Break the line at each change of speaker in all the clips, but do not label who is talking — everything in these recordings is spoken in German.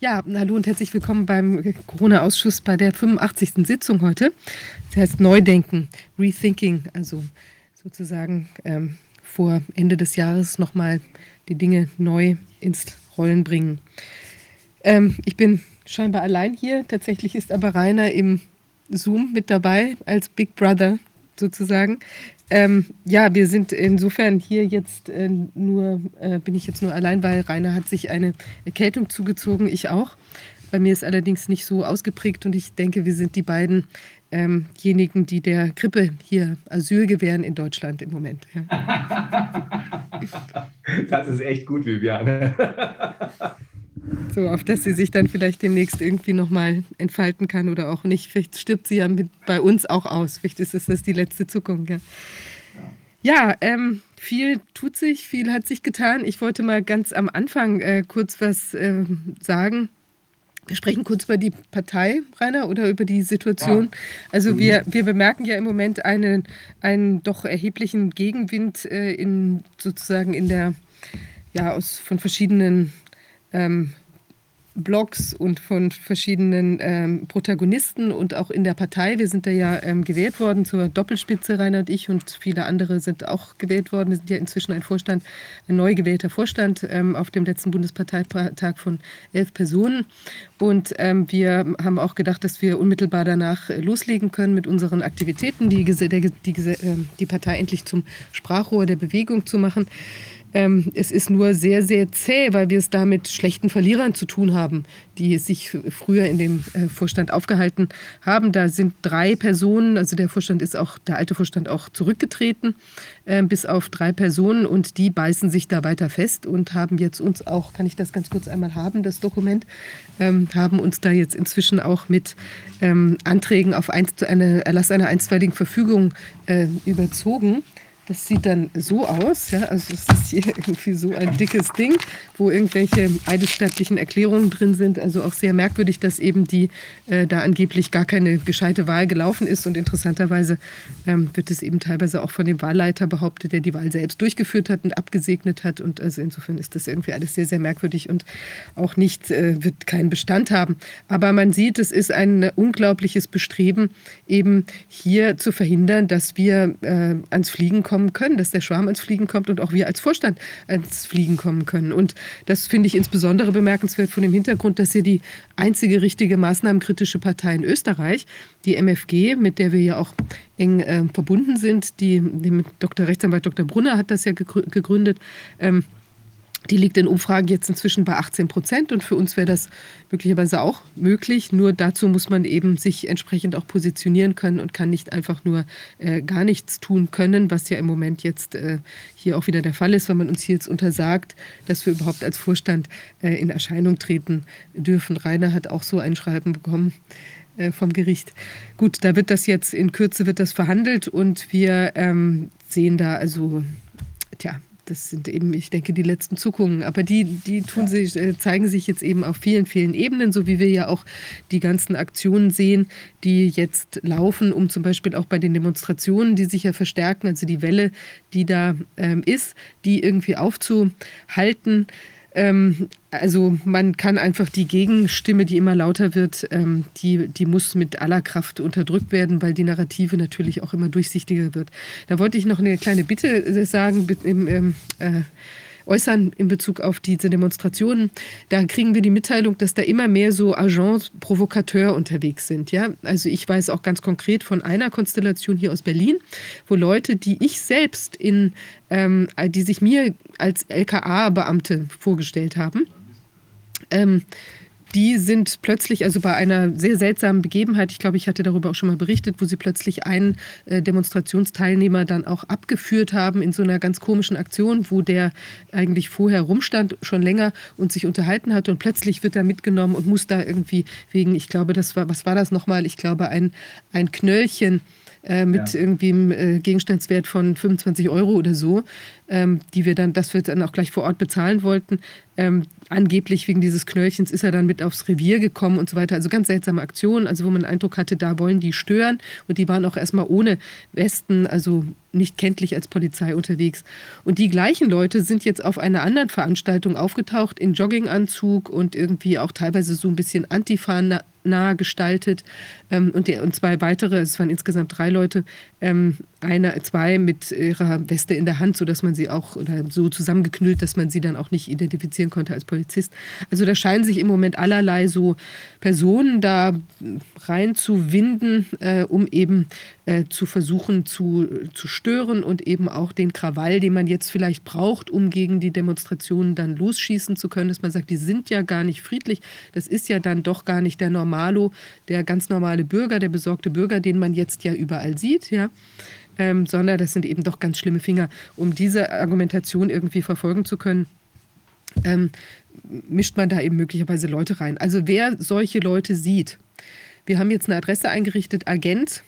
Ja, hallo und herzlich willkommen beim Corona-Ausschuss bei der 85. Sitzung heute. Das heißt Neudenken, Rethinking, also sozusagen ähm, vor Ende des Jahres nochmal die Dinge neu ins Rollen bringen. Ähm, ich bin scheinbar allein hier. Tatsächlich ist aber Rainer im Zoom mit dabei als Big Brother sozusagen. Ähm, ja, wir sind insofern hier jetzt äh, nur, äh, bin ich jetzt nur allein, weil Rainer hat sich eine Erkältung zugezogen, ich auch. Bei mir ist allerdings nicht so ausgeprägt und ich denke, wir sind die beiden ähm die der Grippe hier Asyl gewähren in Deutschland im Moment. Ja.
Das ist echt gut, Viviane.
So, auf dass sie sich dann vielleicht demnächst irgendwie nochmal entfalten kann oder auch nicht. Vielleicht stirbt sie ja mit, bei uns auch aus. Vielleicht ist das die letzte Zuckung. Ja, ja ähm, viel tut sich, viel hat sich getan. Ich wollte mal ganz am Anfang äh, kurz was äh, sagen wir sprechen kurz über die Partei, Rainer, oder über die Situation. Also mhm. wir, wir bemerken ja im Moment einen, einen doch erheblichen Gegenwind äh, in sozusagen in der, ja, aus von verschiedenen ähm, Blogs und von verschiedenen ähm, Protagonisten und auch in der Partei. Wir sind da ja ähm, gewählt worden zur Doppelspitze, Rainer und ich, und viele andere sind auch gewählt worden. Wir sind ja inzwischen ein Vorstand, ein neu gewählter Vorstand ähm, auf dem letzten Bundesparteitag von elf Personen. Und ähm, wir haben auch gedacht, dass wir unmittelbar danach loslegen können mit unseren Aktivitäten, die, der, die, ähm, die Partei endlich zum Sprachrohr der Bewegung zu machen. Ähm, es ist nur sehr, sehr zäh, weil wir es da mit schlechten Verlierern zu tun haben, die sich früher in dem äh, Vorstand aufgehalten haben. Da sind drei Personen, also der Vorstand ist auch, der alte Vorstand auch zurückgetreten, äh, bis auf drei Personen und die beißen sich da weiter fest und haben jetzt uns auch, kann ich das ganz kurz einmal haben, das Dokument, ähm, haben uns da jetzt inzwischen auch mit ähm, Anträgen auf eine Erlass einer einstweiligen Verfügung äh, überzogen. Das sieht dann so aus, ja, also es ist hier irgendwie so ein dickes Ding, wo irgendwelche eidesstattlichen Erklärungen drin sind. Also auch sehr merkwürdig, dass eben die äh, da angeblich gar keine gescheite Wahl gelaufen ist. Und interessanterweise ähm, wird es eben teilweise auch von dem Wahlleiter behauptet, der die Wahl selbst durchgeführt hat und abgesegnet hat. Und also insofern ist das irgendwie alles sehr, sehr merkwürdig und auch nicht, äh, wird keinen Bestand haben. Aber man sieht, es ist ein unglaubliches Bestreben, eben hier zu verhindern, dass wir äh, ans Fliegen kommen kommen können, dass der Schwarm ans Fliegen kommt und auch wir als Vorstand ans Fliegen kommen können. Und das finde ich insbesondere bemerkenswert von dem Hintergrund, dass hier die einzige richtige maßnahmenkritische Partei in Österreich, die MFG, mit der wir ja auch eng äh, verbunden sind, die, die Dr. Rechtsanwalt Dr. Brunner hat das ja gegründet, ähm, die liegt in Umfragen jetzt inzwischen bei 18 Prozent und für uns wäre das möglicherweise auch möglich. Nur dazu muss man eben sich entsprechend auch positionieren können und kann nicht einfach nur äh, gar nichts tun können, was ja im Moment jetzt äh, hier auch wieder der Fall ist, wenn man uns hier jetzt untersagt, dass wir überhaupt als Vorstand äh, in Erscheinung treten dürfen. Rainer hat auch so ein Schreiben bekommen äh, vom Gericht. Gut, da wird das jetzt in Kürze wird das verhandelt und wir ähm, sehen da also, tja, das sind eben, ich denke, die letzten Zuckungen. Aber die, die tun sich, äh, zeigen sich jetzt eben auf vielen, vielen Ebenen, so wie wir ja auch die ganzen Aktionen sehen, die jetzt laufen, um zum Beispiel auch bei den Demonstrationen, die sich ja verstärken, also die Welle, die da ähm, ist, die irgendwie aufzuhalten. Ähm, also man kann einfach die Gegenstimme, die immer lauter wird, ähm, die, die muss mit aller Kraft unterdrückt werden, weil die Narrative natürlich auch immer durchsichtiger wird. Da wollte ich noch eine kleine Bitte äh, sagen im, ähm, äh, äußern in Bezug auf diese Demonstrationen. Da kriegen wir die Mitteilung, dass da immer mehr so Agents Provokateur unterwegs sind. Ja? Also ich weiß auch ganz konkret von einer Konstellation hier aus Berlin, wo Leute, die ich selbst in, ähm, die sich mir als LKA-Beamte vorgestellt haben, ähm, die sind plötzlich, also bei einer sehr seltsamen Begebenheit, ich glaube, ich hatte darüber auch schon mal berichtet, wo sie plötzlich einen äh, Demonstrationsteilnehmer dann auch abgeführt haben in so einer ganz komischen Aktion, wo der eigentlich vorher rumstand, schon länger und sich unterhalten hat und plötzlich wird er mitgenommen und muss da irgendwie wegen, ich glaube, das war, was war das nochmal? Ich glaube, ein, ein Knöllchen äh, mit ja. irgendwie einem äh, Gegenstandswert von 25 Euro oder so, ähm, die wir dann, das wir dann auch gleich vor Ort bezahlen wollten. Angeblich wegen dieses Knöllchens ist er dann mit aufs Revier gekommen und so weiter. Also ganz seltsame Aktionen, also wo man den Eindruck hatte, da wollen die stören. Und die waren auch erstmal ohne Westen, also nicht kenntlich als Polizei unterwegs. Und die gleichen Leute sind jetzt auf einer anderen Veranstaltung aufgetaucht in Jogginganzug und irgendwie auch teilweise so ein bisschen Antifa nah gestaltet. Ähm, und, der, und zwei weitere, es waren insgesamt drei Leute, ähm, eine, zwei mit ihrer Weste in der Hand, sodass man sie auch oder so zusammengeknüllt, dass man sie dann auch nicht identifizieren konnte als Polizist. Also da scheinen sich im Moment allerlei so Personen da reinzuwinden, äh, um eben äh, zu versuchen zu, zu stören und eben auch den Krawall, den man jetzt vielleicht braucht, um gegen die Demonstrationen dann losschießen zu können, dass man sagt, die sind ja gar nicht friedlich, das ist ja dann doch gar nicht der Normalo, der ganz normale Bürger, der besorgte Bürger, den man jetzt ja überall sieht, ja. Ähm, sondern das sind eben doch ganz schlimme Finger. Um diese Argumentation irgendwie verfolgen zu können, ähm, mischt man da eben möglicherweise Leute rein. Also wer solche Leute sieht, wir haben jetzt eine Adresse eingerichtet, agent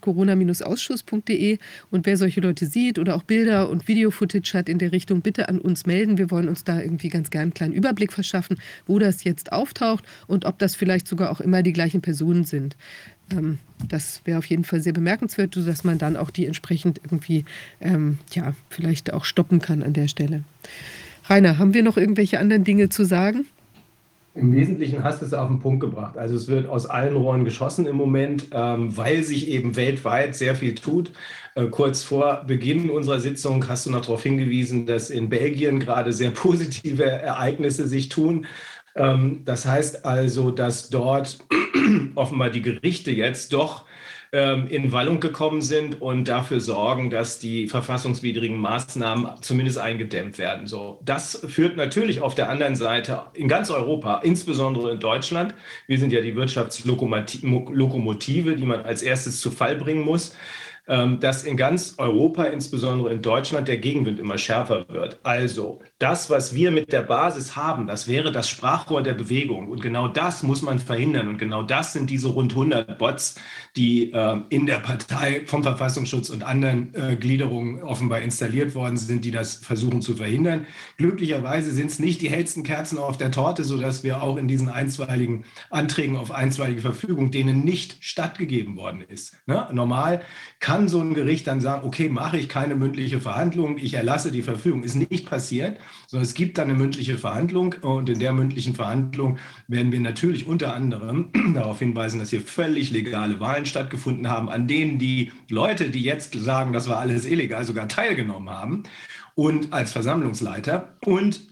corona-ausschuss.de und wer solche Leute sieht oder auch Bilder und Video-Footage hat in der Richtung, bitte an uns melden. Wir wollen uns da irgendwie ganz gern einen kleinen Überblick verschaffen, wo das jetzt auftaucht und ob das vielleicht sogar auch immer die gleichen Personen sind. Ähm, das wäre auf jeden Fall sehr bemerkenswert, dass man dann auch die entsprechend irgendwie, ähm, ja, vielleicht auch stoppen kann an der Stelle. Rainer, haben wir noch irgendwelche anderen Dinge zu sagen?
Im Wesentlichen hast du es auf den Punkt gebracht. Also es wird aus allen Rohren geschossen im Moment, ähm, weil sich eben weltweit sehr viel tut. Äh, kurz vor Beginn unserer Sitzung hast du noch darauf hingewiesen, dass in Belgien gerade sehr positive Ereignisse sich tun. Ähm, das heißt also, dass dort offenbar die Gerichte jetzt doch in Wallung gekommen sind und dafür sorgen, dass die verfassungswidrigen Maßnahmen zumindest eingedämmt werden. So, das führt natürlich auf der anderen Seite in ganz Europa, insbesondere in Deutschland, wir sind ja die Wirtschaftslokomotive, die man als erstes zu Fall bringen muss, ähm, dass in ganz Europa, insbesondere in Deutschland, der Gegenwind immer schärfer wird. Also das, was wir mit der Basis haben, das wäre das Sprachrohr der Bewegung. Und genau das muss man verhindern. Und genau das sind diese rund 100 Bots, die äh, in der Partei vom Verfassungsschutz und anderen äh, Gliederungen offenbar installiert worden sind, die das versuchen zu verhindern. Glücklicherweise sind es nicht die hellsten Kerzen auf der Torte, sodass wir auch in diesen einstweiligen Anträgen auf einstweilige Verfügung, denen nicht stattgegeben worden ist. Ne? Normal kann so ein Gericht dann sagen, okay, mache ich keine mündliche Verhandlung, ich erlasse die Verfügung. Ist nicht passiert, sondern es gibt dann eine mündliche Verhandlung und in der mündlichen Verhandlung werden wir natürlich unter anderem darauf hinweisen, dass hier völlig legale Wahlen stattgefunden haben, an denen die Leute, die jetzt sagen, das war alles illegal, sogar teilgenommen haben und als Versammlungsleiter und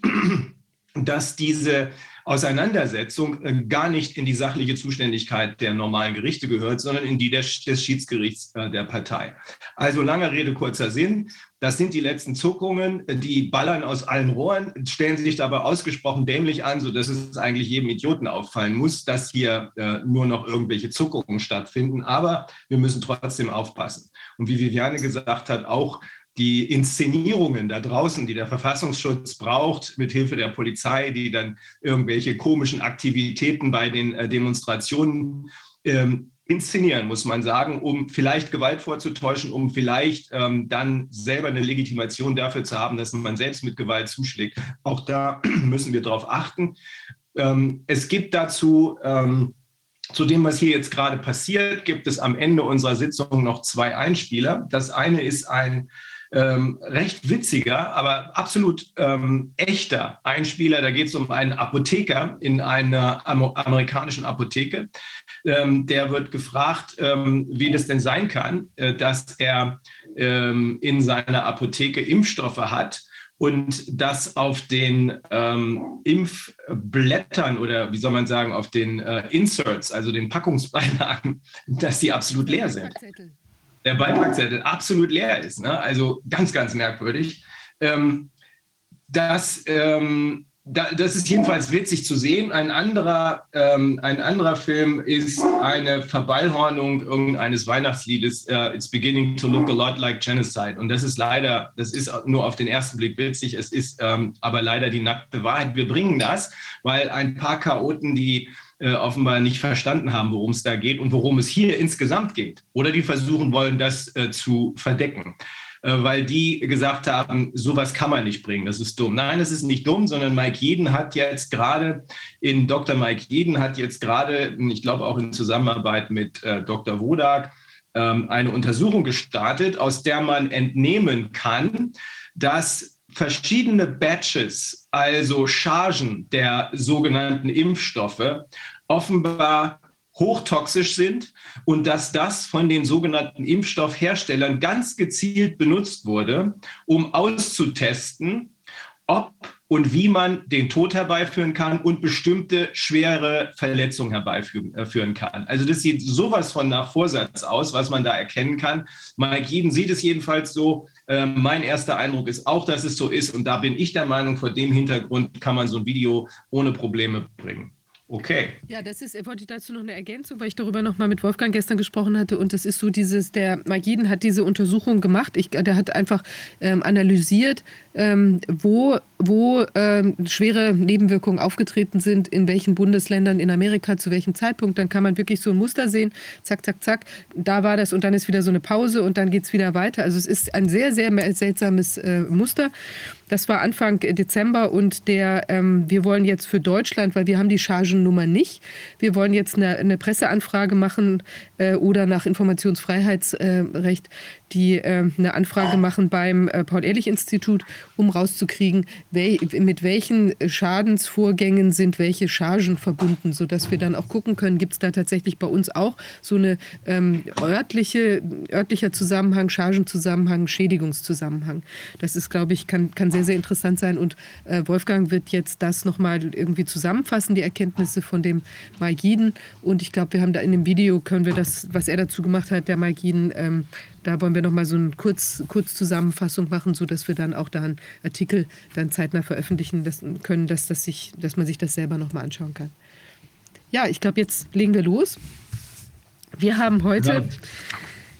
dass diese Auseinandersetzung äh, gar nicht in die sachliche Zuständigkeit der normalen Gerichte gehört, sondern in die des, des Schiedsgerichts äh, der Partei. Also lange Rede, kurzer Sinn. Das sind die letzten Zuckungen, die ballern aus allen Rohren, stellen sich dabei ausgesprochen dämlich an, sodass es eigentlich jedem Idioten auffallen muss, dass hier äh, nur noch irgendwelche Zuckungen stattfinden. Aber wir müssen trotzdem aufpassen. Und wie Viviane gesagt hat, auch die Inszenierungen da draußen, die der Verfassungsschutz braucht, mit Hilfe der Polizei, die dann irgendwelche komischen Aktivitäten bei den äh, Demonstrationen ähm, inszenieren, muss man sagen, um vielleicht Gewalt vorzutäuschen, um vielleicht ähm, dann selber eine Legitimation dafür zu haben, dass man selbst mit Gewalt zuschlägt. Auch da müssen wir darauf achten. Ähm, es gibt dazu ähm, zu dem, was hier jetzt gerade passiert, gibt es am Ende unserer Sitzung noch zwei Einspieler. Das eine ist ein ähm, recht witziger, aber absolut ähm, echter Einspieler. Da geht es um einen Apotheker in einer amerikanischen Apotheke. Ähm, der wird gefragt, ähm, wie das denn sein kann, äh, dass er ähm, in seiner Apotheke Impfstoffe hat und dass auf den ähm, Impfblättern oder wie soll man sagen, auf den äh, Inserts, also den Packungsbeilagen, dass die absolut leer sind der Beipackzettel absolut leer ist. Ne? Also ganz, ganz merkwürdig. Ähm, dass ähm, das ist jedenfalls witzig zu sehen. Ein anderer, ähm, ein anderer Film ist eine Verballhornung irgendeines Weihnachtsliedes. Uh, It's beginning to look a lot like genocide. Und das ist leider, das ist nur auf den ersten Blick witzig. Es ist ähm, aber leider die nackte Wahrheit. Wir bringen das, weil ein paar Chaoten, die äh, offenbar nicht verstanden haben, worum es da geht und worum es hier insgesamt geht. Oder die versuchen wollen, das äh, zu verdecken. Äh, weil die gesagt haben, sowas kann man nicht bringen, das ist dumm. Nein, es ist nicht dumm, sondern Mike Jeden hat jetzt gerade, in Dr. Mike Jeden hat jetzt gerade, ich glaube auch in Zusammenarbeit mit äh, Dr. Wodak, ähm, eine Untersuchung gestartet, aus der man entnehmen kann, dass verschiedene Batches, also Chargen der sogenannten Impfstoffe, offenbar hochtoxisch sind und dass das von den sogenannten Impfstoffherstellern ganz gezielt benutzt wurde, um auszutesten, ob und wie man den Tod herbeiführen kann und bestimmte schwere Verletzungen herbeiführen äh, kann. Also das sieht sowas von nach Vorsatz aus, was man da erkennen kann. Mike Jeden sieht es jedenfalls so. Ähm, mein erster Eindruck ist auch, dass es so ist. Und da bin ich der Meinung, vor dem Hintergrund kann man so ein Video ohne Probleme bringen. Okay.
Ja, das ist, wollte ich dazu noch eine Ergänzung, weil ich darüber noch mal mit Wolfgang gestern gesprochen hatte. Und das ist so dieses, der Magiden hat diese Untersuchung gemacht. Ich, der hat einfach ähm, analysiert, ähm, wo, wo ähm, schwere Nebenwirkungen aufgetreten sind, in welchen Bundesländern in Amerika, zu welchem Zeitpunkt. Dann kann man wirklich so ein Muster sehen. Zack, zack, zack. Da war das und dann ist wieder so eine Pause und dann geht es wieder weiter. Also es ist ein sehr, sehr seltsames äh, Muster. Das war Anfang Dezember und der, ähm, wir wollen jetzt für Deutschland, weil wir haben die Chargennummer nicht, wir wollen jetzt eine, eine Presseanfrage machen äh, oder nach Informationsfreiheitsrecht die äh, eine Anfrage machen beim äh, Paul-Ehrlich-Institut, um rauszukriegen, wel mit welchen Schadensvorgängen sind welche Chargen verbunden, sodass wir dann auch gucken können, gibt es da tatsächlich bei uns auch so eine ähm, örtliche, örtlicher Zusammenhang, Chargenzusammenhang, Schädigungszusammenhang. Das ist, glaube ich, kann, kann sehr, sehr interessant sein. Und äh, Wolfgang wird jetzt das nochmal irgendwie zusammenfassen, die Erkenntnisse von dem Maigiden. Und ich glaube, wir haben da in dem Video, können wir das, was er dazu gemacht hat, der Maigiden, ähm, da wollen wir noch mal so eine Kurz, Kurzzusammenfassung machen, sodass wir dann auch da einen Artikel dann zeitnah veröffentlichen können, dass, das sich, dass man sich das selber noch mal anschauen kann. Ja, ich glaube, jetzt legen wir los. Wir haben heute ja.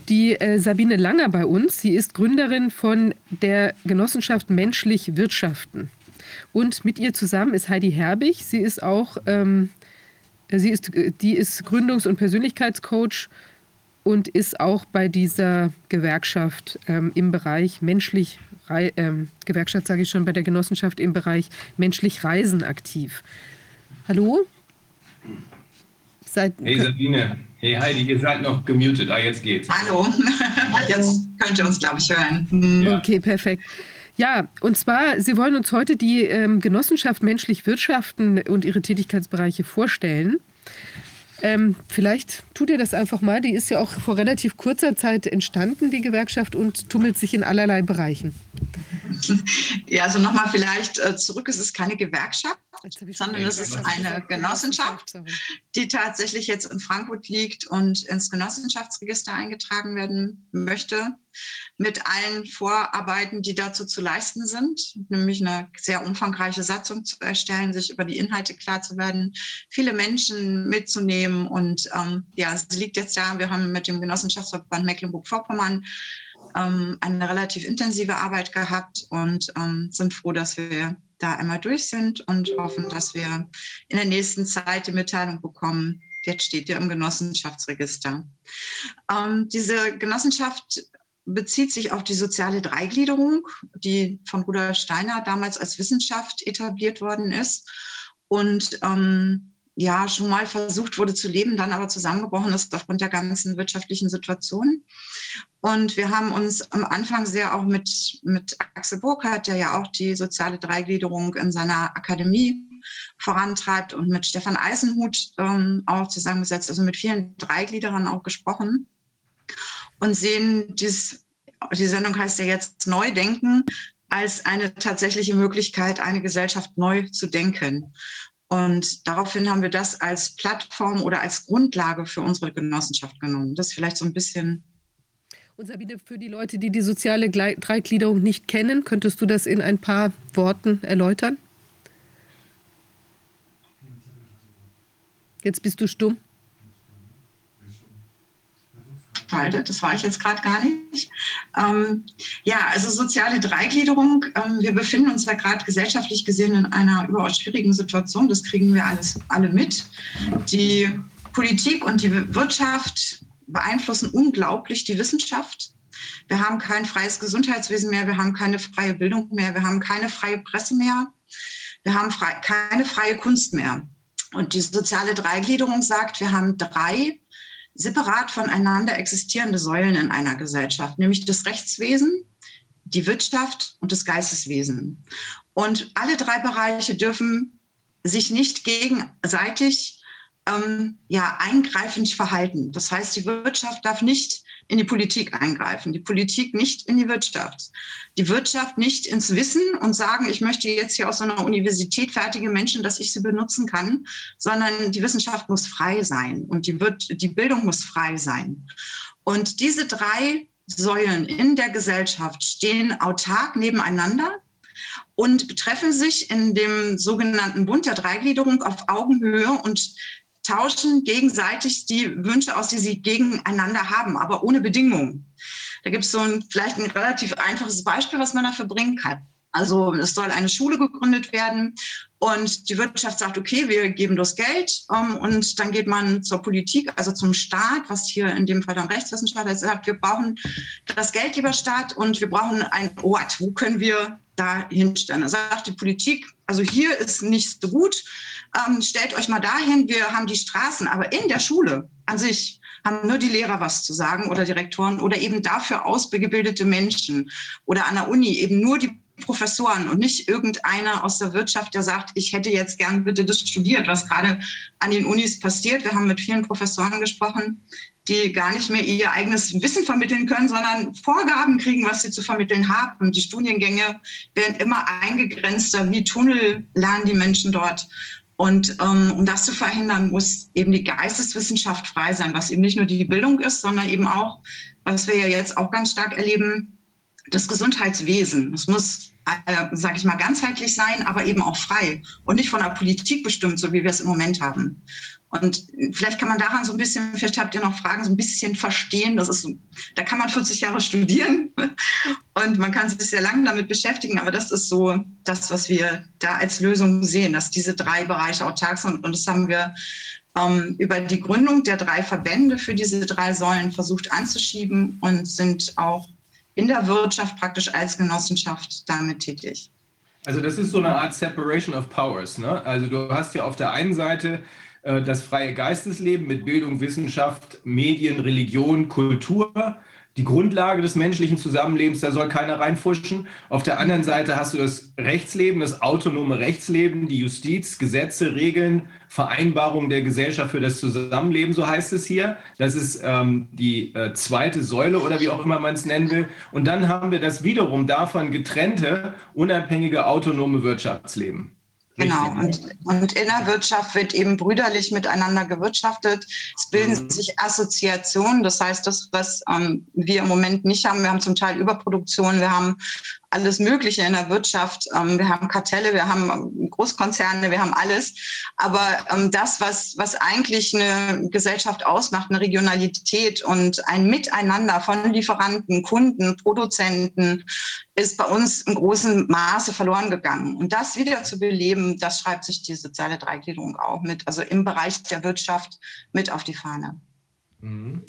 die äh, Sabine Langer bei uns. Sie ist Gründerin von der Genossenschaft Menschlich Wirtschaften. Und mit ihr zusammen ist Heidi Herbig. Sie ist auch, ähm, sie ist, die ist Gründungs- und Persönlichkeitscoach und ist auch bei dieser Gewerkschaft ähm, im Bereich menschlich, ähm, Gewerkschaft sage ich schon, bei der Genossenschaft im Bereich menschlich Reisen aktiv. Hallo?
Seid, hey Sabine, hey Heidi, ihr seid noch gemutet, ah, jetzt geht's.
Hallo, jetzt könnt ihr uns, glaube ich, hören.
Ja. Okay, perfekt. Ja, und zwar, Sie wollen uns heute die ähm, Genossenschaft Menschlich Wirtschaften und ihre Tätigkeitsbereiche vorstellen. Ähm, vielleicht tut ihr das einfach mal. Die ist ja auch vor relativ kurzer Zeit entstanden, die Gewerkschaft, und tummelt sich in allerlei Bereichen.
Ja, also nochmal vielleicht äh, zurück. Es ist keine Gewerkschaft, sondern es ist eine Genossenschaft, die tatsächlich jetzt in Frankfurt liegt und ins Genossenschaftsregister eingetragen werden möchte, mit allen Vorarbeiten, die dazu zu leisten sind, nämlich eine sehr umfangreiche Satzung zu erstellen, sich über die Inhalte klar zu werden, viele Menschen mitzunehmen. Und ähm, ja, sie liegt jetzt da. Wir haben mit dem Genossenschaftsverband Mecklenburg-Vorpommern ähm, eine relativ intensive Arbeit gehabt und ähm, sind froh, dass wir da einmal durch sind und hoffen, dass wir in der nächsten Zeit die Mitteilung bekommen, jetzt steht ihr im Genossenschaftsregister. Ähm, diese Genossenschaft bezieht sich auf die soziale Dreigliederung, die von Rudolf Steiner damals als Wissenschaft etabliert worden ist und ähm, ja schon mal versucht wurde zu leben, dann aber zusammengebrochen ist aufgrund der ganzen wirtschaftlichen Situation. Und wir haben uns am Anfang sehr auch mit, mit Axel Burkhardt, der ja auch die soziale Dreigliederung in seiner Akademie vorantreibt und mit Stefan Eisenhut ähm, auch zusammengesetzt, also mit vielen Dreigliederern auch gesprochen und sehen dies, die Sendung heißt ja jetzt Neudenken als eine tatsächliche Möglichkeit, eine Gesellschaft neu zu denken. Und daraufhin haben wir das als Plattform oder als Grundlage für unsere Genossenschaft genommen. Das ist vielleicht so ein bisschen.
Und Sabine, für die Leute, die die soziale Dreigliederung nicht kennen, könntest du das in ein paar Worten erläutern? Jetzt bist du stumm.
Das war ich jetzt gerade gar nicht. Ähm, ja, also soziale Dreigliederung. Ähm, wir befinden uns ja gerade gesellschaftlich gesehen in einer überaus schwierigen Situation. Das kriegen wir alles alle mit. Die Politik und die Wirtschaft beeinflussen unglaublich die Wissenschaft. Wir haben kein freies Gesundheitswesen mehr, wir haben keine freie Bildung mehr, wir haben keine freie Presse mehr, wir haben frei, keine freie Kunst mehr. Und die soziale Dreigliederung sagt, wir haben drei separat voneinander existierende Säulen in einer Gesellschaft, nämlich das Rechtswesen, die Wirtschaft und das Geisteswesen. Und alle drei Bereiche dürfen sich nicht gegenseitig ähm, ja, eingreifend verhalten. Das heißt, die Wirtschaft darf nicht in die Politik eingreifen, die Politik nicht in die Wirtschaft, die Wirtschaft nicht ins Wissen und sagen, ich möchte jetzt hier aus einer Universität fertige Menschen, dass ich sie benutzen kann, sondern die Wissenschaft muss frei sein und die, die Bildung muss frei sein. Und diese drei Säulen in der Gesellschaft stehen autark nebeneinander und betreffen sich in dem sogenannten Bund der Dreigliederung auf Augenhöhe und tauschen gegenseitig die Wünsche aus, die sie gegeneinander haben, aber ohne Bedingungen. Da gibt es so ein, vielleicht ein relativ einfaches Beispiel, was man dafür bringen kann. Also es soll eine Schule gegründet werden und die Wirtschaft sagt, okay, wir geben das Geld um, ähm, und dann geht man zur Politik, also zum Staat, was hier in dem Fall dann Rechtswissenschaftler sagt, wir brauchen das Geldgeberstaat und wir brauchen ein Ort. Wo können wir da hinstellen? Da sagt die Politik, also hier ist nicht so gut, ähm, stellt euch mal dahin, wir haben die Straßen, aber in der Schule an sich haben nur die Lehrer was zu sagen oder Direktoren oder eben dafür ausgebildete Menschen oder an der Uni eben nur die Professoren und nicht irgendeiner aus der Wirtschaft, der sagt, ich hätte jetzt gern bitte das studiert, was gerade an den Unis passiert. Wir haben mit vielen Professoren gesprochen, die gar nicht mehr ihr eigenes Wissen vermitteln können, sondern Vorgaben kriegen, was sie zu vermitteln haben. Die Studiengänge werden immer eingegrenzter. Wie Tunnel lernen die Menschen dort? Und ähm, um das zu verhindern, muss eben die Geisteswissenschaft frei sein, was eben nicht nur die Bildung ist, sondern eben auch, was wir ja jetzt auch ganz stark erleben, das Gesundheitswesen. Es muss, äh, sage ich mal, ganzheitlich sein, aber eben auch frei und nicht von der Politik bestimmt, so wie wir es im Moment haben. Und vielleicht kann man daran so ein bisschen, vielleicht habt ihr noch Fragen, so ein bisschen verstehen. Das ist, da kann man 40 Jahre studieren und man kann sich sehr lange damit beschäftigen. Aber das ist so das, was wir da als Lösung sehen, dass diese drei Bereiche autark sind. Und das haben wir ähm, über die Gründung der drei Verbände für diese drei Säulen versucht anzuschieben und sind auch in der Wirtschaft praktisch als Genossenschaft damit tätig.
Also das ist so eine Art Separation of Powers. Ne? Also du hast ja auf der einen Seite äh, das freie Geistesleben mit Bildung, Wissenschaft, Medien, Religion, Kultur die Grundlage des menschlichen Zusammenlebens, da soll keiner reinfuschen. Auf der anderen Seite hast du das Rechtsleben, das autonome Rechtsleben, die Justiz, Gesetze, Regeln, Vereinbarungen der Gesellschaft für das Zusammenleben, so heißt es hier. Das ist ähm, die äh, zweite Säule oder wie auch immer man es nennen will. Und dann haben wir das wiederum davon getrennte, unabhängige, autonome Wirtschaftsleben.
Genau, und, und in der Wirtschaft wird eben brüderlich miteinander gewirtschaftet. Es bilden mhm. sich Assoziationen, das heißt, das, was ähm, wir im Moment nicht haben, wir haben zum Teil Überproduktion, wir haben alles Mögliche in der Wirtschaft. Ähm, wir haben Kartelle, wir haben Großkonzerne, wir haben alles. Aber ähm, das, was, was eigentlich eine Gesellschaft ausmacht, eine Regionalität und ein Miteinander von Lieferanten, Kunden, Produzenten, ist bei uns im großen Maße verloren gegangen. Und das wieder zu beleben, das schreibt sich die soziale Dreigliederung auch mit, also im Bereich der Wirtschaft mit auf die Fahne.
Mhm.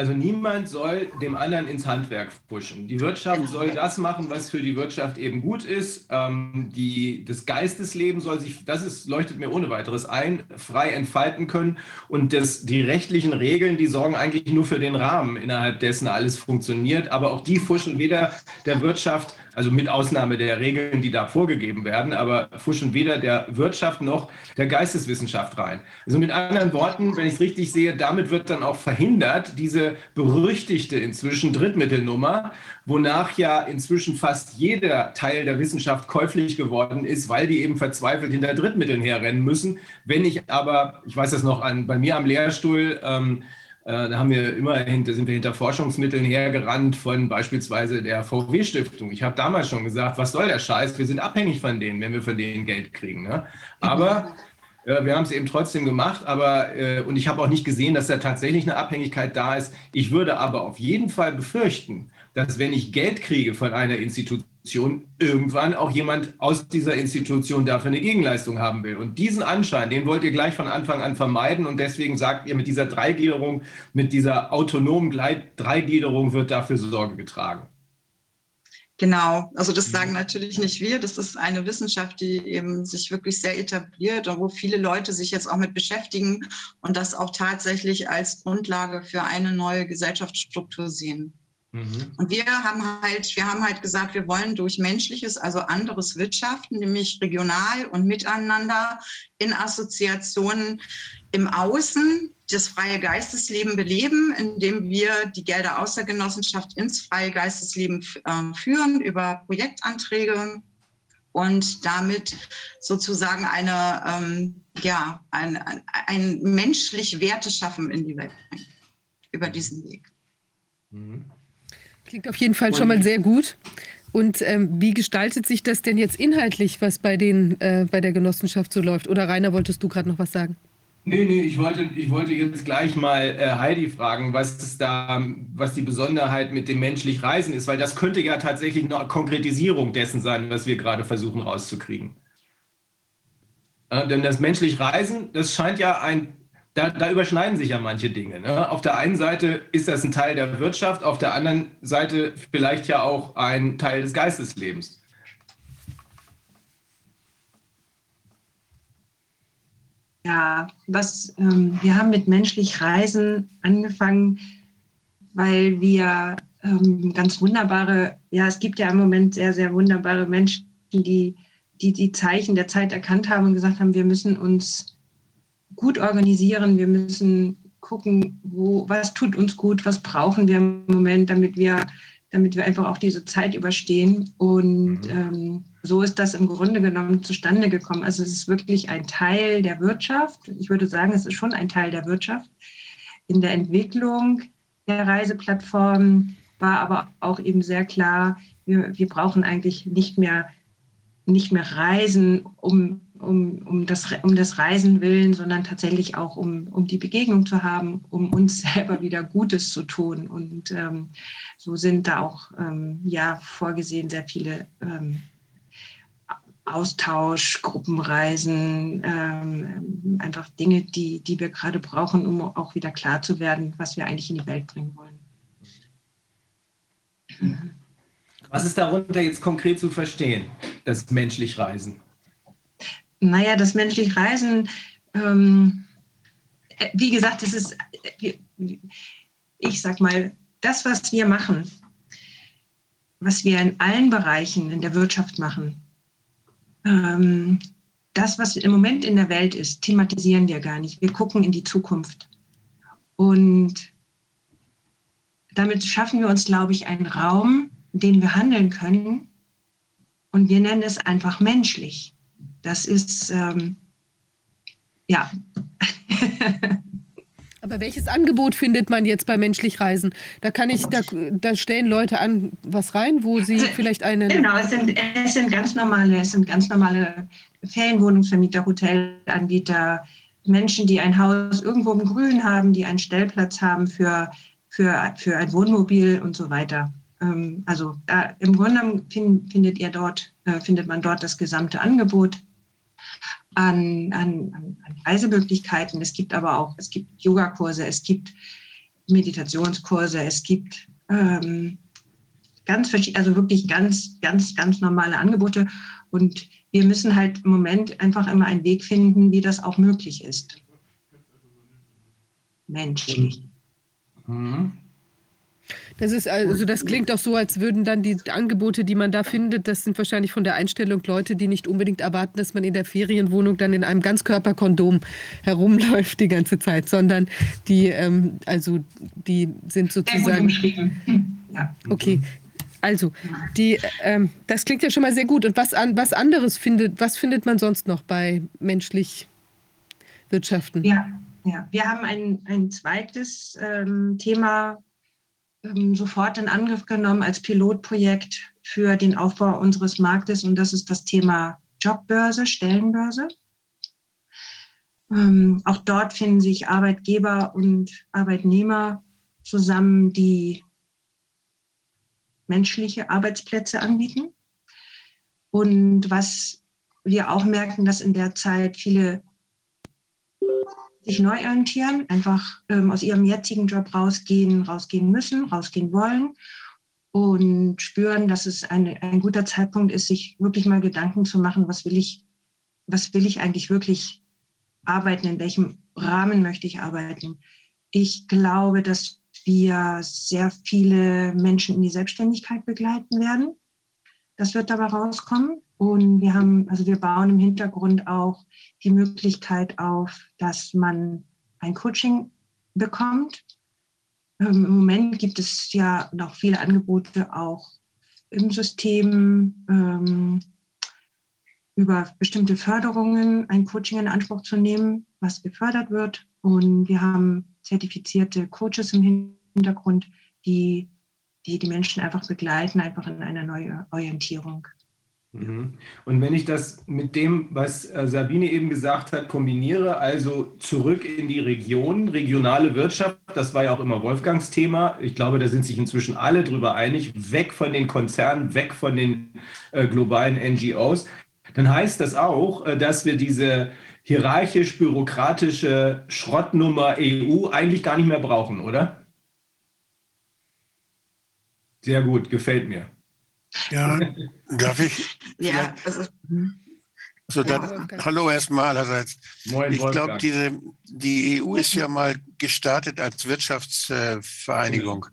Also niemand soll dem anderen ins Handwerk pushen. Die Wirtschaft soll das machen, was für die Wirtschaft eben gut ist. Ähm, die, das Geistesleben soll sich, das ist, leuchtet mir ohne weiteres ein, frei entfalten können. Und das, die rechtlichen Regeln, die sorgen eigentlich nur für den Rahmen, innerhalb dessen alles funktioniert. Aber auch die fuschen weder der Wirtschaft also mit Ausnahme der Regeln, die da vorgegeben werden, aber fuschen weder der Wirtschaft noch der Geisteswissenschaft rein. Also mit anderen Worten, wenn ich es richtig sehe, damit wird dann auch verhindert, diese berüchtigte inzwischen Drittmittelnummer, wonach ja inzwischen fast jeder Teil der Wissenschaft käuflich geworden ist, weil die eben verzweifelt hinter Drittmitteln herrennen müssen. Wenn ich aber, ich weiß das noch an, bei mir am Lehrstuhl, ähm, äh, da haben wir immerhin, da sind wir hinter Forschungsmitteln hergerannt von beispielsweise der VW-Stiftung. Ich habe damals schon gesagt, was soll der Scheiß? Wir sind abhängig von denen, wenn wir von denen Geld kriegen. Ne? Aber wir haben es eben trotzdem gemacht, aber äh, und ich habe auch nicht gesehen, dass da tatsächlich eine Abhängigkeit da ist. Ich würde aber auf jeden Fall befürchten, dass wenn ich Geld kriege von einer Institution, irgendwann auch jemand aus dieser Institution dafür eine Gegenleistung haben will. Und diesen Anschein, den wollt ihr gleich von Anfang an vermeiden. Und deswegen sagt ihr, mit dieser Dreigliederung, mit dieser autonomen Dreigliederung wird dafür Sorge getragen.
Genau, also das sagen natürlich nicht wir, das ist eine Wissenschaft, die eben sich wirklich sehr etabliert und wo viele Leute sich jetzt auch mit beschäftigen und das auch tatsächlich als Grundlage für eine neue Gesellschaftsstruktur sehen. Mhm. Und wir haben halt, wir haben halt gesagt, wir wollen durch menschliches, also anderes Wirtschaften, nämlich regional und miteinander in Assoziationen im Außen das freie Geistesleben beleben, indem wir die Gelder aus der Genossenschaft ins freie Geistesleben äh, führen über Projektanträge und damit sozusagen eine, ähm, ja, ein, ein, ein menschlich Werte schaffen in die Welt über diesen Weg.
Mhm. Klingt auf jeden Fall schon mal sehr gut. Und ähm, wie gestaltet sich das denn jetzt inhaltlich, was bei, den, äh, bei der Genossenschaft so läuft? Oder Rainer, wolltest du gerade noch was sagen?
Nee, nee, ich wollte, ich wollte jetzt gleich mal äh, Heidi fragen, was ist da, was die Besonderheit mit dem menschlich Reisen ist, weil das könnte ja tatsächlich eine Konkretisierung dessen sein, was wir gerade versuchen rauszukriegen. Äh, denn das menschlich Reisen, das scheint ja ein da, da, überschneiden sich ja manche Dinge. Ne? Auf der einen Seite ist das ein Teil der Wirtschaft, auf der anderen Seite vielleicht ja auch ein Teil des Geisteslebens.
Ja, was ähm, wir haben mit menschlich Reisen angefangen, weil wir ähm, ganz wunderbare, ja, es gibt ja im Moment sehr, sehr wunderbare Menschen, die, die die Zeichen der Zeit erkannt haben und gesagt haben, wir müssen uns gut organisieren. Wir müssen gucken, wo, was tut uns gut, was brauchen wir im Moment, damit wir, damit wir einfach auch diese Zeit überstehen. Und mhm. ähm, so ist das im Grunde genommen zustande gekommen. Also es ist wirklich ein Teil der Wirtschaft. Ich würde sagen, es ist schon ein Teil der Wirtschaft. In der Entwicklung der Reiseplattform war aber auch eben sehr klar, wir, wir brauchen eigentlich nicht mehr, nicht mehr Reisen, um um, um, das, um das Reisen willen, sondern tatsächlich auch um, um die Begegnung zu haben, um uns selber wieder Gutes zu tun. Und ähm, so sind da auch ähm, ja vorgesehen sehr viele ähm, Austausch, Gruppenreisen, ähm, einfach Dinge, die, die wir gerade brauchen, um auch wieder klar zu werden, was wir eigentlich in die Welt bringen wollen.
Was ist darunter jetzt konkret zu verstehen, das menschlich Reisen?
Naja, das menschliche Reisen, ähm, äh, wie gesagt, das ist, äh, ich sag mal, das, was wir machen, was wir in allen Bereichen in der Wirtschaft machen, ähm, das, was im Moment in der Welt ist, thematisieren wir gar nicht. Wir gucken in die Zukunft. Und damit schaffen wir uns, glaube ich, einen Raum, in dem wir handeln können. Und wir nennen es einfach menschlich. Das ist, ähm, ja.
Aber welches Angebot findet man jetzt bei Menschlich Reisen? Da kann ich, da, da stellen Leute an was rein, wo sie also, vielleicht eine.
Genau, es sind, es sind ganz normale, es sind ganz normale Ferienwohnungsvermieter, Hotelanbieter, Menschen, die ein Haus irgendwo im Grün haben, die einen Stellplatz haben für, für, für ein Wohnmobil und so weiter. Ähm, also da, im Grunde findet ihr dort, äh, findet man dort das gesamte Angebot an, an, an Reisemöglichkeiten. Es gibt aber auch, es gibt Yogakurse, es gibt Meditationskurse, es gibt ähm, ganz also wirklich ganz, ganz, ganz normale Angebote. Und wir müssen halt im Moment einfach immer einen Weg finden, wie das auch möglich ist. Menschlich. Mhm.
Das ist also, das klingt doch so, als würden dann die Angebote, die man da findet, das sind wahrscheinlich von der Einstellung Leute, die nicht unbedingt erwarten, dass man in der Ferienwohnung dann in einem Ganzkörperkondom herumläuft die ganze Zeit, sondern die, ähm, also die sind sozusagen. Ja. Okay. Also, die, ähm, das klingt ja schon mal sehr gut. Und was, an, was anderes findet, was findet man sonst noch bei menschlich Wirtschaften?
Ja, ja. wir haben ein, ein zweites ähm, Thema sofort in Angriff genommen als Pilotprojekt für den Aufbau unseres Marktes und das ist das Thema Jobbörse, Stellenbörse. Ähm, auch dort finden sich Arbeitgeber und Arbeitnehmer zusammen, die menschliche Arbeitsplätze anbieten. Und was wir auch merken, dass in der Zeit viele sich neu orientieren, einfach ähm, aus ihrem jetzigen Job rausgehen, rausgehen müssen, rausgehen wollen und spüren, dass es eine, ein guter Zeitpunkt ist, sich wirklich mal Gedanken zu machen, was will ich, was will ich eigentlich wirklich arbeiten, in welchem Rahmen möchte ich arbeiten. Ich glaube, dass wir sehr viele Menschen in die Selbstständigkeit begleiten werden. Das wird dabei rauskommen. Und wir haben, also wir bauen im Hintergrund auch die Möglichkeit auf, dass man ein Coaching bekommt. Ähm, Im Moment gibt es ja noch viele Angebote auch im System, ähm, über bestimmte Förderungen ein Coaching in Anspruch zu nehmen, was gefördert wird. Und wir haben zertifizierte Coaches im Hintergrund, die die, die Menschen einfach begleiten, einfach in einer neuen Orientierung.
Mhm. Und wenn ich das mit dem, was äh, Sabine eben gesagt hat, kombiniere, also zurück in die Region, regionale Wirtschaft, das war ja auch immer Wolfgangs Thema. Ich glaube, da sind sich inzwischen alle drüber einig, weg von den Konzernen, weg von den äh, globalen NGOs. Dann heißt das auch, äh, dass wir diese hierarchisch-bürokratische Schrottnummer EU eigentlich gar nicht mehr brauchen, oder? Sehr gut, gefällt mir.
Ja, darf ich?
Ja, also,
so, dann, ja, hallo erstmal allerseits. Moin, ich glaube, die EU ist ja mal gestartet als Wirtschaftsvereinigung.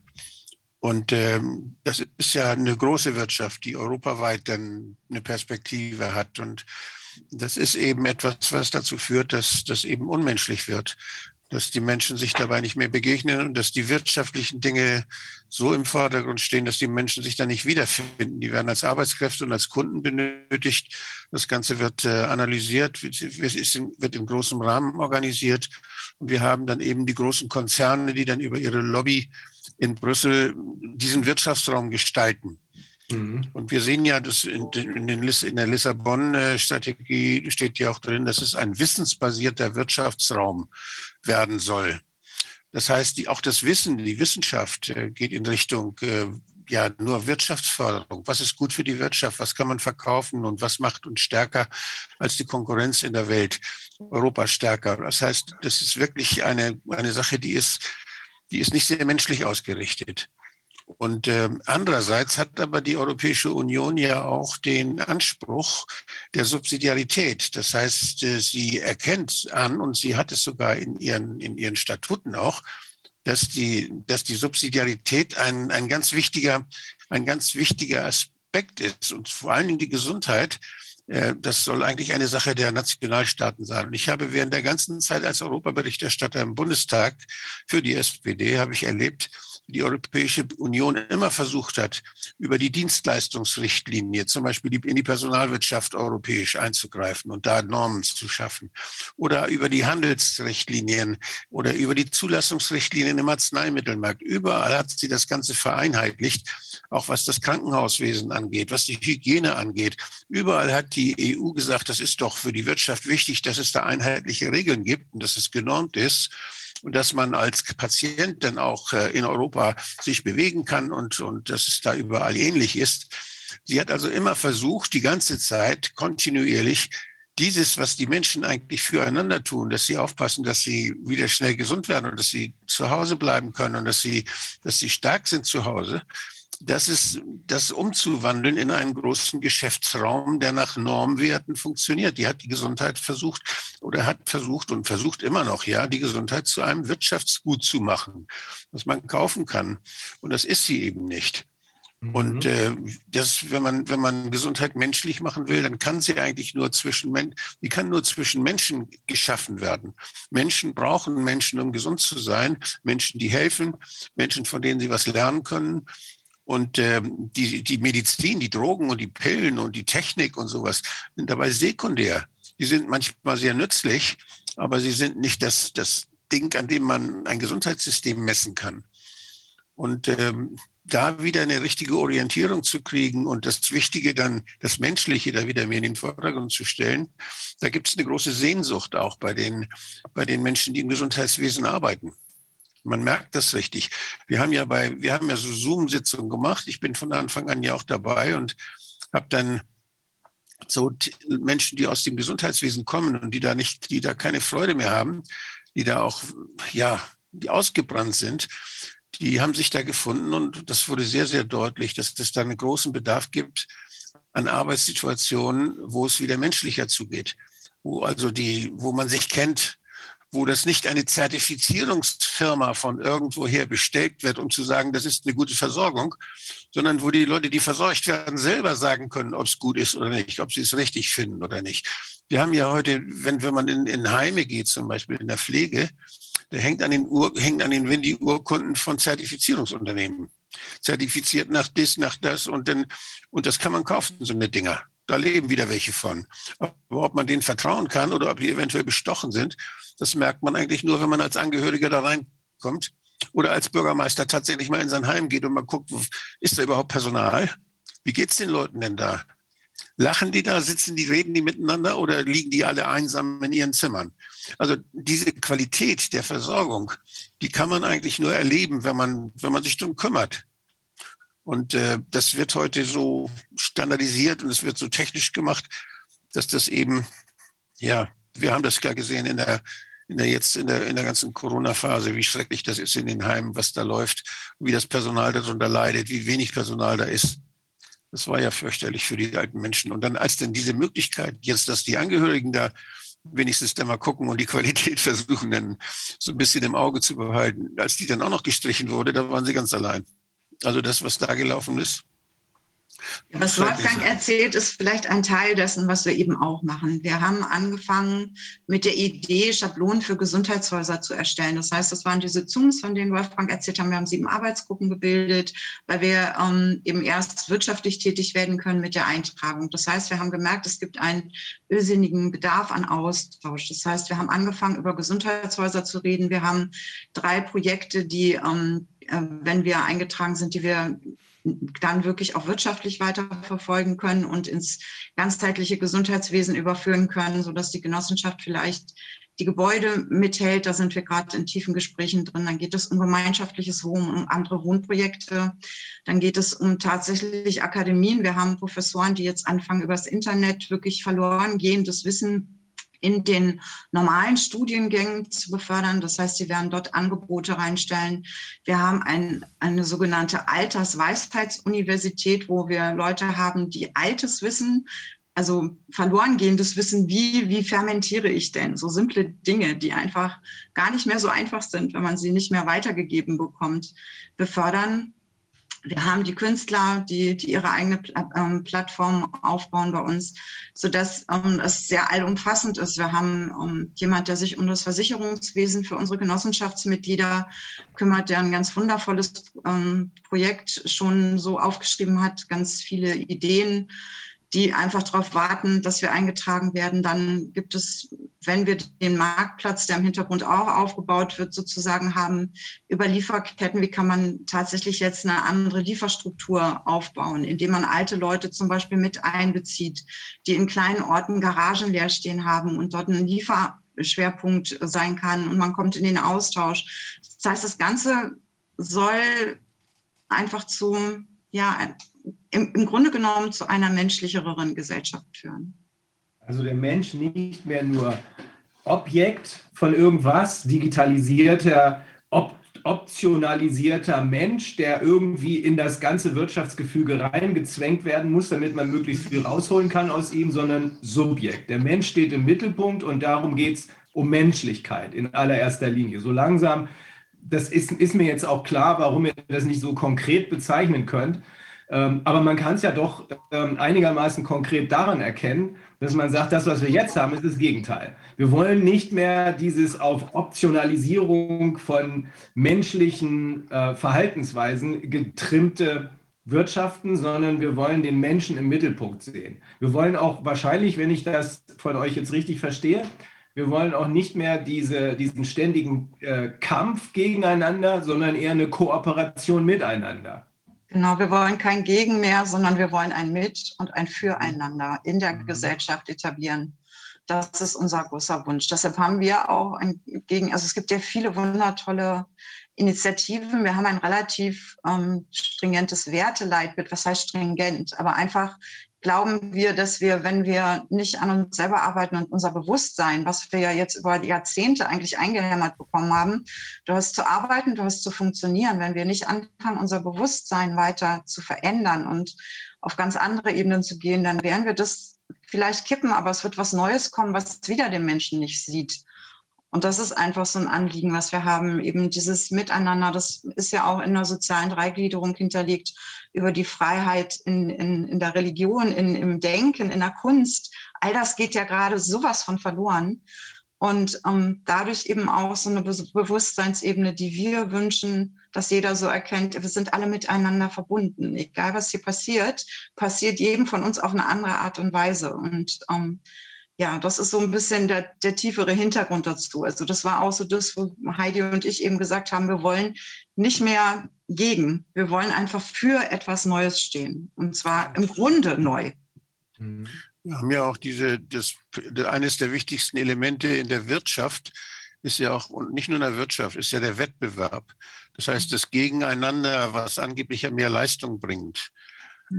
Und ähm, das ist ja eine große Wirtschaft, die europaweit dann eine Perspektive hat. Und das ist eben etwas, was dazu führt, dass das eben unmenschlich wird dass die Menschen sich dabei nicht mehr begegnen und dass die wirtschaftlichen Dinge so im Vordergrund stehen, dass die Menschen sich da nicht wiederfinden. Die werden als Arbeitskräfte und als Kunden benötigt. Das Ganze wird äh, analysiert, wird im großen Rahmen organisiert. Und wir haben dann eben die großen Konzerne, die dann über ihre Lobby in Brüssel diesen Wirtschaftsraum gestalten. Mhm. Und wir sehen ja, dass in, in, in der Lissabon-Strategie steht ja auch drin, dass es ein wissensbasierter Wirtschaftsraum werden soll. Das heißt, die, auch das Wissen, die Wissenschaft äh, geht in Richtung äh, ja nur Wirtschaftsförderung. Was ist gut für die Wirtschaft? Was kann man verkaufen und was macht uns stärker als die Konkurrenz in der Welt? Europa stärker. Das heißt, das ist wirklich eine, eine Sache, die ist, die ist nicht sehr menschlich ausgerichtet. Und äh, andererseits hat aber die Europäische Union ja auch den Anspruch der Subsidiarität. Das heißt, äh, sie erkennt an und sie hat es sogar in ihren, in ihren Statuten auch, dass die, dass die Subsidiarität ein, ein ganz wichtiger, ein ganz wichtiger Aspekt ist und vor allen Dingen die Gesundheit. Äh, das soll eigentlich eine Sache der Nationalstaaten sein. Und ich habe während der ganzen Zeit als Europaberichterstatter im Bundestag für die SPD habe ich erlebt, die Europäische Union immer versucht hat, über die Dienstleistungsrichtlinie, zum Beispiel in die Personalwirtschaft europäisch einzugreifen und da Normen zu schaffen. Oder über die Handelsrichtlinien oder über die Zulassungsrichtlinien im Arzneimittelmarkt. Überall hat sie das Ganze vereinheitlicht, auch was das Krankenhauswesen angeht, was die Hygiene angeht. Überall hat die EU gesagt, das ist doch für die Wirtschaft wichtig, dass es da einheitliche Regeln gibt und dass es genormt ist und dass man als Patient dann auch äh, in Europa sich bewegen kann und, und dass es da überall ähnlich ist. Sie hat also immer versucht, die ganze Zeit kontinuierlich dieses, was die Menschen eigentlich füreinander tun, dass sie aufpassen, dass sie wieder schnell gesund werden und dass sie zu Hause bleiben können und dass sie, dass sie stark sind zu Hause, das ist das umzuwandeln in einen großen Geschäftsraum, der nach Normwerten funktioniert. Die hat die Gesundheit versucht oder hat versucht und versucht immer noch, ja, die Gesundheit zu einem Wirtschaftsgut zu machen, was man kaufen kann. Und das ist sie eben nicht. Mhm. Und äh, das, wenn man, wenn man Gesundheit menschlich machen will, dann kann sie eigentlich nur zwischen die kann nur zwischen Menschen geschaffen werden. Menschen brauchen Menschen, um gesund zu sein. Menschen, die helfen, Menschen, von denen sie was lernen können. Und ähm, die, die Medizin, die Drogen und die Pillen und die Technik und sowas sind dabei sekundär. Die sind manchmal sehr nützlich, aber sie sind nicht das, das Ding, an dem man ein Gesundheitssystem messen kann. Und ähm, da wieder eine richtige Orientierung zu kriegen und das Wichtige dann, das Menschliche da wieder mehr in den Vordergrund zu stellen, da gibt es eine große Sehnsucht auch bei den, bei den Menschen, die im Gesundheitswesen arbeiten. Man merkt das richtig. Wir haben ja bei, wir haben ja so Zoom-Sitzungen gemacht. Ich bin von Anfang an ja auch dabei und habe dann so Menschen, die aus dem Gesundheitswesen kommen und die da nicht, die da keine Freude mehr haben, die da auch, ja, die ausgebrannt sind, die haben sich da gefunden und das wurde sehr, sehr deutlich, dass es da einen großen Bedarf gibt an Arbeitssituationen, wo es wieder menschlicher zugeht, wo also die, wo man sich kennt, wo das nicht eine Zertifizierungsfirma von irgendwoher bestellt wird, um zu sagen, das ist eine gute Versorgung, sondern wo die Leute, die versorgt werden, selber sagen können, ob es gut ist oder nicht, ob sie es richtig finden oder nicht. Wir haben ja heute, wenn, wenn man in, in Heime geht, zum Beispiel in der Pflege, da hängt an den, Ur, hängt an den Windy-Urkunden von Zertifizierungsunternehmen. Zertifiziert nach das, nach das und dann, und das kann man kaufen, so eine Dinger. Da leben wieder welche von. Aber ob man denen vertrauen kann oder ob die eventuell bestochen sind, das merkt man eigentlich nur, wenn man als Angehöriger da reinkommt oder als Bürgermeister tatsächlich mal in sein Heim geht und mal guckt, ist da überhaupt Personal? Wie geht's den Leuten denn da? Lachen die da, sitzen die, reden die miteinander oder liegen die alle einsam in ihren Zimmern? Also diese Qualität der Versorgung, die kann man eigentlich nur erleben, wenn man, wenn man sich darum kümmert. Und äh, das wird heute so standardisiert und es wird so technisch gemacht, dass das eben, ja, wir haben das ja gesehen in der, in der jetzt in der, in der ganzen Corona-Phase, wie schrecklich das ist in den Heimen, was da läuft, wie das Personal darunter leidet, wie wenig Personal da ist. Das war ja fürchterlich für die alten Menschen. Und dann, als denn diese Möglichkeit jetzt, dass die Angehörigen da wenigstens da mal gucken und die Qualität versuchen, dann so ein bisschen im Auge zu behalten, als die dann auch noch gestrichen wurde, da waren sie ganz allein. Also das, was da gelaufen ist,
was Wolfgang erzählt, ist vielleicht ein Teil dessen, was wir eben auch machen. Wir haben angefangen mit der Idee, Schablonen für Gesundheitshäuser zu erstellen. Das heißt, das waren diese Zooms, von denen Wolfgang erzählt haben. Wir haben sieben Arbeitsgruppen gebildet, weil wir ähm, eben erst wirtschaftlich tätig werden können mit der Eintragung. Das heißt, wir haben gemerkt, es gibt einen irrsinnigen Bedarf an Austausch. Das heißt, wir haben angefangen, über Gesundheitshäuser zu reden. Wir haben drei Projekte, die ähm, äh, wenn wir eingetragen sind, die wir dann wirklich auch wirtschaftlich weiterverfolgen können und ins ganzheitliche Gesundheitswesen überführen können, sodass die Genossenschaft vielleicht die Gebäude mithält. Da sind wir gerade in tiefen Gesprächen drin. Dann geht es um gemeinschaftliches Wohnen, um andere Wohnprojekte. Dann geht es um tatsächlich Akademien. Wir haben Professoren, die jetzt anfangen, übers Internet wirklich verloren gehendes Wissen in den normalen Studiengängen zu befördern. Das heißt, sie werden dort Angebote reinstellen. Wir haben ein, eine sogenannte Altersweisheitsuniversität, wo wir Leute haben, die altes Wissen, also verloren gehendes Wissen, wie, wie fermentiere ich denn? So simple Dinge, die einfach gar nicht mehr so einfach sind, wenn man sie nicht mehr weitergegeben bekommt, befördern wir haben die Künstler, die, die ihre eigene ähm, Plattform aufbauen bei uns, sodass ähm, es sehr allumfassend ist. Wir haben ähm, jemand, der sich um das Versicherungswesen für unsere Genossenschaftsmitglieder kümmert, der ein ganz wundervolles ähm, Projekt schon so aufgeschrieben hat, ganz viele Ideen die einfach darauf warten, dass wir eingetragen werden. Dann gibt es, wenn wir den Marktplatz, der im Hintergrund auch aufgebaut wird, sozusagen haben, über Lieferketten, wie kann man tatsächlich jetzt eine andere Lieferstruktur aufbauen, indem man alte Leute zum Beispiel mit einbezieht, die in kleinen Orten Garagen leer stehen haben und dort ein Lieferschwerpunkt sein kann und man kommt in den Austausch. Das heißt, das Ganze soll einfach zu ja, im, im Grunde genommen zu einer menschlicheren Gesellschaft führen.
Also der Mensch nicht mehr nur Objekt von irgendwas, digitalisierter, op optionalisierter Mensch, der irgendwie in das ganze Wirtschaftsgefüge reingezwängt werden muss, damit man möglichst viel rausholen kann aus ihm, sondern Subjekt. Der Mensch steht im Mittelpunkt und darum geht es um Menschlichkeit in allererster Linie. So langsam, das ist, ist mir jetzt auch klar, warum ihr das nicht so konkret bezeichnen könnt. Ähm, aber man kann es ja doch ähm, einigermaßen konkret daran erkennen, dass man sagt, das, was wir jetzt haben, ist das Gegenteil. Wir wollen nicht mehr dieses auf Optionalisierung von menschlichen äh, Verhaltensweisen getrimmte Wirtschaften, sondern wir wollen den Menschen im Mittelpunkt sehen. Wir wollen auch wahrscheinlich, wenn ich das von euch jetzt richtig verstehe, wir wollen auch nicht mehr diese, diesen ständigen äh, Kampf gegeneinander, sondern eher eine Kooperation miteinander.
Genau, wir wollen kein Gegen mehr, sondern wir wollen ein Mit und ein Füreinander in der mhm. Gesellschaft etablieren. Das ist unser großer Wunsch. Deshalb haben wir auch ein Gegen, also es gibt ja viele wundertolle Initiativen. Wir haben ein relativ ähm, stringentes Werteleitbild. Was heißt stringent? Aber einfach glauben wir, dass wir, wenn wir nicht an uns selber arbeiten und unser Bewusstsein, was wir ja jetzt über Jahrzehnte eigentlich eingehämmert bekommen haben, du hast zu arbeiten, du hast zu funktionieren, wenn wir nicht anfangen, unser Bewusstsein weiter zu verändern und auf ganz andere Ebenen zu gehen, dann werden wir das vielleicht kippen, aber es wird was Neues kommen, was wieder den Menschen nicht sieht. Und das ist einfach so ein Anliegen, was wir haben. Eben dieses Miteinander, das ist ja auch in der sozialen Dreigliederung hinterlegt, über die Freiheit in, in, in der Religion, in, im Denken, in der Kunst. All das geht ja gerade sowas von verloren. Und ähm, dadurch eben auch so eine Be Bewusstseinsebene, die wir wünschen, dass jeder so erkennt, wir sind alle miteinander verbunden. Egal was hier passiert, passiert jedem von uns auf eine andere Art und Weise. Und ähm, ja, das ist so ein bisschen der, der tiefere Hintergrund dazu. Also das war auch so das, wo Heidi und ich eben gesagt haben, wir wollen nicht mehr gegen, wir wollen einfach für etwas Neues stehen. Und zwar im Grunde neu.
Mhm. Wir haben ja auch diese, das, eines der wichtigsten Elemente in der Wirtschaft ist ja auch, und nicht nur in der Wirtschaft, ist ja der Wettbewerb. Das heißt, das Gegeneinander, was angeblich ja mehr Leistung bringt.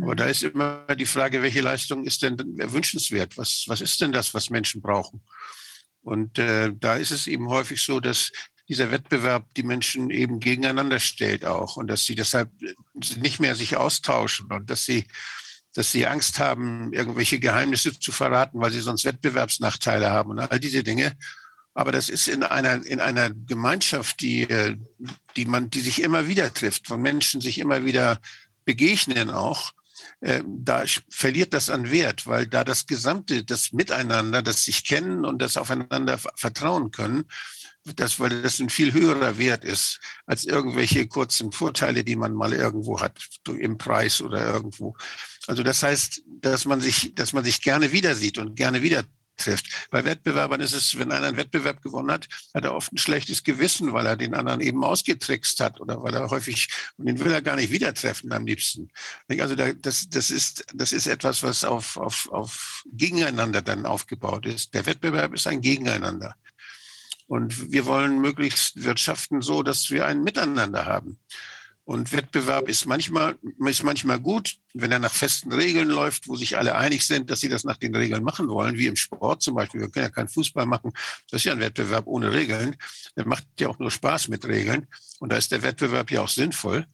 Aber da ist immer die Frage, welche Leistung ist denn wünschenswert? Was, was ist denn das, was Menschen brauchen? Und äh, da ist es eben häufig so, dass dieser Wettbewerb die Menschen eben gegeneinander stellt auch und dass sie deshalb nicht mehr sich austauschen und dass sie, dass sie Angst haben, irgendwelche Geheimnisse zu verraten, weil sie sonst Wettbewerbsnachteile haben und all diese Dinge. Aber das ist in einer, in einer Gemeinschaft, die, äh, die man, die sich immer wieder trifft, von Menschen sich immer wieder begegnen auch, äh, da verliert das an Wert, weil da das gesamte, das Miteinander, das sich kennen und das aufeinander vertrauen können, das, weil das ein viel höherer Wert ist als irgendwelche kurzen Vorteile, die man mal irgendwo hat, im Preis oder irgendwo. Also das heißt, dass man sich, dass man sich gerne wieder sieht und gerne wieder trifft. Bei Wettbewerbern ist es, wenn einer einen Wettbewerb gewonnen hat, hat er oft ein schlechtes Gewissen, weil er den anderen eben ausgetrickst hat oder weil er häufig, und den will er gar nicht wieder treffen am liebsten. Also das, das, ist, das ist etwas, was auf, auf, auf Gegeneinander dann aufgebaut ist. Der Wettbewerb ist ein Gegeneinander. Und wir wollen möglichst wirtschaften so, dass wir ein Miteinander haben. Und Wettbewerb ist manchmal, ist manchmal gut, wenn er nach festen Regeln läuft, wo sich alle einig sind, dass sie das nach den Regeln machen wollen, wie im Sport zum Beispiel. Wir können ja keinen Fußball machen. Das ist ja ein Wettbewerb ohne Regeln. Der macht ja auch nur Spaß mit Regeln. Und da ist der Wettbewerb ja auch sinnvoll.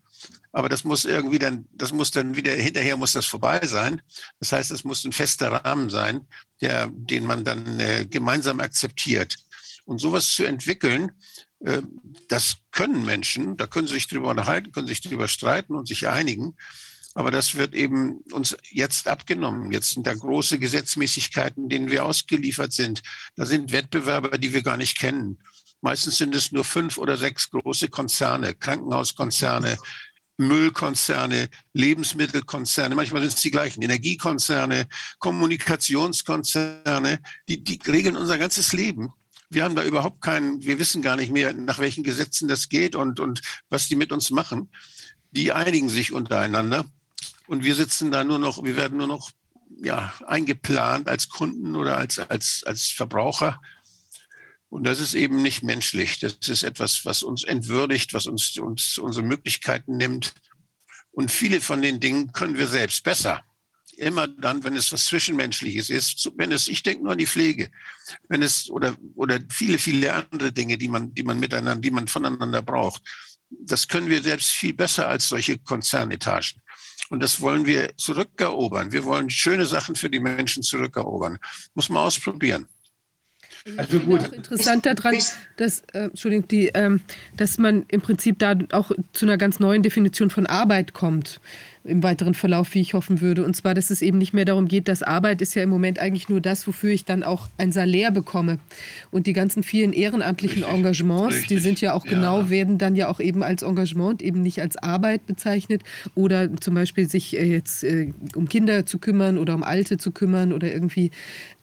Aber das muss irgendwie dann, das muss dann wieder, hinterher muss das vorbei sein. Das heißt, es muss ein fester Rahmen sein, der, den man dann äh, gemeinsam akzeptiert. Und sowas zu entwickeln, das können Menschen, da können sie sich drüber unterhalten, können sich drüber streiten und sich einigen. Aber das wird eben uns jetzt abgenommen. Jetzt sind da große Gesetzmäßigkeiten, denen wir ausgeliefert sind. Da sind Wettbewerber, die wir gar nicht kennen. Meistens sind es nur fünf oder sechs große Konzerne, Krankenhauskonzerne, Müllkonzerne, Lebensmittelkonzerne, manchmal sind es die gleichen, Energiekonzerne, Kommunikationskonzerne, die, die regeln unser ganzes Leben wir haben da überhaupt keinen, wir wissen gar nicht mehr, nach welchen Gesetzen das geht und, und was die mit uns machen. Die einigen sich untereinander und wir sitzen da nur noch, wir werden nur noch ja, eingeplant als Kunden oder als, als, als Verbraucher. Und das ist eben nicht menschlich. Das ist etwas, was uns entwürdigt, was uns, uns unsere Möglichkeiten nimmt. Und viele von den Dingen können wir selbst besser immer dann, wenn es was Zwischenmenschliches ist, wenn es, ich denke nur an die Pflege, wenn es oder, oder viele, viele andere Dinge, die man, die man miteinander, die man voneinander braucht. Das können wir selbst viel besser als solche Konzernetagen. Und das wollen wir zurückerobern. Wir wollen schöne Sachen für die Menschen zurückerobern. Muss man ausprobieren.
Also gut. Auch interessant daran, dass, äh, Entschuldigung, die, ähm, dass man im Prinzip da auch zu einer ganz neuen Definition von Arbeit kommt im weiteren Verlauf, wie ich hoffen würde. Und zwar, dass es eben nicht mehr darum geht, dass Arbeit ist ja im Moment eigentlich nur das, wofür ich dann auch ein Salär bekomme. Und die ganzen vielen ehrenamtlichen Richtig. Engagements, Richtig. die sind ja auch genau, ja. werden dann ja auch eben als Engagement, eben nicht als Arbeit bezeichnet. Oder zum Beispiel sich äh, jetzt äh, um Kinder zu kümmern oder um Alte zu kümmern oder irgendwie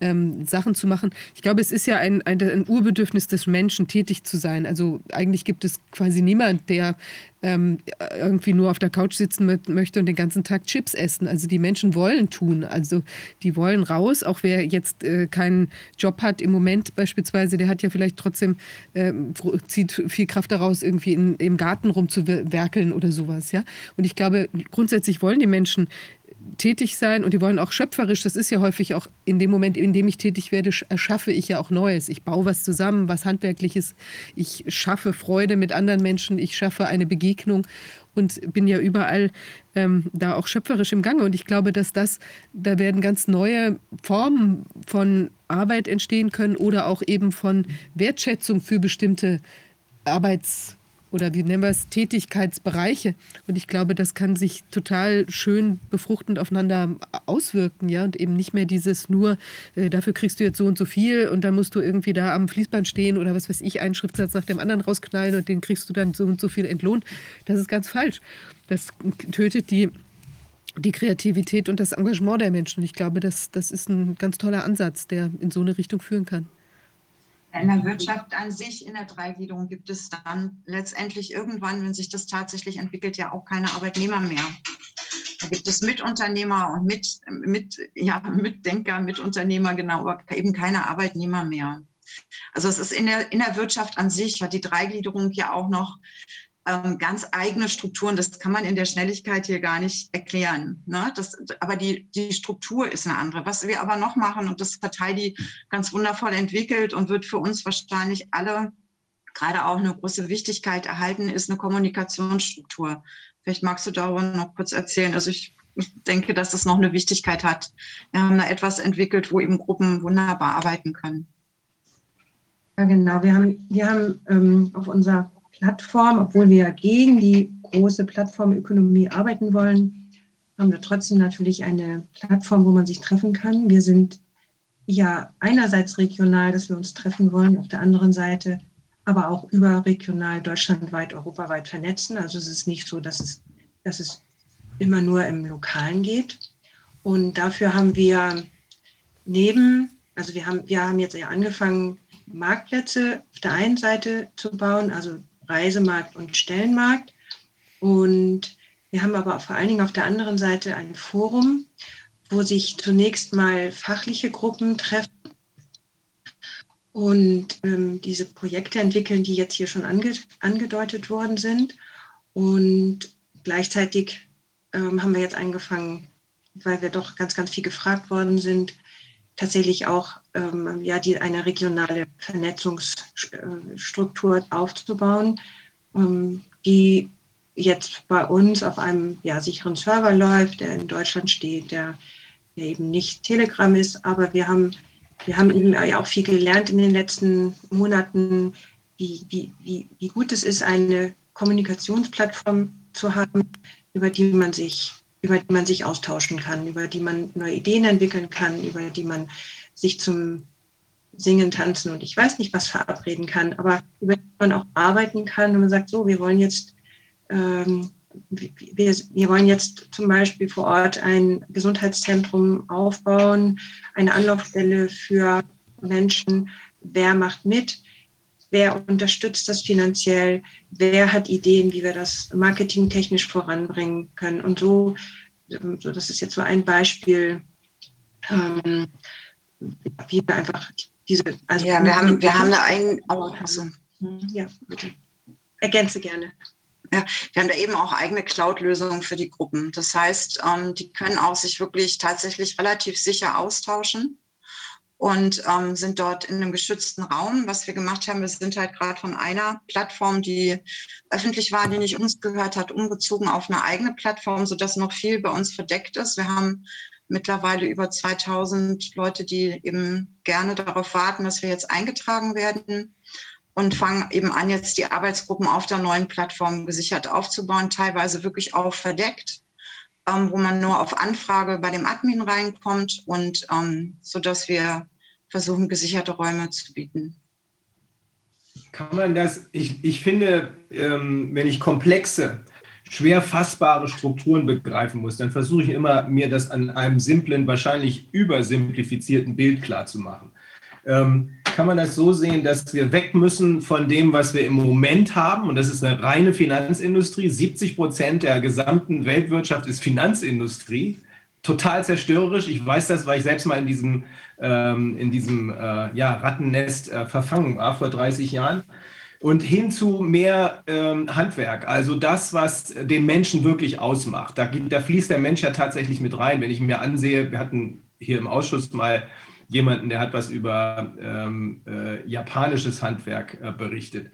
ähm, Sachen zu machen. Ich glaube, es ist ja ein, ein, ein Urbedürfnis des Menschen, tätig zu sein. Also eigentlich gibt es quasi niemand, der ähm, irgendwie nur auf der Couch sitzen möchte und den ganzen Tag Chips essen. Also die Menschen wollen tun. Also die wollen raus. Auch wer jetzt äh, keinen Job hat im Moment beispielsweise, der hat ja vielleicht trotzdem, äh, zieht viel Kraft daraus, irgendwie in, im Garten rumzuwerkeln oder sowas. Ja? Und ich glaube, grundsätzlich wollen die Menschen tätig sein und die wollen auch schöpferisch. Das ist ja häufig auch in dem Moment, in dem ich tätig werde, erschaffe ich ja auch Neues. Ich baue was zusammen, was handwerkliches. Ich schaffe Freude mit anderen Menschen. Ich schaffe eine Begegnung und bin ja überall ähm, da auch schöpferisch im Gange. Und ich glaube, dass das, da werden ganz neue Formen von Arbeit entstehen können oder auch eben von Wertschätzung für bestimmte Arbeits oder wie nennen wir es, Tätigkeitsbereiche. Und ich glaube, das kann sich total schön befruchtend aufeinander auswirken, ja, und eben nicht mehr dieses nur, äh, dafür kriegst du jetzt so und so viel und dann musst du irgendwie da am Fließband stehen oder was weiß ich, einen Schriftsatz nach dem anderen rausknallen und den kriegst du dann so und so viel entlohnt. Das ist ganz falsch. Das tötet die die Kreativität und das Engagement der Menschen. Ich glaube, das, das ist ein ganz toller Ansatz, der in so eine Richtung führen kann.
In der Wirtschaft an sich, in der Dreigliederung, gibt es dann letztendlich irgendwann, wenn sich das tatsächlich entwickelt, ja auch keine Arbeitnehmer mehr. Da gibt es Mitunternehmer und mit, mit, ja, Mitdenker, Mitunternehmer, genau, aber eben keine Arbeitnehmer mehr. Also es ist in der, in der Wirtschaft an sich, hat die Dreigliederung ja auch noch ähm, ganz eigene Strukturen. Das kann man in der Schnelligkeit hier gar nicht erklären. Ne? Das, aber die, die Struktur ist eine andere. Was wir aber noch machen, und das hat Heidi ganz wundervoll entwickelt und wird für uns wahrscheinlich alle gerade auch eine große Wichtigkeit erhalten, ist eine Kommunikationsstruktur. Vielleicht magst du darüber noch kurz erzählen. Also ich denke, dass das noch eine Wichtigkeit hat. Wir haben da etwas entwickelt, wo eben Gruppen wunderbar arbeiten können.
Ja, genau. Wir haben, wir haben ähm, auf unserer Plattform, obwohl wir gegen die große Plattformökonomie arbeiten wollen, haben wir trotzdem natürlich eine Plattform, wo man sich treffen kann. Wir sind ja einerseits regional, dass wir uns treffen wollen, auf der anderen Seite aber auch überregional, deutschlandweit, europaweit vernetzen. Also es ist nicht so, dass es, dass es immer nur im Lokalen geht. Und dafür haben wir neben, also wir haben, wir haben jetzt ja angefangen, Marktplätze auf der einen Seite zu bauen, also Reisemarkt und Stellenmarkt. Und wir haben aber vor allen Dingen auf der anderen Seite ein Forum, wo sich zunächst mal fachliche Gruppen treffen und ähm, diese Projekte entwickeln, die jetzt hier schon ange angedeutet worden sind. Und gleichzeitig ähm, haben wir jetzt angefangen, weil wir doch ganz, ganz viel gefragt worden sind, tatsächlich auch ähm, ja, die, eine regionale Vernetzungsstruktur aufzubauen, ähm, die jetzt bei uns auf einem ja, sicheren Server läuft, der in Deutschland steht, der, der eben nicht Telegram ist, aber wir haben, wir haben eben ja auch viel gelernt in den letzten Monaten, wie, wie, wie, wie gut es ist, eine Kommunikationsplattform zu haben, über die man sich über die man sich austauschen kann, über die man neue Ideen entwickeln kann, über die man sich zum Singen, Tanzen und ich weiß nicht was verabreden kann, aber über die man auch arbeiten kann und man sagt, so, wir wollen jetzt, ähm, wir, wir wollen jetzt zum Beispiel vor Ort ein Gesundheitszentrum aufbauen, eine Anlaufstelle für Menschen. Wer macht mit? Wer unterstützt das finanziell? Wer hat Ideen, wie wir das marketingtechnisch voranbringen können? Und so, so das ist jetzt so ein Beispiel, ähm, wie wir einfach diese.
Also ja, wir haben, wir haben da einen. Oh, also,
ja, bitte. Ergänze gerne.
Ja, wir haben da eben auch eigene Cloud-Lösungen für die Gruppen. Das heißt, ähm, die können auch sich wirklich tatsächlich relativ sicher austauschen und ähm, sind dort in einem geschützten Raum. Was wir gemacht haben, wir sind halt gerade von einer Plattform, die öffentlich war, die nicht uns gehört hat, umgezogen auf eine eigene Plattform, sodass noch viel bei uns verdeckt ist. Wir haben mittlerweile über 2000 Leute, die eben gerne darauf warten, dass wir jetzt eingetragen werden und fangen eben an, jetzt die Arbeitsgruppen auf der neuen Plattform gesichert aufzubauen, teilweise wirklich auch verdeckt ähm, wo man nur auf Anfrage bei dem Admin reinkommt und ähm, so dass wir versuchen, gesicherte Räume zu bieten.
Kann man das, ich, ich finde, ähm, wenn ich komplexe, schwer fassbare Strukturen begreifen muss, dann versuche ich immer, mir das an einem simplen, wahrscheinlich übersimplifizierten Bild klarzumachen. Ähm, kann man das so sehen, dass wir weg müssen von dem, was wir im Moment haben? Und das ist eine reine Finanzindustrie. 70 Prozent der gesamten Weltwirtschaft ist Finanzindustrie. Total zerstörerisch. Ich weiß das, weil ich selbst mal in diesem, ähm, in diesem äh, ja, Rattennest äh, verfangen war vor 30 Jahren. Und hin zu mehr ähm, Handwerk, also das, was den Menschen wirklich ausmacht. Da, da fließt der Mensch ja tatsächlich mit rein. Wenn ich mir ansehe, wir hatten hier im Ausschuss mal jemanden, der hat was über ähm, äh, japanisches Handwerk äh, berichtet.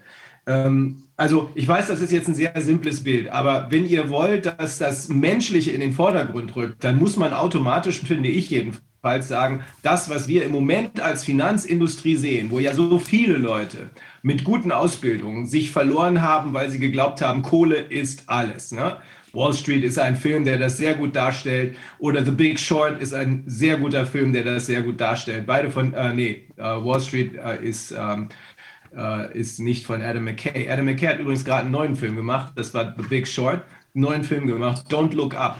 Ähm, also ich weiß, das ist jetzt ein sehr simples Bild, aber wenn ihr wollt, dass das Menschliche in den Vordergrund rückt, dann muss man automatisch, finde ich jedenfalls, sagen, das, was wir im Moment als Finanzindustrie sehen, wo ja so viele Leute mit guten Ausbildungen sich verloren haben, weil sie geglaubt haben, Kohle ist alles. Ne? Wall Street ist ein Film, der das sehr gut darstellt. Oder The Big Short ist ein sehr guter Film, der das sehr gut darstellt. Beide von, äh, nee, äh, Wall Street äh, ist, ähm, äh, ist nicht von Adam McKay. Adam McKay hat übrigens gerade einen neuen Film gemacht. Das war The Big Short. Einen neuen Film gemacht. Don't Look Up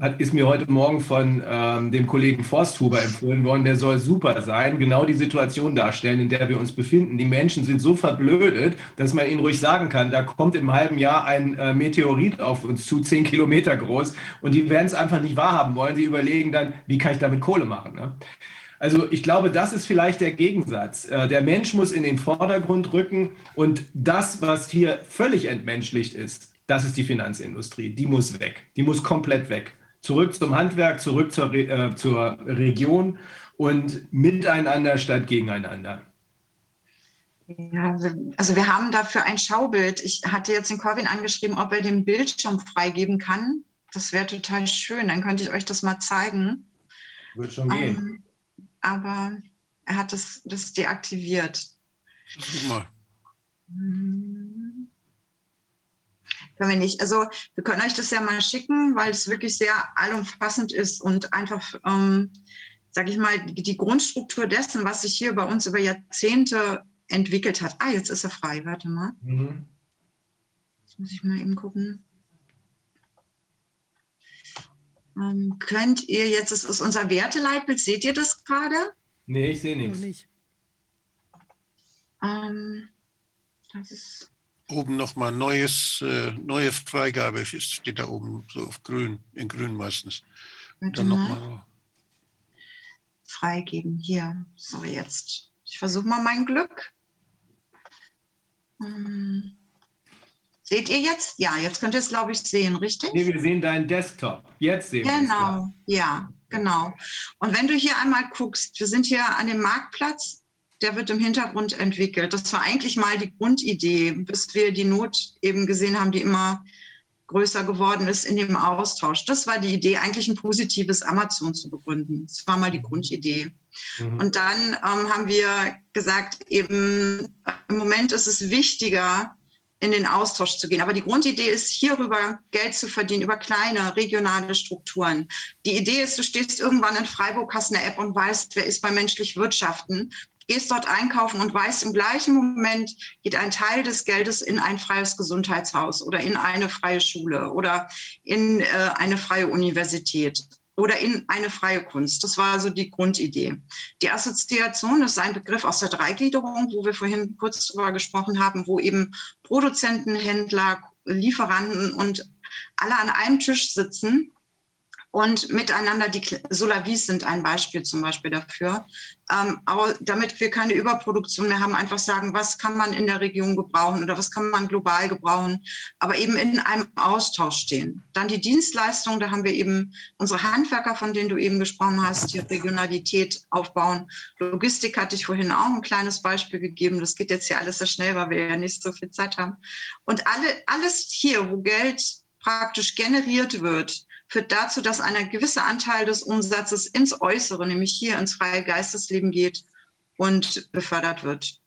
hat, ist mir heute Morgen von ähm, dem Kollegen Forsthuber empfohlen worden. Der soll super sein, genau die Situation darstellen, in der wir uns befinden. Die Menschen sind so verblödet, dass man ihnen ruhig sagen kann, da kommt im halben Jahr ein äh, Meteorit auf uns zu, zehn Kilometer groß, und die werden es einfach nicht wahrhaben wollen. Sie überlegen dann, wie kann ich damit Kohle machen? Ne? Also ich glaube, das ist vielleicht der Gegensatz. Äh, der Mensch muss in den Vordergrund rücken und das, was hier völlig entmenschlicht ist, das ist die Finanzindustrie. Die muss weg. Die muss komplett weg zurück zum Handwerk, zurück zur, äh, zur Region und miteinander statt gegeneinander.
Ja, also wir haben dafür ein Schaubild. Ich hatte jetzt den Corvin angeschrieben, ob er den Bildschirm freigeben kann. Das wäre total schön. Dann könnte ich euch das mal zeigen.
Wird schon gehen. Ähm,
aber er hat das, das deaktiviert. Guck mal. Hm können wir nicht. Also wir können euch das ja mal schicken, weil es wirklich sehr allumfassend ist und einfach, ähm, sage ich mal, die, die Grundstruktur dessen, was sich hier bei uns über Jahrzehnte entwickelt hat. Ah, jetzt ist er frei, warte mal. Mhm. Jetzt muss ich mal eben gucken. Ähm, könnt ihr jetzt, das ist unser Werteleitbild, seht ihr das gerade?
Nee, ich sehe nichts.
Ähm, das ist oben nochmal neues, äh, neue Freigabe steht da oben, so auf grün, in grün meistens.
Dann nochmal. Freigeben, hier. So, jetzt. Ich versuche mal mein Glück. Hm. Seht ihr jetzt? Ja, jetzt könnt ihr es, glaube ich, sehen, richtig?
Nee, wir sehen deinen Desktop. Jetzt sehen
wir Genau, ja, genau. Und wenn du hier einmal guckst, wir sind hier an dem Marktplatz der wird im Hintergrund entwickelt. Das war eigentlich mal die Grundidee, bis wir die Not eben gesehen haben, die immer größer geworden ist in dem Austausch. Das war die Idee, eigentlich ein positives Amazon zu begründen. Das war mal die Grundidee. Mhm. Und dann ähm, haben wir gesagt, eben im Moment ist es wichtiger, in den Austausch zu gehen. Aber die Grundidee ist, hierüber Geld zu verdienen, über kleine regionale Strukturen. Die Idee ist, du stehst irgendwann in Freiburg, hast eine App und weißt, wer ist bei menschlich Wirtschaften gehst dort einkaufen und weißt, im gleichen Moment geht ein Teil des Geldes in ein freies Gesundheitshaus oder in eine freie Schule oder in äh, eine freie Universität oder in eine freie Kunst. Das war also die Grundidee. Die Assoziation ist ein Begriff aus der Dreigliederung, wo wir vorhin kurz darüber gesprochen haben, wo eben Produzenten, Händler, Lieferanten und alle an einem Tisch sitzen und miteinander, die Solavis sind ein Beispiel zum Beispiel dafür. Ähm, aber damit wir keine Überproduktion mehr haben, einfach sagen, was kann man in der Region gebrauchen oder was kann man global gebrauchen, aber eben in einem Austausch stehen. Dann die Dienstleistung, da haben wir eben unsere Handwerker, von denen du eben gesprochen hast, die Regionalität aufbauen. Logistik hatte ich vorhin auch ein kleines Beispiel gegeben. Das geht jetzt hier alles sehr schnell, weil wir ja nicht so viel Zeit haben. Und alle, alles hier, wo Geld praktisch generiert wird, führt dazu, dass ein gewisser Anteil des Umsatzes ins Äußere, nämlich hier ins freie Geistesleben geht und befördert wird.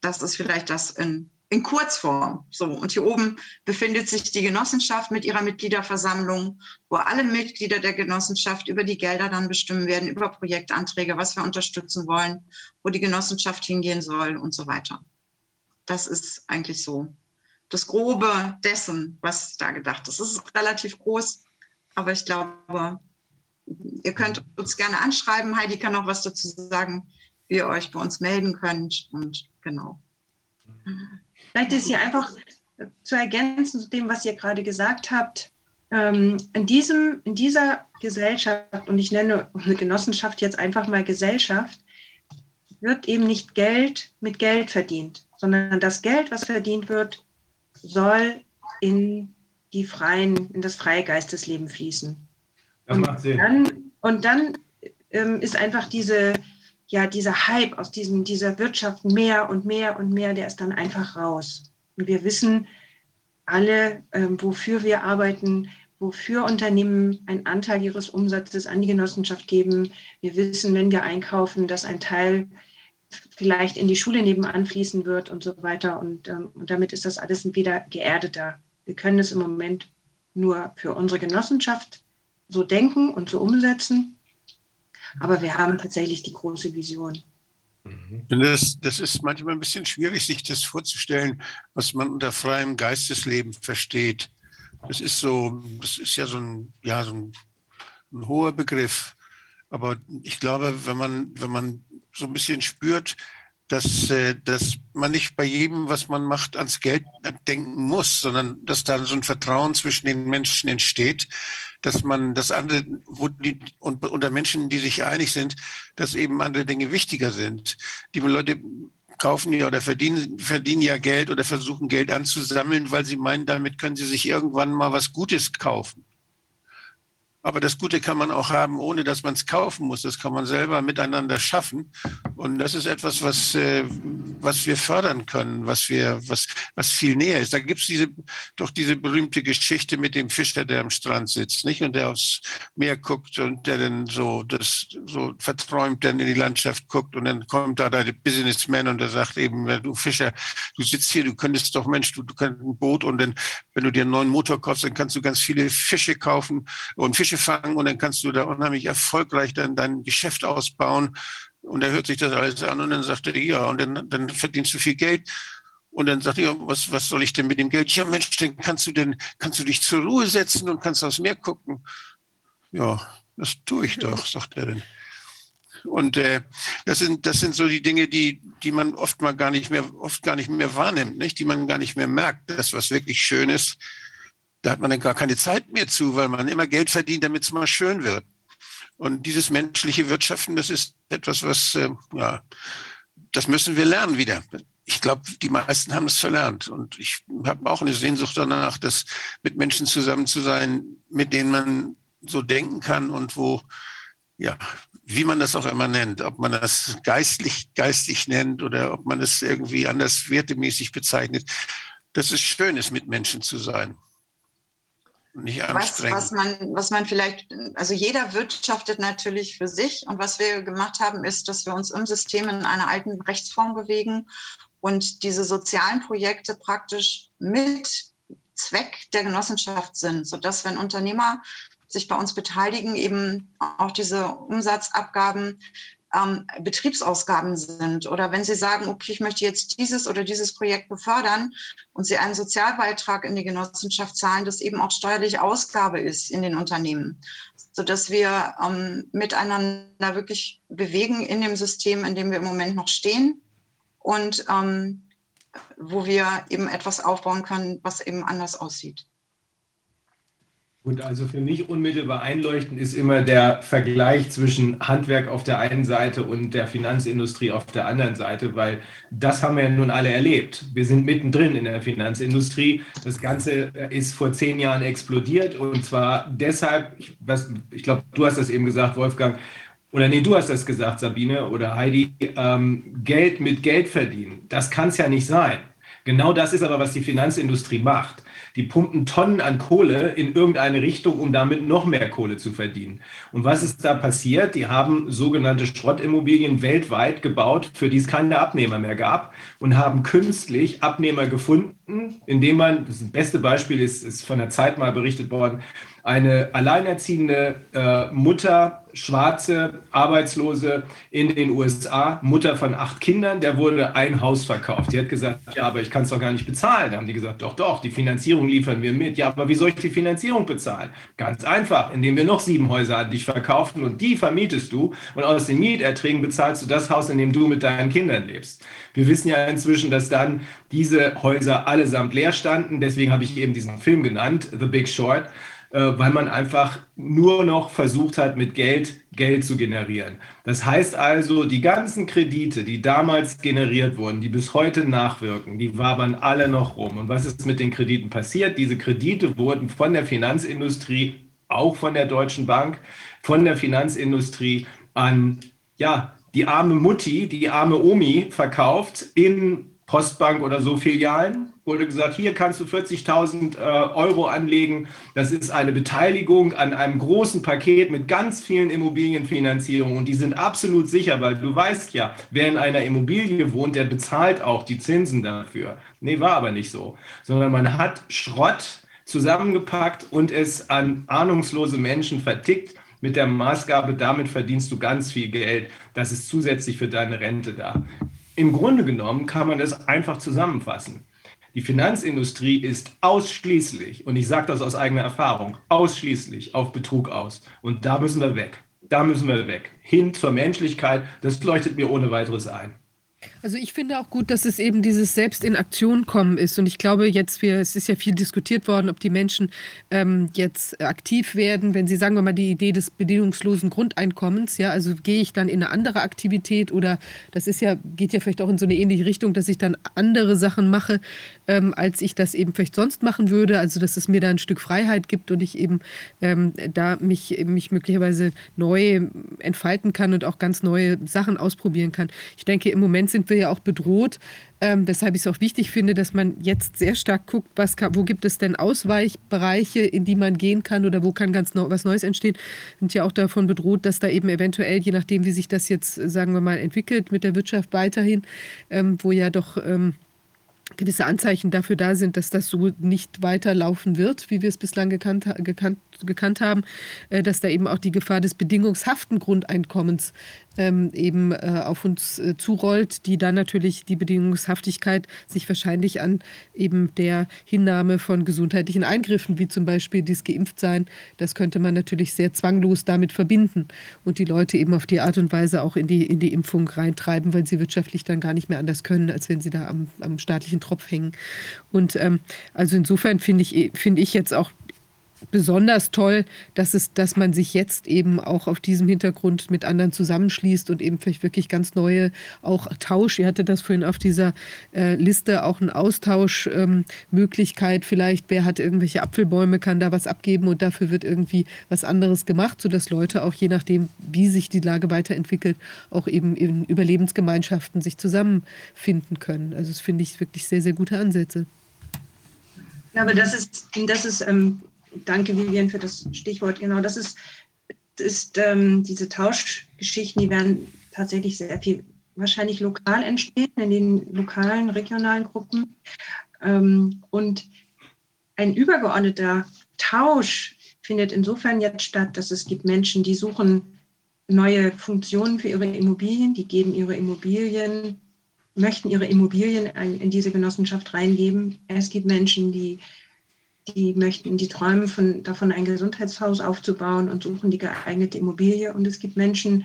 Das ist vielleicht das in in Kurzform. So, und hier oben befindet sich die Genossenschaft mit ihrer Mitgliederversammlung, wo alle Mitglieder der Genossenschaft über die Gelder dann bestimmen werden, über Projektanträge, was wir unterstützen wollen, wo die Genossenschaft hingehen soll und so weiter. Das ist eigentlich so das Grobe dessen, was da gedacht ist. Es ist relativ groß, aber ich glaube, ihr könnt uns gerne anschreiben. Heidi kann auch was dazu sagen, wie ihr euch bei uns melden könnt. Und genau.
Vielleicht ist hier einfach zu ergänzen zu dem, was ihr gerade gesagt habt. Ähm, in, diesem, in dieser Gesellschaft, und ich nenne unsere Genossenschaft jetzt einfach mal Gesellschaft, wird eben nicht Geld mit Geld verdient, sondern das Geld, was verdient wird, soll in die freien, in das freie Geistesleben fließen. Das macht Sinn. Und dann, und dann ähm, ist einfach diese, ja, dieser Hype aus diesem, dieser Wirtschaft mehr und mehr und mehr, der ist dann einfach raus. Und wir wissen alle, ähm, wofür wir arbeiten, wofür Unternehmen einen Anteil ihres Umsatzes an die Genossenschaft geben. Wir wissen, wenn wir einkaufen, dass ein Teil vielleicht in die Schule nebenan fließen wird und so weiter. Und, ähm, und damit ist das alles wieder geerdeter. Wir können es im Moment nur für unsere Genossenschaft so denken und so umsetzen. Aber wir haben tatsächlich die große Vision.
Mhm. Das, das ist manchmal ein bisschen schwierig, sich das vorzustellen, was man unter freiem Geistesleben versteht. Das ist so, das ist ja so ein, ja, so ein, ein hoher Begriff. Aber ich glaube, wenn man, wenn man so ein bisschen spürt, dass, äh, dass man nicht bei jedem, was man macht, ans Geld denken muss, sondern dass da so ein Vertrauen zwischen den Menschen entsteht, dass man das andere, wo die, und unter Menschen, die sich einig sind, dass eben andere Dinge wichtiger sind. Die Leute kaufen ja oder verdienen, verdienen ja Geld oder versuchen Geld anzusammeln, weil sie meinen, damit können sie sich irgendwann mal was Gutes kaufen. Aber das Gute kann man auch haben, ohne dass man es kaufen muss. Das kann man selber miteinander schaffen. Und das ist etwas, was, äh, was wir fördern können, was wir, was, was viel näher ist. Da gibt es diese, doch diese berühmte Geschichte mit dem Fischer, der am Strand sitzt, nicht? Und der aufs Meer guckt und der dann so, das, so verträumt dann in die Landschaft guckt. Und dann kommt da der Businessman und der sagt eben, du Fischer, du sitzt hier, du könntest doch, Mensch, du, du könntest ein Boot und dann, wenn du dir einen neuen Motor kaufst, dann kannst du ganz viele Fische kaufen und Fische fangen und dann kannst du da unheimlich erfolgreich dann dein Geschäft ausbauen. Und er hört sich das alles an und dann sagt er, ja, und dann, dann verdienst du viel Geld. Und dann sagt er, was, was soll ich denn mit dem Geld? Ja, Mensch, dann kannst du denn, kannst du dich zur Ruhe setzen und kannst aufs Meer gucken. Ja, das tue ich doch, sagt er dann. Und äh, das sind das sind so die Dinge, die die man oft mal gar nicht mehr oft gar nicht mehr wahrnimmt, nicht, die man gar nicht mehr merkt. Das was wirklich schön ist, da hat man dann gar keine Zeit mehr zu, weil man immer Geld verdient, damit es mal schön wird. Und dieses menschliche Wirtschaften, das ist etwas, was, äh, ja, das müssen wir lernen wieder. Ich glaube, die meisten haben es verlernt. Und ich habe auch eine Sehnsucht danach, das mit Menschen zusammen zu sein, mit denen man so denken kann und wo, ja, wie man das auch immer nennt, ob man das geistlich, geistig nennt oder ob man es irgendwie anders wertemäßig bezeichnet, dass es schön ist, mit Menschen zu sein nicht
anstrengend. Was, was, man, was man vielleicht, also jeder wirtschaftet natürlich für sich. Und was wir gemacht haben, ist, dass wir uns im System in einer alten Rechtsform bewegen und diese sozialen Projekte praktisch mit Zweck der Genossenschaft sind, sodass wenn Unternehmer sich bei uns beteiligen, eben auch diese Umsatzabgaben ähm, Betriebsausgaben sind. Oder wenn Sie sagen, okay, ich möchte jetzt dieses oder dieses Projekt befördern und Sie einen Sozialbeitrag in die Genossenschaft zahlen, das eben auch steuerlich Ausgabe ist in den Unternehmen, sodass wir ähm, miteinander wirklich bewegen in dem System, in dem wir im Moment noch stehen. Und ähm, wo wir eben etwas aufbauen können, was eben anders aussieht.
Und also für mich unmittelbar einleuchtend ist immer der Vergleich zwischen Handwerk auf der einen Seite und der Finanzindustrie auf der anderen Seite, weil das haben wir ja nun alle erlebt. Wir sind mittendrin in der Finanzindustrie. Das Ganze ist vor zehn Jahren explodiert und zwar deshalb, ich, ich glaube, du hast das eben gesagt, Wolfgang, oder nee, du hast das gesagt, Sabine oder Heidi, ähm, Geld mit Geld verdienen. Das kann es ja nicht sein. Genau das ist aber, was die Finanzindustrie macht. Die pumpen Tonnen an Kohle in irgendeine Richtung, um damit noch mehr Kohle zu verdienen. Und was ist da passiert? Die haben sogenannte Schrottimmobilien weltweit gebaut, für die es keine Abnehmer mehr gab und haben künstlich Abnehmer gefunden, indem man, das beste Beispiel ist, ist von der Zeit mal berichtet worden, eine alleinerziehende äh, Mutter, schwarze, Arbeitslose in den USA, Mutter von acht Kindern, der wurde ein Haus verkauft. Die hat gesagt, ja, aber ich kann es doch gar nicht bezahlen. Da haben die gesagt, doch, doch, die Finanzierung liefern wir mit. Ja, aber wie soll ich die Finanzierung bezahlen? Ganz einfach, indem wir noch sieben Häuser an dich verkaufen und die vermietest du und aus den Mieterträgen bezahlst du das Haus, in dem du mit deinen Kindern lebst. Wir wissen ja inzwischen, dass dann diese Häuser allesamt leer standen. Deswegen habe ich eben diesen Film genannt, The Big Short. Äh, weil man einfach nur noch versucht hat, mit Geld Geld zu generieren. Das heißt also, die ganzen Kredite, die damals generiert wurden, die bis heute nachwirken, die wabern alle noch rum. Und was ist mit den Krediten passiert? Diese Kredite wurden von der Finanzindustrie, auch von der Deutschen Bank, von der Finanzindustrie an ja, die arme Mutti, die arme Omi verkauft in Postbank oder so Filialen wurde gesagt, hier kannst du 40.000 äh, Euro anlegen. Das ist eine Beteiligung an einem großen Paket mit ganz vielen Immobilienfinanzierungen. Und die sind absolut sicher, weil du weißt ja, wer in einer Immobilie wohnt, der bezahlt auch die Zinsen dafür. Nee, war aber nicht so. Sondern man hat Schrott zusammengepackt und es an ahnungslose Menschen vertickt mit der Maßgabe, damit verdienst du ganz viel Geld. Das ist zusätzlich für deine Rente da. Im Grunde genommen kann man das einfach zusammenfassen. Die Finanzindustrie ist ausschließlich, und ich sage das aus eigener Erfahrung, ausschließlich auf Betrug aus. Und da müssen wir weg. Da müssen wir weg. Hin zur Menschlichkeit, das leuchtet mir ohne weiteres ein.
Also ich finde auch gut, dass es eben dieses Selbst in Aktion kommen ist. Und ich glaube jetzt, wir, es ist ja viel diskutiert worden, ob die Menschen ähm, jetzt aktiv werden, wenn sie, sagen wir mal, die Idee des bedingungslosen Grundeinkommens, ja, also gehe ich dann in eine andere Aktivität oder das ist ja, geht ja vielleicht auch in so eine ähnliche Richtung, dass ich dann andere Sachen mache, ähm, als ich das eben vielleicht sonst machen würde. Also dass es mir da ein Stück Freiheit gibt und ich eben ähm, da mich, mich möglicherweise neu entfalten kann und auch ganz neue Sachen ausprobieren kann. Ich denke, im Moment sind wir ja auch bedroht, ähm, weshalb ich es auch wichtig finde, dass man jetzt sehr stark guckt, was kann, wo gibt es denn Ausweichbereiche, in die man gehen kann oder wo kann ganz no, was Neues entstehen. Sind ja auch davon bedroht, dass da eben eventuell, je nachdem, wie sich das jetzt, sagen wir mal, entwickelt mit der Wirtschaft weiterhin, ähm, wo ja doch ähm, gewisse Anzeichen dafür da sind, dass das so nicht weiterlaufen wird, wie wir es bislang gekannt, gekannt, gekannt haben, äh, dass da eben auch die Gefahr des bedingungshaften Grundeinkommens ähm, eben äh, auf uns äh, zurollt, die dann natürlich die Bedingungshaftigkeit sich wahrscheinlich an eben der Hinnahme von gesundheitlichen Eingriffen, wie zum Beispiel dies Geimpftsein, das könnte man natürlich sehr zwanglos damit verbinden und die Leute eben auf die Art und Weise auch in die, in die Impfung reintreiben, weil sie wirtschaftlich dann gar nicht mehr anders können, als wenn sie da am, am staatlichen Tropf hängen. Und ähm, also insofern finde ich, finde ich jetzt auch besonders toll, dass, es, dass man sich jetzt eben auch auf diesem Hintergrund mit anderen zusammenschließt und eben vielleicht wirklich ganz neue, auch Tausch, ihr hattet das vorhin auf dieser äh, Liste, auch eine Austauschmöglichkeit ähm, vielleicht, wer hat irgendwelche Apfelbäume, kann da was abgeben und dafür wird irgendwie was anderes gemacht, sodass Leute auch je nachdem, wie sich die Lage weiterentwickelt, auch eben in Überlebensgemeinschaften sich zusammenfinden können. Also das finde ich wirklich sehr, sehr gute Ansätze.
Ja, aber das ist, das ist ähm, danke, Vivian, für das Stichwort. Genau, das ist, ist ähm, diese Tauschgeschichten, die werden tatsächlich sehr viel wahrscheinlich lokal entstehen, in den lokalen, regionalen Gruppen. Ähm, und ein übergeordneter Tausch findet insofern jetzt statt, dass es gibt Menschen, die suchen neue Funktionen für ihre Immobilien, die geben ihre Immobilien, möchten ihre Immobilien in diese Genossenschaft reingeben. Es gibt Menschen, die die möchten, die träumen von, davon, ein Gesundheitshaus aufzubauen und suchen die geeignete Immobilie. Und es gibt Menschen,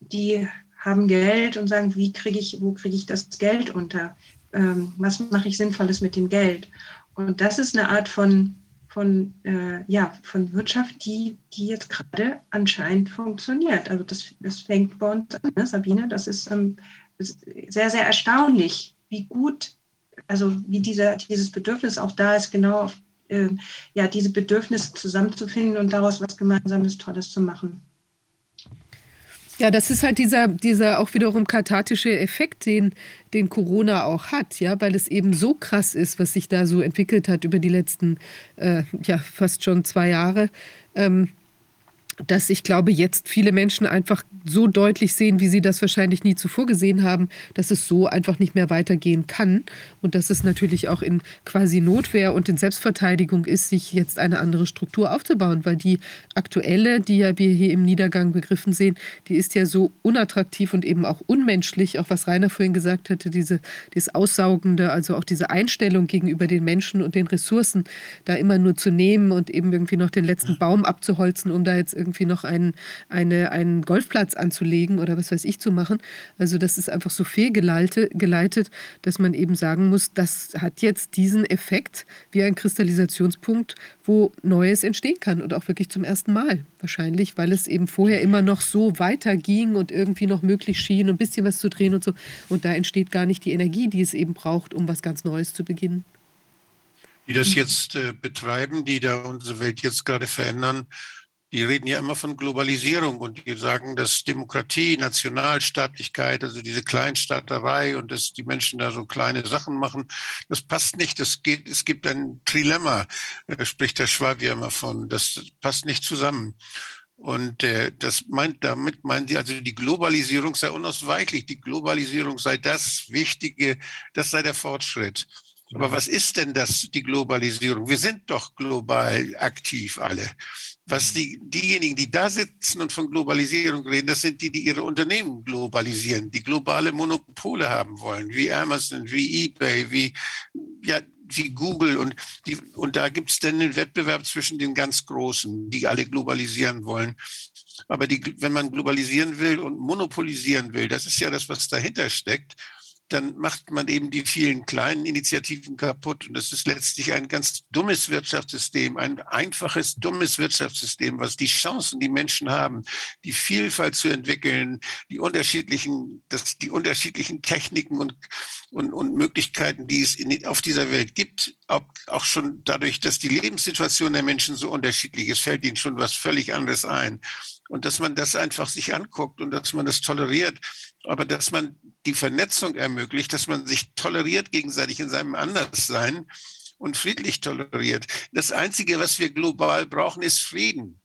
die haben Geld und sagen, wie kriege ich, wo kriege ich das Geld unter? Ähm, was mache ich Sinnvolles mit dem Geld? Und das ist eine Art von, von, äh, ja, von Wirtschaft, die, die jetzt gerade anscheinend funktioniert. Also das, das fängt bei uns an, ne, Sabine. Das ist, ähm, ist sehr, sehr erstaunlich, wie gut also wie dieser, dieses Bedürfnis auch da ist, genau auf äh, ja, diese Bedürfnisse zusammenzufinden und daraus was Gemeinsames, Tolles zu machen.
Ja, das ist halt dieser, dieser auch wiederum kathartische Effekt, den, den Corona auch hat, ja, weil es eben so krass ist, was sich da so entwickelt hat über die letzten, äh, ja, fast schon zwei Jahre. Ähm, dass ich glaube, jetzt viele Menschen einfach so deutlich sehen, wie sie das wahrscheinlich nie zuvor gesehen haben, dass es so einfach nicht mehr weitergehen kann und dass es natürlich auch in quasi Notwehr und in Selbstverteidigung ist, sich jetzt eine andere Struktur aufzubauen, weil die aktuelle, die ja wir hier im Niedergang begriffen sehen, die ist ja so unattraktiv und eben auch unmenschlich, auch was Rainer vorhin gesagt hatte, diese, dieses Aussaugende, also auch diese Einstellung gegenüber den Menschen und den Ressourcen, da immer nur zu nehmen und eben irgendwie noch den letzten Baum abzuholzen, um da jetzt irgendwie irgendwie noch einen, eine, einen Golfplatz anzulegen oder was weiß ich zu machen. Also das ist einfach so fehlgeleitet, geleitet, dass man eben sagen muss, das hat jetzt diesen Effekt wie ein Kristallisationspunkt, wo Neues entstehen kann und auch wirklich zum ersten Mal wahrscheinlich, weil es eben vorher immer noch so weiterging und irgendwie noch möglich schien, ein bisschen was zu drehen und so. Und da entsteht gar nicht die Energie, die es eben braucht, um was ganz Neues zu beginnen
die das jetzt äh, betreiben, die da unsere Welt jetzt gerade verändern, die reden ja immer von Globalisierung und die sagen, dass Demokratie, Nationalstaatlichkeit, also diese Kleinstaaterei und dass die Menschen da so kleine Sachen machen, das passt nicht. Das geht, es gibt ein Trilemma, da spricht der Schwab ja immer von. Das passt nicht zusammen. Und äh, das meint, damit meinen sie also, die Globalisierung sei unausweichlich. Die Globalisierung sei das Wichtige, das sei der Fortschritt. Aber was ist denn das, die Globalisierung? Wir sind doch global aktiv alle was die, diejenigen, die da sitzen und von Globalisierung reden, das sind die, die ihre Unternehmen globalisieren, die globale Monopole haben wollen, wie Amazon, wie eBay, wie, ja, wie Google. Und, die, und da gibt es dann den Wettbewerb zwischen den ganz Großen, die alle globalisieren wollen. Aber die, wenn man globalisieren will und monopolisieren will, das ist ja das, was dahinter steckt dann macht man eben die vielen kleinen Initiativen kaputt. Und das ist letztlich ein ganz dummes Wirtschaftssystem, ein einfaches, dummes Wirtschaftssystem, was die Chancen, die Menschen haben, die Vielfalt zu entwickeln, die unterschiedlichen, das, die unterschiedlichen Techniken und, und, und Möglichkeiten, die es in, auf dieser Welt gibt, auch, auch schon dadurch, dass die Lebenssituation der Menschen so unterschiedlich ist, fällt ihnen schon was völlig anderes ein. Und dass man das einfach sich anguckt und dass man das toleriert, aber dass man die Vernetzung ermöglicht, dass man sich toleriert gegenseitig in seinem Anderssein und friedlich toleriert. Das Einzige, was wir global brauchen, ist Frieden.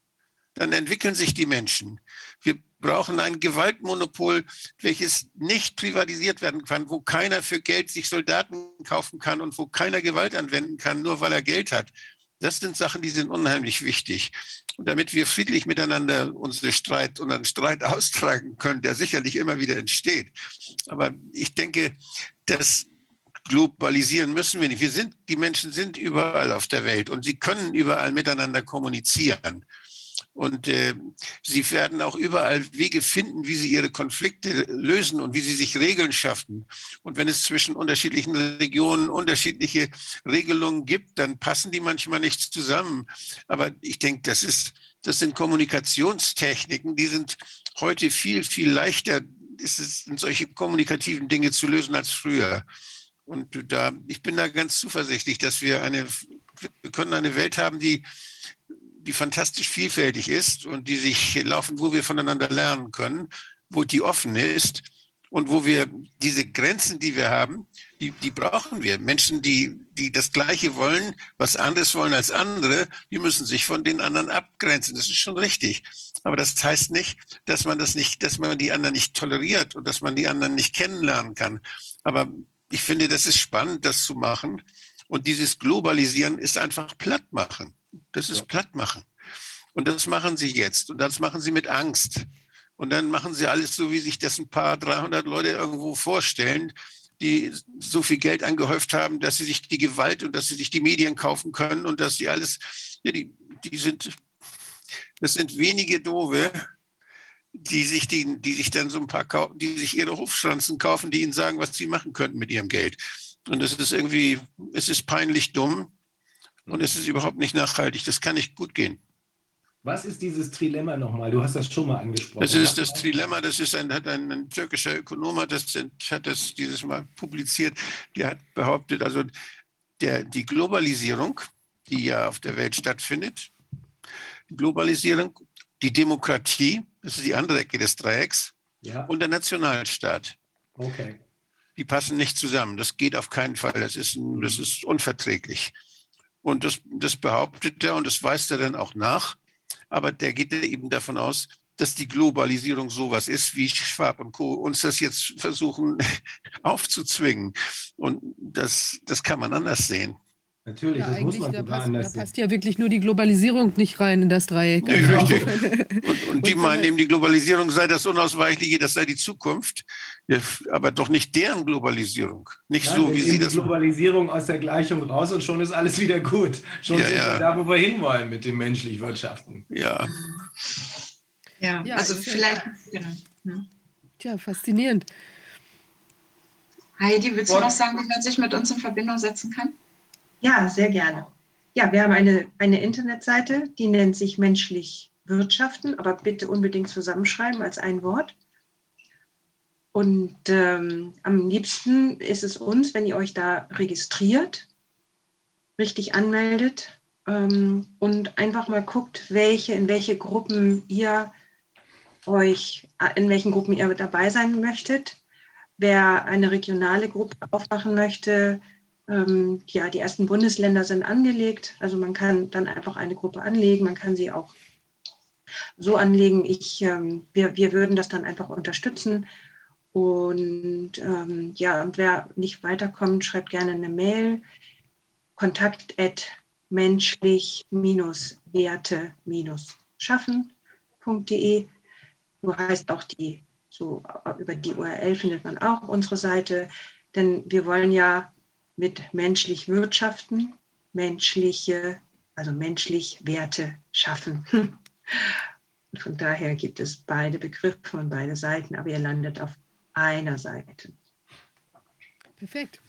Dann entwickeln sich die Menschen. Wir brauchen ein Gewaltmonopol, welches nicht privatisiert werden kann, wo keiner für Geld sich Soldaten kaufen kann und wo keiner Gewalt anwenden kann, nur weil er Geld hat. Das sind Sachen, die sind unheimlich wichtig. Und damit wir friedlich miteinander unsere Streit, unseren Streit austragen können, der sicherlich immer wieder entsteht. Aber ich denke, das globalisieren müssen wir nicht. Wir sind, die Menschen sind überall auf der Welt und sie können überall miteinander kommunizieren. Und äh, sie werden auch überall Wege finden, wie sie ihre Konflikte lösen und wie sie sich Regeln schaffen. Und wenn es zwischen unterschiedlichen Regionen unterschiedliche Regelungen gibt, dann passen die manchmal nicht zusammen. Aber ich denke, das ist, das sind Kommunikationstechniken, die sind heute viel, viel leichter, ist es, solche kommunikativen Dinge zu lösen als früher. Und da, ich bin da ganz zuversichtlich, dass wir eine, wir können eine Welt haben, die die fantastisch vielfältig ist und die sich laufen, wo wir voneinander lernen können, wo die offen ist und wo wir diese Grenzen, die wir haben, die, die brauchen wir. Menschen, die, die das Gleiche wollen, was anderes wollen als andere, die müssen sich von den anderen abgrenzen. Das ist schon richtig. Aber das heißt nicht, dass man das nicht, dass man die anderen nicht toleriert und dass man die anderen nicht kennenlernen kann. Aber ich finde, das ist spannend, das zu machen. Und dieses Globalisieren ist einfach platt machen. Das ist ja. Plattmachen. Und das machen sie jetzt. Und das machen sie mit Angst. Und dann machen sie alles so, wie sich das ein paar 300 Leute irgendwo vorstellen, die so viel Geld angehäuft haben, dass sie sich die Gewalt und dass sie sich die Medien kaufen können und dass sie alles, ja, die, die sind, das sind wenige Dove, die sich, die, die sich dann so ein paar, die sich ihre Hofschranzen kaufen, die ihnen sagen, was sie machen könnten mit ihrem Geld. Und es ist irgendwie, es ist peinlich dumm. Und es ist überhaupt nicht nachhaltig. Das kann nicht gut gehen.
Was ist dieses Trilemma nochmal? Du hast das schon mal angesprochen.
Das ist das Trilemma, das ist ein, hat ein, ein türkischer Ökonom, das hat das dieses Mal publiziert, der hat behauptet, also der, die Globalisierung, die ja auf der Welt stattfindet, die Globalisierung die Demokratie, das ist die andere Ecke des Dreiecks,
ja.
und der Nationalstaat.
Okay.
Die passen nicht zusammen. Das geht auf keinen Fall. Das ist, das ist unverträglich. Und das, das behauptet er und das weist er dann auch nach. Aber der geht eben davon aus, dass die Globalisierung sowas ist, wie Schwab und Co. uns das jetzt versuchen aufzuzwingen. Und das, das kann man anders sehen.
Natürlich, ja, das muss man da passt,
anders da passt ja wirklich nur die Globalisierung nicht rein in das Dreieck.
Ja, richtig. Und, und die meinen eben, die Globalisierung sei das Unausweichliche, das sei die Zukunft, aber doch nicht deren Globalisierung. Nicht ja, so, wie sie das.
Die Globalisierung aus der Gleichung raus und schon ist alles wieder gut. Schon ja, sind wir da, wo wir hinwollen mit dem menschlich Wirtschaften.
Ja.
Ja, also vielleicht. Genau.
Tja, faszinierend.
Heidi, willst du noch sagen, wie man sich mit uns in Verbindung setzen kann?
Ja, sehr gerne. Ja, wir haben eine, eine Internetseite, die nennt sich Menschlich Wirtschaften, aber bitte unbedingt zusammenschreiben als ein Wort. Und ähm, am liebsten ist es uns, wenn ihr euch da registriert, richtig anmeldet ähm, und einfach mal guckt, welche, in welche Gruppen ihr euch, in welchen Gruppen ihr dabei sein möchtet. Wer eine regionale Gruppe aufmachen möchte, ähm, ja, die ersten Bundesländer sind angelegt. Also man kann dann einfach eine Gruppe anlegen. Man kann sie auch so anlegen. Ich, ähm, wir, wir würden das dann einfach unterstützen. Und ähm, ja, und wer nicht weiterkommt, schreibt gerne eine Mail. Kontakt menschlich-werte-schaffen.de. Du heißt auch die, so über die URL findet man auch unsere Seite. Denn wir wollen ja mit menschlich wirtschaften, menschliche, also menschlich Werte schaffen. Und von daher gibt es beide Begriffe von beide Seiten, aber ihr landet auf einer Seite.
Perfekt.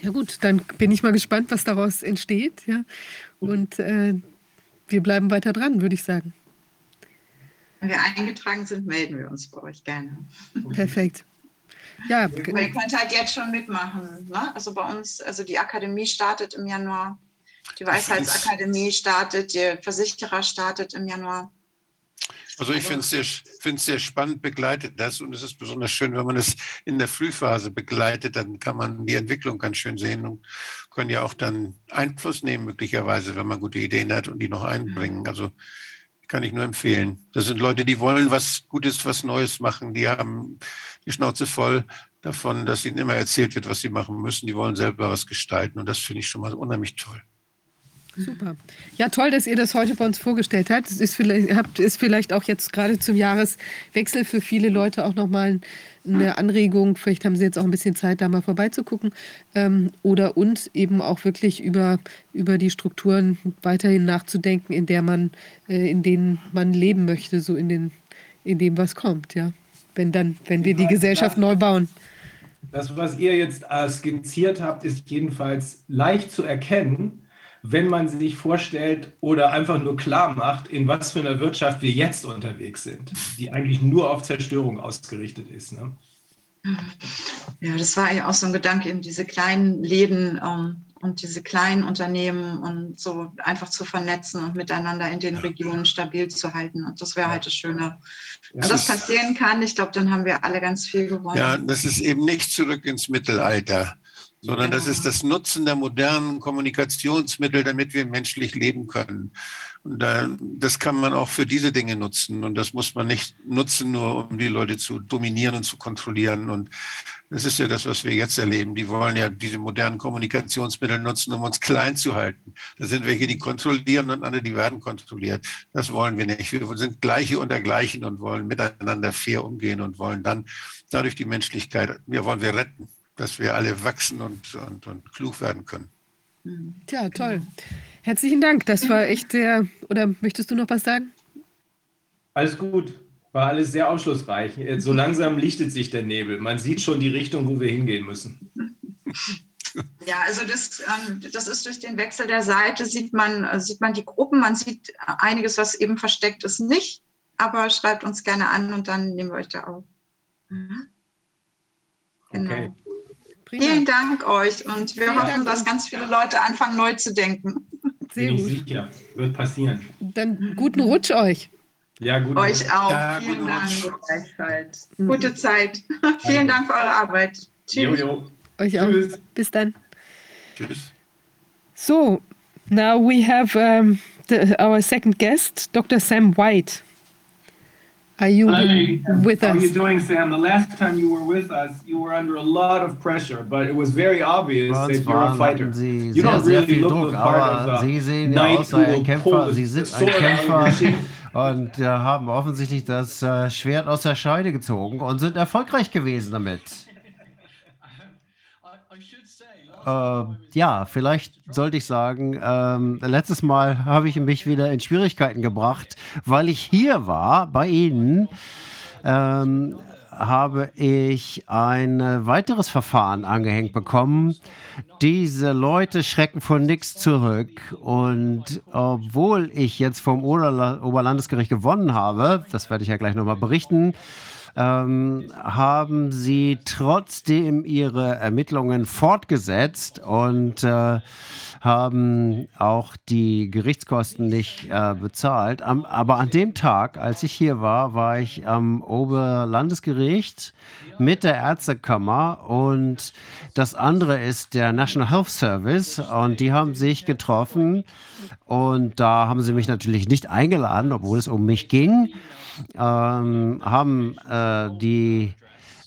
Ja gut, dann bin ich mal gespannt, was daraus entsteht. Ja? Und äh, wir bleiben weiter dran, würde ich sagen.
Wenn wir eingetragen sind, melden wir uns bei euch gerne.
Perfekt. Ja,
ihr könnt halt jetzt schon mitmachen. Ne? Also bei uns, also die Akademie startet im Januar, die Weisheitsakademie startet, der Versicherer startet im Januar.
Also ich finde es sehr, sehr spannend begleitet das und es ist besonders schön, wenn man es in der Frühphase begleitet, dann kann man die Entwicklung ganz schön sehen und können ja auch dann Einfluss nehmen möglicherweise, wenn man gute Ideen hat und die noch einbringen. Also kann ich nur empfehlen. Das sind Leute, die wollen was Gutes, was Neues machen. Die haben die Schnauze voll davon, dass ihnen immer erzählt wird, was sie machen müssen. Die wollen selber was gestalten und das finde ich schon mal unheimlich toll.
Super. Ja, toll, dass ihr das heute bei uns vorgestellt habt. Es ist vielleicht, ist vielleicht auch jetzt gerade zum Jahreswechsel für viele Leute auch nochmal eine Anregung. Vielleicht haben sie jetzt auch ein bisschen Zeit, da mal vorbeizugucken. Ähm, oder uns eben auch wirklich über, über die Strukturen weiterhin nachzudenken, in, der man, äh, in denen man leben möchte, so in, den, in dem, was kommt. Ja wenn, dann, wenn wir die Gesellschaft neu bauen.
Das, was ihr jetzt skizziert habt, ist jedenfalls leicht zu erkennen, wenn man sich vorstellt oder einfach nur klar macht, in was für einer Wirtschaft wir jetzt unterwegs sind, die eigentlich nur auf Zerstörung ausgerichtet ist. Ne?
Ja, das war ja auch so ein Gedanke, eben diese kleinen Läden ähm, und diese kleinen Unternehmen und so einfach zu vernetzen und miteinander in den Regionen stabil zu halten. Und das wäre halt das Schöne. Wenn das passieren kann, ich glaube, dann haben wir alle ganz viel gewonnen.
Ja, das ist eben nicht zurück ins Mittelalter, sondern das ist das Nutzen der modernen Kommunikationsmittel, damit wir menschlich leben können. Und das kann man auch für diese Dinge nutzen. Und das muss man nicht nutzen, nur um die Leute zu dominieren und zu kontrollieren. Und das ist ja das, was wir jetzt erleben. Die wollen ja diese modernen Kommunikationsmittel nutzen, um uns klein zu halten. Da sind welche, die kontrollieren und andere, die werden kontrolliert. Das wollen wir nicht. Wir sind Gleiche unter Gleichen und wollen miteinander fair umgehen und wollen dann dadurch die Menschlichkeit, wir wollen wir retten, dass wir alle wachsen und, und, und klug werden können.
Tja, toll. Herzlichen Dank. Das war echt sehr. Oder möchtest du noch was sagen?
Alles gut. War alles sehr aufschlussreich. So langsam lichtet sich der Nebel. Man sieht schon die Richtung, wo wir hingehen müssen.
Ja, also das, ähm, das ist durch den Wechsel der Seite, sieht man, äh, sieht man die Gruppen, man sieht einiges, was eben versteckt ist, nicht. Aber schreibt uns gerne an und dann nehmen wir euch da auf. Mhm. Genau. Okay. Vielen Dank euch und wir Vielen hoffen, Dank. dass ganz viele Leute anfangen, neu zu denken.
Sehr gut. Sicher. Wird passieren.
Dann guten Rutsch euch.
Ja, gut. Euch auch. Ja, Vielen Dank. Gute Zeit. Vielen Dank für eure Arbeit. Tschüss. Jo, jo.
Euch auch. Tschüss. Bis dann. Tschüss. So, now we have um, the, our second guest, Dr. Sam White. Are you Hi. with
How
us?
How are you doing, Sam? The last time you were with us, you were under a lot of pressure, but it was very obvious that you're a fighter.
Sie you don't really look Druck, the part of Sie sehen ja aus wie ein Kämpfer. Sie sind ein Kämpfer und äh, haben offensichtlich das äh, Schwert aus der Scheide gezogen und sind erfolgreich gewesen damit. Äh, ja, vielleicht sollte ich sagen, ähm, letztes Mal habe ich mich wieder in Schwierigkeiten gebracht, weil ich hier war bei Ihnen. Ähm, habe ich ein weiteres Verfahren angehängt bekommen. Diese Leute schrecken vor nichts zurück. Und obwohl ich jetzt vom Oberlandesgericht gewonnen habe, das werde ich ja gleich nochmal berichten, ähm, haben sie trotzdem ihre Ermittlungen fortgesetzt und äh, haben auch die Gerichtskosten nicht äh, bezahlt. Am, aber an dem Tag, als ich hier war, war ich am Oberlandesgericht mit der Ärztekammer und das andere ist der National Health Service und die haben sich getroffen und da haben sie mich natürlich nicht eingeladen, obwohl es um mich ging ähm, haben äh, die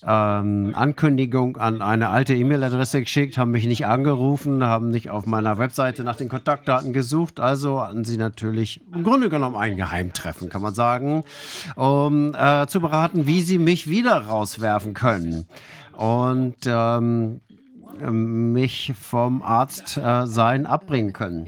ähm, Ankündigung an eine alte E-Mail-Adresse geschickt, haben mich nicht angerufen, haben nicht auf meiner Webseite nach den Kontaktdaten gesucht. Also hatten sie natürlich im Grunde genommen ein Geheimtreffen, kann man sagen, um äh, zu beraten, wie sie mich wieder rauswerfen können. Und ähm, mich vom Arzt äh, sein abbringen können.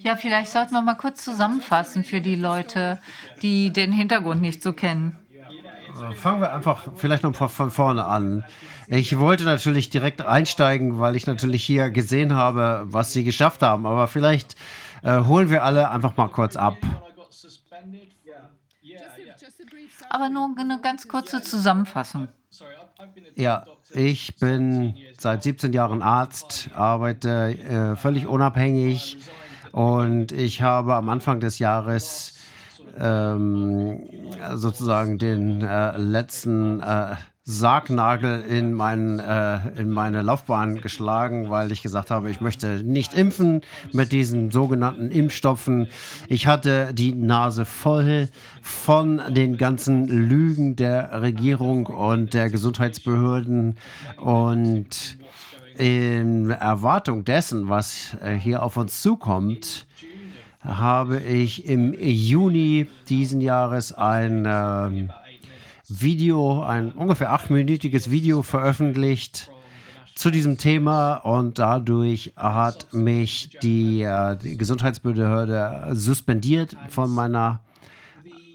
Ja, vielleicht sollten wir mal kurz zusammenfassen für die Leute, die den Hintergrund nicht so kennen.
Äh, fangen wir einfach vielleicht noch von vorne an. Ich wollte natürlich direkt einsteigen, weil ich natürlich hier gesehen habe, was Sie geschafft haben. Aber vielleicht äh, holen wir alle einfach mal kurz ab.
Aber nur eine ganz kurze Zusammenfassung.
Ja, ich bin seit 17 Jahren Arzt, arbeite äh, völlig unabhängig. Und ich habe am Anfang des Jahres ähm, sozusagen den äh, letzten äh, Sargnagel in, mein, äh, in meine Laufbahn geschlagen, weil ich gesagt habe, ich möchte nicht impfen mit diesen sogenannten Impfstoffen. Ich hatte die Nase voll von den ganzen Lügen der Regierung und der Gesundheitsbehörden und in Erwartung dessen, was äh, hier auf uns zukommt, habe ich im Juni diesen Jahres ein äh, Video, ein ungefähr achtminütiges Video veröffentlicht zu diesem Thema und dadurch hat mich die, äh, die Gesundheitsbehörde suspendiert von meiner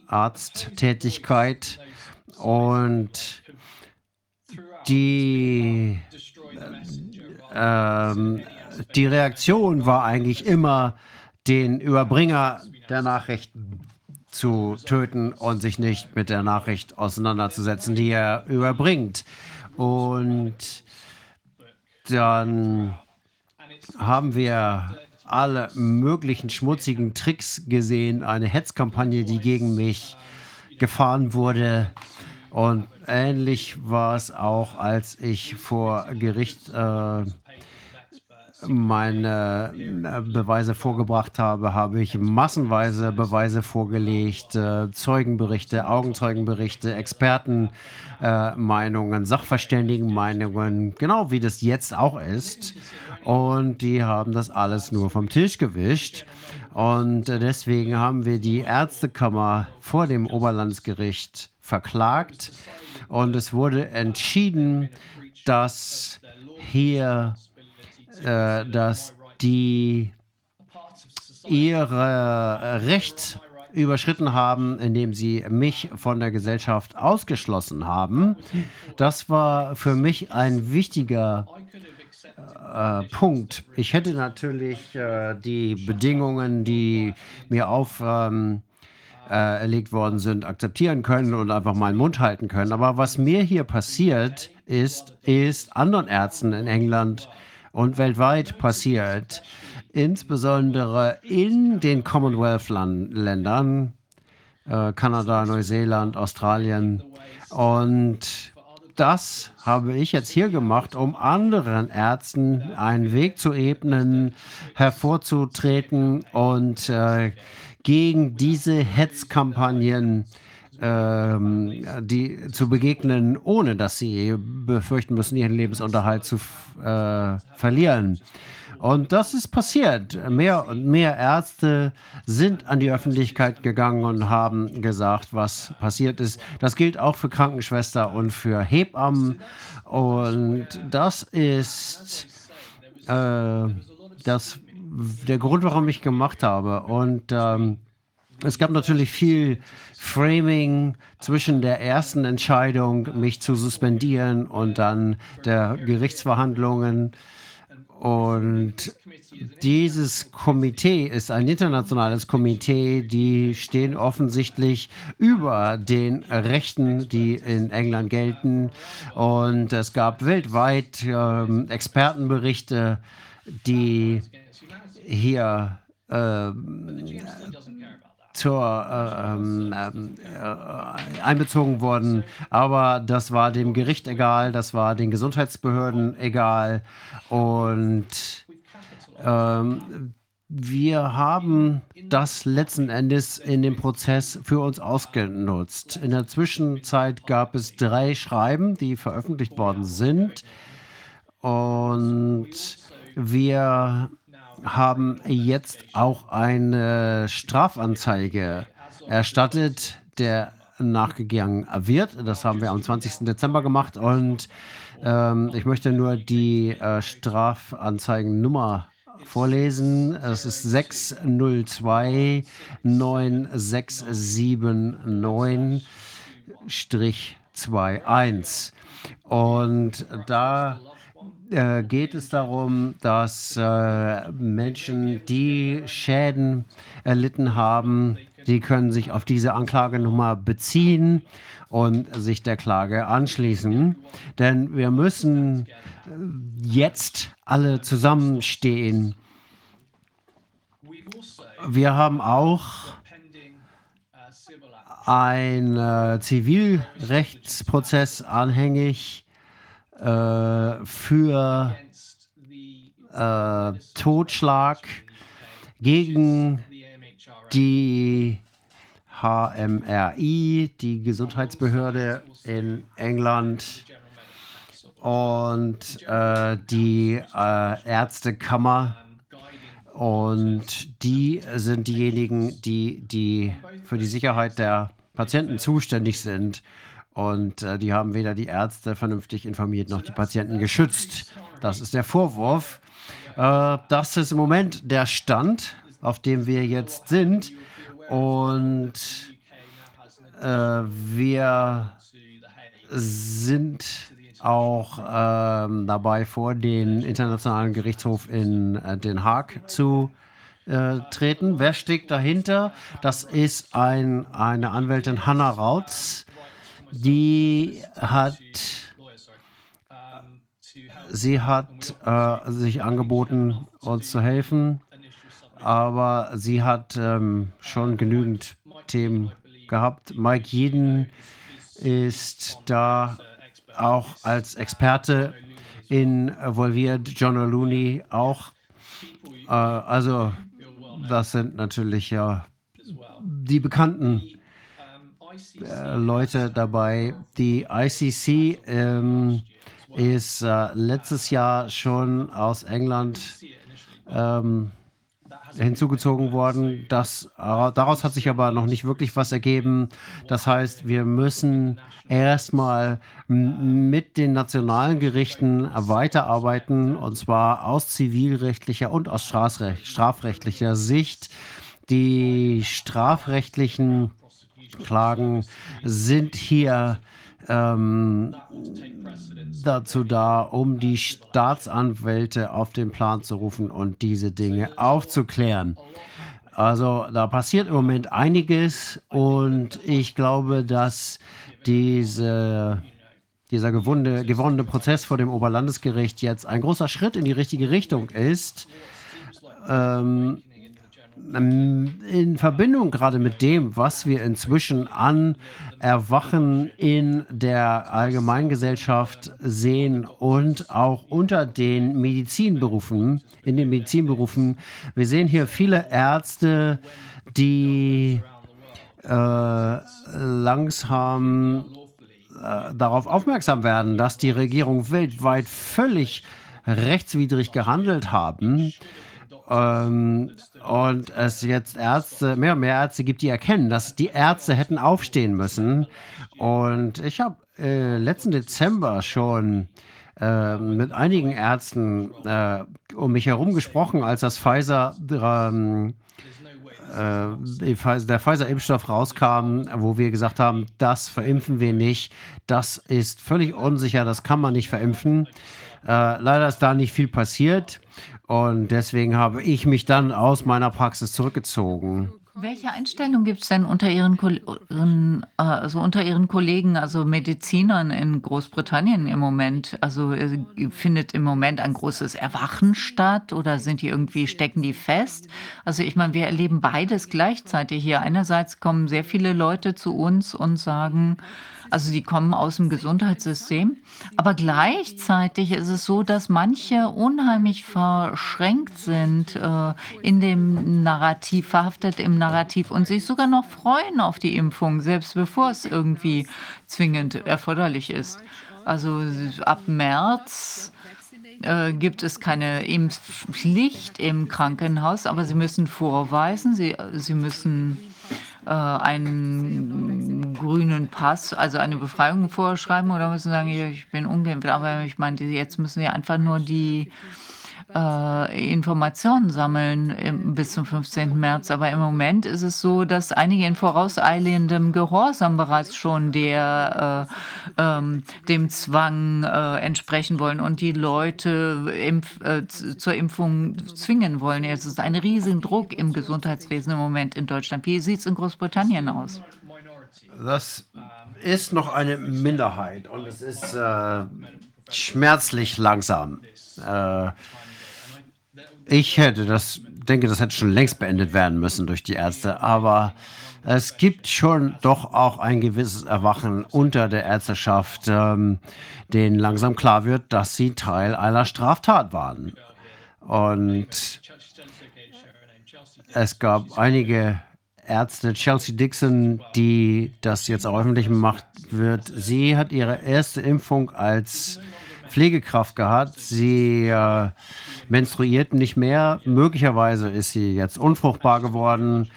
Arzttätigkeit und die, äh, die Reaktion war eigentlich immer, den Überbringer der Nachrichten zu töten und sich nicht mit der Nachricht auseinanderzusetzen, die er überbringt. Und dann haben wir alle möglichen schmutzigen Tricks gesehen, eine Hetzkampagne, die gegen mich gefahren wurde. Und ähnlich war es auch, als ich vor Gericht äh, meine äh, Beweise vorgebracht habe, habe ich massenweise Beweise vorgelegt, äh, Zeugenberichte, Augenzeugenberichte, Expertenmeinungen, Sachverständigenmeinungen, genau wie das jetzt auch ist. Und die haben das alles nur vom Tisch gewischt. Und deswegen haben wir die Ärztekammer vor dem Oberlandesgericht verklagt. Und es wurde entschieden, dass hier äh, dass die ihre Recht überschritten haben, indem sie mich von der Gesellschaft ausgeschlossen haben. Das war für mich ein wichtiger äh, Punkt. Ich hätte natürlich äh, die Bedingungen, die mir auferlegt ähm, äh, worden sind, akzeptieren können und einfach meinen Mund halten können. Aber was mir hier passiert ist, ist anderen Ärzten in England und weltweit passiert, insbesondere in den Commonwealth-Ländern, äh, Kanada, Neuseeland, Australien. Und das habe ich jetzt hier gemacht, um anderen Ärzten einen Weg zu ebnen, hervorzutreten und äh, gegen diese Hetzkampagnen ähm, die zu begegnen, ohne dass sie befürchten müssen, ihren Lebensunterhalt zu äh, verlieren. Und das ist passiert. Mehr und mehr Ärzte sind an die Öffentlichkeit gegangen und haben gesagt, was passiert ist. Das gilt auch für Krankenschwester und für Hebammen. Und das ist äh, das, der Grund, warum ich gemacht habe. Und ähm, es gab natürlich viel Framing zwischen der ersten Entscheidung, mich zu suspendieren, und dann der Gerichtsverhandlungen. Und dieses Komitee ist ein internationales Komitee, die stehen offensichtlich über den Rechten, die in England gelten. Und es gab weltweit äh, Expertenberichte, die hier äh, zur, äh, ähm, äh, einbezogen wurden. Aber das war dem Gericht egal, das war den Gesundheitsbehörden egal. Und ähm, wir haben das letzten Endes in dem Prozess für uns ausgenutzt. In der Zwischenzeit gab es drei Schreiben, die veröffentlicht worden sind. Und wir haben jetzt auch eine Strafanzeige erstattet, der nachgegangen wird. Das haben wir am 20. Dezember gemacht und ähm, ich möchte nur die äh, Strafanzeigennummer vorlesen. Es ist 602 9679-21. Und da äh, geht es darum, dass äh, Menschen, die Schäden erlitten haben, die können sich auf diese Anklagenummer beziehen und sich der Klage anschließen. Denn wir müssen äh, jetzt alle zusammenstehen. Wir haben auch einen Zivilrechtsprozess anhängig äh, für äh, Totschlag gegen die HMRI, die Gesundheitsbehörde in England und äh, die äh, Ärztekammer. Und die sind diejenigen, die, die für die Sicherheit der Patienten zuständig sind. Und äh, die haben weder die Ärzte vernünftig informiert noch die Patienten geschützt. Das ist der Vorwurf. Äh, das ist im Moment der Stand, auf dem wir jetzt sind. Und äh, wir sind auch ähm, dabei, vor den Internationalen Gerichtshof in äh, Den Haag zu äh, treten. Wer steckt dahinter? Das ist ein, eine Anwältin Hannah Rautz. Die hat sie hat äh, sich angeboten, uns zu helfen aber sie hat ähm, schon genügend Themen gehabt. Mike Jeden ist da auch als Experte involviert, John O'Looney auch. Äh, also das sind natürlich ja die bekannten äh, Leute dabei. Die ICC ähm, ist äh, letztes Jahr schon aus England ähm, hinzugezogen worden. Das, äh, daraus hat sich aber noch nicht wirklich was ergeben. Das heißt, wir müssen erstmal mit den nationalen Gerichten weiterarbeiten, und zwar aus zivilrechtlicher und aus strafrechtlicher Sicht. Die strafrechtlichen Klagen sind hier ähm, dazu da, um die Staatsanwälte auf den Plan zu rufen und diese Dinge aufzuklären. Also da passiert im Moment einiges und ich glaube, dass diese dieser gewonnene, gewonnene Prozess vor dem Oberlandesgericht jetzt ein großer Schritt in die richtige Richtung ist, ähm, in Verbindung gerade mit dem, was wir inzwischen an Erwachen in der Allgemeingesellschaft sehen und auch unter den Medizinberufen, in den Medizinberufen. Wir sehen hier viele Ärzte, die äh, langsam äh, darauf aufmerksam werden, dass die Regierung weltweit völlig rechtswidrig gehandelt haben ähm, und es jetzt Ärzte, mehr und mehr Ärzte gibt, die erkennen, dass die Ärzte hätten aufstehen müssen. Und ich habe äh, letzten Dezember schon äh, mit einigen Ärzten äh, um mich herum gesprochen, als das Pfizer, ähm, äh, der Pfizer-Impfstoff rauskam, wo wir gesagt haben, das verimpfen wir nicht, das ist völlig unsicher, das kann man nicht verimpfen. Äh, leider ist da nicht viel passiert. Und deswegen habe ich mich dann aus meiner Praxis zurückgezogen.
Welche Einstellung gibt es denn unter Ihren, also unter Ihren Kollegen, also Medizinern in Großbritannien im Moment? Also äh, findet im Moment ein großes Erwachen statt oder sind die irgendwie, stecken die fest? Also ich meine, wir erleben beides gleichzeitig hier. Einerseits kommen sehr viele Leute zu uns und sagen, also die kommen aus dem Gesundheitssystem. Aber gleichzeitig ist es so, dass manche unheimlich verschränkt sind äh, in dem Narrativ, verhaftet im Narrativ und sich sogar noch freuen auf die Impfung, selbst bevor es irgendwie zwingend erforderlich ist. Also ab März äh, gibt es keine Impfpflicht im Krankenhaus, aber sie müssen vorweisen, sie, sie müssen einen grünen Pass, also eine Befreiung vorschreiben oder müssen sagen, ich bin ungeimpft. Aber ich meine, jetzt müssen sie einfach nur die äh, Informationen sammeln im, bis zum 15. März. Aber im Moment ist es so, dass einige in vorauseilendem Gehorsam bereits schon der, äh, ähm, dem Zwang äh, entsprechen wollen und die Leute impf, äh, zur Impfung zwingen wollen. Es ist ein riesen Druck im Gesundheitswesen im Moment in Deutschland. Wie sieht es in Großbritannien aus?
Das ist noch eine Minderheit und es ist äh, schmerzlich langsam. Äh, ich hätte das, denke, das hätte schon längst beendet werden müssen durch die Ärzte, aber es gibt schon doch auch ein gewisses Erwachen unter der Ärzteschaft, ähm, denen langsam klar wird, dass sie Teil einer Straftat waren. Und es gab einige Ärzte, Chelsea Dixon, die das jetzt auch öffentlich gemacht wird. Sie hat ihre erste Impfung als Pflegekraft gehabt. Sie äh, menstruiert nicht mehr. Möglicherweise ist sie jetzt unfruchtbar geworden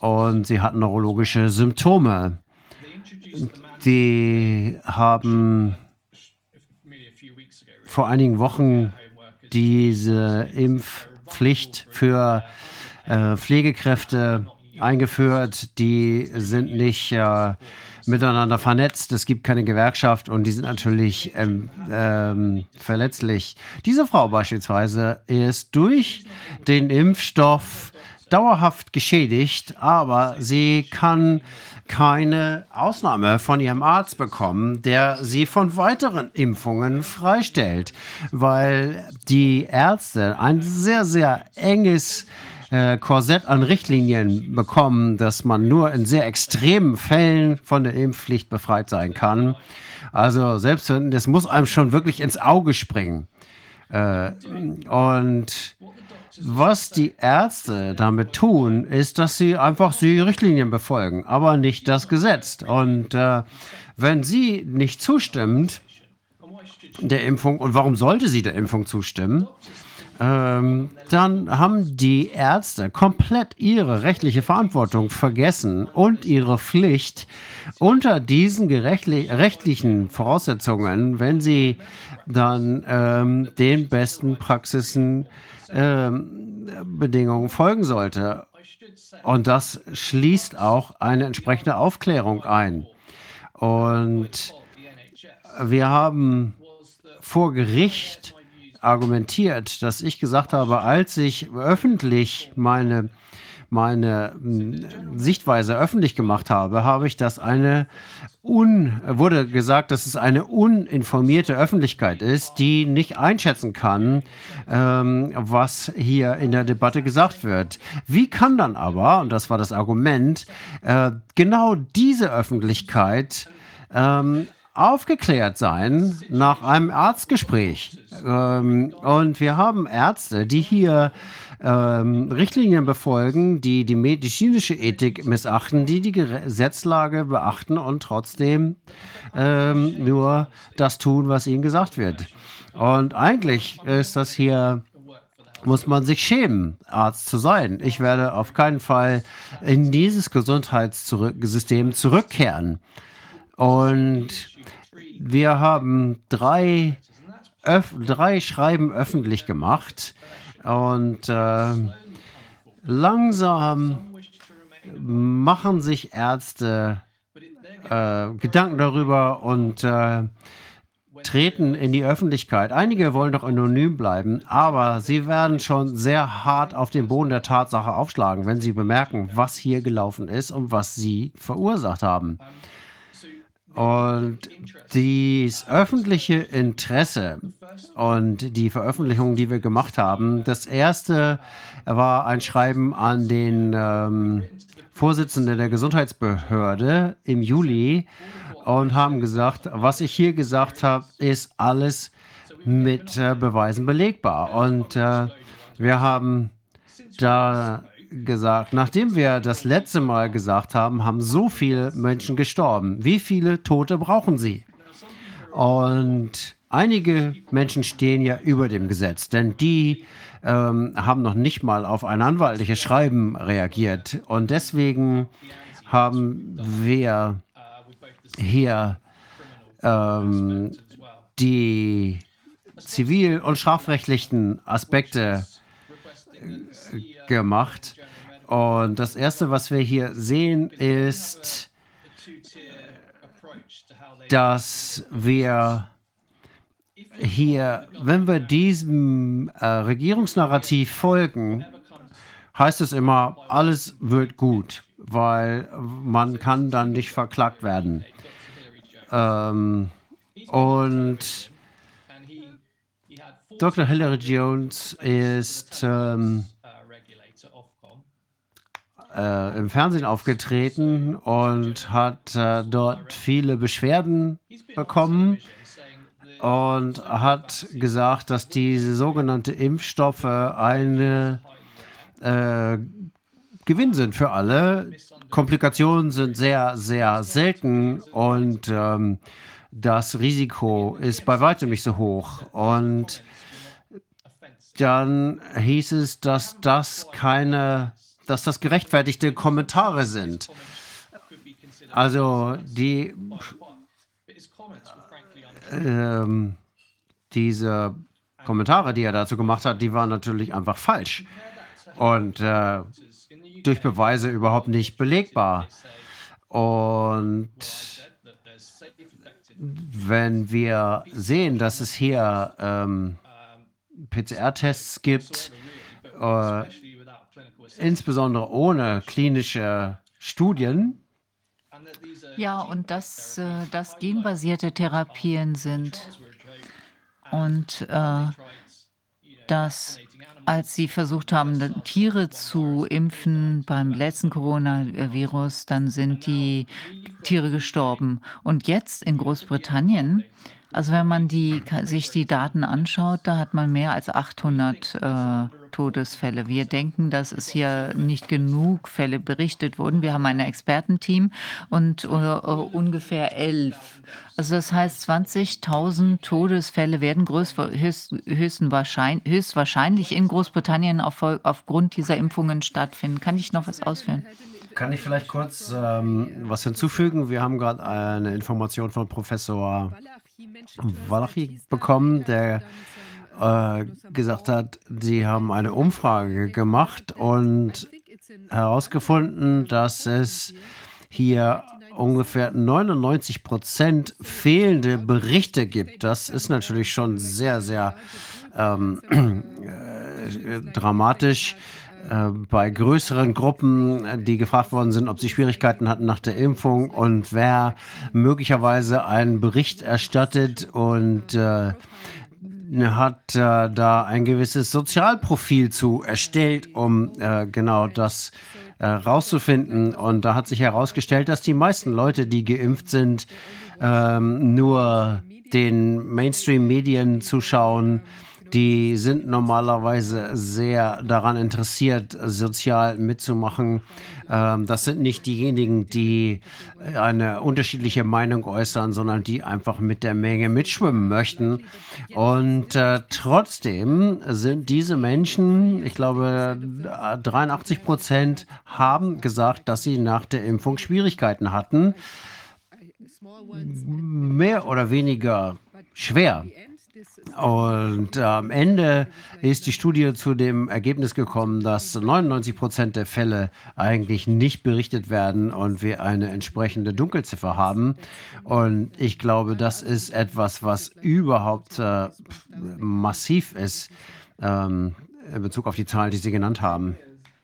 und sie hat neurologische Symptome. Die haben vor einigen Wochen diese Impfpflicht für äh, Pflegekräfte eingeführt. Die sind nicht äh, miteinander vernetzt. Es gibt keine Gewerkschaft und die sind natürlich ähm, ähm, verletzlich. Diese Frau beispielsweise ist durch den Impfstoff dauerhaft geschädigt, aber sie kann keine Ausnahme von ihrem Arzt bekommen, der sie von weiteren Impfungen freistellt, weil die Ärzte ein sehr, sehr enges äh, Korsett an Richtlinien bekommen, dass man nur in sehr extremen Fällen von der Impfpflicht befreit sein kann. Also selbst wenn, das muss einem schon wirklich ins Auge springen. Äh, und was die Ärzte damit tun, ist, dass sie einfach die Richtlinien befolgen, aber nicht das Gesetz. Und äh, wenn sie nicht zustimmt der Impfung, und warum sollte sie der Impfung zustimmen? Ähm, dann haben die Ärzte komplett ihre rechtliche Verantwortung vergessen und ihre Pflicht unter diesen rechtlichen Voraussetzungen, wenn sie dann ähm, den besten Praxisen ähm, Bedingungen folgen sollte. Und das schließt auch eine entsprechende Aufklärung ein. Und wir haben vor Gericht argumentiert, dass ich gesagt habe, als ich öffentlich meine meine hm, Sichtweise öffentlich gemacht habe, habe ich das eine un, wurde gesagt, dass es eine uninformierte Öffentlichkeit ist, die nicht einschätzen kann, ähm, was hier in der Debatte gesagt wird. Wie kann dann aber, und das war das Argument, äh, genau diese Öffentlichkeit ähm, aufgeklärt sein nach einem Arztgespräch. Ähm, und wir haben Ärzte, die hier ähm, Richtlinien befolgen, die die medizinische Ethik missachten, die die Gesetzlage beachten und trotzdem ähm, nur das tun, was ihnen gesagt wird. Und eigentlich ist das hier muss man sich schämen, Arzt zu sein. Ich werde auf keinen Fall in dieses Gesundheitssystem zurückkehren. Und wir haben drei, drei Schreiben öffentlich gemacht und äh, langsam machen sich Ärzte äh, Gedanken darüber und äh, treten in die Öffentlichkeit. Einige wollen doch anonym bleiben, aber sie werden schon sehr hart auf den Boden der Tatsache aufschlagen, wenn sie bemerken, was hier gelaufen ist und was sie verursacht haben. Und das öffentliche Interesse und die Veröffentlichung, die wir gemacht haben, das erste war ein Schreiben an den ähm, Vorsitzenden der Gesundheitsbehörde im Juli und haben gesagt, was ich hier gesagt habe, ist alles mit äh, Beweisen belegbar. Und äh, wir haben da gesagt, nachdem wir das letzte Mal gesagt haben, haben so viele Menschen gestorben. Wie viele Tote brauchen sie? Und einige Menschen stehen ja über dem Gesetz, denn die ähm, haben noch nicht mal auf ein anwaltliches Schreiben reagiert. Und deswegen haben wir hier ähm, die zivil- und strafrechtlichen Aspekte gemacht. Und das Erste, was wir hier sehen, ist, dass wir hier, wenn wir diesem äh, Regierungsnarrativ folgen, heißt es immer, alles wird gut, weil man kann dann nicht verklagt werden. Ähm, und Dr. Hillary Jones ist ähm, äh, im Fernsehen aufgetreten und hat äh, dort viele Beschwerden bekommen und hat gesagt, dass diese sogenannten Impfstoffe ein äh, Gewinn sind für alle. Komplikationen sind sehr, sehr selten und ähm, das Risiko ist bei weitem nicht so hoch. Und dann hieß es, dass das keine dass das gerechtfertigte Kommentare sind. Also die ähm, diese Kommentare, die er dazu gemacht hat, die waren natürlich einfach falsch und äh, durch Beweise überhaupt nicht belegbar. Und wenn wir sehen, dass es hier ähm, PCR-Tests gibt, äh, insbesondere ohne klinische Studien.
Ja, und dass äh, das genbasierte Therapien sind und äh, dass als sie versucht haben, Tiere zu impfen beim letzten Coronavirus, dann sind die Tiere gestorben. Und jetzt in Großbritannien also wenn man die, sich die Daten anschaut, da hat man mehr als 800 äh, Todesfälle. Wir denken, dass es hier nicht genug Fälle berichtet wurden. Wir haben ein Expertenteam und uh, ungefähr elf. Also das heißt, 20.000 Todesfälle werden größt, höchst, höchstwahrscheinlich in Großbritannien auf, aufgrund dieser Impfungen stattfinden. Kann ich noch was ausführen?
Kann ich vielleicht kurz ähm, was hinzufügen? Wir haben gerade eine Information von Professor Walachi bekommen, der äh, gesagt hat, sie haben eine Umfrage gemacht und herausgefunden, dass es hier ungefähr 99 Prozent fehlende Berichte gibt. Das ist natürlich schon sehr, sehr ähm, äh, dramatisch. Äh, bei größeren Gruppen, die gefragt worden sind, ob sie Schwierigkeiten hatten nach der Impfung und wer möglicherweise einen Bericht erstattet und äh, hat äh, da ein gewisses Sozialprofil zu erstellt, um äh, genau das herauszufinden. Äh, und da hat sich herausgestellt, dass die meisten Leute, die geimpft sind, ähm, nur den Mainstream-Medien zuschauen, die sind normalerweise sehr daran interessiert, sozial mitzumachen. Ähm, das sind nicht diejenigen, die eine unterschiedliche Meinung äußern, sondern die einfach mit der Menge mitschwimmen möchten. Und äh, trotzdem sind diese Menschen, ich glaube, 83 Prozent haben gesagt, dass sie nach der Impfung Schwierigkeiten hatten. Mehr oder weniger schwer. Und äh, am Ende ist die Studie zu dem Ergebnis gekommen, dass 99 Prozent der Fälle eigentlich nicht berichtet werden und wir eine entsprechende Dunkelziffer haben. Und ich glaube, das ist etwas, was überhaupt äh, massiv ist ähm, in Bezug auf die Zahlen, die Sie genannt haben.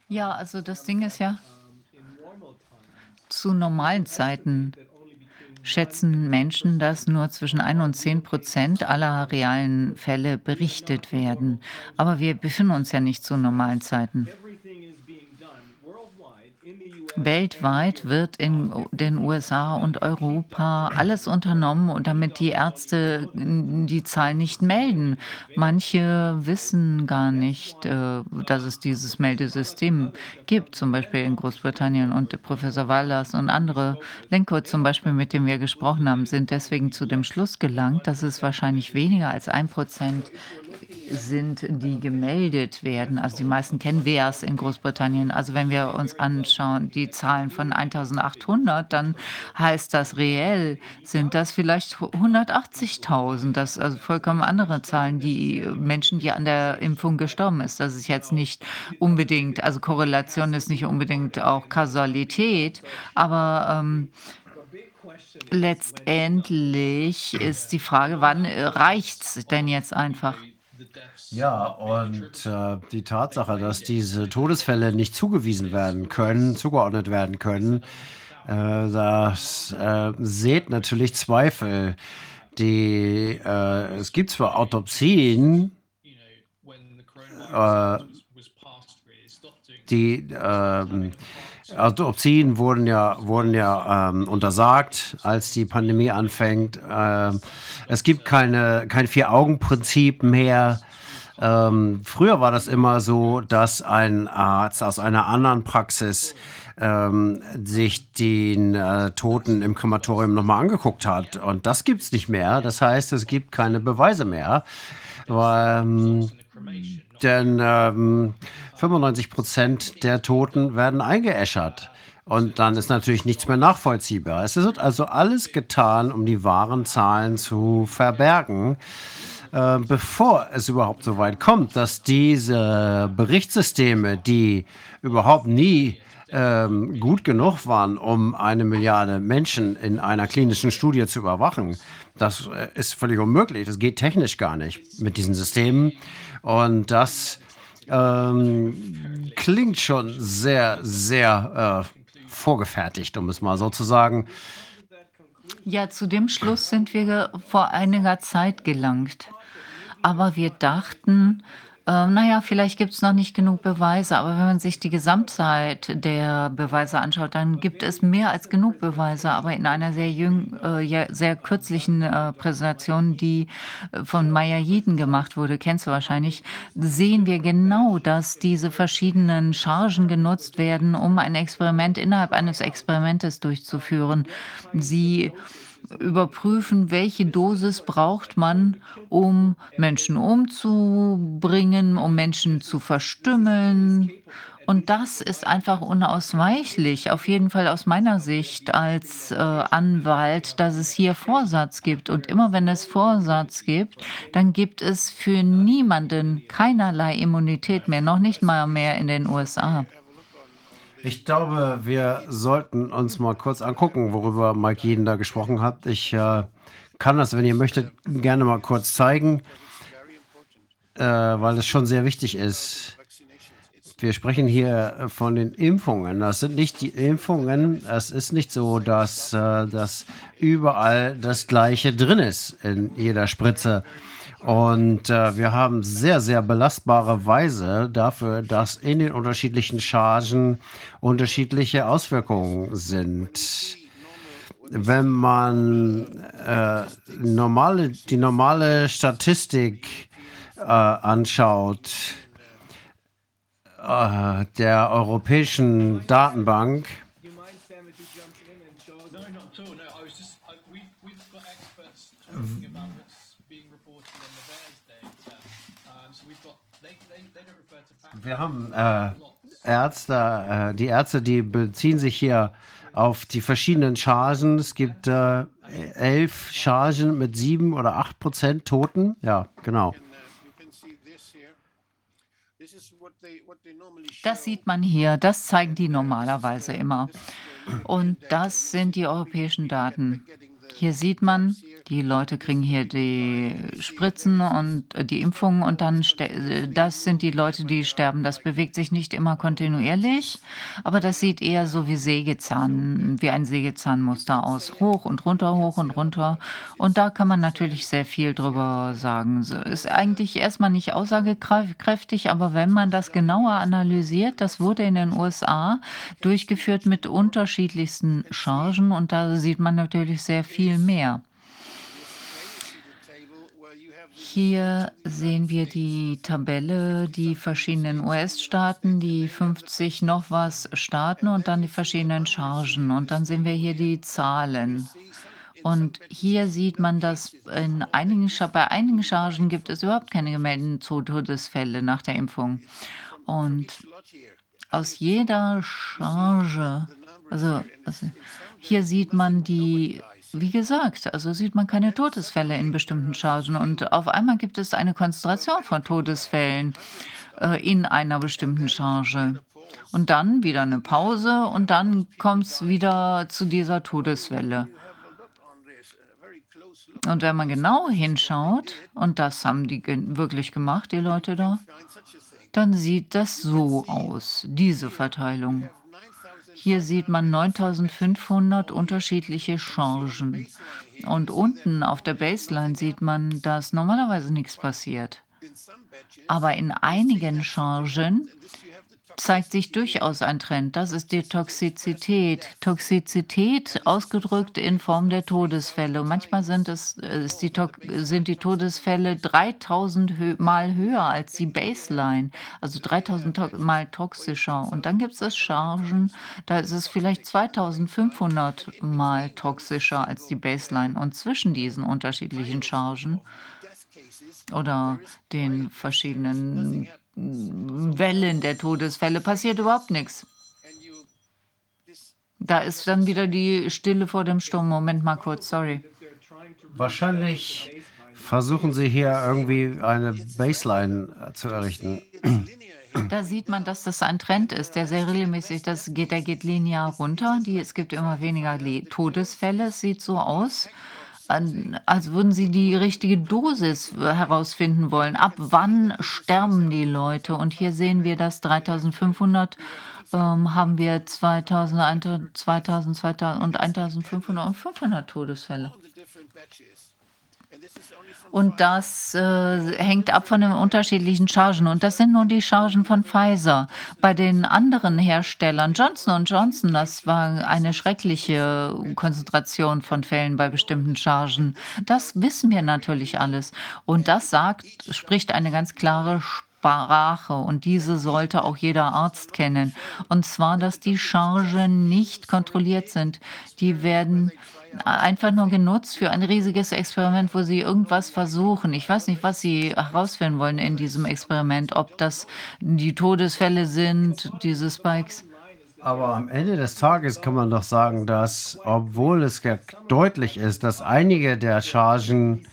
Ja, also das Ding ist ja, zu normalen Zeiten schätzen Menschen, dass nur zwischen 1 und 10 Prozent aller realen Fälle berichtet werden. Aber wir befinden uns ja nicht zu normalen Zeiten. Weltweit wird in den USA und Europa alles unternommen, damit die Ärzte die Zahl nicht melden. Manche wissen gar nicht, äh, dass es dieses Meldesystem gibt, zum Beispiel in Großbritannien. Und Professor Wallers und andere Lenko zum Beispiel, mit denen wir gesprochen haben, sind deswegen zu dem Schluss gelangt, dass es wahrscheinlich weniger als ein Prozent sind, die gemeldet werden. Also die meisten kennen WEAS in Großbritannien. Also wenn wir uns anschauen, die Zahlen von 1800, dann heißt das reell, sind das vielleicht 180.000. Das also vollkommen andere Zahlen, die Menschen, die an der Impfung gestorben ist. Das ist jetzt nicht unbedingt, also Korrelation ist nicht unbedingt auch Kausalität, aber ähm, letztendlich ist die Frage, wann reicht es denn jetzt einfach?
Ja, und äh, die Tatsache, dass diese Todesfälle nicht zugewiesen werden können, zugeordnet werden können, äh, das äh, sät natürlich Zweifel. Die, äh, es gibt zwar Autopsien, äh, die ähm, Autopsien wurden ja, wurden ja ähm, untersagt, als die Pandemie anfängt. Ähm, es gibt keine, kein Vier-Augen-Prinzip mehr. Ähm, früher war das immer so, dass ein Arzt aus einer anderen Praxis ähm, sich den äh, Toten im Krematorium nochmal angeguckt hat. Und das gibt es nicht mehr. Das heißt, es gibt keine Beweise mehr. Weil, ähm, denn 95 ähm, Prozent der Toten werden eingeäschert. Und dann ist natürlich nichts mehr nachvollziehbar. Es wird also alles getan, um die wahren Zahlen zu verbergen. Äh, bevor es überhaupt so weit kommt, dass diese Berichtssysteme, die überhaupt nie ähm, gut genug waren, um eine Milliarde Menschen in einer klinischen Studie zu überwachen, das äh, ist völlig unmöglich. Das geht technisch gar nicht mit diesen Systemen. Und das ähm, klingt schon sehr, sehr äh, vorgefertigt, um es mal so zu sagen.
Ja, zu dem Schluss sind wir vor einiger Zeit gelangt. Aber wir dachten, äh, naja, vielleicht gibt es noch nicht genug Beweise, aber wenn man sich die Gesamtzeit der Beweise anschaut, dann gibt es mehr als genug Beweise. Aber in einer sehr jüng, äh, sehr kürzlichen äh, Präsentation, die äh, von Maya Jeden gemacht wurde, kennst du wahrscheinlich, sehen wir genau, dass diese verschiedenen Chargen genutzt werden, um ein Experiment innerhalb eines Experimentes durchzuführen. Sie überprüfen, welche Dosis braucht man, um Menschen umzubringen, um Menschen zu verstümmeln. Und das ist einfach unausweichlich, auf jeden Fall aus meiner Sicht als äh, Anwalt, dass es hier Vorsatz gibt. Und immer wenn es Vorsatz gibt, dann gibt es für niemanden keinerlei Immunität mehr, noch nicht mal mehr in den USA.
Ich glaube, wir sollten uns mal kurz angucken, worüber Mike Jeden da gesprochen hat. Ich äh, kann das, wenn ihr möchtet, gerne mal kurz zeigen, äh, weil es schon sehr wichtig ist. wir sprechen hier von den Impfungen. Das sind nicht die Impfungen. Es ist nicht so, dass, äh, dass überall das Gleiche drin ist in jeder Spritze. Und äh, wir haben sehr, sehr belastbare Weise dafür, dass in den unterschiedlichen Chargen unterschiedliche Auswirkungen sind. Wenn man äh, normale, die normale Statistik äh, anschaut, äh, der europäischen Datenbank, wir haben äh, Ärzte, äh, die Ärzte, die beziehen sich hier auf die verschiedenen Chargen. Es gibt äh, elf Chargen mit sieben oder acht Prozent Toten. Ja, genau.
Das sieht man hier, das zeigen die normalerweise immer. Und das sind die europäischen Daten. Hier sieht man, die Leute kriegen hier die Spritzen und äh, die Impfungen und dann, das sind die Leute, die sterben. Das bewegt sich nicht immer kontinuierlich, aber das sieht eher so wie Sägezahn, wie ein Sägezahnmuster aus. Hoch und runter, hoch und runter. Und da kann man natürlich sehr viel drüber sagen. Ist eigentlich erstmal nicht aussagekräftig, aber wenn man das genauer analysiert, das wurde in den USA durchgeführt mit unterschiedlichsten Chargen und da sieht man natürlich sehr viel mehr. Hier sehen wir die Tabelle, die verschiedenen US-Staaten, die 50 noch was Staaten und dann die verschiedenen Chargen. Und dann sehen wir hier die Zahlen. Und hier sieht man, dass in einigen, bei einigen Chargen gibt es überhaupt keine gemeldeten Todesfälle nach der Impfung. Und aus jeder Charge, also, also hier sieht man die wie gesagt, also sieht man keine Todesfälle in bestimmten Chargen und auf einmal gibt es eine Konzentration von Todesfällen äh, in einer bestimmten Charge. Und dann wieder eine Pause und dann kommt es wieder zu dieser Todeswelle. Und wenn man genau hinschaut, und das haben die wirklich gemacht, die Leute da, dann sieht das so aus, diese Verteilung. Hier sieht man 9500 unterschiedliche Chargen. Und unten auf der Baseline sieht man, dass normalerweise nichts passiert. Aber in einigen Chargen zeigt sich durchaus ein Trend. Das ist die Toxizität. Toxizität ausgedrückt in Form der Todesfälle. manchmal sind, es, ist die, sind die Todesfälle 3000 hö Mal höher als die Baseline, also 3000 to Mal toxischer. Und dann gibt es Chargen, da ist es vielleicht 2500 Mal toxischer als die Baseline. Und zwischen diesen unterschiedlichen Chargen oder den verschiedenen Wellen der Todesfälle passiert überhaupt nichts. Da ist dann wieder die Stille vor dem Sturm. Moment mal kurz, sorry.
Wahrscheinlich versuchen Sie hier irgendwie eine Baseline zu errichten.
Da sieht man, dass das ein Trend ist, der sehr regelmäßig, das geht, der geht linear runter. Die, es gibt immer weniger Todesfälle, es sieht so aus als würden sie die richtige Dosis herausfinden wollen. Ab wann sterben die Leute? Und hier sehen wir das 3500 ähm, haben wir 2000, 2000, 2000 und 1500 und 500 Todesfälle. Und das äh, hängt ab von den unterschiedlichen Chargen. Und das sind nur die Chargen von Pfizer. Bei den anderen Herstellern, Johnson Johnson, das war eine schreckliche Konzentration von Fällen bei bestimmten Chargen. Das wissen wir natürlich alles. Und das sagt, spricht eine ganz klare Sprache und diese sollte auch jeder Arzt kennen. Und zwar, dass die Chargen nicht kontrolliert sind. Die werden einfach nur genutzt für ein riesiges Experiment, wo sie irgendwas versuchen. Ich weiß nicht, was sie herausfinden wollen in diesem Experiment, ob das die Todesfälle sind, diese Spikes.
Aber am Ende des Tages kann man doch sagen, dass, obwohl es deutlich ist, dass einige der Chargen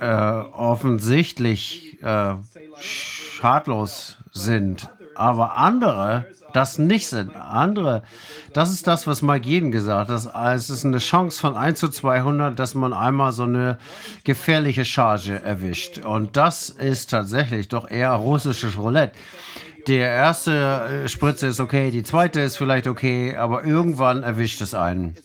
äh, offensichtlich äh, schadlos sind, aber andere das nicht sind. Andere, das ist das, was Mike jeden gesagt hat. Es ist eine Chance von 1 zu 200, dass man einmal so eine gefährliche Charge erwischt. Und das ist tatsächlich doch eher russisches Roulette. die erste äh, Spritze ist okay, die zweite ist vielleicht okay, aber irgendwann erwischt es einen.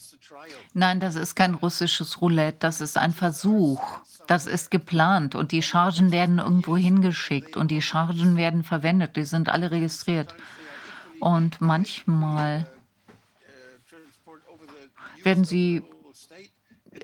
Nein, das ist kein russisches Roulette, das ist ein Versuch. Das ist geplant und die Chargen werden irgendwo hingeschickt und die Chargen werden verwendet. Die sind alle registriert. Und manchmal werden sie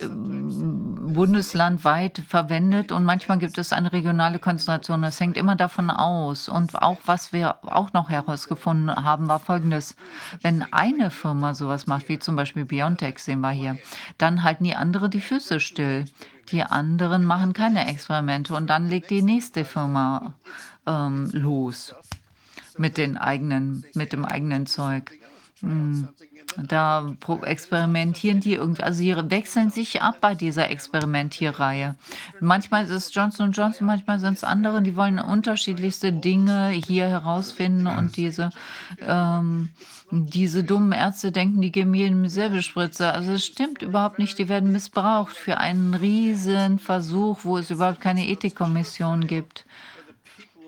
bundeslandweit verwendet und manchmal gibt es eine regionale Konzentration. Das hängt immer davon aus. Und auch was wir auch noch herausgefunden haben, war Folgendes. Wenn eine Firma sowas macht, wie zum Beispiel Biontech, sehen wir hier, dann halten die andere die Füße still. Die anderen machen keine Experimente und dann legt die nächste Firma ähm, los mit, den eigenen, mit dem eigenen Zeug. Hm. Da experimentieren die irgendwie, also sie wechseln sich ab bei dieser Experimentierreihe. Manchmal ist es Johnson Johnson, manchmal sind es andere, die wollen unterschiedlichste Dinge hier herausfinden und diese, ähm, diese dummen Ärzte denken, die geben jedem Säbelspritze. Also es stimmt überhaupt nicht, die werden missbraucht für einen riesen Versuch, wo es überhaupt keine Ethikkommission gibt.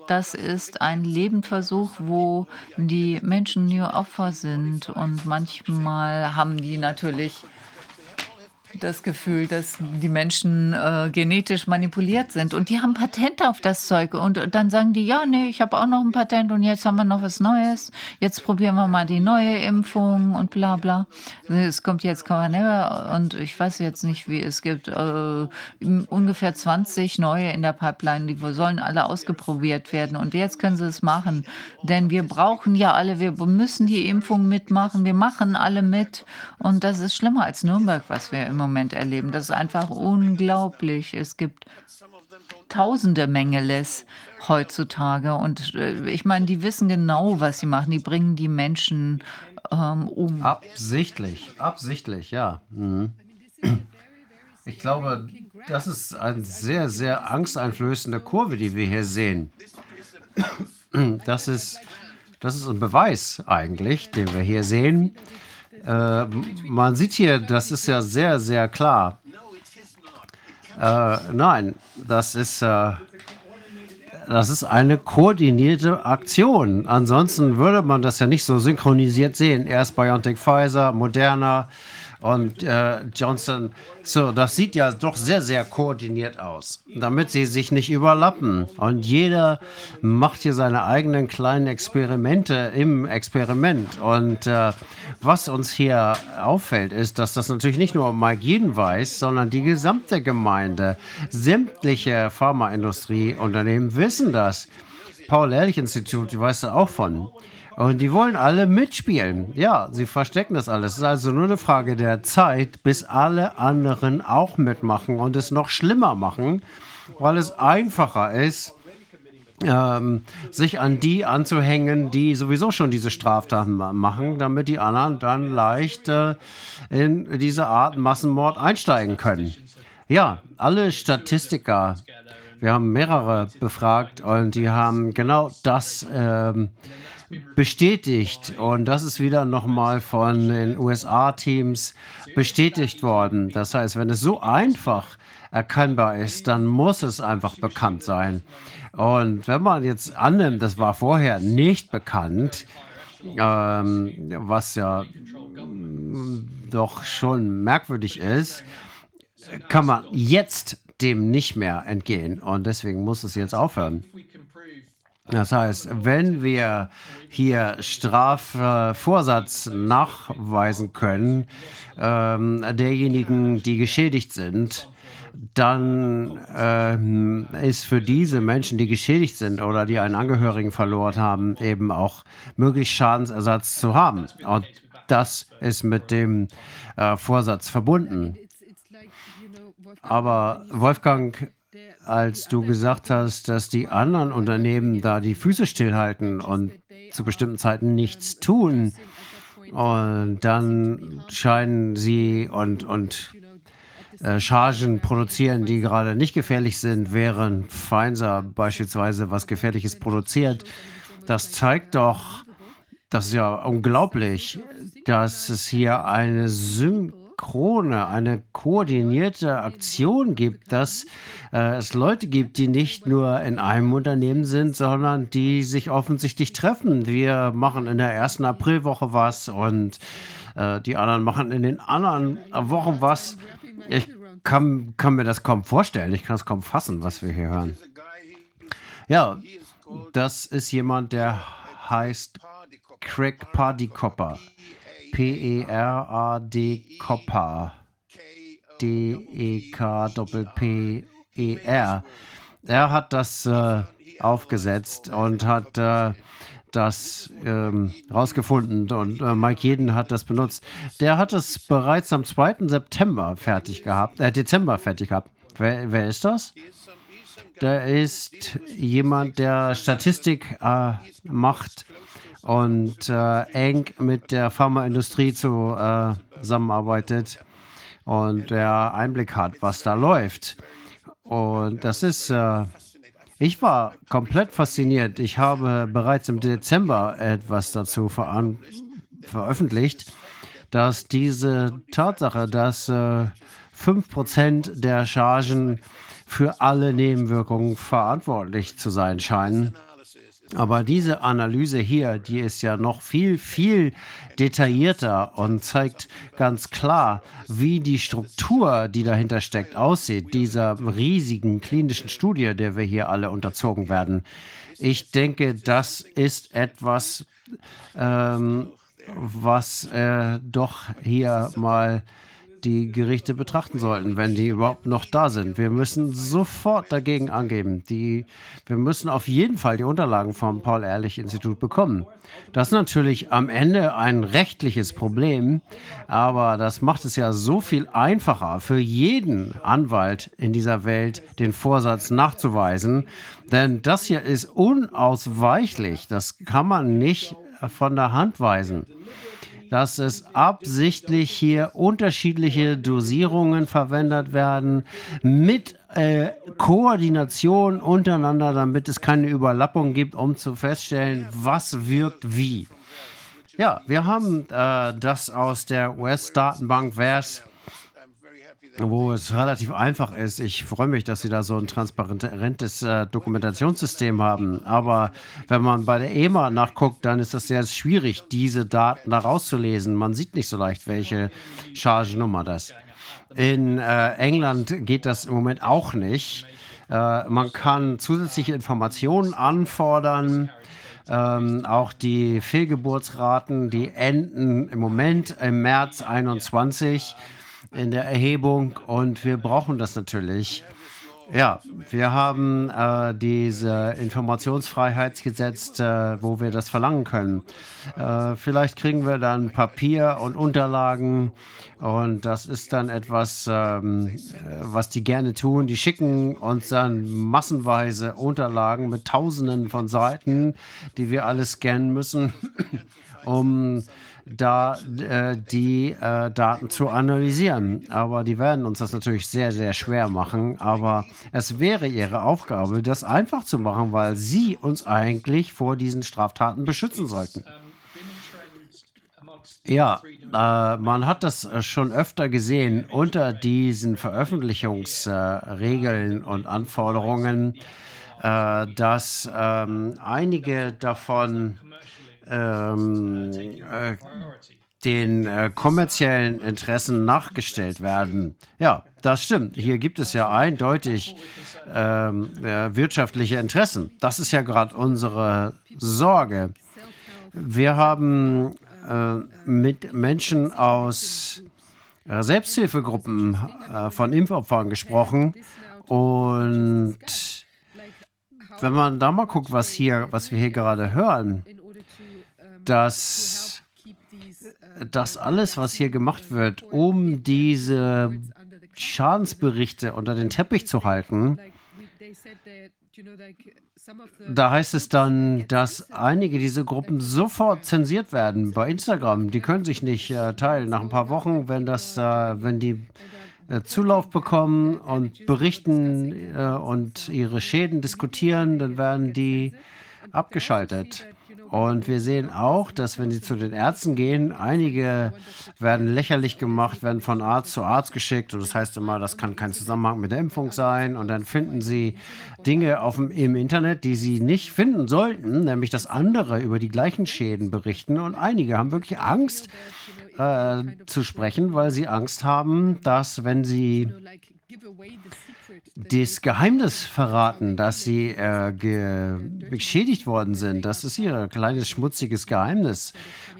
Das ist ein Lebensversuch, wo die Menschen nur Opfer sind. Und manchmal haben die natürlich das Gefühl, dass die Menschen äh, genetisch manipuliert sind. Und die haben Patente auf das Zeug. Und dann sagen die, ja, nee, ich habe auch noch ein Patent und jetzt haben wir noch was Neues. Jetzt probieren wir mal die neue Impfung und bla bla. Es kommt jetzt Coronella und ich weiß jetzt nicht, wie es gibt äh, ungefähr 20 neue in der Pipeline, die sollen alle ausgeprobiert werden. Und jetzt können sie es machen, denn wir brauchen ja alle, wir müssen die Impfung mitmachen, wir machen alle mit. Und das ist schlimmer als Nürnberg, was wir im Moment erleben. Das ist einfach unglaublich. Es gibt tausende Mengeles heutzutage. Und äh, ich meine, die wissen genau, was sie machen. Die bringen die Menschen ähm, um.
Absichtlich, absichtlich, ja. Mhm. Ich glaube, das ist eine sehr, sehr angsteinflößende Kurve, die wir hier sehen. Das ist, das ist ein Beweis eigentlich, den wir hier sehen, äh, man sieht hier, das ist ja sehr, sehr klar. Äh, nein, das ist, äh, das ist eine koordinierte Aktion. Ansonsten würde man das ja nicht so synchronisiert sehen. Erst BioNTech Pfizer, Moderna, und äh, Johnson, so, das sieht ja doch sehr, sehr koordiniert aus, damit sie sich nicht überlappen. Und jeder macht hier seine eigenen kleinen Experimente im Experiment. Und äh, was uns hier auffällt, ist, dass das natürlich nicht nur Mike Jeden weiß, sondern die gesamte Gemeinde, sämtliche Pharmaindustrieunternehmen wissen das. Paul-Ehrlich-Institut, weißt du auch von. Und die wollen alle mitspielen. Ja, sie verstecken das alles. Es ist also nur eine Frage der Zeit, bis alle anderen auch mitmachen und es noch schlimmer machen, weil es einfacher ist, ähm, sich an die anzuhängen, die sowieso schon diese Straftaten machen, damit die anderen dann leicht äh, in diese Art Massenmord einsteigen können. Ja, alle Statistiker, wir haben mehrere befragt und die haben genau das ähm, bestätigt. Und das ist wieder nochmal von den USA-Teams bestätigt worden. Das heißt, wenn es so einfach erkennbar ist, dann muss es einfach bekannt sein. Und wenn man jetzt annimmt, das war vorher nicht bekannt, ähm, was ja doch schon merkwürdig ist, kann man jetzt dem nicht mehr entgehen. Und deswegen muss es jetzt aufhören. Das heißt, wenn wir hier Strafvorsatz nachweisen können, ähm, derjenigen, die geschädigt sind, dann ähm, ist für diese Menschen, die geschädigt sind oder die einen Angehörigen verloren haben, eben auch möglich, Schadensersatz zu haben. Und das ist mit dem äh, Vorsatz verbunden. Aber Wolfgang, als du gesagt hast, dass die anderen Unternehmen da die Füße stillhalten und zu bestimmten Zeiten nichts tun, und dann scheinen sie und, und äh, Chargen produzieren, die gerade nicht gefährlich sind, während Pfizer beispielsweise was Gefährliches produziert. Das zeigt doch, das ist ja unglaublich, dass es hier eine Syn synchrone, eine koordinierte Aktion gibt, dass äh, es Leute gibt, die nicht nur in einem Unternehmen sind, sondern die sich offensichtlich treffen. Wir machen in der ersten Aprilwoche was und äh, die anderen machen in den anderen Wochen was. Ich kann, kann mir das kaum vorstellen. Ich kann es kaum fassen, was wir hier hören. Ja, das ist jemand, der heißt Craig. P-E-R-A-D Copper. D-E-K-P-P-E-R. Er hat das äh, aufgesetzt und hat äh, das ähm, rausgefunden und äh, Mike Jeden hat das benutzt. Der hat es bereits am 2. September fertig gehabt, äh, Dezember fertig gehabt. Wer, wer ist das? Der ist jemand, der Statistik äh, macht und äh, eng mit der Pharmaindustrie äh, zusammenarbeitet und der Einblick hat, was da läuft. Und das ist, äh, ich war komplett fasziniert. Ich habe bereits im Dezember etwas dazu veröffentlicht, dass diese Tatsache, dass äh, 5% der Chargen für alle Nebenwirkungen verantwortlich zu sein scheinen, aber diese Analyse hier, die ist ja noch viel, viel detaillierter und zeigt ganz klar, wie die Struktur, die dahinter steckt, aussieht, dieser riesigen klinischen Studie, der wir hier alle unterzogen werden. Ich denke, das ist etwas, ähm, was äh, doch hier mal die Gerichte betrachten sollten, wenn die überhaupt noch da sind. Wir müssen sofort dagegen angeben. Die, wir müssen auf jeden Fall die Unterlagen vom Paul-Ehrlich-Institut bekommen. Das ist natürlich am Ende ein rechtliches Problem, aber das macht es ja so viel einfacher für jeden Anwalt in dieser Welt, den Vorsatz nachzuweisen. Denn das hier ist unausweichlich. Das kann man nicht von der Hand weisen dass es absichtlich hier unterschiedliche Dosierungen verwendet werden mit äh, Koordination untereinander, damit es keine Überlappung gibt, um zu feststellen, was wirkt wie. Ja, wir haben äh, das aus der US-Datenbank VERS wo es relativ einfach ist. Ich freue mich, dass Sie da so ein transparentes äh, Dokumentationssystem haben. Aber wenn man bei der EMA nachguckt, dann ist das sehr schwierig, diese Daten da rauszulesen. Man sieht nicht so leicht, welche Chargenummer das. In äh, England geht das im Moment auch nicht. Äh, man kann zusätzliche Informationen anfordern. Ähm, auch die Fehlgeburtsraten, die enden im Moment im März 21 in der Erhebung und wir brauchen das natürlich. Ja, wir haben äh, diese Informationsfreiheitsgesetz, äh, wo wir das verlangen können. Äh, vielleicht kriegen wir dann Papier und Unterlagen und das ist dann etwas, ähm, was die gerne tun. Die schicken uns dann massenweise Unterlagen mit Tausenden von Seiten, die wir alle scannen müssen, um da äh, die äh, Daten zu analysieren. Aber die werden uns das natürlich sehr, sehr schwer machen. Aber es wäre ihre Aufgabe, das einfach zu machen, weil sie uns eigentlich vor diesen Straftaten beschützen sollten. Ja, äh, man hat das äh, schon öfter gesehen unter diesen Veröffentlichungsregeln und Anforderungen, äh, dass ähm, einige davon ähm, äh, den äh, kommerziellen Interessen nachgestellt werden. Ja, das stimmt. Hier gibt es ja eindeutig ähm, äh, wirtschaftliche Interessen. Das ist ja gerade unsere Sorge. Wir haben äh, mit Menschen aus äh, Selbsthilfegruppen äh, von Impfopfern gesprochen und wenn man da mal guckt, was hier, was wir hier gerade hören, dass das alles, was hier gemacht wird, um diese Schadensberichte unter den Teppich zu halten, da heißt es dann, dass einige dieser Gruppen sofort zensiert werden bei Instagram. Die können sich nicht äh, teilen. Nach ein paar Wochen, wenn das, äh, wenn die äh, Zulauf bekommen und berichten äh, und ihre Schäden diskutieren, dann werden die abgeschaltet. Und wir sehen auch, dass wenn sie zu den Ärzten gehen, einige werden lächerlich gemacht, werden von Arzt zu Arzt geschickt. Und das heißt immer, das kann kein Zusammenhang mit der Impfung sein. Und dann finden sie Dinge auf dem, im Internet, die sie nicht finden sollten, nämlich dass andere über die gleichen Schäden berichten. Und einige haben wirklich Angst äh, zu sprechen, weil sie Angst haben, dass wenn sie das Geheimnis verraten, dass sie äh, geschädigt worden sind. Das ist ihr kleines schmutziges Geheimnis.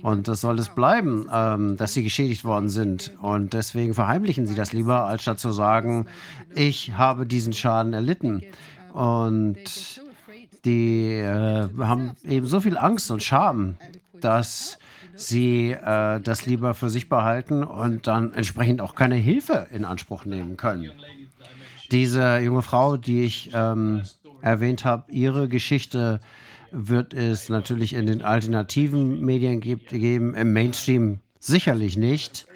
Und das soll es bleiben, ähm, dass sie geschädigt worden sind. Und deswegen verheimlichen sie das lieber, als statt zu sagen, ich habe diesen Schaden erlitten. Und die äh, haben eben so viel Angst und Scham, dass sie äh, das lieber für sich behalten und dann entsprechend auch keine Hilfe in Anspruch nehmen können. Diese junge Frau, die ich ähm, erwähnt habe, ihre Geschichte wird es natürlich in den alternativen Medien geben, im Mainstream sicherlich nicht.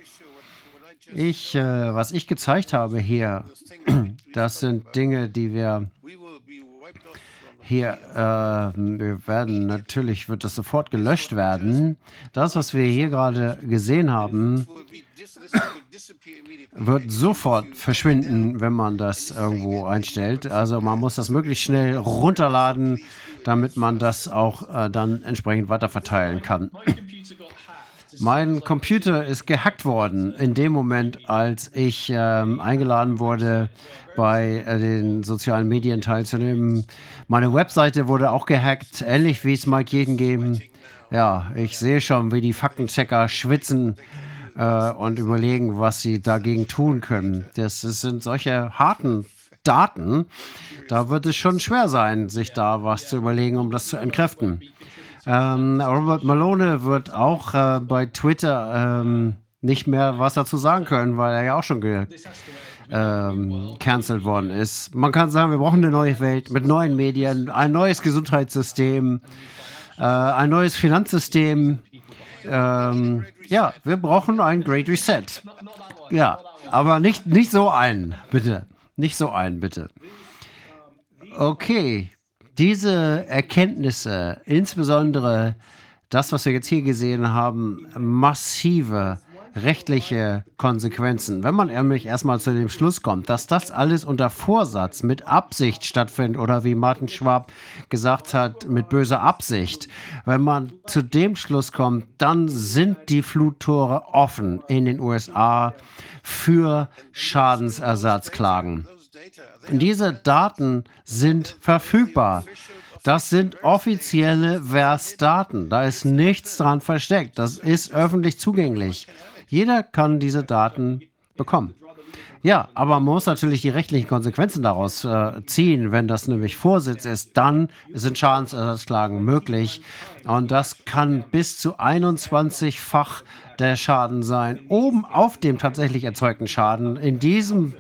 Ich, äh, was ich gezeigt habe hier, das sind Dinge, die wir hier, äh, wir werden natürlich, wird das sofort gelöscht werden. Das, was wir hier gerade gesehen haben, wird sofort verschwinden, wenn man das irgendwo einstellt. Also man muss das möglichst schnell runterladen, damit man das auch äh, dann entsprechend weiterverteilen kann. Mein Computer ist gehackt worden in dem Moment, als ich ähm, eingeladen wurde, bei äh, den sozialen Medien teilzunehmen. Meine Webseite wurde auch gehackt, ähnlich wie es Mike jeden geben. Ja, ich sehe schon, wie die Faktenchecker schwitzen äh, und überlegen, was sie dagegen tun können. Das, das sind solche harten Daten. Da wird es schon schwer sein, sich da was zu überlegen, um das zu entkräften. Ähm, Robert Malone wird auch äh, bei Twitter ähm, nicht mehr was dazu sagen können, weil er ja auch schon ge ähm, cancelled worden ist. Man kann sagen, wir brauchen eine neue Welt mit neuen Medien, ein neues Gesundheitssystem, äh, ein neues Finanzsystem. Ähm, ja, wir brauchen ein Great Reset. Ja, aber nicht, nicht so einen, bitte. Nicht so einen, bitte. Okay, diese Erkenntnisse, insbesondere das, was wir jetzt hier gesehen haben, massive rechtliche Konsequenzen. Wenn man nämlich erstmal zu dem Schluss kommt, dass das alles unter Vorsatz mit Absicht stattfindet oder wie Martin Schwab gesagt hat, mit böser Absicht, wenn man zu dem Schluss kommt, dann sind die Fluttore offen in den USA für Schadensersatzklagen. Diese Daten sind verfügbar. Das sind offizielle Versdaten. Da ist nichts dran versteckt. Das ist öffentlich zugänglich. Jeder kann diese Daten bekommen. Ja, aber man muss natürlich die rechtlichen Konsequenzen daraus äh, ziehen. Wenn das nämlich Vorsitz ist, dann sind Schadensersatzklagen möglich. Und das kann bis zu 21-fach der Schaden sein, oben auf dem tatsächlich erzeugten Schaden. In diesem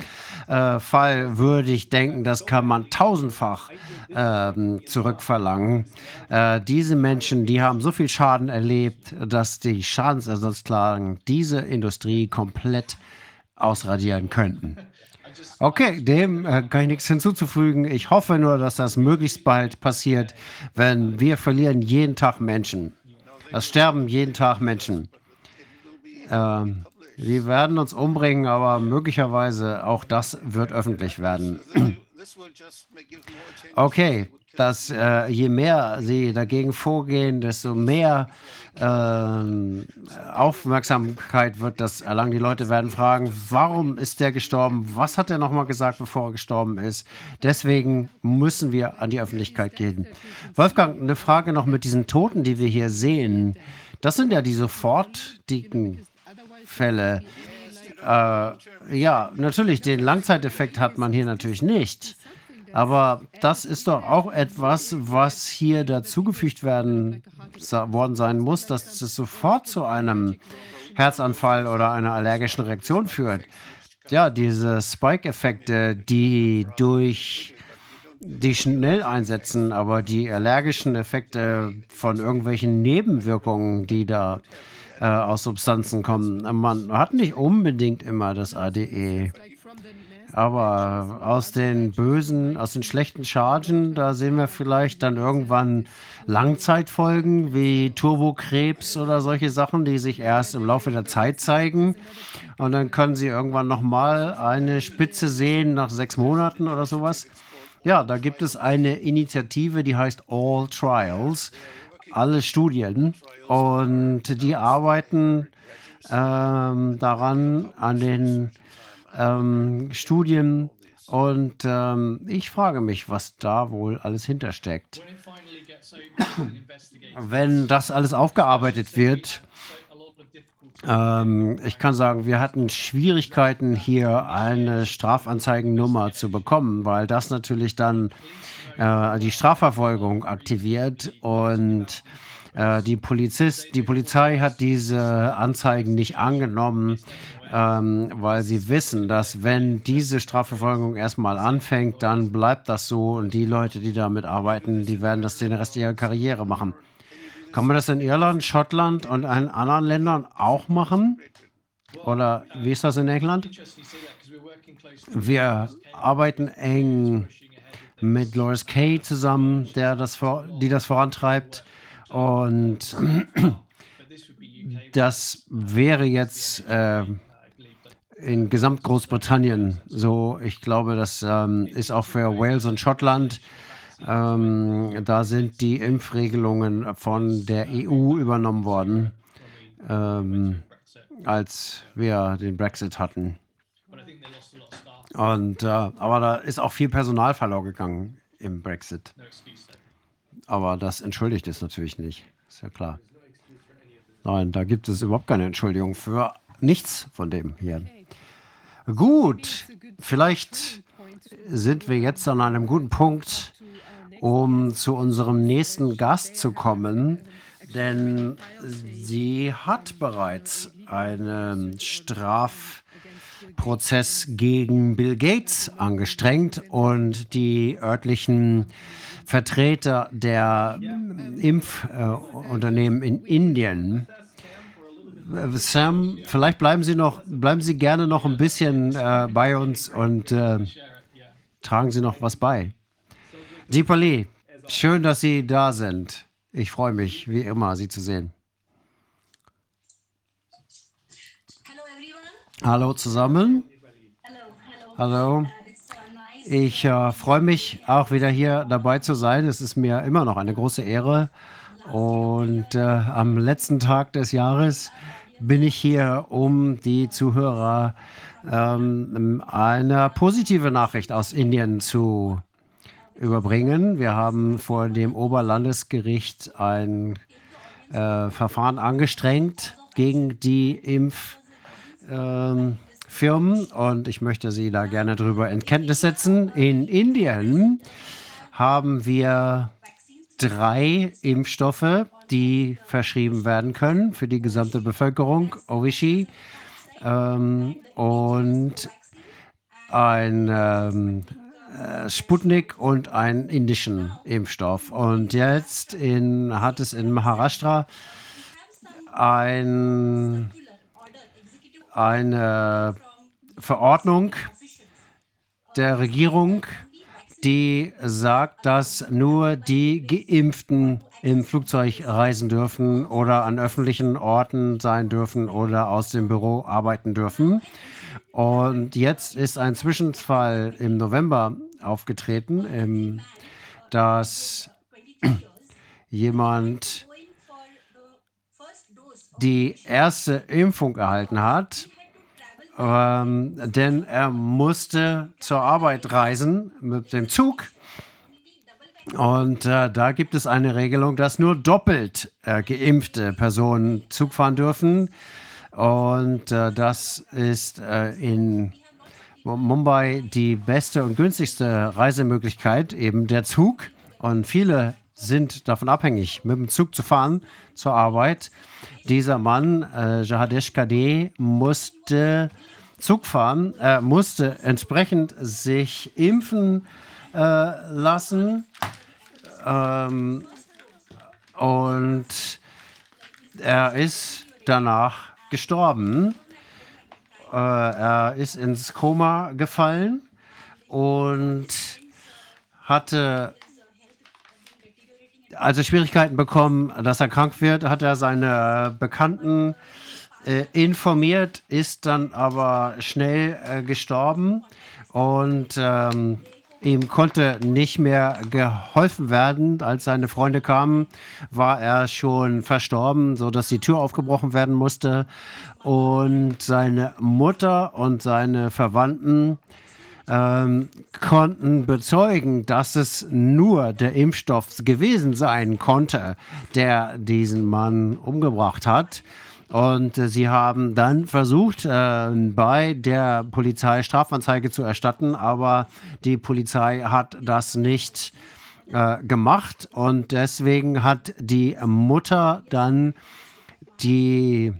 äh, Fall würde ich denken, das kann man tausendfach äh, zurückverlangen. Äh, diese Menschen, die haben so viel Schaden erlebt, dass die Schadensersatzklagen diese Industrie komplett ausradieren könnten. Okay, dem äh, kann ich nichts hinzuzufügen. Ich hoffe nur, dass das möglichst bald passiert, wenn wir verlieren jeden Tag Menschen. Es sterben jeden Tag Menschen. Ähm, wir werden uns umbringen, aber möglicherweise auch das wird öffentlich werden. Okay, dass äh, je mehr sie dagegen vorgehen, desto mehr äh, Aufmerksamkeit wird das erlangen. Die Leute werden fragen, warum ist der gestorben? Was hat er nochmal gesagt, bevor er gestorben ist? Deswegen müssen wir an die Öffentlichkeit gehen. Wolfgang, eine Frage noch mit diesen Toten, die wir hier sehen. Das sind ja die sofortigen Fälle. Äh, ja, natürlich, den Langzeiteffekt hat man hier natürlich nicht. Aber das ist doch auch etwas, was hier dazugefügt werden worden sein muss, dass es sofort zu einem Herzanfall oder einer allergischen Reaktion führt. Ja, diese Spike-Effekte, die durch die schnell einsetzen, aber die allergischen Effekte von irgendwelchen Nebenwirkungen, die da äh, aus Substanzen kommen. Man hat nicht unbedingt immer das ADE. Aber aus den bösen, aus den schlechten Chargen, da sehen wir vielleicht dann irgendwann Langzeitfolgen wie Turbokrebs oder solche Sachen, die sich erst im Laufe der Zeit zeigen. Und dann können Sie irgendwann nochmal eine Spitze sehen nach sechs Monaten oder sowas. Ja, da gibt es eine Initiative, die heißt All Trials, alle Studien. Und die arbeiten ähm, daran, an den ähm, Studien. Und ähm, ich frage mich, was da wohl alles hintersteckt. Wenn das alles aufgearbeitet wird, ähm, ich kann sagen, wir hatten Schwierigkeiten, hier eine Strafanzeigennummer zu bekommen, weil das natürlich dann äh, die Strafverfolgung aktiviert und äh, die, Polizist, die Polizei hat diese Anzeigen nicht angenommen, ähm, weil sie wissen, dass wenn diese Strafverfolgung erstmal anfängt, dann bleibt das so und die Leute, die damit arbeiten, die werden das den Rest ihrer Karriere machen. Kann man das in Irland, Schottland und in anderen Ländern auch machen? Oder wie ist das in England? Wir arbeiten eng mit Loris Kay zusammen, der das vor, die das vorantreibt. Und das wäre jetzt äh, in Gesamtgroßbritannien so. Ich glaube, das ähm, ist auch für Wales und Schottland. Ähm, da sind die Impfregelungen von der EU übernommen worden, ähm, als wir den Brexit hatten. Und, äh, aber da ist auch viel Personal verloren gegangen im Brexit. Aber das entschuldigt es natürlich nicht, ist ja klar. Nein, da gibt es überhaupt keine Entschuldigung für nichts von dem hier. Gut, vielleicht sind wir jetzt an einem guten Punkt, um zu unserem nächsten Gast zu kommen, denn sie hat bereits einen Strafprozess gegen Bill Gates angestrengt und die örtlichen Vertreter der Impfunternehmen in Indien Sam, vielleicht bleiben Sie noch, bleiben Sie gerne noch ein bisschen äh, bei uns und äh, tragen Sie noch was bei. Deepali, schön, dass Sie da sind. Ich freue mich, wie immer, Sie zu sehen. Hallo zusammen. Hallo. Ich äh, freue mich auch wieder hier dabei zu sein. Es ist mir immer noch eine große Ehre. Und äh, am letzten Tag des Jahres bin ich hier, um die Zuhörer ähm, eine positive Nachricht aus Indien zu überbringen. Wir haben vor dem Oberlandesgericht ein äh, Verfahren angestrengt gegen die Impffirmen ähm, und ich möchte Sie da gerne darüber in Kenntnis setzen. In Indien haben wir drei Impfstoffe, die verschrieben werden können für die gesamte Bevölkerung, Ovishi, ähm, und ein ähm, äh, Sputnik und einen indischen Impfstoff. Und jetzt in, hat es in Maharashtra ein, eine Verordnung der Regierung die sagt, dass nur die Geimpften im Flugzeug reisen dürfen oder an öffentlichen Orten sein dürfen oder aus dem Büro arbeiten dürfen. Und jetzt ist ein Zwischenfall im November aufgetreten, dass jemand die erste Impfung erhalten hat ähm, denn er musste zur Arbeit reisen mit dem Zug. Und äh, da gibt es eine Regelung, dass nur doppelt äh, geimpfte Personen Zug fahren dürfen. Und äh, das ist äh, in Mumbai die beste und günstigste Reisemöglichkeit, eben der Zug. Und viele sind davon abhängig, mit dem Zug zu fahren zur Arbeit. Dieser Mann, äh, Jahadesh Kadeh, musste Zug fahren, äh, musste entsprechend sich impfen äh, lassen. Ähm, und er ist danach gestorben. äh, er ist ins Koma gefallen und hatte also Schwierigkeiten bekommen, dass er krank wird, hat er seine Bekannten äh, informiert, ist dann aber schnell äh, gestorben und ähm, ihm konnte nicht mehr geholfen werden. Als seine Freunde kamen, war er schon verstorben, sodass die Tür aufgebrochen werden musste. Und seine Mutter und seine Verwandten ähm, konnten bezeugen, dass es nur der Impfstoff gewesen sein konnte, der diesen Mann umgebracht hat. Und äh, sie haben dann versucht, äh, bei der Polizei Strafanzeige zu erstatten, aber die Polizei hat das nicht äh, gemacht. Und deswegen hat die Mutter dann die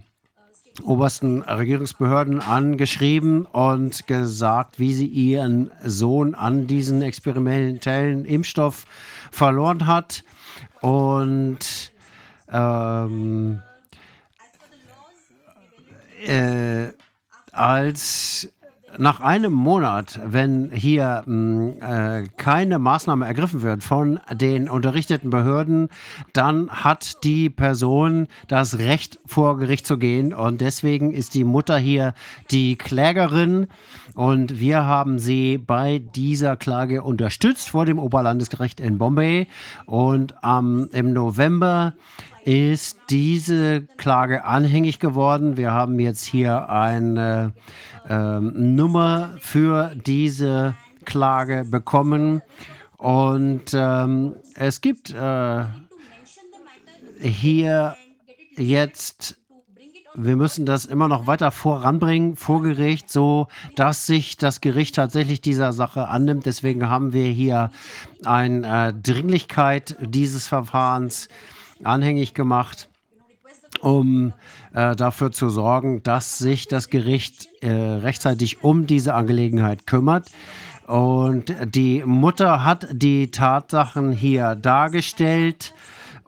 obersten Regierungsbehörden angeschrieben und gesagt, wie sie ihren Sohn an diesen experimentellen Impfstoff verloren hat. Und ähm, äh, als nach einem Monat, wenn hier mh, äh, keine Maßnahme ergriffen wird von den unterrichteten Behörden, dann hat die Person das Recht, vor Gericht zu gehen. Und deswegen ist die Mutter hier die Klägerin. Und wir haben sie bei dieser Klage unterstützt vor dem Oberlandesgericht in Bombay. Und ähm, im November ist diese Klage anhängig geworden. Wir haben jetzt hier eine äh, Nummer für diese Klage bekommen. Und ähm, es gibt äh, hier jetzt wir müssen das immer noch weiter voranbringen vor Gericht, so dass sich das Gericht tatsächlich dieser Sache annimmt. Deswegen haben wir hier eine äh, Dringlichkeit dieses Verfahrens anhängig gemacht, um äh, dafür zu sorgen, dass sich das Gericht äh, rechtzeitig um diese Angelegenheit kümmert. Und die Mutter hat die Tatsachen hier dargestellt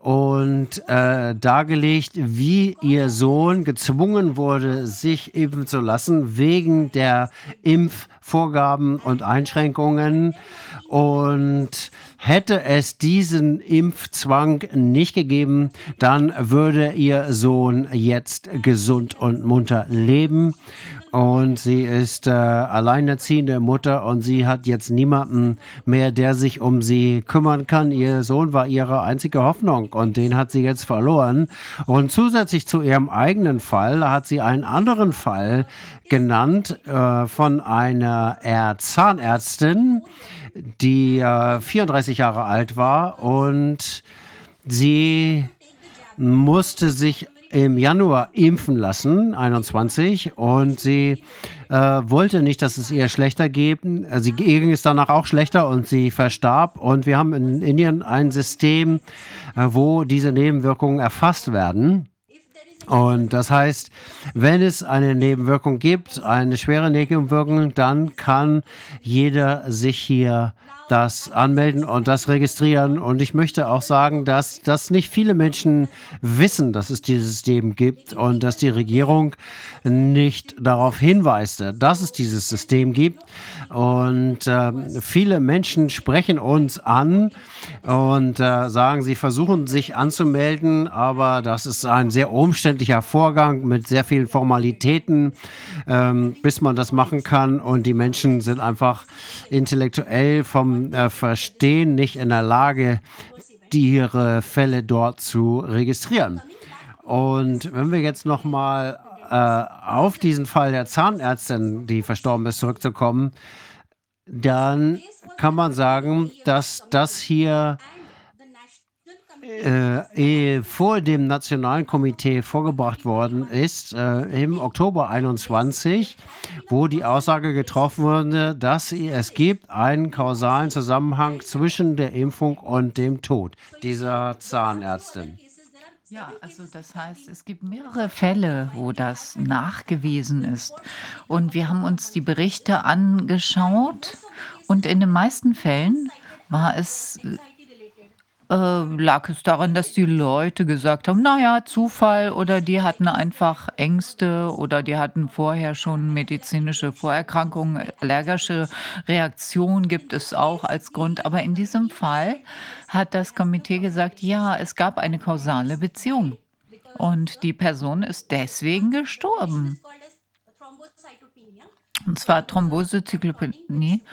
und äh, dargelegt, wie ihr Sohn gezwungen wurde, sich impfen zu lassen wegen der Impfvorgaben und Einschränkungen. Und Hätte es diesen Impfzwang nicht gegeben, dann würde ihr Sohn jetzt gesund und munter leben. Und sie ist äh, alleinerziehende Mutter und sie hat jetzt niemanden mehr, der sich um sie kümmern kann. Ihr Sohn war ihre einzige Hoffnung und den hat sie jetzt verloren. Und zusätzlich zu ihrem eigenen Fall hat sie einen anderen Fall genannt äh, von einer Zahnärztin, die äh, 34 Jahre alt war und sie musste sich im Januar impfen lassen, 21, und sie äh, wollte nicht, dass es ihr schlechter geht. Also ihr ging es danach auch schlechter und sie verstarb. Und wir haben in Indien ein System, äh, wo diese Nebenwirkungen erfasst werden. Und das heißt, wenn es eine Nebenwirkung gibt, eine schwere Nebenwirkung, dann kann jeder sich hier das anmelden und das registrieren. Und ich möchte auch sagen, dass das nicht viele Menschen wissen, dass es dieses System gibt und dass die Regierung nicht darauf hinweist, dass es dieses System gibt. Und äh, viele Menschen sprechen uns an und äh, sagen, sie versuchen sich anzumelden, aber das ist ein sehr umständlicher Vorgang mit sehr vielen Formalitäten, ähm, bis man das machen kann. Und die Menschen sind einfach intellektuell vom äh, Verstehen nicht in der Lage, ihre Fälle dort zu registrieren. Und wenn wir jetzt noch mal äh, auf diesen Fall der Zahnärztin, die verstorben ist, zurückzukommen, dann kann man sagen, dass das hier äh, vor dem Nationalen Komitee vorgebracht worden ist, äh, im Oktober 21, wo die Aussage getroffen wurde, dass es gibt einen kausalen Zusammenhang zwischen der Impfung und dem Tod dieser Zahnärztin.
Ja, also das heißt, es gibt mehrere Fälle, wo das nachgewiesen ist. Und wir haben uns die Berichte angeschaut und in den meisten Fällen war es äh, lag es daran, dass die Leute gesagt haben, naja, Zufall oder die hatten einfach Ängste oder die hatten vorher schon medizinische Vorerkrankungen, allergische Reaktionen gibt es auch als Grund. Aber in diesem Fall hat das Komitee gesagt, ja, es gab eine kausale Beziehung und die Person ist deswegen gestorben. Und zwar Thrombosezyklopenie.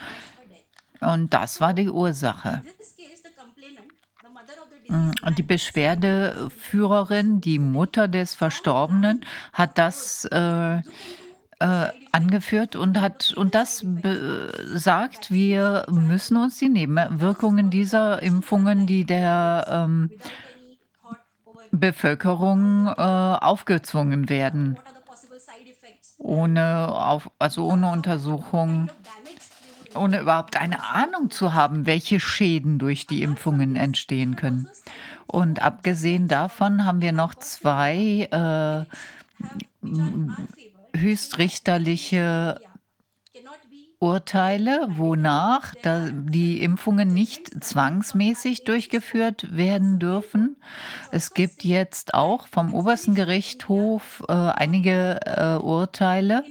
Und das war die Ursache. Mm, die Beschwerdeführerin, die Mutter des Verstorbenen, hat das äh, äh, angeführt und hat und das sagt, wir müssen uns die Nebenwirkungen dieser Impfungen, die der ähm, Bevölkerung äh, aufgezwungen werden, ohne auf, also ohne Untersuchung ohne überhaupt eine Ahnung zu haben, welche Schäden durch die Impfungen entstehen können. Und abgesehen davon haben wir noch zwei äh, höchstrichterliche Urteile, wonach die Impfungen nicht zwangsmäßig durchgeführt werden dürfen. Es gibt jetzt auch vom obersten Gerichtshof äh, einige äh, Urteile,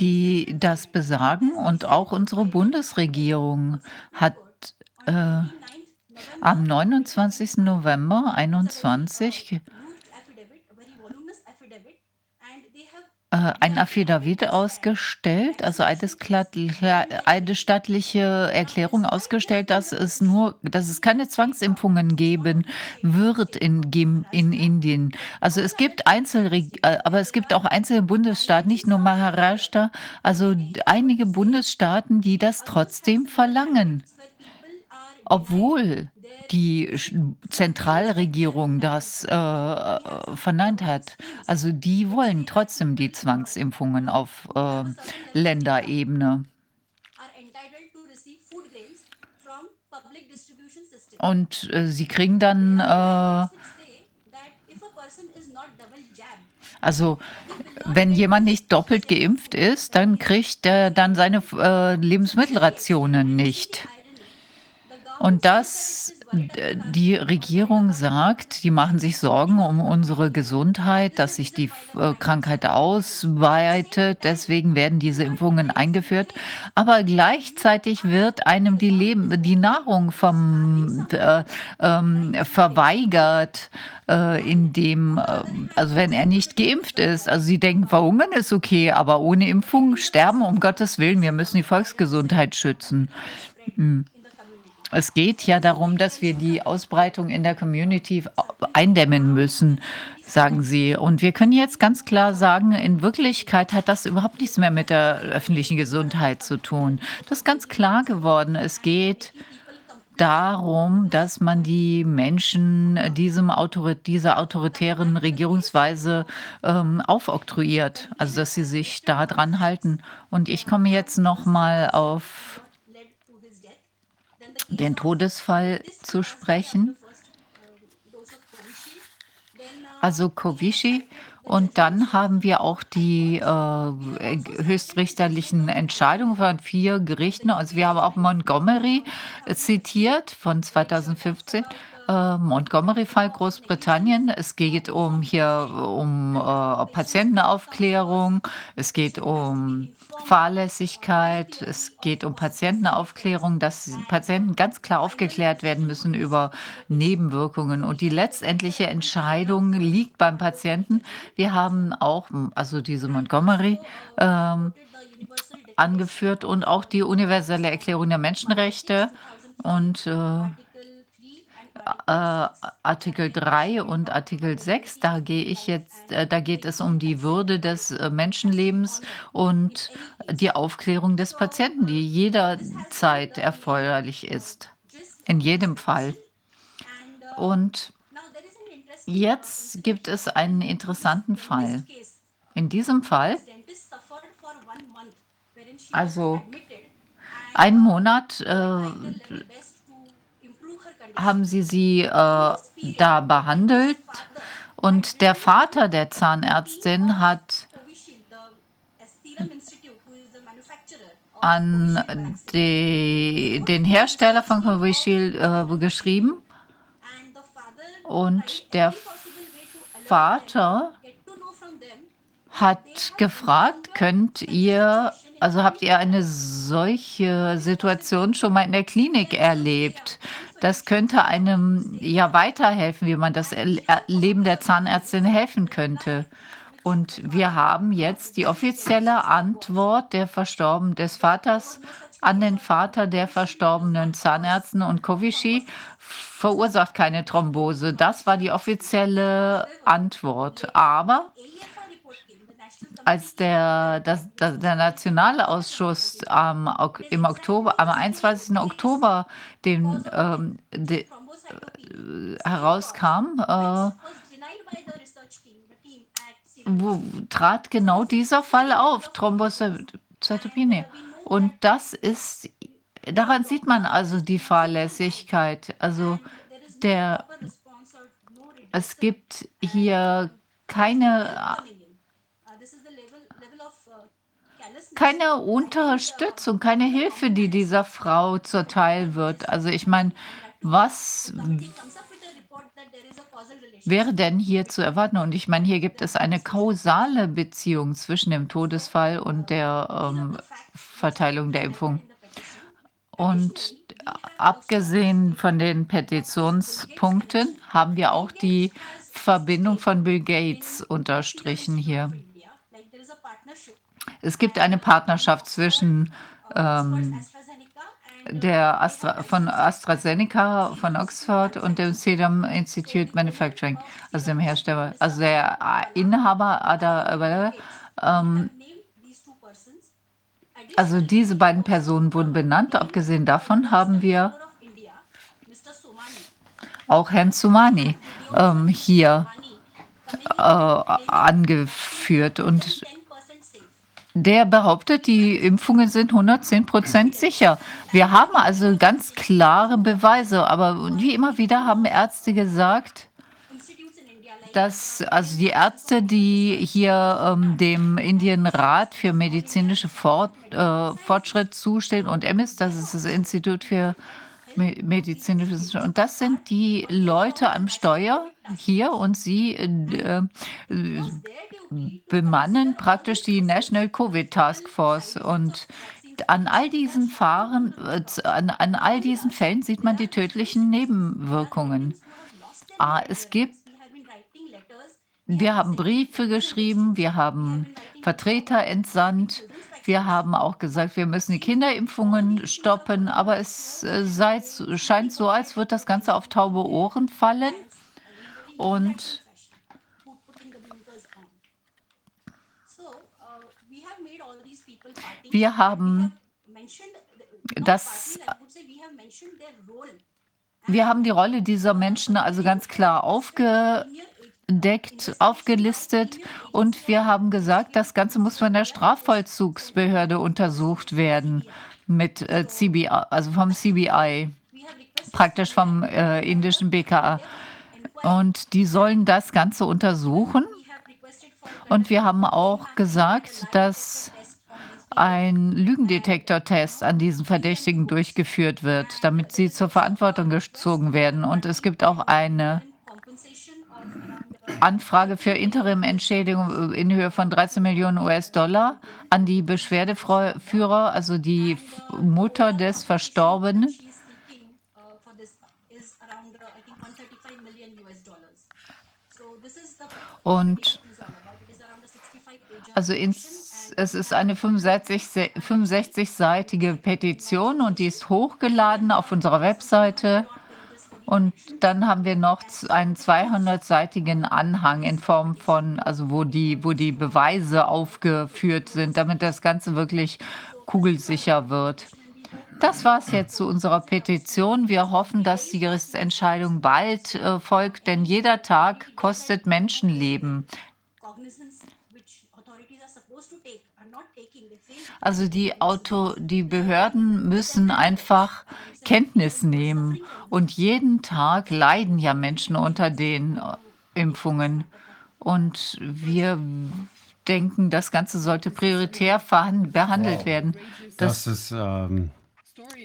die das besagen. Und auch unsere Bundesregierung hat äh, am 29. November 2021 äh, ein Affidavit ausgestellt, also eine stattliche Erklärung ausgestellt, dass es nur, dass es keine Zwangsimpfungen geben wird in, in Indien. Also es gibt Einzel, äh, aber es gibt auch einzelne Bundesstaaten, nicht nur Maharashtra, also einige Bundesstaaten, die das trotzdem verlangen, obwohl die Zentralregierung das äh, verneint hat. Also die wollen trotzdem die Zwangsimpfungen auf äh, Länderebene. Und äh, sie kriegen dann, äh, also wenn jemand nicht doppelt geimpft ist, dann kriegt er dann seine äh, Lebensmittelrationen nicht. Und das die Regierung sagt, die machen sich Sorgen um unsere Gesundheit, dass sich die äh, Krankheit ausweitet. Deswegen werden diese Impfungen eingeführt. Aber gleichzeitig wird einem die, Leben, die Nahrung vom, äh, äh, verweigert, äh, indem, äh, also wenn er nicht geimpft ist. Also sie denken, verhungern ist okay, aber ohne Impfung sterben, um Gottes Willen, wir müssen die Volksgesundheit schützen. Hm. Es geht ja darum, dass wir die Ausbreitung in der Community eindämmen müssen, sagen Sie. Und wir können jetzt ganz klar sagen, in Wirklichkeit hat das überhaupt nichts mehr mit der öffentlichen Gesundheit zu tun. Das ist ganz klar geworden. Es geht darum, dass man die Menschen diesem Autor dieser autoritären Regierungsweise ähm, aufoktroyiert, also dass sie sich da dran halten. Und ich komme jetzt noch mal auf den Todesfall zu sprechen. Also Kovishi. Und dann haben wir auch die äh, höchstrichterlichen Entscheidungen von vier Gerichten. Also wir haben auch Montgomery zitiert von 2015. Äh, Montgomery-Fall Großbritannien. Es geht um hier um äh, Patientenaufklärung. Es geht um Fahrlässigkeit, es geht um Patientenaufklärung, dass Patienten ganz klar aufgeklärt werden müssen über Nebenwirkungen. Und die letztendliche Entscheidung liegt beim Patienten. Wir haben auch, also diese Montgomery, ähm, angeführt und auch die universelle Erklärung der Menschenrechte und äh, äh, Artikel 3 und Artikel 6, da gehe ich jetzt, äh, da geht es um die Würde des äh, Menschenlebens und die Aufklärung des Patienten, die jederzeit erforderlich ist. In jedem Fall. Und jetzt gibt es einen interessanten Fall. In diesem Fall, also ein Monat äh, haben Sie sie äh, da behandelt und der Vater der Zahnärztin hat an die, den Hersteller von Covishield äh, geschrieben und der Vater hat gefragt, könnt ihr, also habt ihr eine solche Situation schon mal in der Klinik erlebt? Das könnte einem ja weiterhelfen, wie man das Leben der Zahnärztin helfen könnte. Und wir haben jetzt die offizielle Antwort der Verstorben des Vaters an den Vater der verstorbenen Zahnärztin und Kovici verursacht keine Thrombose. Das war die offizielle Antwort. Aber als der, das, das, der Nationalausschuss ähm, im Oktober, am 21. Oktober den, ähm, de, äh, herauskam, äh, wo, trat genau dieser Fall auf, Thrombocytopenie. Und das ist, daran sieht man also die Fahrlässigkeit. Also der, es gibt hier keine, keine Unterstützung, keine Hilfe, die dieser Frau zuteil wird. Also ich meine, was wäre denn hier zu erwarten? Und ich meine, hier gibt es eine kausale Beziehung zwischen dem Todesfall und der ähm, Verteilung der Impfung. Und abgesehen von den Petitionspunkten haben wir auch die Verbindung von Bill Gates unterstrichen hier. Es gibt eine Partnerschaft zwischen ähm, der Astra, von AstraZeneca von Oxford und dem Serum Institute Manufacturing, also dem Hersteller, also der Inhaber ähm, also diese beiden Personen wurden benannt. Abgesehen davon haben wir auch Herrn Sumani ähm, hier äh, angeführt und der behauptet, die Impfungen sind 110 Prozent sicher. Wir haben also ganz klare Beweise, aber wie immer wieder haben Ärzte gesagt, dass also die Ärzte, die hier ähm, dem Indienrat für medizinische Fort, äh, Fortschritt zustehen und EMIS, das ist das Institut für medizinische Wissenschaft, und das sind die Leute am Steuer hier und sie äh, bemannen praktisch die National Covid Task Force. Und an all diesen Fahren, äh, an, an all diesen Fällen sieht man die tödlichen Nebenwirkungen. Ah, es gibt, wir haben Briefe geschrieben, wir haben Vertreter entsandt, wir haben auch gesagt, wir müssen die Kinderimpfungen stoppen, aber es äh, sei, scheint so, als würde das Ganze auf taube Ohren fallen. Und Wir haben das, wir haben die Rolle dieser Menschen also ganz klar aufgedeckt, aufgelistet und wir haben gesagt, das Ganze muss von der Strafvollzugsbehörde untersucht werden mit äh, CBI, also vom CBI, praktisch vom äh, indischen BKA. Und die sollen das Ganze untersuchen. Und wir haben auch gesagt, dass ein Lügendetektortest an diesen Verdächtigen durchgeführt wird, damit sie zur Verantwortung gezogen werden. Und es gibt auch eine Anfrage für Interim-Entschädigung in Höhe von 13 Millionen US-Dollar an die Beschwerdeführer, also die Mutter des Verstorbenen. Und also ins es ist eine 65-seitige Petition und die ist hochgeladen auf unserer Webseite. Und dann haben wir noch einen 200-seitigen Anhang in Form von, also wo die, wo die Beweise aufgeführt sind, damit das Ganze wirklich kugelsicher wird. Das war es jetzt zu unserer Petition. Wir hoffen, dass die Gerichtsentscheidung bald äh, folgt, denn jeder Tag kostet Menschenleben. Also die Auto, die Behörden müssen einfach Kenntnis nehmen. Und jeden Tag leiden ja Menschen unter den äh, Impfungen. Und wir denken, das Ganze sollte prioritär behandelt wow. werden.
Das, das ist ähm,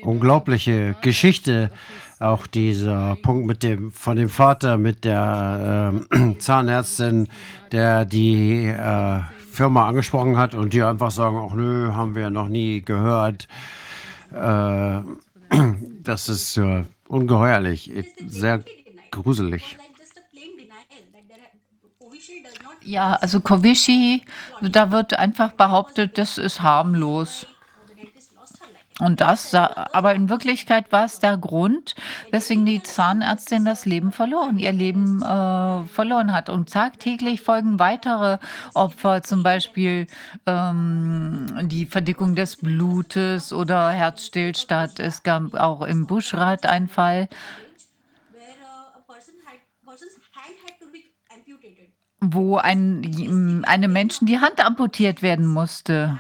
unglaubliche Geschichte. Auch dieser Punkt mit dem von dem Vater mit der äh, Zahnärztin, der die äh, Firma angesprochen hat und die einfach sagen, ach nö, haben wir noch nie gehört. Äh, das ist äh, ungeheuerlich, sehr gruselig.
Ja, also Kovishi, da wird einfach behauptet, das ist harmlos. Und das, aber in Wirklichkeit war es der Grund, weswegen die Zahnärztin das Leben verloren, ihr Leben äh, verloren hat. Und tagtäglich folgen weitere Opfer, zum Beispiel ähm, die Verdickung des Blutes oder Herzstillstand. Es gab auch im Buschrad einen Fall, wo ein, einem Menschen die Hand amputiert werden musste.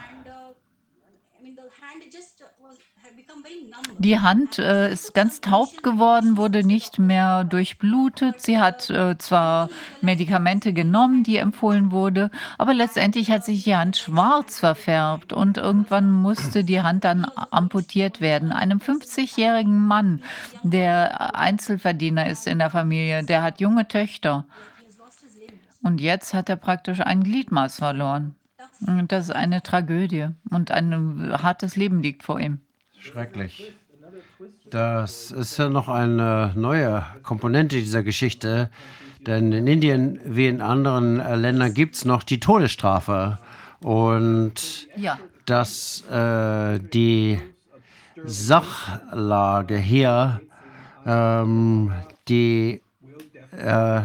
Die Hand äh, ist ganz taub geworden, wurde nicht mehr durchblutet. Sie hat äh, zwar Medikamente genommen, die empfohlen wurde, aber letztendlich hat sich die Hand schwarz verfärbt und irgendwann musste die Hand dann amputiert werden. Einem 50-jährigen Mann, der Einzelverdiener ist in der Familie, der hat junge Töchter. Und jetzt hat er praktisch ein Gliedmaß verloren. Und das ist eine Tragödie und ein hartes Leben liegt vor ihm.
Schrecklich. Das ist ja noch eine neue Komponente dieser Geschichte, denn in Indien wie in anderen äh, Ländern gibt es noch die Todesstrafe. Und ja. dass äh, die Sachlage hier, ähm, die äh,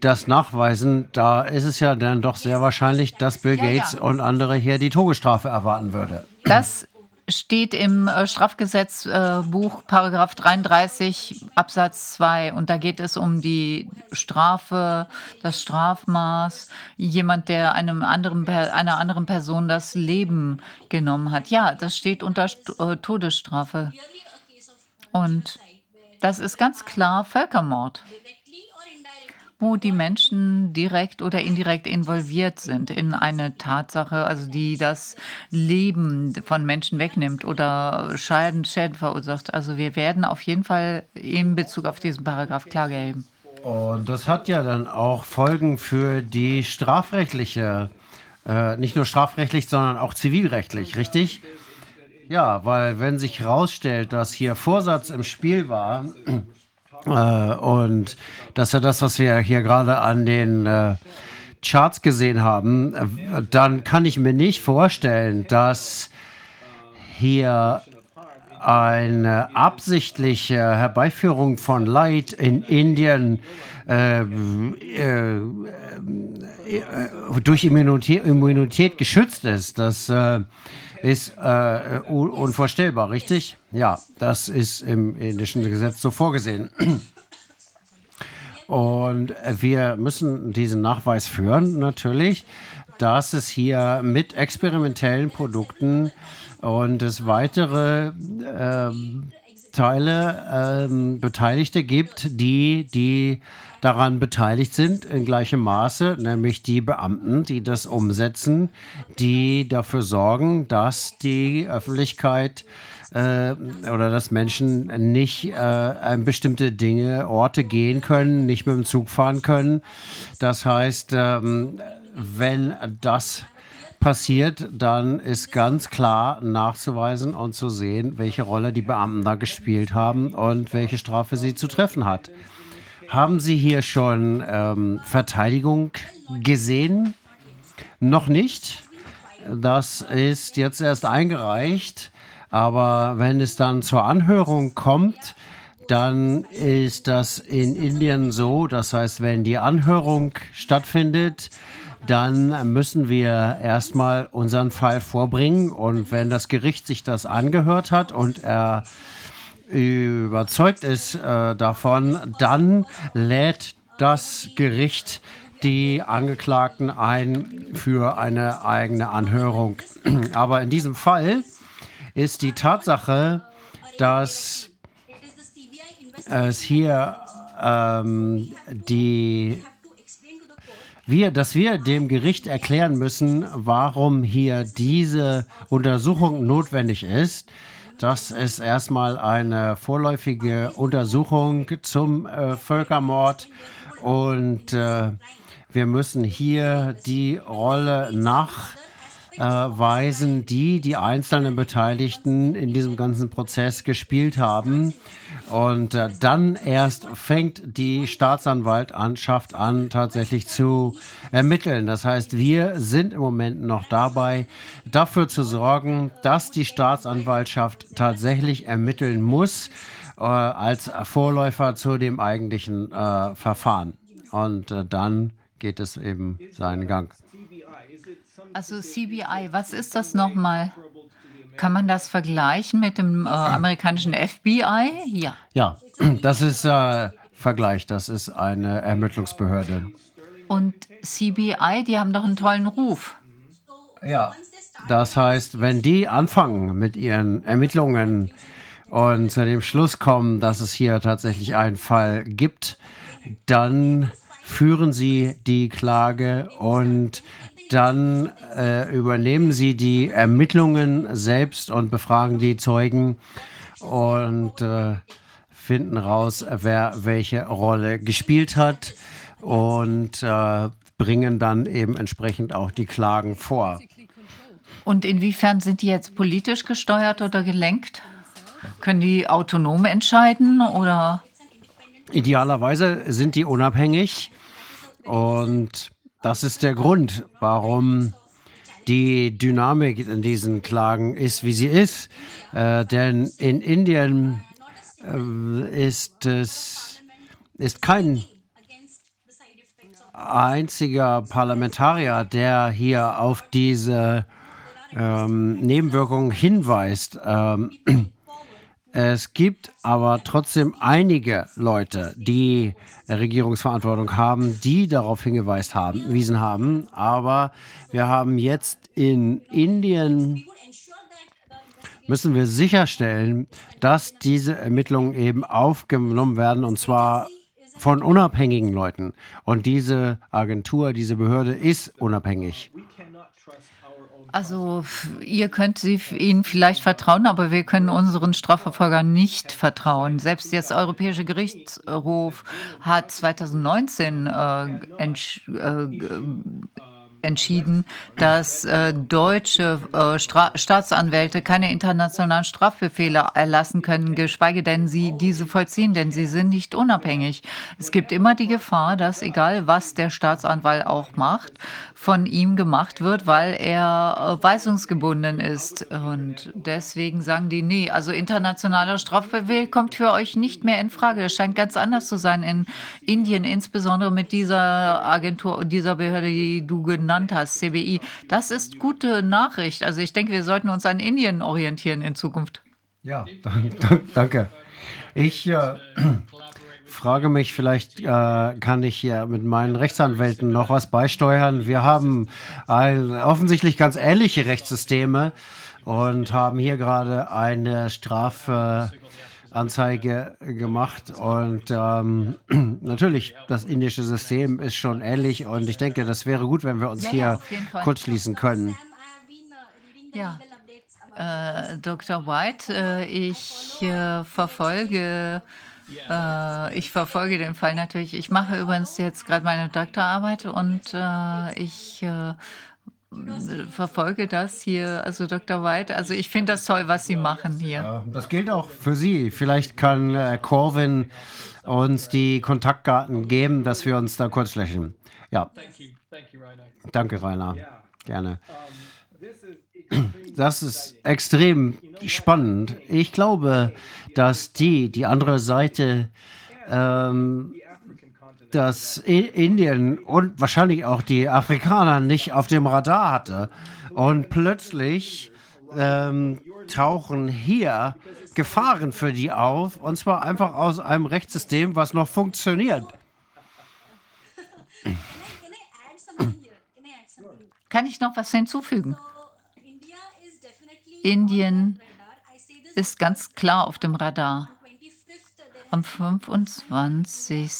das nachweisen, da ist es ja dann doch sehr wahrscheinlich, dass Bill Gates und andere hier die Todesstrafe erwarten würde.
Das steht im äh, Strafgesetzbuch Paragraph 33 Absatz 2 und da geht es um die Strafe, das Strafmaß, jemand, der einem anderen, einer anderen Person das Leben genommen hat. Ja, das steht unter äh, Todesstrafe. Und das ist ganz klar Völkermord wo die Menschen direkt oder indirekt involviert sind in eine Tatsache, also die das Leben von Menschen wegnimmt oder Schäden, Schäden verursacht. Also wir werden auf jeden Fall in Bezug auf diesen Paragraph Klage erheben.
Und das hat ja dann auch Folgen für die strafrechtliche, äh, nicht nur strafrechtlich, sondern auch zivilrechtlich, richtig? Ja, weil wenn sich herausstellt, dass hier Vorsatz im Spiel war, und das ist ja das, was wir hier gerade an den äh, Charts gesehen haben. Äh, dann kann ich mir nicht vorstellen, dass hier eine absichtliche Herbeiführung von Leid in Indien äh, äh, äh, durch Immunität, Immunität, geschützt ist. Das äh, ist äh, unvorstellbar, richtig? Ja, das ist im indischen Gesetz so vorgesehen. Und wir müssen diesen Nachweis führen, natürlich, dass es hier mit experimentellen Produkten und es weitere äh, Teile, äh, Beteiligte gibt, die, die daran beteiligt sind in gleichem Maße, nämlich die Beamten, die das umsetzen, die dafür sorgen, dass die Öffentlichkeit äh, oder dass Menschen nicht äh, an bestimmte Dinge, Orte gehen können, nicht mit dem Zug fahren können. Das heißt, ähm, wenn das passiert, dann ist ganz klar nachzuweisen und zu sehen, welche Rolle die Beamten da gespielt haben und welche Strafe sie zu treffen hat. Haben Sie hier schon ähm, Verteidigung gesehen? Noch nicht. Das ist jetzt erst eingereicht. Aber wenn es dann zur Anhörung kommt, dann ist das in Indien so. Das heißt, wenn die Anhörung stattfindet, dann müssen wir erstmal unseren Fall vorbringen. Und wenn das Gericht sich das angehört hat und er überzeugt ist äh, davon, dann lädt das Gericht die Angeklagten ein für eine eigene Anhörung. Aber in diesem Fall ist die Tatsache, dass es hier ähm, die wir, dass wir dem Gericht erklären müssen, warum hier diese Untersuchung notwendig ist. Das ist erstmal eine vorläufige Untersuchung zum äh, Völkermord und äh, wir müssen hier die Rolle nachweisen, die die einzelnen Beteiligten in diesem ganzen Prozess gespielt haben. Und äh, dann erst fängt die Staatsanwaltschaft an, tatsächlich zu ermitteln. Das heißt, wir sind im Moment noch dabei, dafür zu sorgen, dass die Staatsanwaltschaft tatsächlich ermitteln muss äh, als Vorläufer zu dem eigentlichen äh, Verfahren. Und äh, dann geht es eben seinen Gang.
Also CBI, was ist das nochmal? Kann man das vergleichen mit dem äh, amerikanischen FBI?
Ja. Ja, das ist äh, Vergleich. Das ist eine Ermittlungsbehörde.
Und CBI, die haben doch einen tollen Ruf.
Ja. Das heißt, wenn die anfangen mit ihren Ermittlungen und zu dem Schluss kommen, dass es hier tatsächlich einen Fall gibt, dann führen sie die Klage und dann äh, übernehmen sie die Ermittlungen selbst und befragen die Zeugen und äh, finden raus, wer welche Rolle gespielt hat und äh, bringen dann eben entsprechend auch die Klagen vor.
Und inwiefern sind die jetzt politisch gesteuert oder gelenkt? Können die autonom entscheiden oder?
Idealerweise sind die unabhängig und das ist der Grund, warum die Dynamik in diesen Klagen ist, wie sie ist. Äh, denn in Indien äh, ist es ist kein einziger Parlamentarier, der hier auf diese ähm, Nebenwirkungen hinweist. Ähm, es gibt aber trotzdem einige Leute, die Regierungsverantwortung haben, die darauf hingewiesen haben. Aber wir haben jetzt in Indien, müssen wir sicherstellen, dass diese Ermittlungen eben aufgenommen werden und zwar von unabhängigen Leuten. Und diese Agentur, diese Behörde ist unabhängig.
Also ihr könnt sie, ihnen vielleicht vertrauen, aber wir können unseren Strafverfolgern nicht vertrauen. Selbst das Europäische Gerichtshof hat 2019 äh, äh, entschieden, dass äh, deutsche äh, Staatsanwälte keine internationalen Strafbefehle erlassen können, geschweige denn sie diese vollziehen, denn sie sind nicht unabhängig. Es gibt immer die Gefahr, dass egal was der Staatsanwalt auch macht, von ihm gemacht wird, weil er äh, weisungsgebunden ist. Und deswegen sagen die, nee, also internationaler Strafbefehl kommt für euch nicht mehr in Frage. Das scheint ganz anders zu sein in Indien, insbesondere mit dieser Agentur und dieser Behörde, die du genannt hast, CBI. Das ist gute Nachricht. Also ich denke, wir sollten uns an Indien orientieren in Zukunft.
Ja, danke. Ich äh, frage mich, vielleicht äh, kann ich hier mit meinen Rechtsanwälten noch was beisteuern. Wir haben ein, offensichtlich ganz ähnliche Rechtssysteme und haben hier gerade eine Strafanzeige gemacht. Und ähm, natürlich, das indische System ist schon ähnlich und ich denke, das wäre gut, wenn wir uns hier kurz schließen können.
Ja. Äh, Dr. White, äh, ich äh, verfolge äh, ich verfolge den Fall natürlich. Ich mache übrigens jetzt gerade meine Doktorarbeit und äh, ich äh, verfolge das hier, also Dr. White. Also ich finde das toll, was Sie machen hier.
Ja, das gilt auch für Sie. Vielleicht kann äh, Corvin uns die Kontaktdaten geben, dass wir uns da kurz sprechen. Ja. Danke, Rainer. Gerne. Das ist extrem spannend. Ich glaube, dass die, die andere Seite, ähm, dass Indien und wahrscheinlich auch die Afrikaner nicht auf dem Radar hatte. Und plötzlich ähm, tauchen hier Gefahren für die auf, und zwar einfach aus einem Rechtssystem, was noch funktioniert.
Kann ich noch was hinzufügen? Indien ist ganz klar auf dem Radar. Am 25.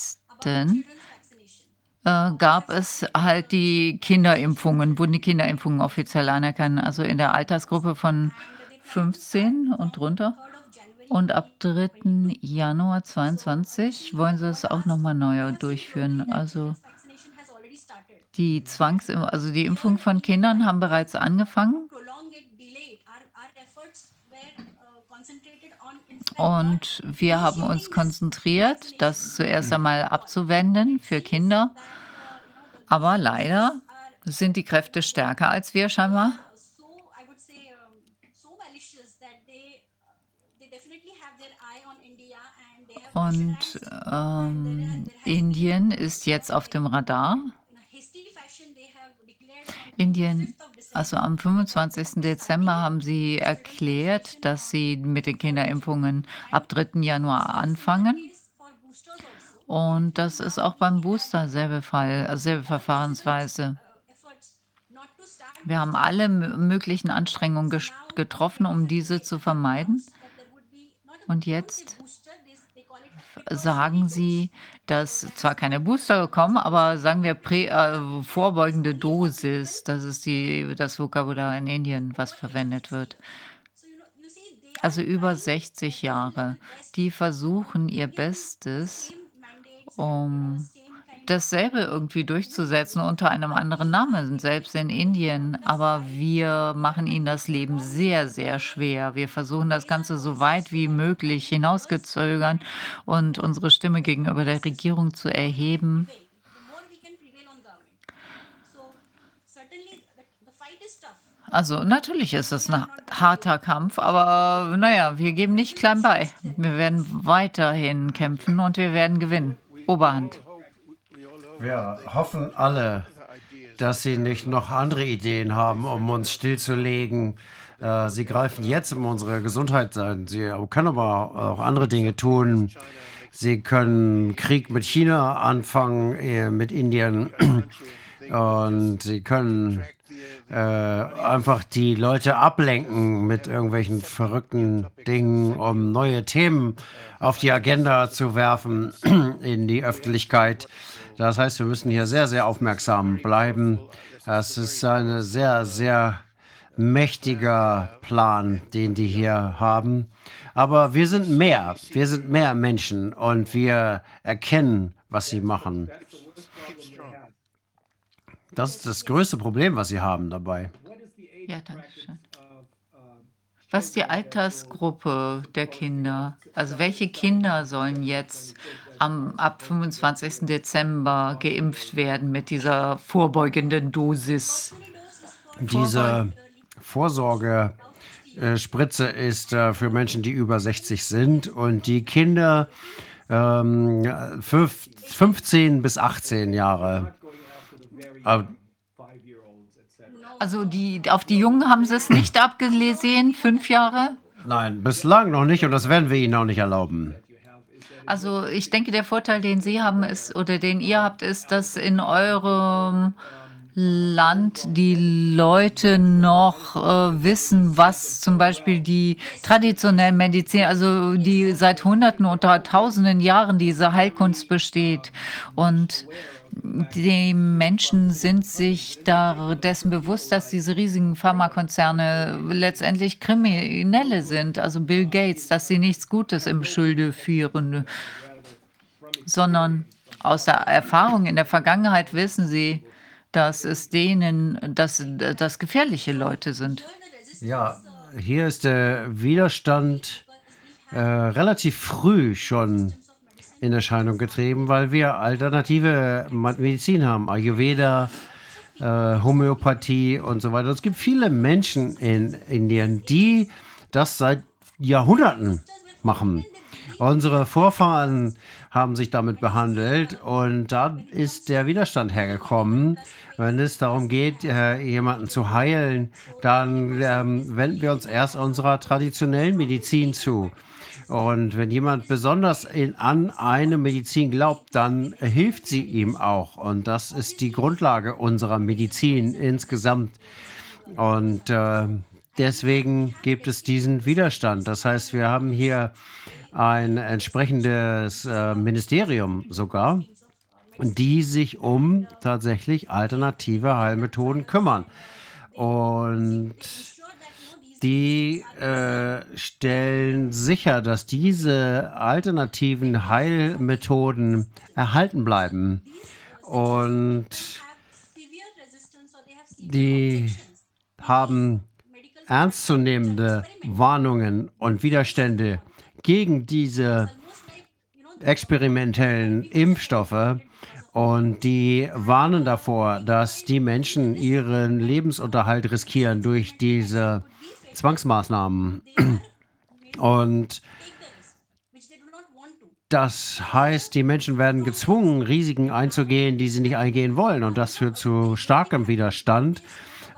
äh, gab es halt die Kinderimpfungen, wurden die Kinderimpfungen offiziell anerkannt. Also in der Altersgruppe von 15 und drunter. Und ab 3. Januar 2022 wollen sie es auch nochmal neu durchführen. Also die Zwangs also die Impfung von Kindern haben bereits angefangen. Und wir haben uns konzentriert, das zuerst einmal abzuwenden für Kinder. Aber leider sind die Kräfte stärker als wir scheinbar. Und ähm, Indien ist jetzt auf dem Radar. Indien also am 25. Dezember haben Sie erklärt, dass Sie mit den Kinderimpfungen ab 3. Januar anfangen. Und das ist auch beim Booster selbe Fall, also selbe Verfahrensweise. Wir haben alle möglichen Anstrengungen getroffen, um diese zu vermeiden. Und jetzt sagen Sie, dass zwar keine Booster kommen, aber sagen wir prä, äh, vorbeugende Dosis, das ist die, das Vokabular in Indien, was verwendet wird. Also über 60 Jahre, die versuchen ihr Bestes, um dasselbe irgendwie durchzusetzen unter einem anderen Namen, selbst in Indien. Aber wir machen ihnen das Leben sehr, sehr schwer. Wir versuchen das Ganze so weit wie möglich hinausgezögern und unsere Stimme gegenüber der Regierung zu erheben. Also natürlich ist es ein harter Kampf, aber naja, wir geben nicht klein bei. Wir werden weiterhin kämpfen und wir werden gewinnen. Oberhand.
Wir hoffen alle, dass Sie nicht noch andere Ideen haben, um uns stillzulegen. Äh, Sie greifen jetzt um unsere Gesundheit an. Sie können aber auch andere Dinge tun. Sie können Krieg mit China anfangen, äh, mit Indien. Und Sie können äh, einfach die Leute ablenken mit irgendwelchen verrückten Dingen, um neue Themen auf die Agenda zu werfen in die Öffentlichkeit. Das heißt, wir müssen hier sehr, sehr aufmerksam bleiben. Es ist ein sehr, sehr mächtiger Plan, den die hier haben. Aber wir sind mehr. Wir sind mehr Menschen und wir erkennen, was sie machen. Das ist das größte Problem, was sie haben dabei.
Ja, danke schön. Was ist die Altersgruppe der Kinder? Also welche Kinder sollen jetzt am, ab 25. Dezember geimpft werden mit dieser vorbeugenden Dosis.
Diese Vorsorgespritze ist äh, für Menschen, die über 60 sind und die Kinder ähm, 15 bis 18 Jahre.
Also die, auf die Jungen haben sie es nicht abgelesen, fünf Jahre?
Nein, bislang noch nicht und das werden wir ihnen auch nicht erlauben.
Also ich denke, der Vorteil, den Sie haben, ist oder den ihr habt, ist, dass in eurem Land die Leute noch äh, wissen, was zum Beispiel die traditionellen Medizin, also die seit Hunderten oder Tausenden Jahren diese Heilkunst besteht. Und die Menschen sind sich dessen bewusst, dass diese riesigen Pharmakonzerne letztendlich Kriminelle sind, also Bill Gates, dass sie nichts Gutes im Schilde führen, sondern aus der Erfahrung in der Vergangenheit wissen sie, dass es denen, dass das gefährliche Leute sind.
Ja, hier ist der Widerstand äh, relativ früh schon in Erscheinung getrieben, weil wir alternative Medizin haben, Ayurveda, äh, Homöopathie und so weiter. Es gibt viele Menschen in Indien, die das seit Jahrhunderten machen. Unsere Vorfahren haben sich damit behandelt und da ist der Widerstand hergekommen. Wenn es darum geht, äh, jemanden zu heilen, dann ähm, wenden wir uns erst unserer traditionellen Medizin zu. Und wenn jemand besonders in, an eine Medizin glaubt, dann hilft sie ihm auch. Und das ist die Grundlage unserer Medizin insgesamt. Und äh, deswegen gibt es diesen Widerstand. Das heißt, wir haben hier ein entsprechendes äh, Ministerium sogar. die sich um tatsächlich alternative Heilmethoden kümmern. Und die äh, stellen sicher, dass diese alternativen Heilmethoden erhalten bleiben. Und die haben ernstzunehmende Warnungen und Widerstände gegen diese experimentellen Impfstoffe und die warnen davor, dass die Menschen ihren Lebensunterhalt riskieren durch diese Zwangsmaßnahmen. Und das heißt, die Menschen werden gezwungen, Risiken einzugehen, die sie nicht eingehen wollen. Und das führt zu starkem Widerstand.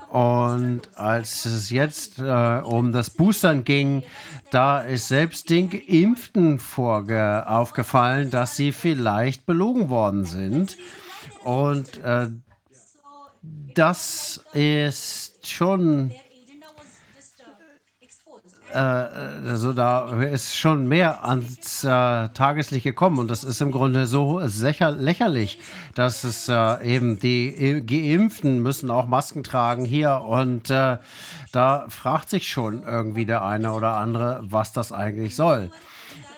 Und als es jetzt äh, um das Boostern ging, da ist selbst den Geimpften vorge aufgefallen, dass sie vielleicht belogen worden sind. Und äh, das ist schon also da ist schon mehr ans äh, Tageslicht gekommen und das ist im Grunde so lächerlich, dass es äh, eben die Geimpften müssen auch Masken tragen hier und äh, da fragt sich schon irgendwie der eine oder andere, was das eigentlich soll.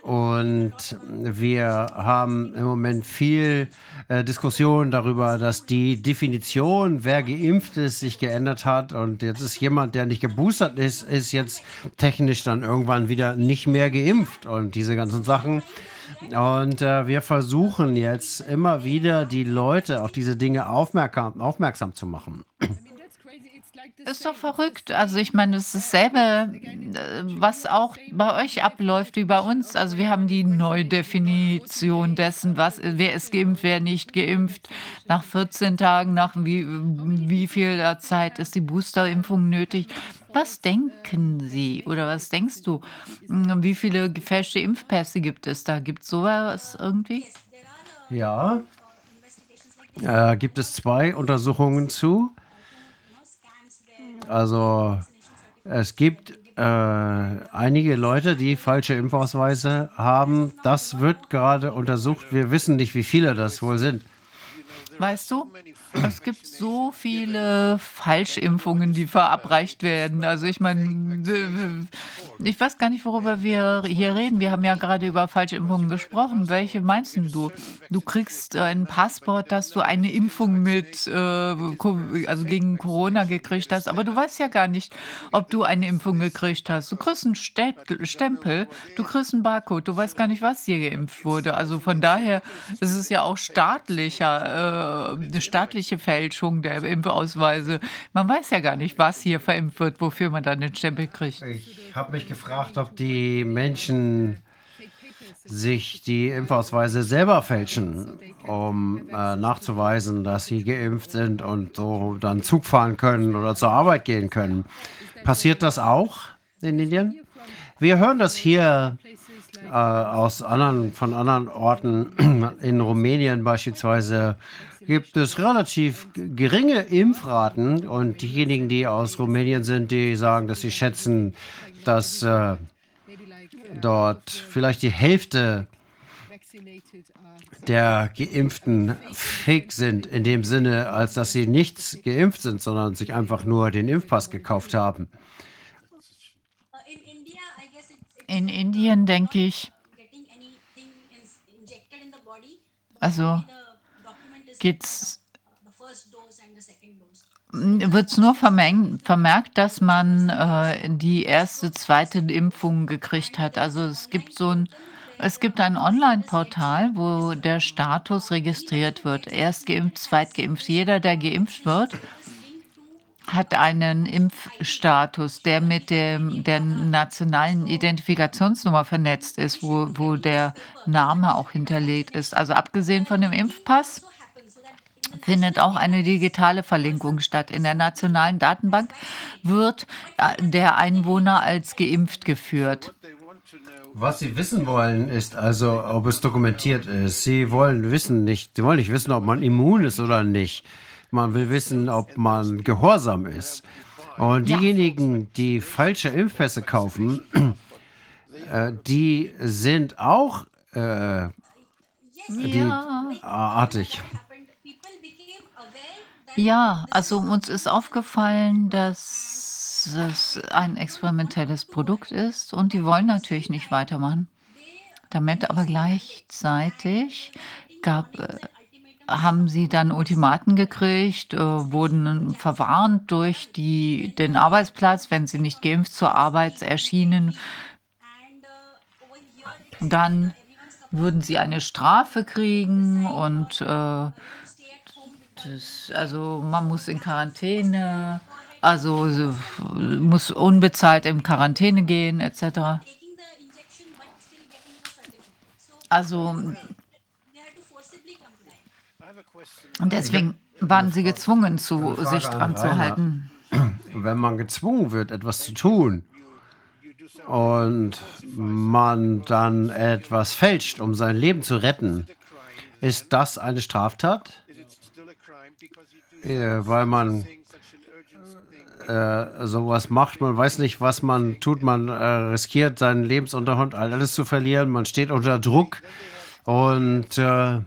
Und wir haben im Moment viel äh, Diskussion darüber, dass die Definition, wer geimpft ist, sich geändert hat. Und jetzt ist jemand, der nicht geboostert ist, ist jetzt technisch dann irgendwann wieder nicht mehr geimpft. Und diese ganzen Sachen. Und äh, wir versuchen jetzt immer wieder die Leute auf diese Dinge aufmerksam, aufmerksam zu machen.
Ist doch verrückt. Also ich meine, es ist dasselbe, äh, was auch bei euch abläuft wie bei uns. Also wir haben die Neudefinition dessen, was, wer ist geimpft, wer nicht geimpft. Nach 14 Tagen, nach wie, wie viel Zeit ist die Boosterimpfung nötig? Was denken Sie oder was denkst du? Hm, wie viele gefälschte Impfpässe gibt es da? Gibt es sowas irgendwie?
Ja, äh, gibt es zwei Untersuchungen zu. Also es gibt äh, einige Leute, die falsche Impfausweise haben. Das wird gerade untersucht. Wir wissen nicht, wie viele das wohl sind.
Weißt du, es gibt so viele Falschimpfungen, die verabreicht werden. Also ich meine, ich weiß gar nicht, worüber wir hier reden. Wir haben ja gerade über Falschimpfungen gesprochen. Welche meinst du? Du kriegst ein Passport, dass du eine Impfung mit, äh, also gegen Corona gekriegt hast, aber du weißt ja gar nicht, ob du eine Impfung gekriegt hast. Du kriegst einen Stempel, du kriegst einen Barcode, du weißt gar nicht, was dir geimpft wurde. Also von daher ist es ja auch staatlicher, äh, staatliche Fälschung der Impfausweise. Man weiß ja gar nicht, was hier verimpft wird, wofür man dann den Stempel kriegt.
Ich habe mich gefragt, ob die Menschen sich die Impfausweise selber fälschen, um äh, nachzuweisen, dass sie geimpft sind und so dann Zug fahren können oder zur Arbeit gehen können. Passiert das auch in Indien? Wir hören das hier äh, aus anderen, von anderen Orten. In Rumänien beispielsweise gibt es relativ geringe Impfraten und diejenigen, die aus Rumänien sind, die sagen, dass sie schätzen, dass äh, dort vielleicht die Hälfte der Geimpften fake sind, in dem Sinne, als dass sie nichts geimpft sind, sondern sich einfach nur den Impfpass gekauft haben.
In Indien denke ich, also geht's wird es nur vermerkt, dass man äh, die erste, zweite Impfung gekriegt hat. Also es gibt so ein, es gibt ein Online-Portal, wo der Status registriert wird. Erst geimpft, zweit geimpft. Jeder, der geimpft wird, hat einen Impfstatus, der mit dem, der nationalen Identifikationsnummer vernetzt ist, wo, wo der Name auch hinterlegt ist. Also abgesehen von dem Impfpass findet auch eine digitale Verlinkung statt. In der nationalen Datenbank wird äh, der Einwohner als geimpft geführt.
Was Sie wissen wollen, ist also, ob es dokumentiert ist. Sie wollen wissen nicht, Sie wollen nicht wissen, ob man immun ist oder nicht. Man will wissen, ob man gehorsam ist. Und diejenigen, die falsche Impfpässe kaufen, äh, die sind auch äh, die artig.
Ja, also uns ist aufgefallen, dass es ein experimentelles Produkt ist und die wollen natürlich nicht weitermachen. Damit aber gleichzeitig gab, äh, haben sie dann Ultimaten gekriegt, äh, wurden verwarnt durch die, den Arbeitsplatz, wenn sie nicht geimpft zur Arbeit erschienen. Dann würden sie eine Strafe kriegen und äh, das, also man muss in Quarantäne, also muss unbezahlt in Quarantäne gehen etc. Also und deswegen waren sie gezwungen, zu sich dran zu halten.
Wenn man gezwungen wird, etwas zu tun und man dann etwas fälscht, um sein Leben zu retten, ist das eine Straftat? Weil man äh, sowas macht, man weiß nicht, was man tut, man äh, riskiert seinen Lebensunterhalt, alles zu verlieren, man steht unter Druck und äh,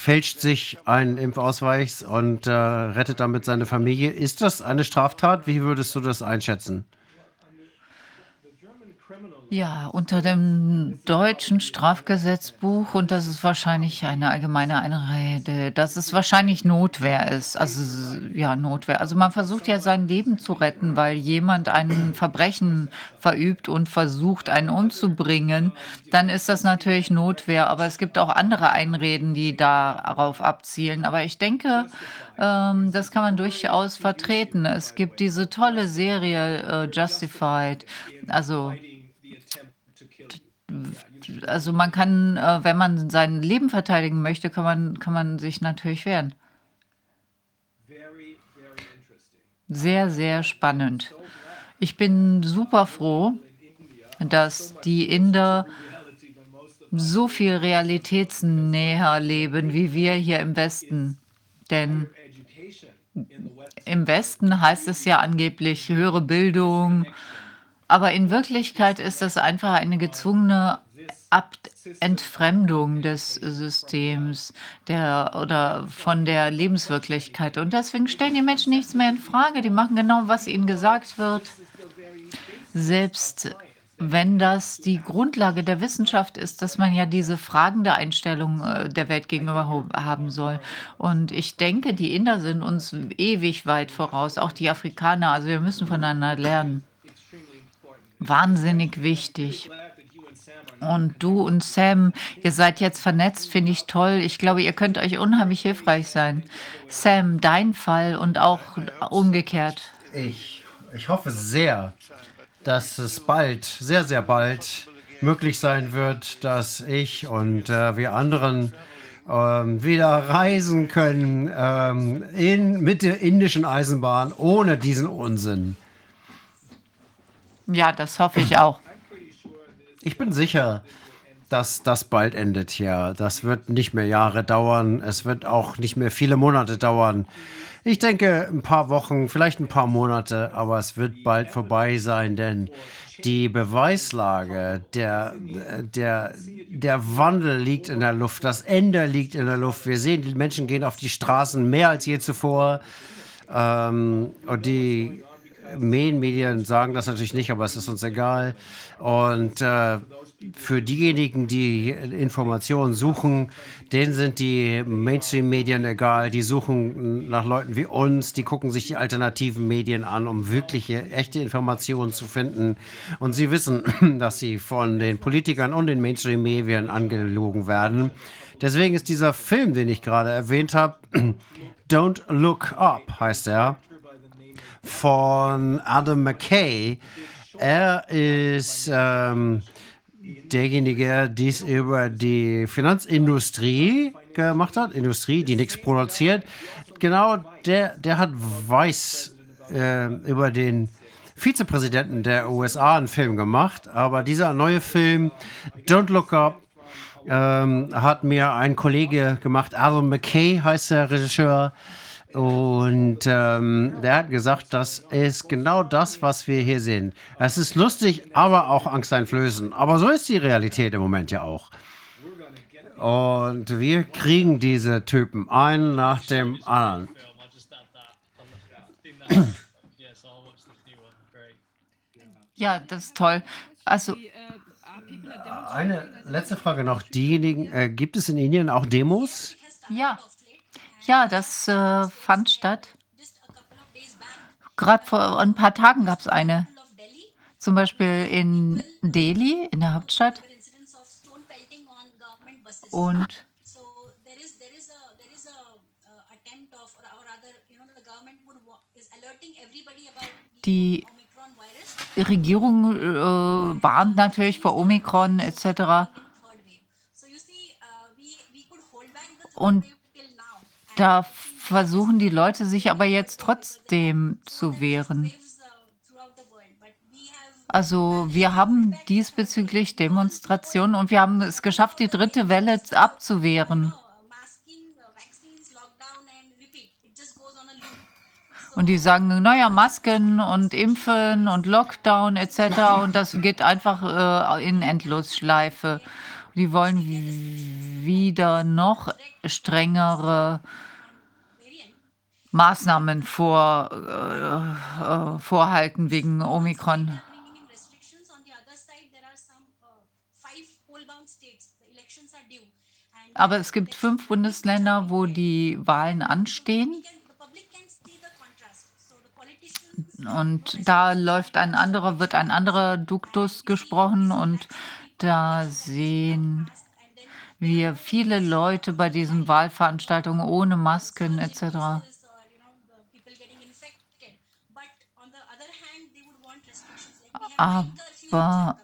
fälscht sich einen Impfausweis und äh, rettet damit seine Familie. Ist das eine Straftat? Wie würdest du das einschätzen?
Ja, unter dem deutschen Strafgesetzbuch, und das ist wahrscheinlich eine allgemeine Einrede, dass es wahrscheinlich Notwehr ist. Also ja, Notwehr. Also man versucht ja sein Leben zu retten, weil jemand ein Verbrechen verübt und versucht, einen umzubringen. Dann ist das natürlich Notwehr. Aber es gibt auch andere Einreden, die darauf abzielen. Aber ich denke, ähm, das kann man durchaus vertreten. Es gibt diese tolle Serie äh, Justified. Also also man kann, äh, wenn man sein Leben verteidigen möchte, kann man, kann man sich natürlich wehren. Sehr, sehr spannend. Ich bin super froh, dass die Inder so viel realitätsnäher leben wie wir hier im Westen. Denn im Westen heißt es ja angeblich höhere Bildung, aber in Wirklichkeit ist das einfach eine gezwungene Ab Entfremdung des Systems der, oder von der Lebenswirklichkeit. Und deswegen stellen die Menschen nichts mehr in Frage. Die machen genau, was ihnen gesagt wird. Selbst wenn das die Grundlage der Wissenschaft ist, dass man ja diese fragende Einstellung äh, der Welt gegenüber haben soll. Und ich denke, die Inder sind uns ewig weit voraus, auch die Afrikaner. Also wir müssen voneinander lernen wahnsinnig wichtig. Und du und Sam, ihr seid jetzt vernetzt, finde ich toll. Ich glaube, ihr könnt euch unheimlich hilfreich sein. Sam, dein Fall und auch umgekehrt.
Ich, ich hoffe sehr, dass es bald, sehr, sehr bald möglich sein wird, dass ich und äh, wir anderen ähm, wieder reisen können ähm, in, mit der indischen Eisenbahn ohne diesen Unsinn.
Ja, das hoffe ich auch.
Ich bin sicher, dass das bald endet hier. Das wird nicht mehr Jahre dauern. Es wird auch nicht mehr viele Monate dauern. Ich denke, ein paar Wochen, vielleicht ein paar Monate, aber es wird bald vorbei sein, denn die Beweislage, der, der, der Wandel liegt in der Luft, das Ende liegt in der Luft. Wir sehen, die Menschen gehen auf die Straßen mehr als je zuvor. Ähm, und die Medien sagen das natürlich nicht, aber es ist uns egal. Und äh, für diejenigen, die Informationen suchen, denen sind die Mainstream-Medien egal. Die suchen nach Leuten wie uns, die gucken sich die alternativen Medien an, um wirkliche, echte Informationen zu finden. Und sie wissen, dass sie von den Politikern und den Mainstream-Medien angelogen werden. Deswegen ist dieser Film, den ich gerade erwähnt habe, Don't Look Up heißt er von Adam McKay. Er ist ähm, derjenige, der dies über die Finanzindustrie gemacht hat, Industrie, die nichts produziert. Genau, der, der hat Weiß äh, über den Vizepräsidenten der USA einen Film gemacht, aber dieser neue Film, Don't Look Up, ähm, hat mir ein Kollege gemacht, Adam McKay heißt der Regisseur. Und ähm, der hat gesagt, das ist genau das, was wir hier sehen. Es ist lustig, aber auch angsteinflößend. Aber so ist die Realität im Moment ja auch. Und wir kriegen diese Typen einen nach dem anderen.
Ja, das ist toll. Also
eine letzte Frage noch. Diejenigen, äh, gibt es in Indien auch Demos?
Ja, ja, das äh, fand statt. Gerade vor ein paar Tagen gab es eine. Zum Beispiel in Delhi, in der Hauptstadt. Und die Regierung äh, warnt natürlich vor Omikron etc. Und da versuchen die Leute sich aber jetzt trotzdem zu wehren. Also wir haben diesbezüglich Demonstrationen und wir haben es geschafft, die dritte Welle abzuwehren. Und die sagen, naja, Masken und Impfen und Lockdown etc. Und das geht einfach äh, in Endlosschleife. Die wollen wieder noch strengere Maßnahmen vor, äh, äh, vorhalten wegen Omikron. Aber es gibt fünf Bundesländer, wo die Wahlen anstehen. Und da läuft ein anderer, wird ein anderer Duktus gesprochen und da sehen wir viele Leute bei diesen Wahlveranstaltungen ohne Masken etc. Aber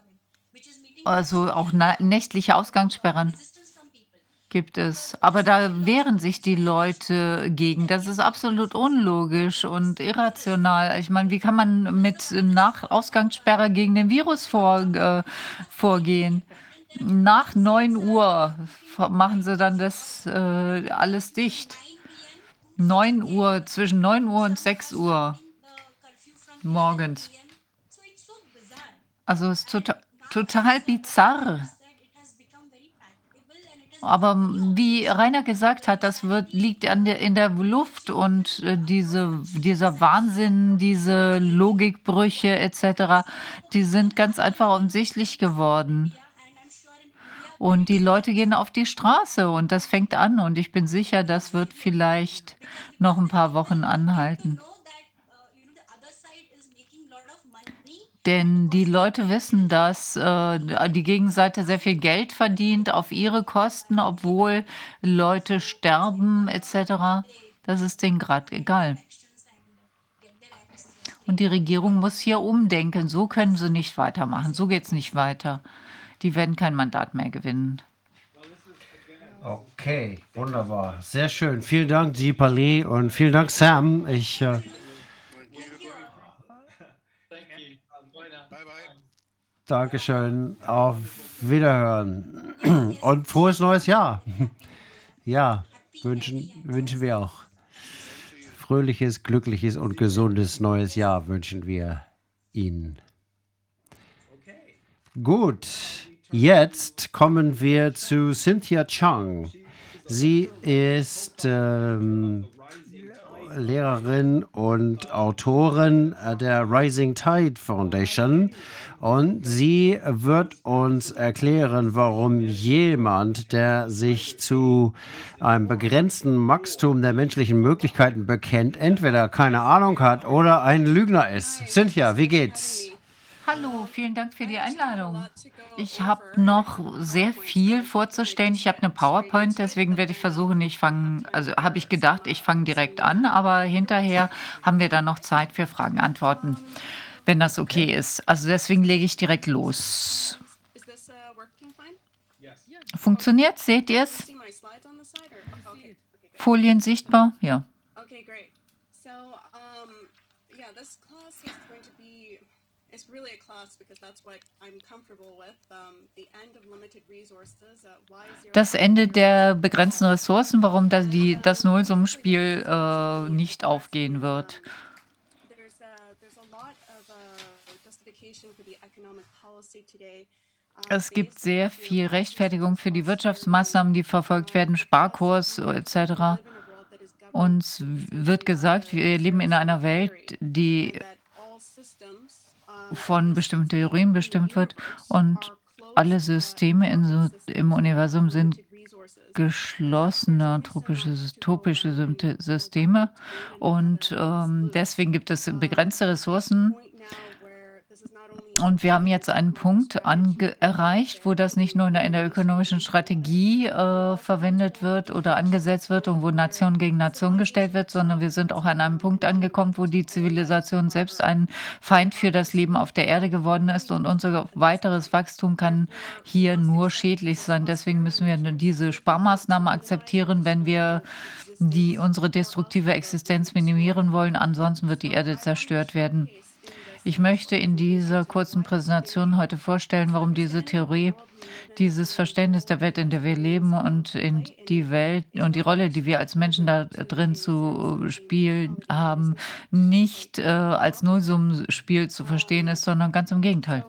also auch nächtliche Ausgangssperren gibt es. Aber da wehren sich die Leute gegen. Das ist absolut unlogisch und irrational. Ich meine, wie kann man mit nach Ausgangssperre gegen den Virus vor, äh, vorgehen? Nach 9 Uhr machen sie dann das äh, alles dicht. 9 Uhr, zwischen 9 Uhr und 6 Uhr morgens. Also es ist total, total bizarr. Aber wie Rainer gesagt hat, das wird, liegt der, in der Luft und äh, diese, dieser Wahnsinn, diese Logikbrüche etc., die sind ganz einfach offensichtlich geworden. Und die Leute gehen auf die Straße und das fängt an und ich bin sicher, das wird vielleicht noch ein paar Wochen anhalten. Denn die Leute wissen, dass äh, die Gegenseite sehr viel Geld verdient auf ihre Kosten, obwohl Leute sterben etc. Das ist denen gerade egal. Und die Regierung muss hier umdenken. So können sie nicht weitermachen. So geht es nicht weiter. Die werden kein Mandat mehr gewinnen.
Okay, wunderbar. Sehr schön. Vielen Dank, Deepali, und vielen Dank, Sam. Ich. Äh Dankeschön. Auf Wiederhören. Und frohes neues Jahr. Ja, wünschen, wünschen wir auch. Fröhliches, glückliches und gesundes neues Jahr wünschen wir Ihnen. Gut, jetzt kommen wir zu Cynthia Chang. Sie ist ähm, Lehrerin und Autorin der Rising Tide Foundation und sie wird uns erklären, warum jemand, der sich zu einem begrenzten Wachstum der menschlichen Möglichkeiten bekennt, entweder keine Ahnung hat oder ein Lügner ist. Cynthia, wie geht's?
Hallo, vielen Dank für die Einladung. Ich habe noch sehr viel vorzustellen. Ich habe eine PowerPoint, deswegen werde ich versuchen, ich fange, also habe ich gedacht, ich fange direkt an, aber hinterher haben wir dann noch Zeit für Fragen, Antworten wenn das okay ist. Also deswegen lege ich direkt los. Funktioniert? Seht ihr es? Folien sichtbar? Ja. Das Ende der begrenzten Ressourcen, warum das, die, das Nullsummenspiel äh, nicht aufgehen wird. Es gibt sehr viel Rechtfertigung für die Wirtschaftsmaßnahmen, die verfolgt werden, Sparkurs etc. Uns wird gesagt, wir leben in einer Welt, die von bestimmten Theorien bestimmt wird und alle Systeme in, im Universum sind geschlossene tropische, topische Systeme. Und ähm, deswegen gibt es begrenzte Ressourcen und wir haben jetzt einen Punkt erreicht, wo das nicht nur in der ökonomischen Strategie äh, verwendet wird oder angesetzt wird und wo Nation gegen Nation gestellt wird, sondern wir sind auch an einem Punkt angekommen, wo die Zivilisation selbst ein Feind für das Leben auf der Erde geworden ist und unser weiteres Wachstum kann hier nur schädlich sein. Deswegen müssen wir diese Sparmaßnahmen akzeptieren, wenn wir die unsere destruktive Existenz minimieren wollen. Ansonsten wird die Erde zerstört werden. Ich möchte in dieser kurzen Präsentation heute vorstellen, warum diese Theorie, dieses Verständnis der Welt, in der wir leben und in die Welt und die Rolle, die wir als Menschen da drin zu spielen haben, nicht äh, als Nullsummenspiel zu verstehen ist, sondern ganz im Gegenteil.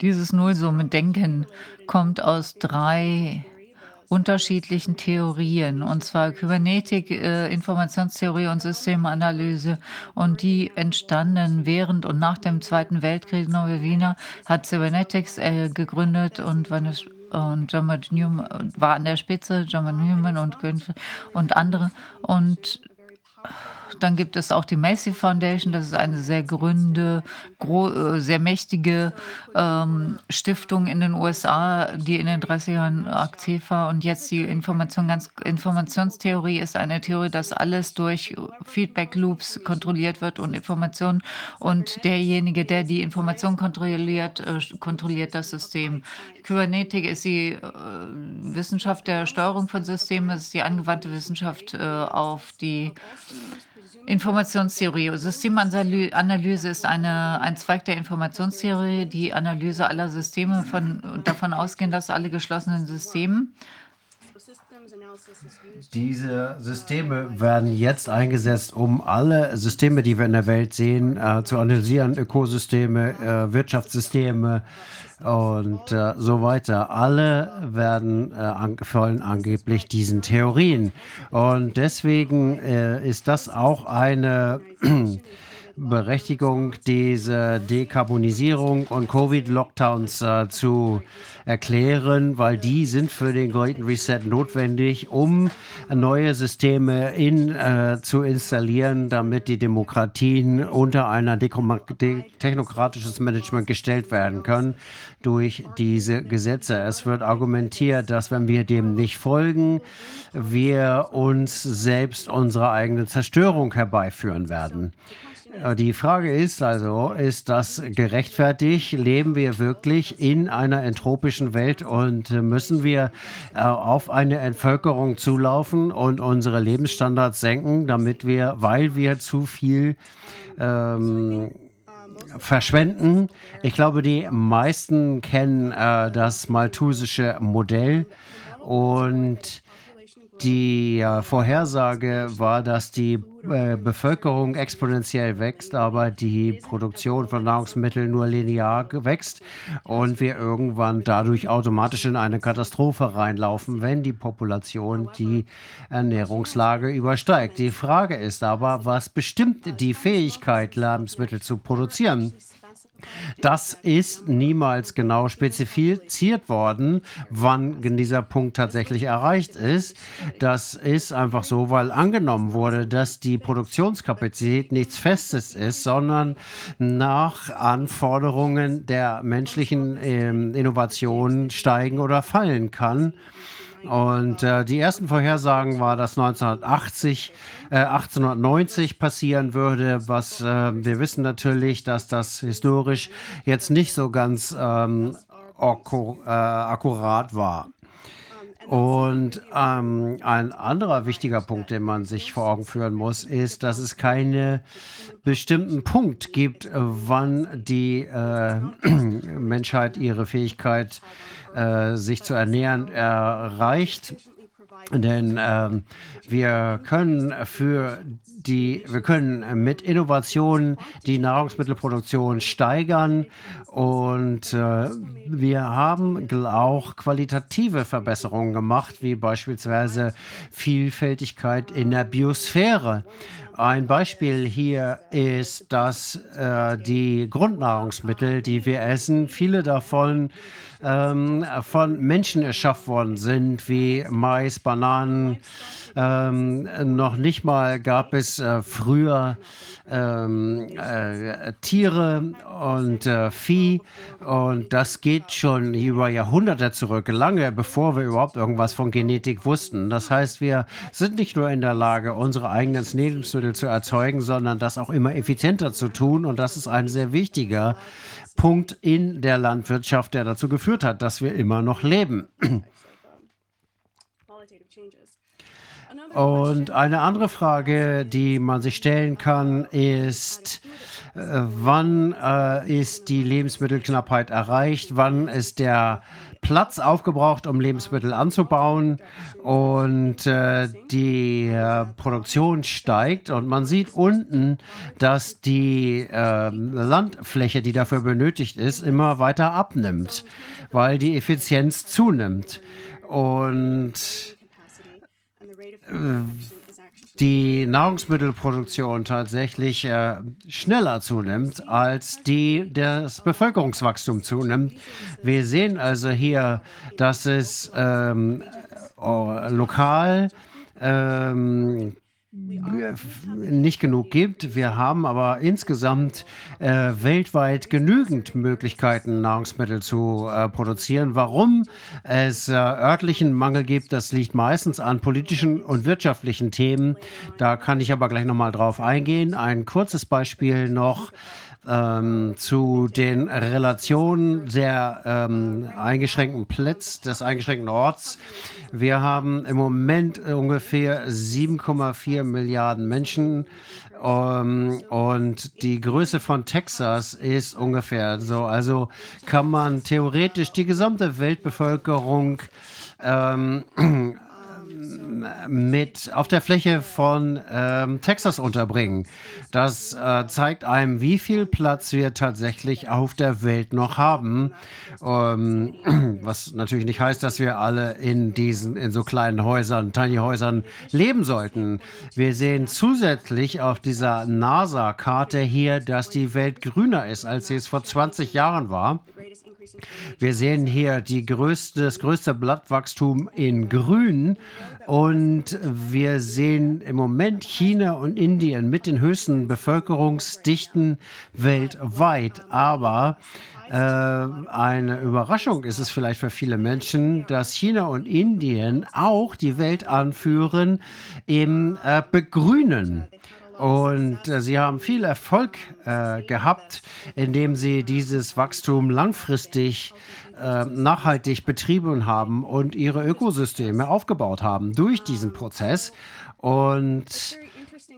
Dieses Nullsummendenken kommt aus drei unterschiedlichen Theorien, und zwar Kybernetik, äh, Informationstheorie und Systemanalyse. Und die entstanden während und nach dem Zweiten Weltkrieg. Norbert Wiener hat Cybernetics äh, gegründet und und John Newman war an der Spitze, John Newman und, und andere. Und dann gibt es auch die Macy Foundation, das ist eine sehr gründe, äh, sehr mächtige ähm, Stiftung in den USA, die in den 30 Jahren aktiv war. Und jetzt die Information, ganz, Informationstheorie ist eine Theorie, dass alles durch Feedback Loops kontrolliert wird und Informationen. Und derjenige, der die Information kontrolliert, äh, kontrolliert das System. Kybernetik ist die äh, Wissenschaft der Steuerung von Systemen, es ist die angewandte Wissenschaft äh, auf die Informationstheorie. Systemanalyse ist eine, ein Zweig der Informationstheorie, die Analyse aller Systeme von, davon ausgehen, dass alle geschlossenen Systeme
diese Systeme werden jetzt eingesetzt, um alle Systeme, die wir in der Welt sehen, äh, zu analysieren, Ökosysteme, äh, Wirtschaftssysteme, und äh, so weiter. Alle werden äh, folgen angeblich diesen Theorien. Und deswegen äh, ist das auch eine Berechtigung, diese Dekarbonisierung und Covid-Lockdowns äh, zu erklären, weil die sind für den Great Reset notwendig, um neue Systeme in, äh, zu installieren, damit die Demokratien unter ein technokratisches Management gestellt werden können durch diese Gesetze. Es wird argumentiert, dass wenn wir dem nicht folgen, wir uns selbst unsere eigene Zerstörung herbeiführen werden. Äh, die Frage ist also, ist das gerechtfertigt? Leben wir wirklich in einer entropischen Welt und müssen wir äh, auf eine Entvölkerung zulaufen und unsere Lebensstandards senken, damit wir, weil wir zu viel ähm, verschwenden? Ich glaube, die meisten kennen äh, das malthusische Modell und die Vorhersage war, dass die äh, Bevölkerung exponentiell wächst, aber die Produktion von Nahrungsmitteln nur linear wächst und wir irgendwann dadurch automatisch in eine Katastrophe reinlaufen, wenn die Population die Ernährungslage übersteigt. Die Frage ist aber, was bestimmt die Fähigkeit, Lebensmittel zu produzieren? Das ist niemals genau spezifiziert worden, wann dieser Punkt tatsächlich erreicht ist. Das ist einfach so, weil angenommen wurde, dass die Produktionskapazität nichts Festes ist, sondern nach Anforderungen der menschlichen äh, Innovation steigen oder fallen kann. Und äh, die ersten Vorhersagen war, dass 1980, äh, 1890 passieren würde, was äh, wir wissen natürlich, dass das historisch jetzt nicht so ganz ähm, äh, akkurat war. Und ähm, ein anderer wichtiger Punkt, den man sich vor Augen führen muss, ist, dass es keinen bestimmten Punkt gibt, wann die äh, Menschheit ihre Fähigkeit äh, sich zu ernähren erreicht. Denn ähm, wir können für die, wir können mit Innovationen die Nahrungsmittelproduktion steigern und äh, wir haben auch qualitative Verbesserungen gemacht, wie beispielsweise Vielfältigkeit in der Biosphäre. Ein Beispiel hier ist, dass äh, die Grundnahrungsmittel, die wir essen, viele davon ähm, von Menschen erschaffen worden sind, wie Mais, Bananen. Ähm, noch nicht mal gab es äh, früher ähm, äh, Tiere und äh, Vieh. Und das geht schon über Jahrhunderte zurück, lange bevor wir überhaupt irgendwas von Genetik wussten. Das heißt, wir sind nicht nur in der Lage, unsere eigenen Lebensmittel zu erzeugen, sondern das auch immer effizienter zu tun. Und das ist ein sehr wichtiger Punkt in der Landwirtschaft, der dazu geführt hat, dass wir immer noch leben. Und eine andere Frage, die man sich stellen kann, ist, äh, wann äh, ist die Lebensmittelknappheit erreicht? Wann ist der Platz aufgebraucht, um Lebensmittel anzubauen? Und äh, die äh, Produktion steigt. Und man sieht unten, dass die ähm, Landfläche, die dafür benötigt ist, immer weiter abnimmt, weil die Effizienz zunimmt. Und die Nahrungsmittelproduktion tatsächlich äh, schneller zunimmt, als die das Bevölkerungswachstum zunimmt. Wir sehen also hier, dass es ähm, oh, lokal ähm, nicht genug gibt. Wir haben aber insgesamt äh, weltweit genügend Möglichkeiten, Nahrungsmittel zu äh, produzieren. Warum es äh, örtlichen Mangel gibt, das liegt meistens an politischen und wirtschaftlichen Themen. Da kann ich aber gleich nochmal drauf eingehen. Ein kurzes Beispiel noch ähm, zu den Relationen der ähm, eingeschränkten Plätze, des eingeschränkten Orts. Wir haben im Moment ungefähr 7,4 Milliarden Menschen um, ähm, und die Größe von Texas ist ungefähr so. Also kann man theoretisch die gesamte Weltbevölkerung ähm, mit auf der Fläche von ähm, Texas unterbringen. Das äh, zeigt einem, wie viel Platz wir tatsächlich auf der Welt noch haben. Ähm, was natürlich nicht heißt, dass wir alle in diesen, in so kleinen Häusern, Tiny Häusern leben sollten. Wir sehen zusätzlich auf dieser NASA-Karte hier, dass die Welt grüner ist, als sie es vor 20 Jahren war. Wir sehen hier größte, das größte Blattwachstum in Grün und wir sehen im Moment China und Indien mit den höchsten Bevölkerungsdichten weltweit. Aber äh, eine Überraschung ist es vielleicht für viele Menschen, dass China und Indien auch die Welt anführen im äh, Begrünen. Und äh, sie haben viel Erfolg äh, gehabt, indem sie dieses Wachstum langfristig äh, nachhaltig betrieben haben und ihre Ökosysteme aufgebaut haben durch diesen Prozess. Und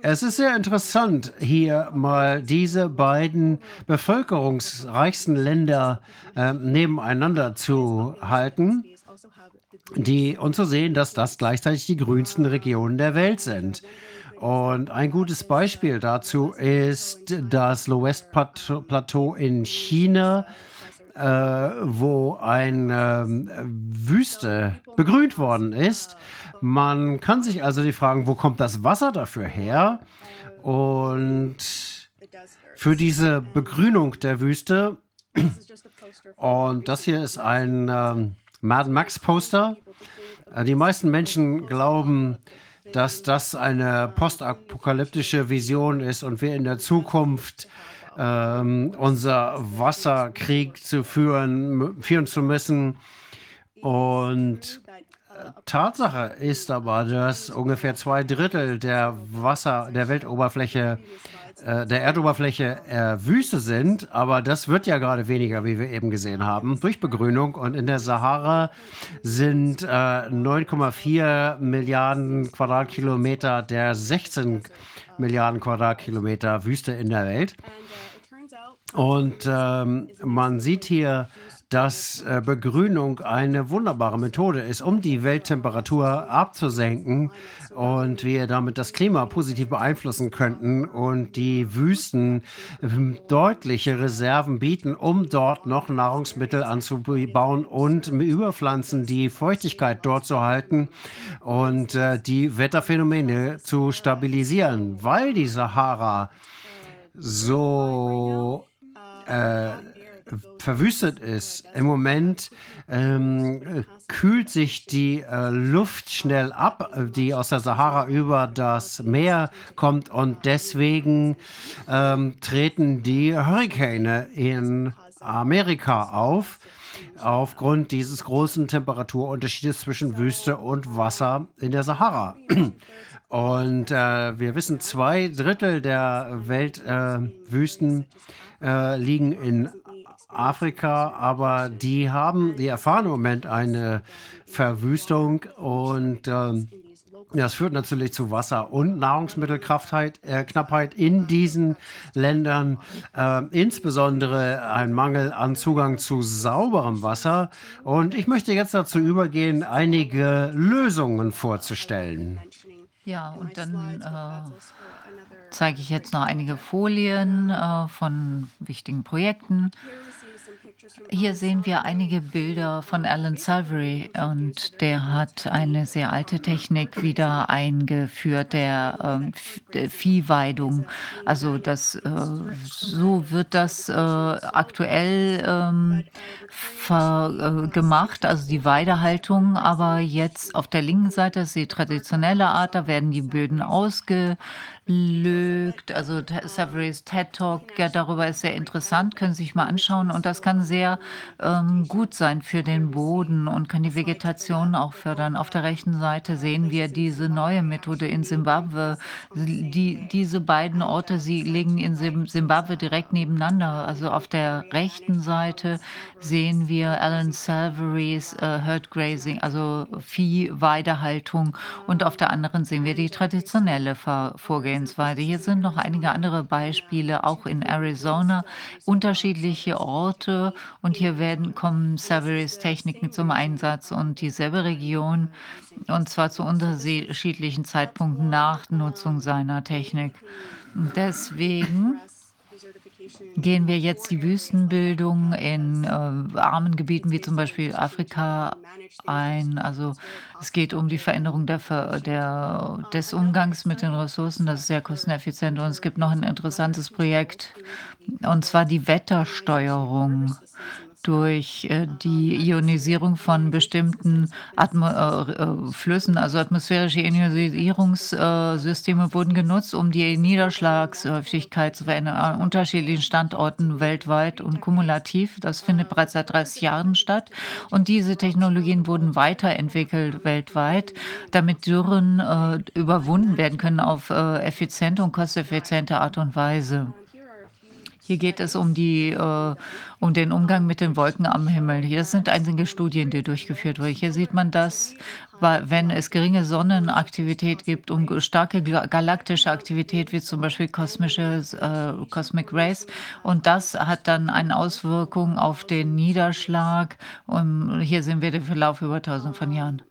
es ist sehr interessant, hier mal diese beiden bevölkerungsreichsten Länder äh, nebeneinander zu halten die, und zu sehen, dass das gleichzeitig die grünsten Regionen der Welt sind. Und ein gutes Beispiel dazu ist das Low West Plateau in China, äh, wo eine äh, Wüste begrünt worden ist. Man kann sich also die fragen, wo kommt das Wasser dafür her? Und für diese Begrünung der Wüste, und das hier ist ein ähm, Mad Max Poster. Äh, die meisten Menschen glauben, dass das eine postapokalyptische Vision ist und wir in der Zukunft ähm, unser Wasserkrieg zu führen, führen zu müssen. Und äh, Tatsache ist aber, dass ungefähr zwei Drittel der Wasser, der Weltoberfläche äh, der Erdoberfläche äh, Wüste sind, aber das wird ja gerade weniger, wie wir eben gesehen haben, durch Begrünung. Und in der Sahara sind äh, 9,4 Milliarden Quadratkilometer der 16 Milliarden Quadratkilometer Wüste in der Welt. Und ähm, man sieht hier, dass äh, Begrünung eine wunderbare Methode ist, um die Welttemperatur abzusenken und wir damit das Klima positiv beeinflussen könnten und die Wüsten ähm, deutliche Reserven bieten, um dort noch Nahrungsmittel anzubauen und Überpflanzen die Feuchtigkeit dort zu halten und äh, die Wetterphänomene zu stabilisieren, weil die Sahara so äh, verwüstet ist. Im Moment ähm, kühlt sich die äh, Luft schnell ab, die aus der Sahara über das Meer kommt und deswegen ähm, treten die Hurrikane in Amerika auf aufgrund dieses großen Temperaturunterschiedes zwischen Wüste und Wasser in der Sahara. Und äh, wir wissen, zwei Drittel der Weltwüsten äh, äh, liegen in Afrika, aber die haben, die erfahren im Moment eine Verwüstung und ähm, das führt natürlich zu Wasser- und Nahrungsmittelknappheit äh, in diesen Ländern, äh, insbesondere ein Mangel an Zugang zu sauberem Wasser. Und ich möchte jetzt dazu übergehen, einige Lösungen vorzustellen.
Ja, und dann äh, zeige ich jetzt noch einige Folien äh, von wichtigen Projekten. Hier sehen wir einige Bilder von Alan Savory und der hat eine sehr alte Technik wieder eingeführt, der, ähm, der Viehweidung. Also das, äh, so wird das äh, aktuell ähm, äh, gemacht, also die Weidehaltung, aber jetzt auf der linken Seite ist die traditionelle Art, da werden die Böden ausge lügt. Also Savary's TED Talk ja, darüber ist sehr interessant, können Sie sich mal anschauen. Und das kann sehr ähm, gut sein für den Boden und kann die Vegetation auch fördern. Auf der rechten Seite sehen wir diese neue Methode in Simbabwe. Die, diese beiden Orte, sie liegen in Simbabwe direkt nebeneinander. Also auf der rechten Seite sehen wir Alan Savary's äh, Herd Grazing, also Viehweidehaltung. Und auf der anderen sehen wir die traditionelle Vorgehensweise. Vorgehensweise. Hier sind noch einige andere Beispiele, auch in Arizona, unterschiedliche Orte und hier werden, kommen Savary's Techniken zum Einsatz und dieselbe Region und zwar zu unterschiedlichen Zeitpunkten nach Nutzung seiner Technik. Deswegen gehen wir jetzt die Wüstenbildung in äh, armen Gebieten wie zum Beispiel Afrika ein. Also es geht um die Veränderung der, der, des Umgangs mit den Ressourcen. Das ist sehr kosteneffizient. Und es gibt noch ein interessantes Projekt, und zwar die Wettersteuerung durch äh, die Ionisierung von bestimmten Atmo äh, äh, Flüssen, also atmosphärische Ionisierungssysteme wurden genutzt, um die Niederschlagshäufigkeit zu verändern an unterschiedlichen Standorten weltweit und kumulativ. Das findet bereits seit 30 Jahren statt. Und diese Technologien wurden weiterentwickelt weltweit, damit Dürren äh, überwunden werden können auf äh, effiziente und kosteffiziente Art und Weise. Hier geht es um, die, äh, um den Umgang mit den Wolken am Himmel. Hier sind einige Studien, die durchgeführt wurden. Hier sieht man das, wenn es geringe Sonnenaktivität gibt und starke galaktische Aktivität, wie zum Beispiel kosmische äh, Cosmic Rays. Und das hat dann eine Auswirkung auf den Niederschlag. Und hier sehen wir den Verlauf über tausend von Jahren.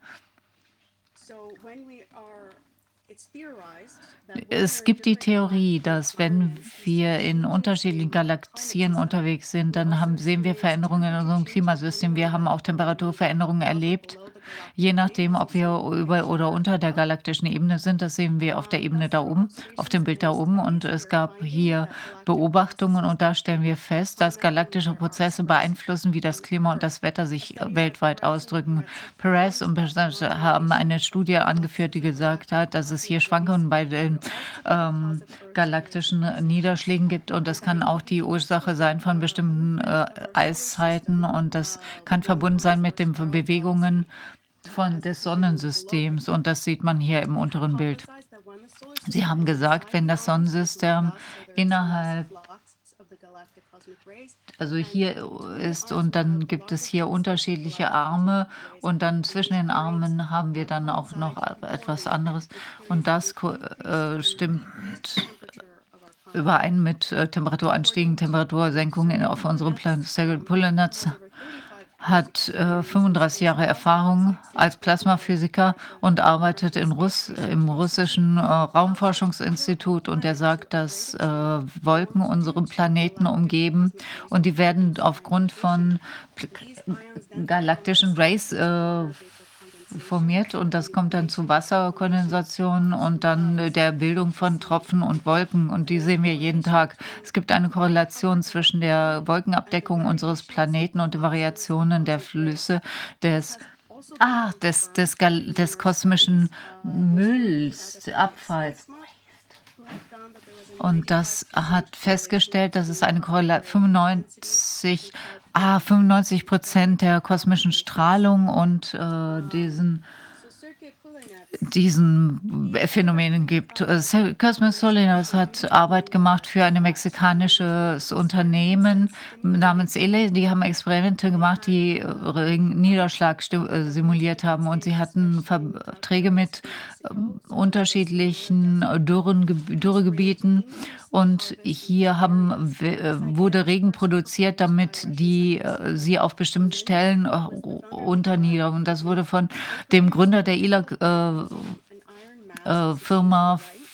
Es gibt die Theorie, dass wenn wir in unterschiedlichen Galaxien unterwegs sind, dann haben, sehen wir Veränderungen in unserem Klimasystem. Wir haben auch Temperaturveränderungen erlebt Je nachdem, ob wir über oder unter der galaktischen Ebene sind, das sehen wir auf der Ebene da oben, auf dem Bild da oben. Und es gab hier Beobachtungen und da stellen wir fest, dass galaktische Prozesse beeinflussen, wie das Klima und das Wetter sich weltweit ausdrücken. Perez und Perez haben eine Studie angeführt, die gesagt hat, dass es hier Schwankungen bei den ähm, galaktischen Niederschlägen gibt und das kann auch die Ursache sein von bestimmten äh, Eiszeiten und das kann verbunden sein mit den Bewegungen von des Sonnensystems und das sieht man hier im unteren Bild. Sie haben gesagt, wenn das Sonnensystem innerhalb also hier ist und dann gibt es hier unterschiedliche Arme und dann zwischen den Armen haben wir dann auch noch etwas anderes und das äh, stimmt überein mit äh, Temperaturanstiegen, Temperatursenkungen auf unserem Planeten hat äh, 35 Jahre Erfahrung als Plasmaphysiker und arbeitet in Russ im russischen äh, Raumforschungsinstitut. Und er sagt, dass äh, Wolken unseren Planeten umgeben und die werden aufgrund von galaktischen Rays äh, formiert und das kommt dann zu Wasserkondensation und dann der Bildung von Tropfen und Wolken und die sehen wir jeden Tag. Es gibt eine Korrelation zwischen der Wolkenabdeckung unseres Planeten und den Variationen der Flüsse des Ah, des, des, des kosmischen Mülls, Abfalls. Und das hat festgestellt, dass es eine Korrelation 95 ah, 95 Prozent der kosmischen Strahlung und äh, diesen diesen Phänomenen gibt. Cosmos Solinas hat Arbeit gemacht für ein mexikanisches Unternehmen namens ELE. Die haben Experimente gemacht, die Niederschlag äh, simuliert haben und sie hatten Verträge mit ähm, unterschiedlichen Dürren, Dürregebieten und hier haben, äh, wurde Regen produziert, damit die äh, sie auf bestimmten Stellen äh, unterniedern. Und das wurde von dem Gründer der ILA-Firma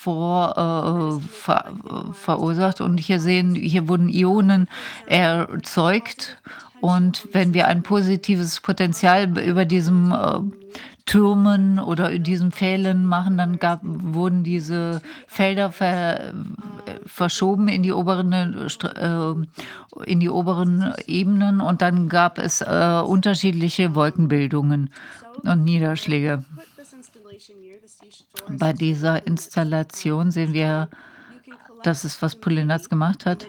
vor, äh, ver, verursacht. Und hier sehen, hier wurden Ionen erzeugt. Und wenn wir ein positives Potenzial über diesem äh, Türmen oder in diesen Pfählen machen, dann gab, wurden diese Felder ver, verschoben in die oberen äh, in die oberen Ebenen und dann gab es äh, unterschiedliche Wolkenbildungen und Niederschläge. Bei dieser Installation sehen wir, das ist, was Pulinatz gemacht hat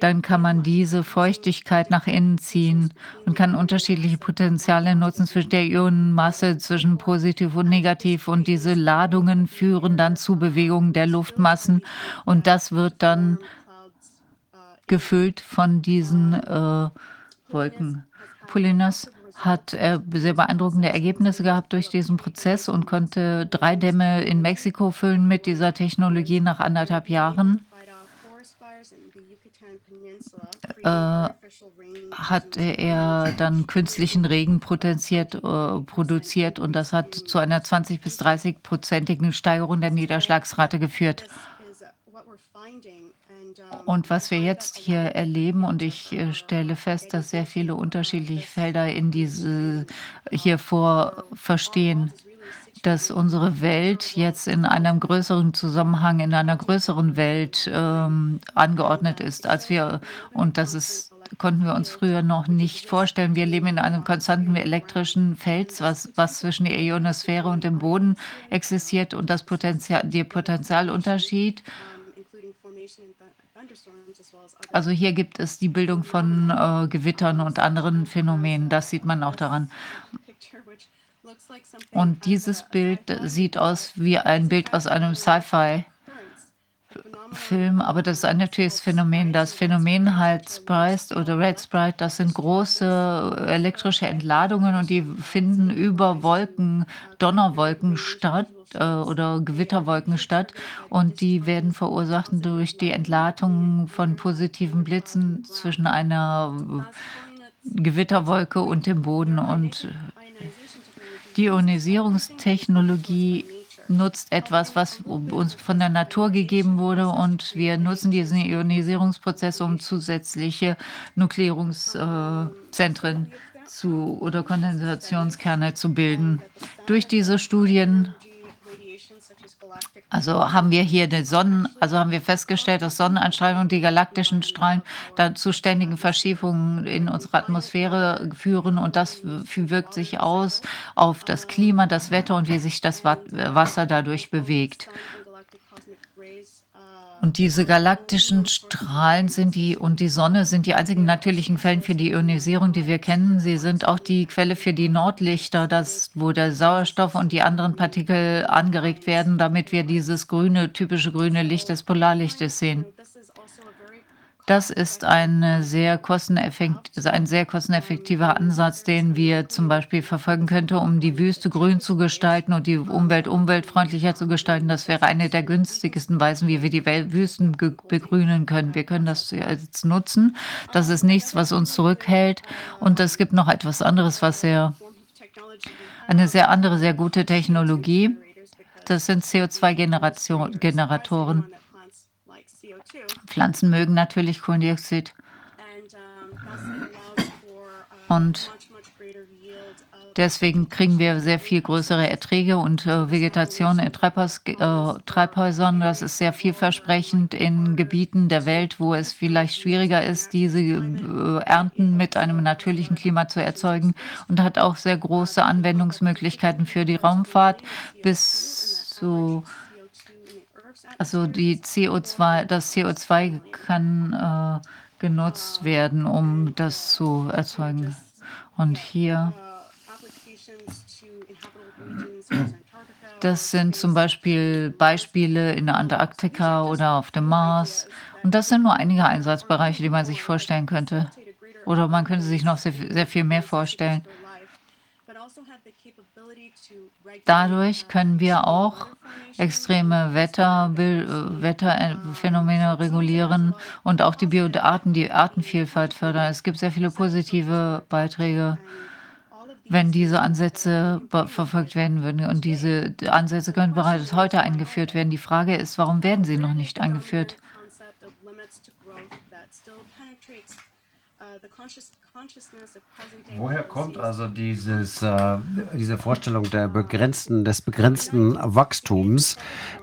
dann kann man diese Feuchtigkeit nach innen ziehen und kann unterschiedliche Potenziale nutzen zwischen der Ionenmasse, zwischen positiv und negativ. Und diese Ladungen führen dann zu Bewegungen der Luftmassen. Und das wird dann gefüllt von diesen äh, Wolken. Polinas hat äh, sehr beeindruckende Ergebnisse gehabt durch diesen Prozess und konnte drei Dämme in Mexiko füllen mit dieser Technologie nach anderthalb Jahren äh, hat er dann künstlichen Regen potenziert, äh, produziert und das hat zu einer 20 bis 30 prozentigen Steigerung der Niederschlagsrate geführt. Und was wir jetzt hier erleben, und ich äh, stelle fest, dass sehr viele unterschiedliche Felder in diese hier vor verstehen dass unsere Welt jetzt in einem größeren Zusammenhang, in einer größeren Welt ähm, angeordnet ist, als wir, und das ist, konnten wir uns früher noch nicht vorstellen. Wir leben in einem konstanten elektrischen Feld, was, was zwischen der Ionosphäre und dem Boden existiert und das Potenzial, der Potentialunterschied. Also hier gibt es die Bildung von äh, Gewittern und anderen Phänomenen. Das sieht man auch daran. Und dieses Bild sieht aus wie ein Bild aus einem Sci-Fi. Film, aber das ist ein natürliches Phänomen. Das Phänomen halt Sprite oder Red Sprite, das sind große elektrische Entladungen und die finden über Wolken, Donnerwolken statt äh, oder Gewitterwolken statt und die werden verursacht durch die Entladung von positiven Blitzen zwischen einer Gewitterwolke und dem Boden und die Ionisierungstechnologie nutzt etwas, was uns von der Natur gegeben wurde und wir nutzen diesen Ionisierungsprozess, um zusätzliche Nukleierungszentren zu oder Kondensationskerne zu bilden. Durch diese Studien also haben wir hier den Sonnen, also haben wir festgestellt, dass Sonneneinstrahlung die galaktischen Strahlen dann zu ständigen Verschiebungen in unserer Atmosphäre führen und das wirkt sich aus auf das Klima, das Wetter und wie sich das Wasser dadurch bewegt. Und diese galaktischen Strahlen sind die und die Sonne sind die einzigen natürlichen Quellen für die Ionisierung, die wir kennen. Sie sind auch die Quelle für die Nordlichter, das, wo der Sauerstoff und die anderen Partikel angeregt werden, damit wir dieses grüne, typische grüne Licht des Polarlichtes sehen. Das ist eine sehr also ein sehr kosteneffektiver Ansatz, den wir zum Beispiel verfolgen könnten, um die Wüste grün zu gestalten und die Umwelt umweltfreundlicher zu gestalten. Das wäre eine der günstigsten Weisen, wie wir die Wüsten begrünen können. Wir können das jetzt nutzen. Das ist nichts, was uns zurückhält. Und es gibt noch etwas anderes, was sehr, eine sehr andere, sehr gute Technologie. Das sind CO2-Generatoren. Pflanzen mögen natürlich Kohlendioxid. Und deswegen kriegen wir sehr viel größere Erträge und äh, Vegetation in Treibhaus, äh, Treibhäusern. Das ist sehr vielversprechend in Gebieten der Welt, wo es vielleicht schwieriger ist, diese äh, Ernten mit einem natürlichen Klima zu erzeugen und hat auch sehr große Anwendungsmöglichkeiten für die Raumfahrt bis zu also die CO2, das CO2 kann äh, genutzt werden, um das zu erzeugen. Und hier, das sind zum Beispiel Beispiele in der Antarktika oder auf dem Mars. Und das sind nur einige Einsatzbereiche, die man sich vorstellen könnte. Oder man könnte sich noch sehr, sehr viel mehr vorstellen. Dadurch können wir auch extreme Wetter, Wetterphänomene regulieren und auch die Bioarten, die Artenvielfalt fördern. Es gibt sehr viele positive Beiträge, wenn diese Ansätze verfolgt werden würden. Und diese Ansätze können bereits heute eingeführt werden. Die Frage ist, warum werden sie noch nicht eingeführt?
Woher kommt also dieses, äh, diese Vorstellung der begrenzten, des begrenzten Wachstums?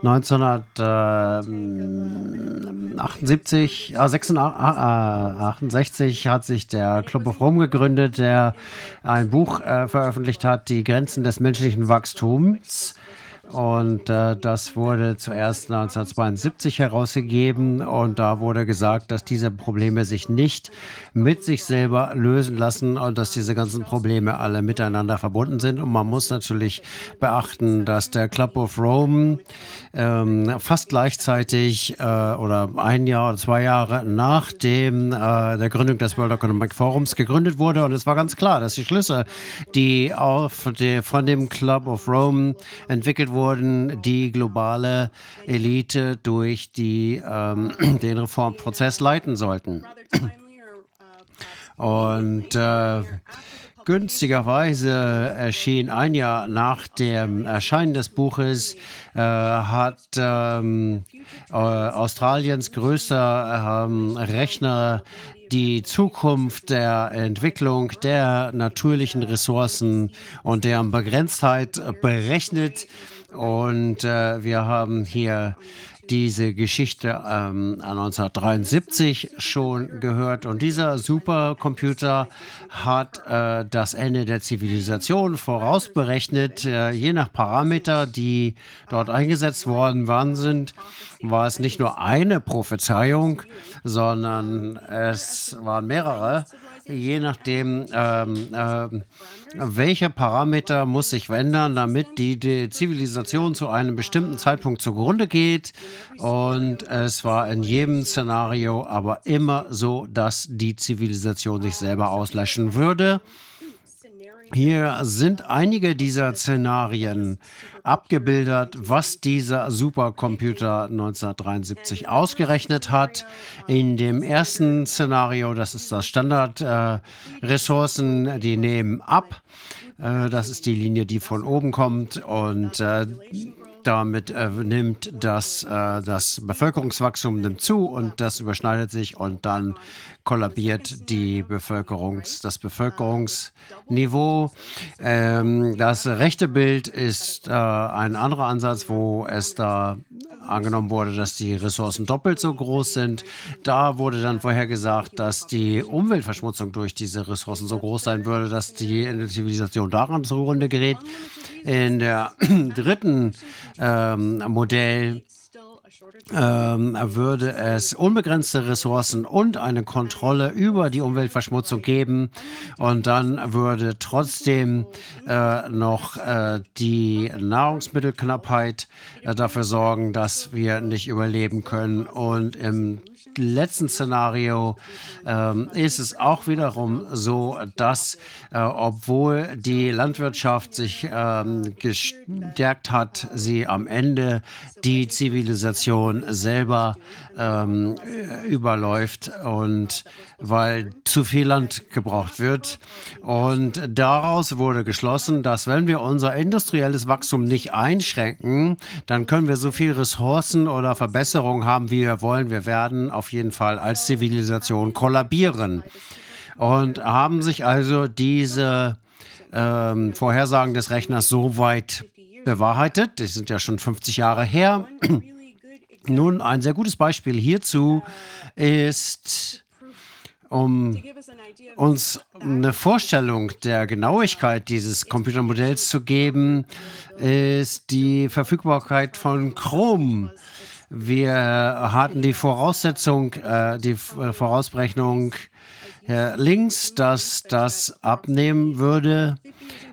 1978, äh, 68 hat sich der Club of Rome gegründet, der ein Buch äh, veröffentlicht hat, die Grenzen des menschlichen Wachstums. Und äh, das wurde zuerst 1972 herausgegeben und da wurde gesagt, dass diese Probleme sich nicht mit sich selber lösen lassen und dass diese ganzen Probleme alle miteinander verbunden sind. Und man muss natürlich beachten, dass der Club of Rome ähm, fast gleichzeitig äh, oder ein Jahr oder zwei Jahre nach dem äh, der Gründung des World Economic Forums gegründet wurde. Und es war ganz klar, dass die Schlüsse, die auf die, von dem Club of Rome entwickelt wurden, die globale Elite durch die, ähm, den Reformprozess leiten sollten. Und äh, günstigerweise erschien ein Jahr nach dem Erscheinen des Buches, äh, hat ähm, äh, Australiens größter ähm, Rechner die Zukunft der Entwicklung der natürlichen Ressourcen und deren Begrenztheit berechnet. Und äh, wir haben hier diese Geschichte ähm, 1973 schon gehört. Und dieser Supercomputer hat äh, das Ende der Zivilisation vorausberechnet. Äh, je nach Parameter, die dort eingesetzt worden waren, sind, war es nicht nur eine Prophezeiung, sondern es waren mehrere je nachdem, ähm, äh, welche Parameter muss sich ändern, damit die, die, Zivilisation zu einem bestimmten Zeitpunkt zugrunde geht. Und es war in jedem Szenario aber immer so, dass die Zivilisation sich selber auslöschen würde. Hier sind einige dieser Szenarien abgebildet, was dieser Supercomputer 1973 ausgerechnet hat. In dem ersten Szenario, das ist das Standardressourcen, äh, die nehmen ab. Äh, das ist die Linie, die von oben kommt und äh, damit äh, nimmt das, äh, das Bevölkerungswachstum nimmt zu und das überschneidet sich und dann kollabiert die Bevölkerungs, das Bevölkerungsniveau. Ähm, das rechte Bild ist äh, ein anderer Ansatz, wo es da angenommen wurde, dass die Ressourcen doppelt so groß sind. Da wurde dann vorhergesagt, dass die Umweltverschmutzung durch diese Ressourcen so groß sein würde, dass die Zivilisation daran zugrunde gerät. In der dritten ähm, Modell ähm, würde es unbegrenzte Ressourcen und eine Kontrolle über die Umweltverschmutzung geben. Und dann würde trotzdem äh, noch äh, die Nahrungsmittelknappheit äh, dafür sorgen, dass wir nicht überleben können. Und im letzten Szenario ähm, ist es auch wiederum so, dass äh, obwohl die Landwirtschaft sich ähm, gestärkt hat, sie am Ende die Zivilisation selber ähm, überläuft und weil zu viel Land gebraucht wird. Und daraus wurde geschlossen, dass wenn wir unser industrielles Wachstum nicht einschränken, dann können wir so viel Ressourcen oder Verbesserungen haben, wie wir wollen. Wir werden auf jeden Fall als Zivilisation kollabieren. Und haben sich also diese ähm, Vorhersagen des Rechners so weit bewahrheitet. Die sind ja schon 50 Jahre her. Nun, ein sehr gutes Beispiel hierzu ist um uns eine Vorstellung der Genauigkeit dieses Computermodells zu geben, ist die Verfügbarkeit von Chrom. Wir hatten die Voraussetzung, äh, die Vorausberechnung äh, links, dass das abnehmen würde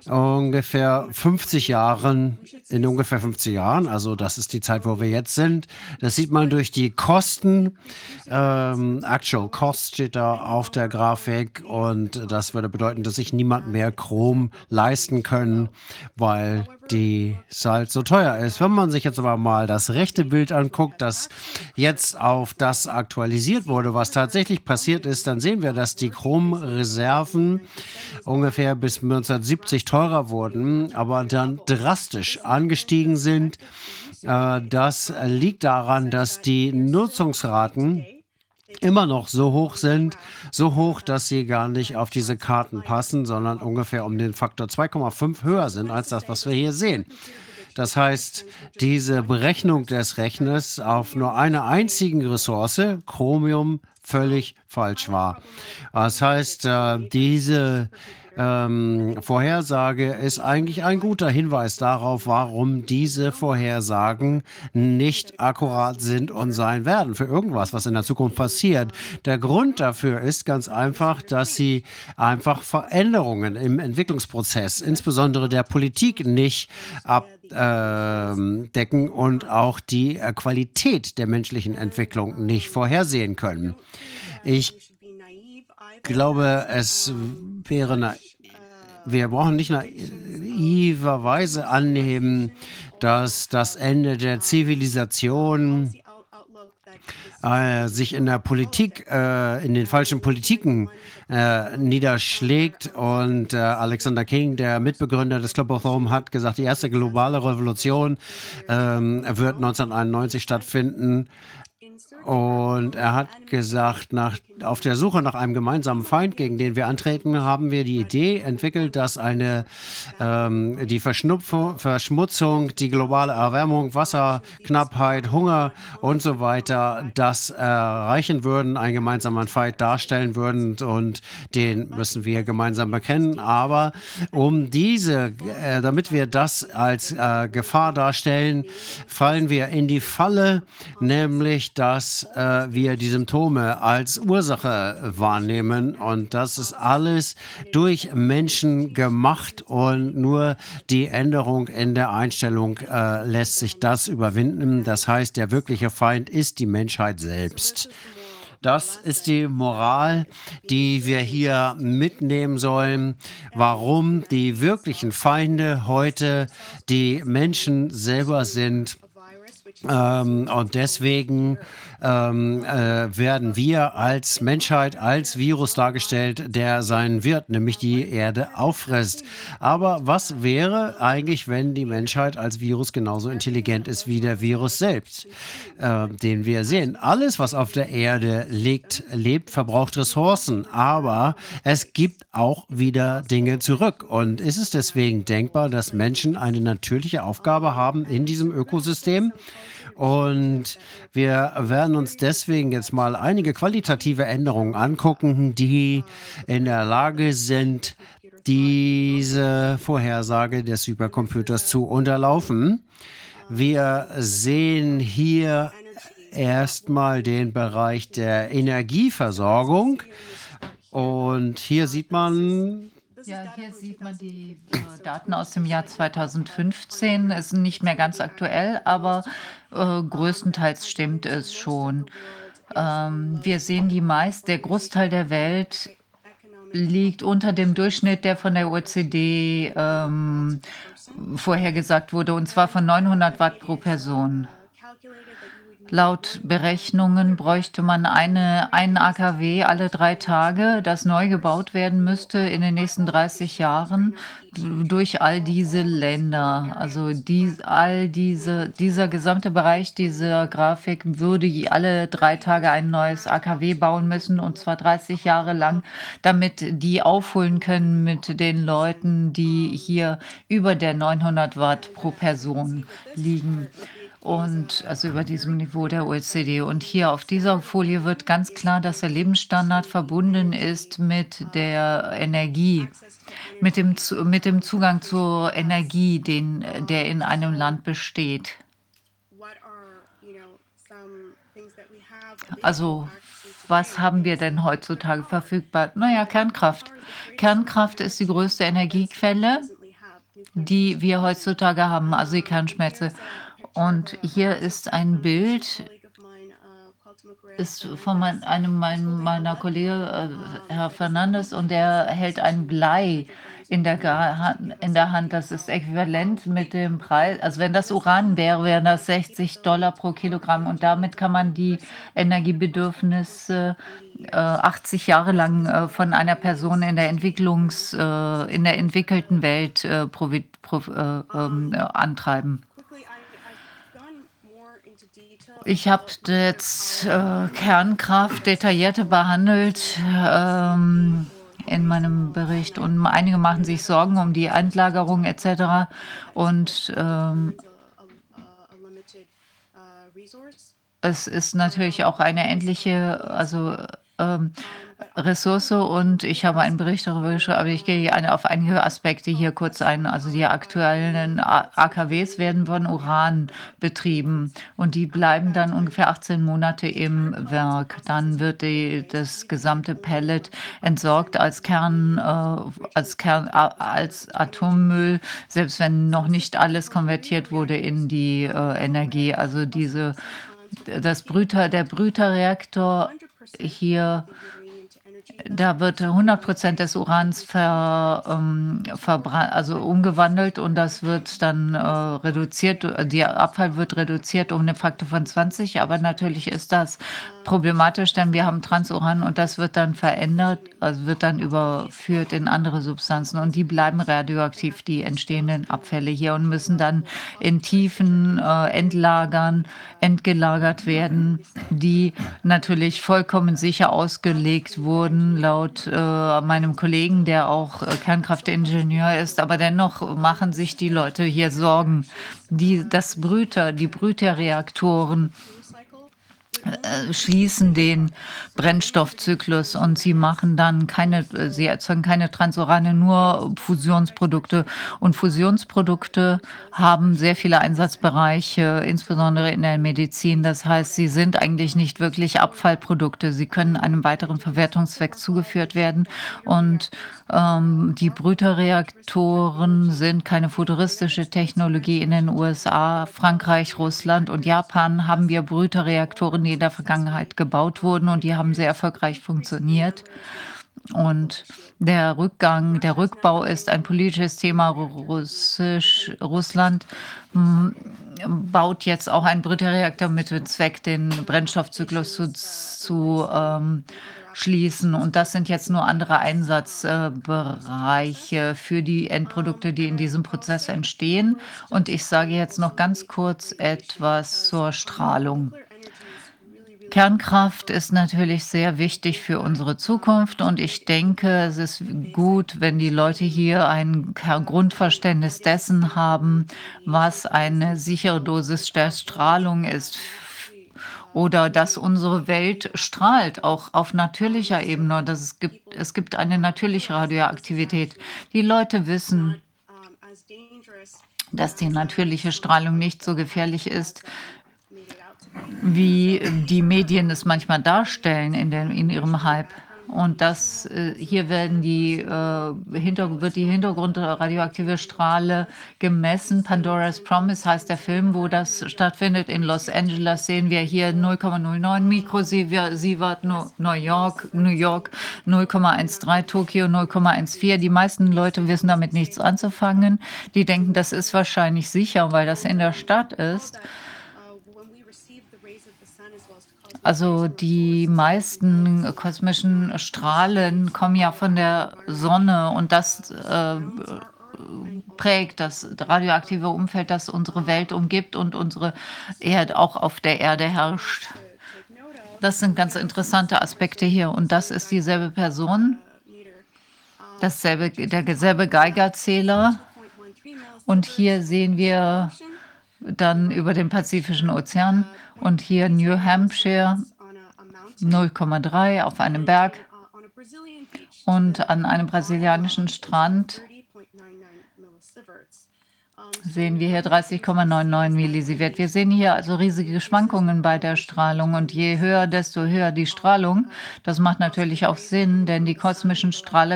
ungefähr 50 Jahren, in ungefähr 50 Jahren, also das ist die Zeit, wo wir jetzt sind. Das sieht man durch die Kosten. Ähm, Actual Cost steht da auf der Grafik und das würde bedeuten, dass sich niemand mehr Chrom leisten können, weil die Salz so teuer ist. Wenn man sich jetzt aber mal das rechte Bild anguckt, das jetzt auf das aktualisiert wurde, was tatsächlich passiert ist, dann sehen wir, dass die Chromreserven ungefähr bis 1970 teurer wurden, aber dann drastisch angestiegen sind. Äh, das liegt daran, dass die Nutzungsraten immer noch so hoch sind, so hoch, dass sie gar nicht auf diese Karten passen, sondern ungefähr um den Faktor 2,5 höher sind als das, was wir hier sehen. Das heißt, diese Berechnung des Rechners auf nur einer einzigen Ressource, Chromium, völlig falsch war. Das heißt, äh, diese ähm, Vorhersage ist eigentlich ein guter Hinweis darauf, warum diese Vorhersagen nicht akkurat sind und sein werden für irgendwas, was in der Zukunft passiert. Der Grund dafür ist ganz einfach, dass sie einfach Veränderungen im Entwicklungsprozess, insbesondere der Politik, nicht abdecken und auch die äh, Qualität der menschlichen Entwicklung nicht vorhersehen können. Ich glaube, es wäre wir brauchen nicht naiverweise annehmen, dass das Ende der Zivilisation äh, sich in der Politik, äh, in den falschen Politiken äh, niederschlägt. Und äh, Alexander King, der Mitbegründer des Club of Rome, hat gesagt, die erste globale Revolution ähm, wird 1991 stattfinden. Und er hat gesagt, nach, auf der Suche nach einem gemeinsamen Feind, gegen den wir antreten, haben wir die Idee entwickelt, dass eine ähm, die Verschmutzung, die globale Erwärmung, Wasserknappheit, Hunger und so weiter das erreichen würden, einen gemeinsamen Feind darstellen würden und den müssen wir gemeinsam bekennen. Aber um diese, äh, damit wir das als äh, Gefahr darstellen, fallen wir in die Falle, nämlich dass äh, wir die Symptome als Ursache wahrnehmen. Und das ist alles durch Menschen gemacht und nur die Änderung in der Einstellung äh, lässt sich das überwinden. Das heißt, der wirkliche Feind ist die Menschheit selbst. Das ist die Moral, die wir hier mitnehmen sollen, warum die wirklichen Feinde heute die Menschen selber sind. Ähm, und deswegen ähm, äh, werden wir als Menschheit, als Virus dargestellt, der sein wird, nämlich die Erde auffrisst. Aber was wäre eigentlich, wenn die Menschheit als Virus genauso intelligent ist wie der Virus selbst, äh, den wir sehen? Alles, was auf der Erde liegt, lebt, verbraucht Ressourcen, aber es gibt auch wieder Dinge zurück. Und ist es deswegen denkbar, dass Menschen eine natürliche Aufgabe haben in diesem Ökosystem? Und wir werden uns deswegen jetzt mal einige qualitative Änderungen angucken, die in der Lage sind, diese Vorhersage des Supercomputers zu unterlaufen. Wir sehen hier erstmal den Bereich der Energieversorgung. Und hier sieht man
ja, hier sieht man die äh, Daten aus dem Jahr 2015. Es sind nicht mehr ganz aktuell, aber äh, größtenteils stimmt es schon. Ähm, wir sehen die meist, der Großteil der Welt liegt unter dem Durchschnitt, der von der OECD ähm, vorhergesagt wurde, und zwar von 900 Watt pro Person. Laut Berechnungen bräuchte man eine, einen AKW alle drei Tage, das neu gebaut werden müsste in den nächsten 30 Jahren durch all diese Länder. Also die, all diese, dieser gesamte Bereich dieser Grafik würde alle drei Tage ein neues AKW bauen müssen und zwar 30 Jahre lang, damit die aufholen können mit den Leuten, die hier über der 900 Watt pro Person liegen und also über diesem Niveau der OECD. Und hier auf dieser Folie wird ganz klar, dass der Lebensstandard verbunden ist mit der Energie, mit dem, mit dem Zugang zur Energie, den, der in einem Land besteht. Also was haben wir denn heutzutage verfügbar? Naja, Kernkraft. Kernkraft ist die größte Energiequelle, die wir heutzutage haben, also die Kernschmelze. Und hier ist ein Bild, ist von mein, einem meiner Kollegen, äh, Herr Fernandes, und der hält ein Blei in der, in der Hand. Das ist äquivalent mit dem Preis. Also wenn das Uran wäre, wären das 60 Dollar pro Kilogramm. Und damit kann man die Energiebedürfnisse äh, 80 Jahre lang äh, von einer Person in der Entwicklungs, äh, in der entwickelten Welt äh, äh, ähm, antreiben. Ich habe jetzt äh, Kernkraft detaillierter behandelt ähm, in meinem Bericht und einige machen sich Sorgen um die Endlagerung etc. Und ähm, es ist natürlich auch eine endliche, also ähm, Ressource und ich habe einen Bericht darüber geschrieben, aber ich gehe auf einige Aspekte hier kurz ein. Also die aktuellen AKWs werden von Uran betrieben und die bleiben dann ungefähr 18 Monate im Werk. Dann wird die, das gesamte Pellet entsorgt als Kern, äh, als Kern, als Atommüll, selbst wenn noch nicht alles konvertiert wurde in die äh, Energie. Also diese das Brüter, der Brüterreaktor hier da wird 100 Prozent des Urans ver, ähm, also umgewandelt und das wird dann äh, reduziert. Der Abfall wird reduziert um einen Faktor von 20, aber natürlich ist das problematisch, denn wir haben Transuran und das wird dann verändert, also wird dann überführt in andere Substanzen und die bleiben radioaktiv, die entstehenden Abfälle hier und müssen dann in Tiefen äh, entlagern, entgelagert werden, die natürlich vollkommen sicher ausgelegt wurden, laut äh, meinem Kollegen, der auch äh, Kernkraftingenieur ist, aber dennoch machen sich die Leute hier Sorgen. Die, das Brüter, die Brüterreaktoren, äh, schließen den Brennstoffzyklus und sie machen dann keine, sie erzeugen keine Transurane, nur Fusionsprodukte. Und Fusionsprodukte haben sehr viele Einsatzbereiche, insbesondere in der Medizin. Das heißt, sie sind eigentlich nicht wirklich Abfallprodukte. Sie können einem weiteren Verwertungszweck zugeführt werden und ähm, die Brüterreaktoren sind keine futuristische Technologie. In den USA, Frankreich, Russland und Japan haben wir Brüterreaktoren, die in der Vergangenheit gebaut wurden und die haben sehr erfolgreich funktioniert. Und der Rückgang, der Rückbau ist ein politisches Thema. Russisch, Russland hm, baut jetzt auch einen Brüterreaktor mit dem Zweck, den Brennstoffzyklus zu, zu ähm, schließen. Und das sind jetzt nur andere Einsatzbereiche für die Endprodukte, die in diesem Prozess entstehen. Und ich sage jetzt noch ganz kurz etwas zur Strahlung. Kernkraft ist natürlich sehr wichtig für unsere Zukunft und ich denke, es ist gut, wenn die Leute hier ein Grundverständnis dessen haben, was eine sichere Dosis der Strahlung ist oder dass unsere Welt strahlt, auch auf natürlicher Ebene, dass es gibt, es gibt eine natürliche Radioaktivität. Die Leute wissen, dass die natürliche Strahlung nicht so gefährlich ist, wie die Medien es manchmal darstellen in, den, in ihrem Hype. Und das, äh, hier werden die, äh, hinter, wird die Hintergrund radioaktive Strahle gemessen. Pandora's Promise heißt der Film, wo das stattfindet. In Los Angeles sehen wir hier 0,09 Mikrosievert, New York, New York 0,13, Tokio 0,14. Die meisten Leute wissen damit nichts anzufangen. Die denken, das ist wahrscheinlich sicher, weil das in der Stadt ist. Also die meisten kosmischen Strahlen kommen ja von der Sonne und das äh, prägt das radioaktive Umfeld, das unsere Welt umgibt und unsere Erde auch auf der Erde herrscht. Das sind ganz interessante Aspekte hier und das ist dieselbe Person, dasselbe, derselbe Geigerzähler und hier sehen wir dann über den Pazifischen Ozean und hier New Hampshire 0,3 auf einem Berg. Und an einem brasilianischen Strand sehen wir hier 30,99 Millisievert. Wir sehen hier also riesige Schwankungen bei der Strahlung und je höher, desto höher die Strahlung. Das macht natürlich auch Sinn, denn die kosmischen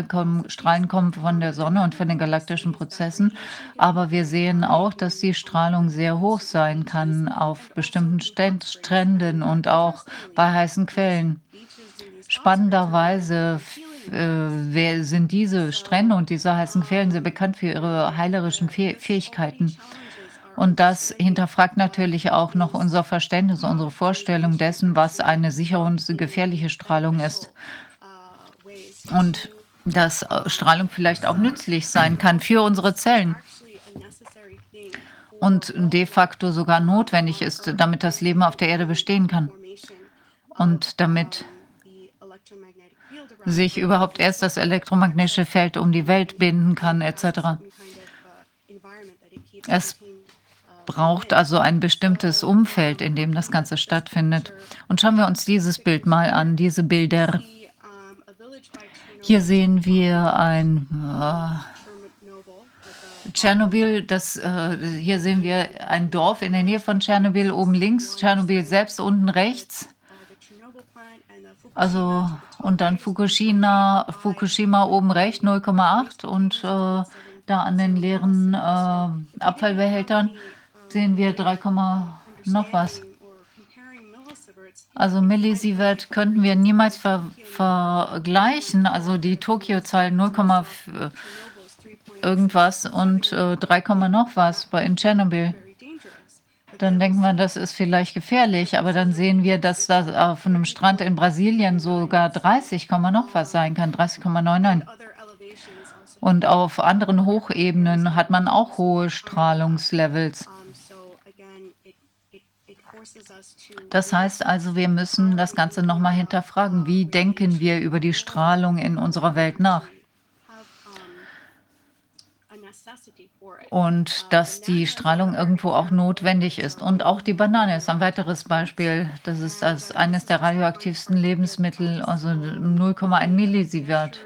kommen, Strahlen kommen von der Sonne und von den galaktischen Prozessen. Aber wir sehen auch, dass die Strahlung sehr hoch sein kann auf bestimmten Stränden und auch bei heißen Quellen. Spannenderweise äh, sind diese Strände und diese heißen Quellen sehr bekannt für ihre heilerischen Fähigkeiten. Und das hinterfragt natürlich auch noch unser Verständnis, unsere Vorstellung dessen, was eine sichere und gefährliche Strahlung ist. Und dass Strahlung vielleicht auch nützlich sein kann für unsere Zellen und de facto sogar notwendig ist, damit das Leben auf der Erde bestehen kann und damit sich überhaupt erst das elektromagnetische Feld um die Welt binden kann, etc. Es braucht also ein bestimmtes Umfeld, in dem das Ganze stattfindet. Und schauen wir uns dieses Bild mal an, diese Bilder. Hier sehen wir ein äh, Tschernobyl, das, äh, hier sehen wir ein Dorf in der Nähe von Tschernobyl, oben links, Tschernobyl selbst unten rechts. Also und dann Fukushima, Fukushima oben rechts 0,8 und äh, da an den leeren äh, Abfallbehältern sehen wir 3, noch was. Also Millisievert könnten wir niemals ver vergleichen. Also die Tokio-Zahl 0, irgendwas und äh, 3, noch was bei in Tschernobyl dann denkt man, das ist vielleicht gefährlich, aber dann sehen wir, dass das auf einem Strand in Brasilien sogar 30, noch was sein kann, 30,99. Und auf anderen Hochebenen hat man auch hohe Strahlungslevels. Das heißt also, wir müssen das Ganze nochmal hinterfragen. Wie denken wir über die Strahlung in unserer Welt nach? Und dass die Strahlung irgendwo auch notwendig ist. Und auch die Banane ist ein weiteres Beispiel. Das ist als eines der radioaktivsten Lebensmittel, also 0,1 Millisievert.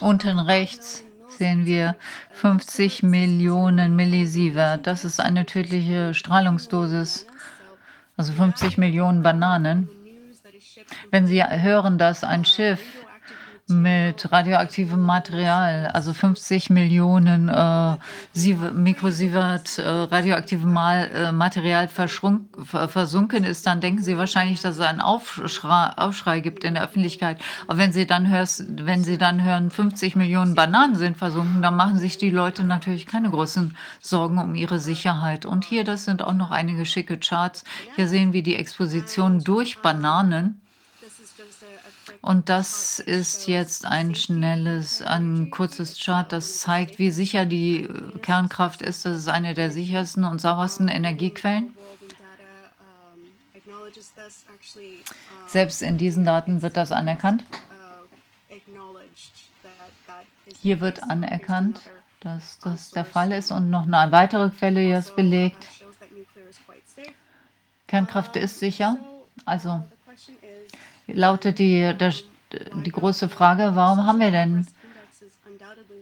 Unten rechts sehen wir 50 Millionen Millisievert. Das ist eine tödliche Strahlungsdosis also 50 Millionen Bananen. Wenn Sie hören, dass ein Schiff mit radioaktivem Material, also 50 Millionen äh, Mikrosievert äh, radioaktivem äh, Material versunken ist, dann denken Sie wahrscheinlich, dass es einen Aufschrei, Aufschrei, gibt in der Öffentlichkeit. Aber wenn Sie, dann hörst, wenn Sie dann hören, 50 Millionen Bananen sind versunken, dann machen sich die Leute natürlich keine großen Sorgen um ihre Sicherheit. Und hier, das sind auch noch einige schicke Charts. Hier sehen wir die Exposition durch Bananen. Und das ist jetzt ein schnelles, ein kurzes Chart, das zeigt, wie sicher die Kernkraft ist. Das ist eine der sichersten und saubersten Energiequellen. Selbst in diesen Daten wird das anerkannt. Hier wird anerkannt, dass das der Fall ist und noch eine weitere Quelle ist belegt. Kernkraft ist sicher. Also lautet die, der, die große Frage, warum haben wir denn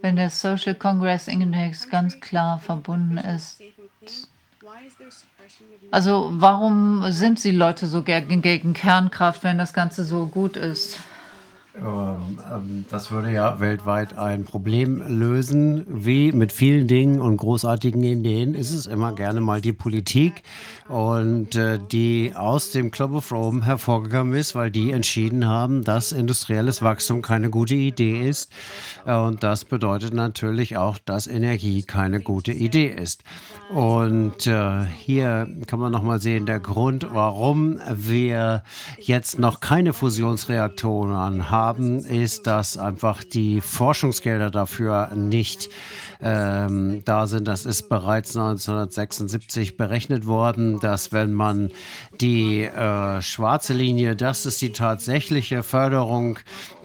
wenn der Social Congress Index ganz klar verbunden ist. Also warum sind die Leute so gegen Kernkraft, wenn das Ganze so gut ist?
Ähm, ähm, das würde ja weltweit ein Problem lösen. Wie mit vielen Dingen und großartigen Ideen ist es immer gerne mal die Politik und äh, die aus dem Club of Rome hervorgegangen ist, weil die entschieden haben, dass industrielles Wachstum keine gute Idee ist. Und das bedeutet natürlich auch, dass Energie keine gute Idee ist. Und äh, hier kann man nochmal sehen, der Grund, warum wir jetzt noch keine Fusionsreaktoren haben, ist, dass einfach die Forschungsgelder dafür nicht ähm, da sind. Das ist bereits 1976 berechnet worden, dass wenn man die äh, schwarze Linie, das ist die tatsächliche Förderung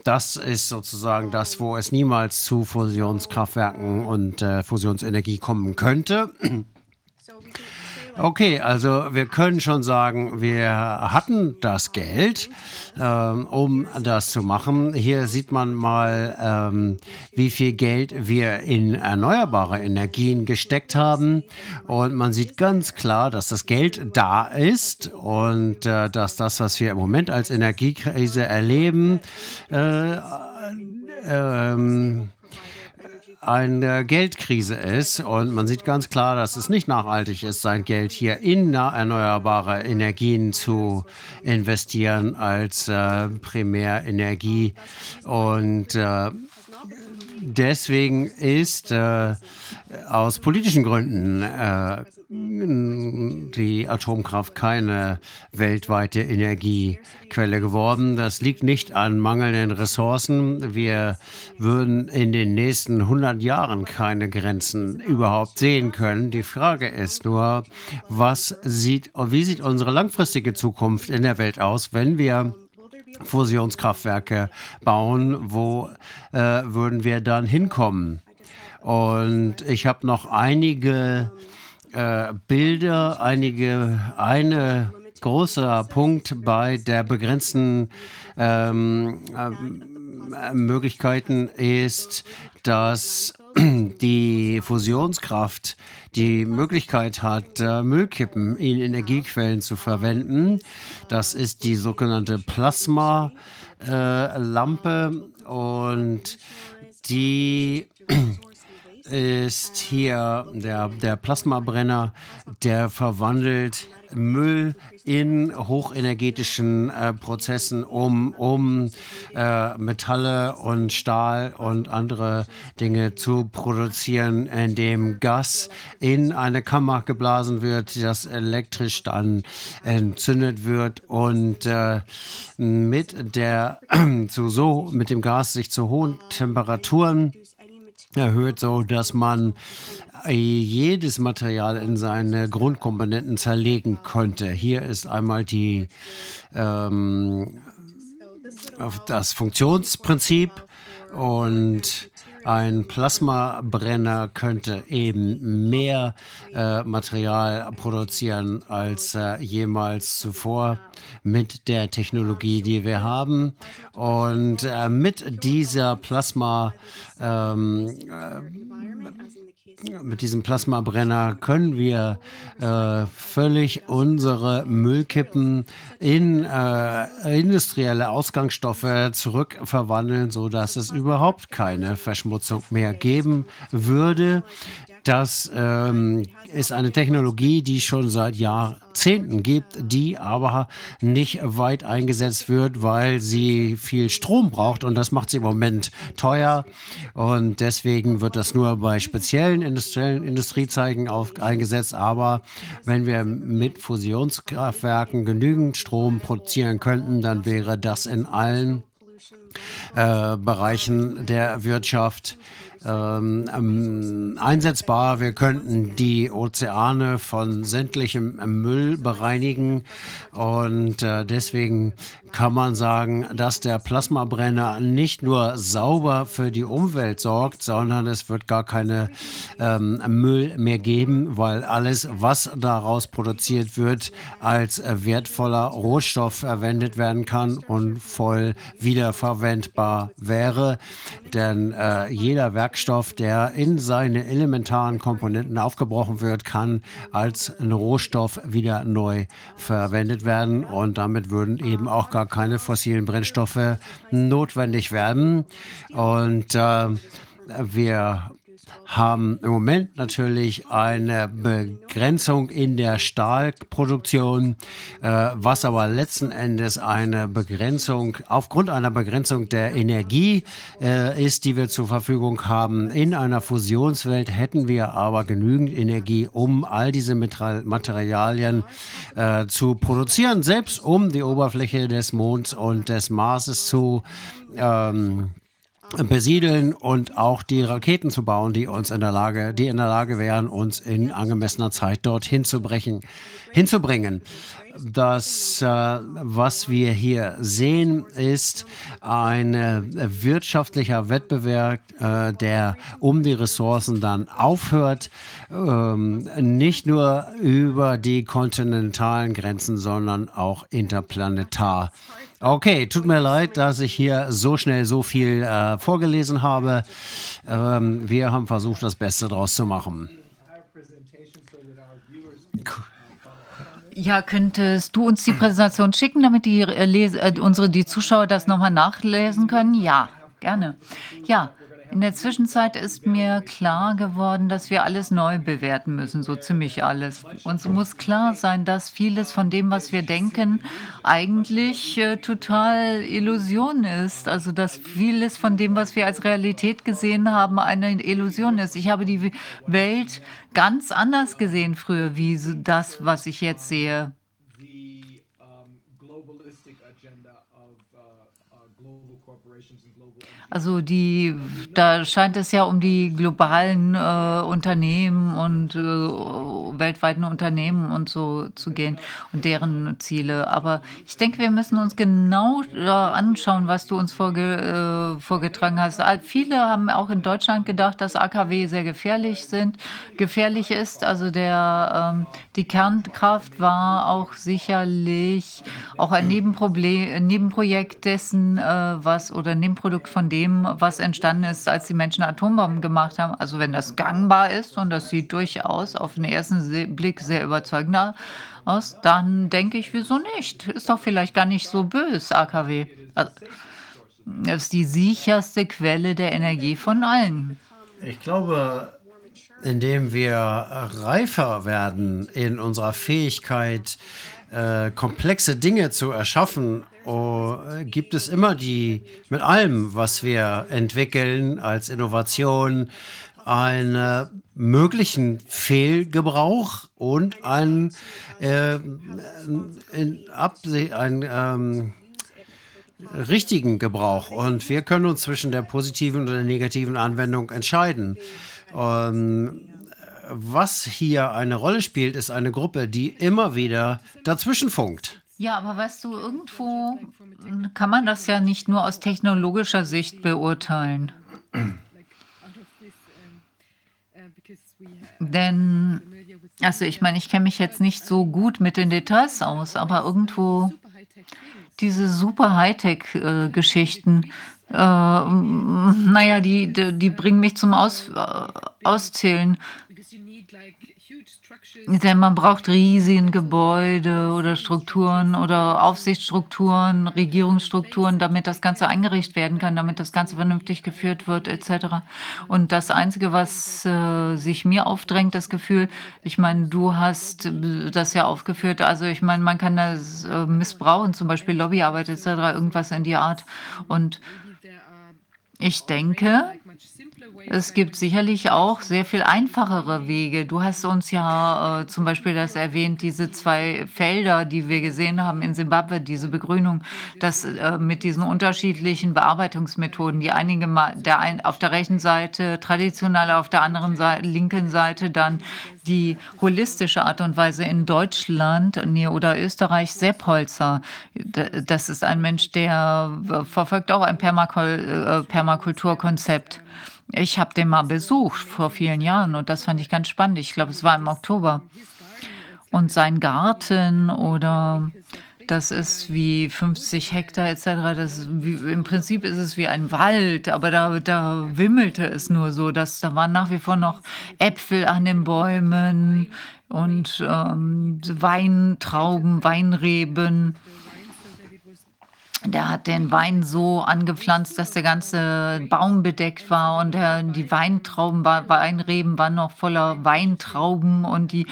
das ist sozusagen das, wo es niemals zu Fusionskraftwerken und äh, Fusionsenergie kommen könnte. Okay, also wir können schon sagen, wir hatten das Geld, ähm, um das zu machen. Hier sieht man mal, ähm, wie viel Geld wir in erneuerbare Energien gesteckt haben. Und man sieht ganz klar, dass das Geld da ist und äh, dass das, was wir im Moment als Energiekrise erleben, äh, ähm, eine Geldkrise ist. Und man sieht ganz klar, dass es nicht nachhaltig ist, sein Geld hier in erneuerbare Energien zu investieren als äh, Primärenergie. Und äh, deswegen ist äh, aus politischen Gründen äh, die Atomkraft keine weltweite Energiequelle geworden. Das liegt nicht an mangelnden Ressourcen. Wir würden in den nächsten 100 Jahren keine Grenzen überhaupt sehen können. Die Frage ist nur, was sieht, wie sieht unsere langfristige Zukunft in der Welt aus, wenn wir Fusionskraftwerke bauen? Wo äh, würden wir dann hinkommen? Und ich habe noch einige äh, Bilder, einige, eine großer Punkt bei der begrenzten ähm, äh, Möglichkeiten ist, dass die Fusionskraft die Möglichkeit hat, äh, Müllkippen in Energiequellen zu verwenden. Das ist die sogenannte Plasma-Lampe äh, und die ist hier der, der Plasmabrenner, der verwandelt Müll in hochenergetischen äh, Prozessen, um, um äh, Metalle und Stahl und andere Dinge zu produzieren, indem Gas in eine Kammer geblasen wird, das elektrisch dann entzündet wird und äh, mit der zu so mit dem Gas sich zu hohen Temperaturen erhöht, so dass man äh, jedes Material in seine Grundkomponenten zerlegen könnte. Hier ist einmal die, ähm, das Funktionsprinzip und ein Plasmabrenner könnte eben mehr äh, Material produzieren als äh, jemals zuvor mit der Technologie, die wir haben. Und äh, mit dieser Plasma ähm, äh, mit diesem Plasmabrenner können wir äh, völlig unsere Müllkippen in äh, industrielle Ausgangsstoffe zurückverwandeln, sodass es überhaupt keine Verschmutzung mehr geben würde. Das ähm, ist eine Technologie, die schon seit Jahrzehnten gibt, die aber nicht weit eingesetzt wird, weil sie viel Strom braucht und das macht sie im Moment teuer. Und deswegen wird das nur bei speziellen industriellen Industriezeigen auf, eingesetzt. Aber wenn wir mit Fusionskraftwerken genügend Strom produzieren könnten, dann wäre das in allen äh, Bereichen der Wirtschaft ähm, ähm, einsetzbar. Wir könnten die Ozeane von sämtlichem Müll bereinigen und äh, deswegen kann man sagen, dass der Plasmabrenner nicht nur sauber für die Umwelt sorgt, sondern es wird gar keine ähm, Müll mehr geben, weil alles, was daraus produziert wird, als wertvoller Rohstoff verwendet werden kann und voll wiederverwendbar wäre, denn äh, jeder Werkstoff, der in seine elementaren Komponenten aufgebrochen wird, kann als ein Rohstoff wieder neu verwendet werden. Und damit würden eben auch gar keine fossilen Brennstoffe notwendig werden. Und äh, wir haben im Moment natürlich eine Begrenzung in der Stahlproduktion, äh, was aber letzten Endes eine Begrenzung aufgrund einer Begrenzung der Energie äh, ist, die wir zur Verfügung haben. In einer Fusionswelt hätten wir aber genügend Energie, um all diese Materialien äh, zu produzieren, selbst um die Oberfläche des Monds und des Marses zu ähm, besiedeln und auch die Raketen zu bauen, die uns in der Lage, die in der Lage wären, uns in angemessener Zeit dorthin zu brechen, hinzubringen. Das, äh, was wir hier sehen, ist ein äh, wirtschaftlicher Wettbewerb, äh, der um die Ressourcen dann aufhört, ähm, nicht nur über die kontinentalen Grenzen, sondern auch interplanetar. Okay, tut mir leid, dass ich hier so schnell so viel äh, vorgelesen habe. Ähm, wir haben versucht, das Beste daraus zu machen.
Ja, könntest du uns die Präsentation schicken, damit die, äh, äh, unsere, die Zuschauer das nochmal nachlesen können? Ja, gerne. Ja, in der Zwischenzeit ist mir klar geworden, dass wir alles neu bewerten müssen, so ziemlich alles. Uns muss klar sein, dass vieles von dem, was wir denken, eigentlich äh, total Illusion ist. Also dass vieles von dem, was wir als Realität gesehen haben, eine Illusion ist. Ich habe die Welt ganz anders gesehen früher, wie das, was ich jetzt sehe. Also die, da scheint es ja um die globalen äh, Unternehmen und äh, weltweiten Unternehmen und so zu gehen und deren Ziele. Aber ich denke, wir müssen uns genau äh, anschauen, was du uns vorge äh, vorgetragen hast. Viele haben auch in Deutschland gedacht, dass AKW sehr gefährlich sind, gefährlich ist. Also der, ähm, die Kernkraft war auch sicherlich auch ein Nebenproblem, Nebenprojekt dessen, äh, was oder Nebenprodukt von dem, dem, was entstanden ist, als die Menschen Atombomben gemacht haben. Also wenn das gangbar ist und das sieht durchaus auf den ersten Blick sehr überzeugend aus, dann denke ich, wieso nicht? Ist doch vielleicht gar nicht so böse, AKW. Also, das ist die sicherste Quelle der Energie von allen.
Ich glaube, indem wir reifer werden in unserer Fähigkeit, äh, komplexe Dinge zu erschaffen oh, gibt es immer die, mit allem, was wir entwickeln als Innovation, einen möglichen Fehlgebrauch und einen, äh, in einen ähm, richtigen Gebrauch. Und wir können uns zwischen der positiven und der negativen Anwendung entscheiden. Ähm, was hier eine Rolle spielt, ist eine Gruppe, die immer wieder dazwischen funkt.
Ja, aber weißt du, irgendwo kann man das ja nicht nur aus technologischer Sicht beurteilen. Denn, also ich meine, ich kenne mich jetzt nicht so gut mit den Details aus, aber irgendwo diese super Hightech-Geschichten, äh, naja, die, die, die, bringen mich zum Aus, äh, Auszählen. Denn man braucht riesige Gebäude oder Strukturen oder Aufsichtsstrukturen, Regierungsstrukturen, damit das Ganze eingerichtet werden kann, damit das Ganze vernünftig geführt wird, etc. Und das Einzige, was äh, sich mir aufdrängt, das Gefühl, ich meine, du hast äh, das ja aufgeführt, also ich meine, man kann das äh, missbrauchen, zum Beispiel Lobbyarbeit etc., irgendwas in die Art. Und ich denke, es gibt sicherlich auch sehr viel einfachere Wege. Du hast uns ja äh, zum Beispiel das erwähnt, diese zwei Felder, die wir gesehen haben in Simbabwe, diese Begrünung, dass äh, mit diesen unterschiedlichen Bearbeitungsmethoden, die einige mal der ein, auf der rechten Seite traditionell, auf der anderen Seite, linken Seite dann die holistische Art und Weise in Deutschland oder Österreich, Sepp Holzer. Das ist ein Mensch, der äh, verfolgt auch ein Permakul äh, Permakulturkonzept. Ich habe den mal besucht vor vielen Jahren und das fand ich ganz spannend. Ich glaube, es war im Oktober. Und sein Garten oder das ist wie 50 Hektar etc. Das wie, Im Prinzip ist es wie ein Wald, aber da, da wimmelte es nur so, dass da waren nach wie vor noch Äpfel an den Bäumen und ähm, Weintrauben, Weinreben. Der hat den Wein so angepflanzt, dass der ganze Baum bedeckt war und der, die Weintrauben, Weinreben waren noch voller Weintrauben und die,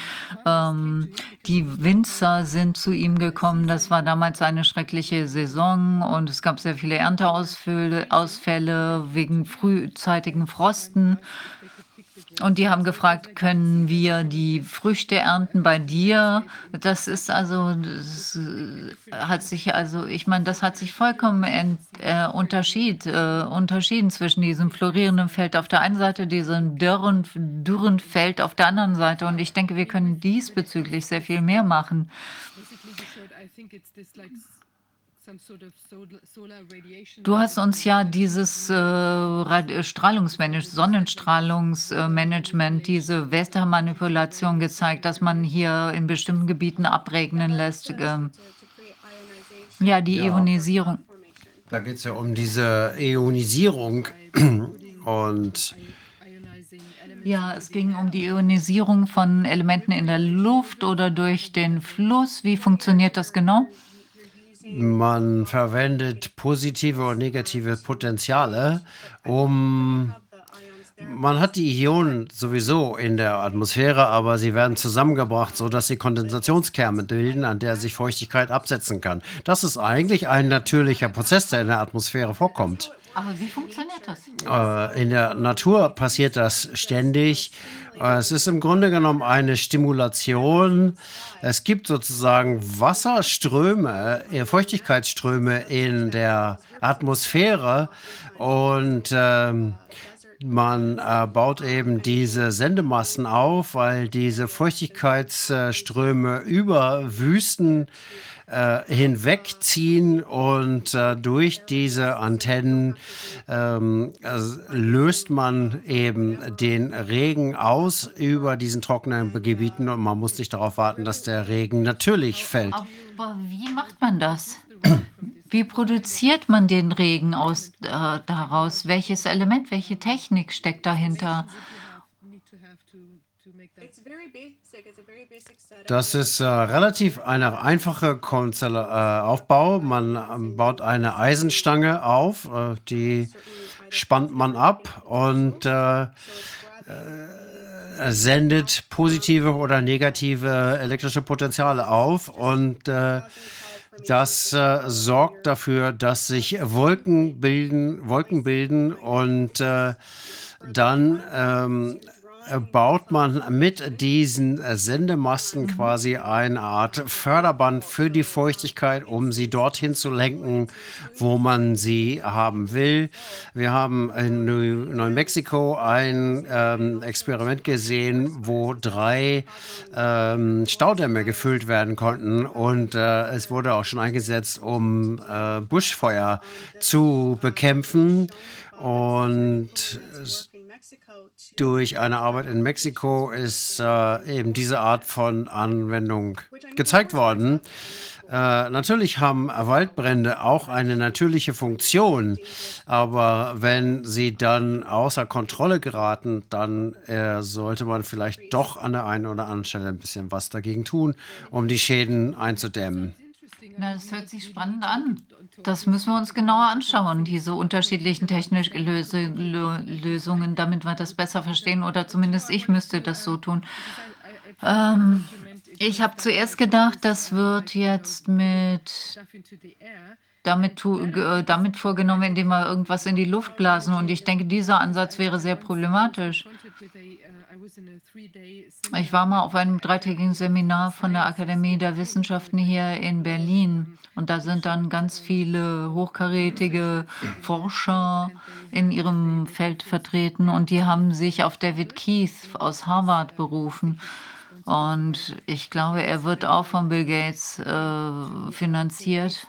ähm, die Winzer sind zu ihm gekommen. Das war damals eine schreckliche Saison und es gab sehr viele Ernteausfälle wegen frühzeitigen Frosten. Und die haben gefragt, können wir die Früchte ernten bei dir? Das ist also, das äh, hat sich also, ich meine, das hat sich vollkommen ent, äh, unterschied, äh, unterschieden zwischen diesem florierenden Feld auf der einen Seite, diesem dürren, dürren Feld auf der anderen Seite. Und ich denke, wir können diesbezüglich sehr viel mehr machen. Du hast uns ja dieses äh, Strahlungsmanagement, Sonnenstrahlungsmanagement, diese Wettermanipulation gezeigt, dass man hier in bestimmten Gebieten abregnen lässt. Äh, ja, die ja. Ionisierung.
Da geht es ja um diese Ionisierung und
ja, es ging um die Ionisierung von Elementen in der Luft oder durch den Fluss. Wie funktioniert das genau?
Man verwendet positive und negative Potenziale, um man hat die Ionen sowieso in der Atmosphäre, aber sie werden zusammengebracht, sodass sie Kondensationskerne bilden, an der sich Feuchtigkeit absetzen kann. Das ist eigentlich ein natürlicher Prozess, der in der Atmosphäre vorkommt.
Aber wie funktioniert das?
Äh, in der Natur passiert das ständig. Äh, es ist im Grunde genommen eine Stimulation. Es gibt sozusagen Wasserströme, äh, Feuchtigkeitsströme in der Atmosphäre und ähm, man äh, baut eben diese Sendemassen auf, weil diese Feuchtigkeitsströme über Wüsten äh, hinwegziehen und äh, durch diese Antennen ähm, also löst man eben den Regen aus über diesen trockenen Gebieten und man muss nicht darauf warten, dass der Regen natürlich fällt.
Aber wie macht man das? Wie produziert man den Regen aus äh, daraus? Welches Element, welche Technik steckt dahinter?
Das ist äh, relativ eine einfache Konzell äh, Aufbau. Man ähm, baut eine Eisenstange auf, äh, die spannt man ab und äh, äh, sendet positive oder negative elektrische Potenziale auf und äh, das sorgt dafür, dass sich Wolken bilden, Wolken bilden und dann ähm, baut man mit diesen Sendemasten quasi eine Art Förderband für die Feuchtigkeit, um sie dorthin zu lenken, wo man sie haben will. Wir haben in Neumexiko ein ähm, Experiment gesehen, wo drei ähm, Staudämme gefüllt werden konnten und äh, es wurde auch schon eingesetzt, um äh, Buschfeuer zu bekämpfen. Und durch eine Arbeit in Mexiko ist äh, eben diese Art von Anwendung gezeigt worden. Äh, natürlich haben Waldbrände auch eine natürliche Funktion, aber wenn sie dann außer Kontrolle geraten, dann äh, sollte man vielleicht doch an der einen oder anderen Stelle ein bisschen was dagegen tun, um die Schäden einzudämmen.
Na, das hört sich spannend an. Das müssen wir uns genauer anschauen, diese unterschiedlichen technischen Lösungen, damit wir das besser verstehen oder zumindest ich müsste das so tun. Ähm, ich habe zuerst gedacht, das wird jetzt mit damit, damit vorgenommen, indem wir irgendwas in die Luft blasen. Und ich denke, dieser Ansatz wäre sehr problematisch. Ich war mal auf einem dreitägigen Seminar von der Akademie der Wissenschaften hier in Berlin. Und da sind dann ganz viele hochkarätige Forscher in ihrem Feld vertreten. Und die haben sich auf David Keith aus Harvard berufen. Und ich glaube, er wird auch von Bill Gates äh, finanziert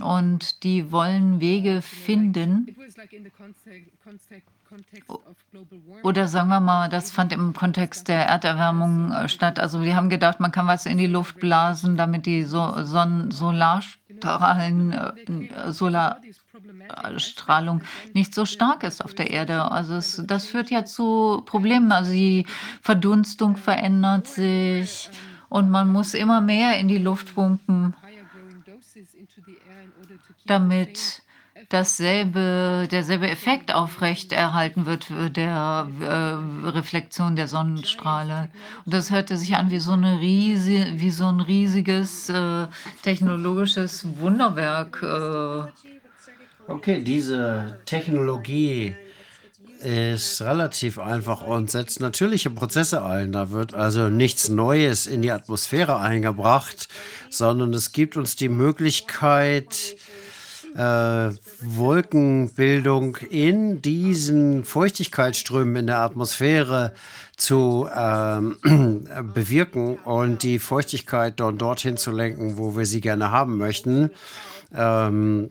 und die wollen Wege finden, oder sagen wir mal, das fand im Kontext der Erderwärmung äh, statt. Also wir haben gedacht, man kann was in die Luft blasen, damit die so Sonnen Solarstrahlen, äh, Solarstrahlung nicht so stark ist auf der Erde. Also es, das führt ja zu Problemen. Also die Verdunstung verändert sich und man muss immer mehr in die Luft pumpen, damit dasselbe, derselbe Effekt aufrechterhalten wird der äh, Reflexion der Sonnenstrahle. Und das hörte sich an wie so, eine riese, wie so ein riesiges äh, technologisches Wunderwerk. Äh.
Okay, diese Technologie ist relativ einfach und setzt natürliche Prozesse ein. Da wird also nichts Neues in die Atmosphäre eingebracht, sondern es gibt uns die Möglichkeit, äh, Wolkenbildung in diesen Feuchtigkeitsströmen in der Atmosphäre zu ähm, bewirken und die Feuchtigkeit dort dorthin zu lenken, wo wir sie gerne haben möchten. Ähm,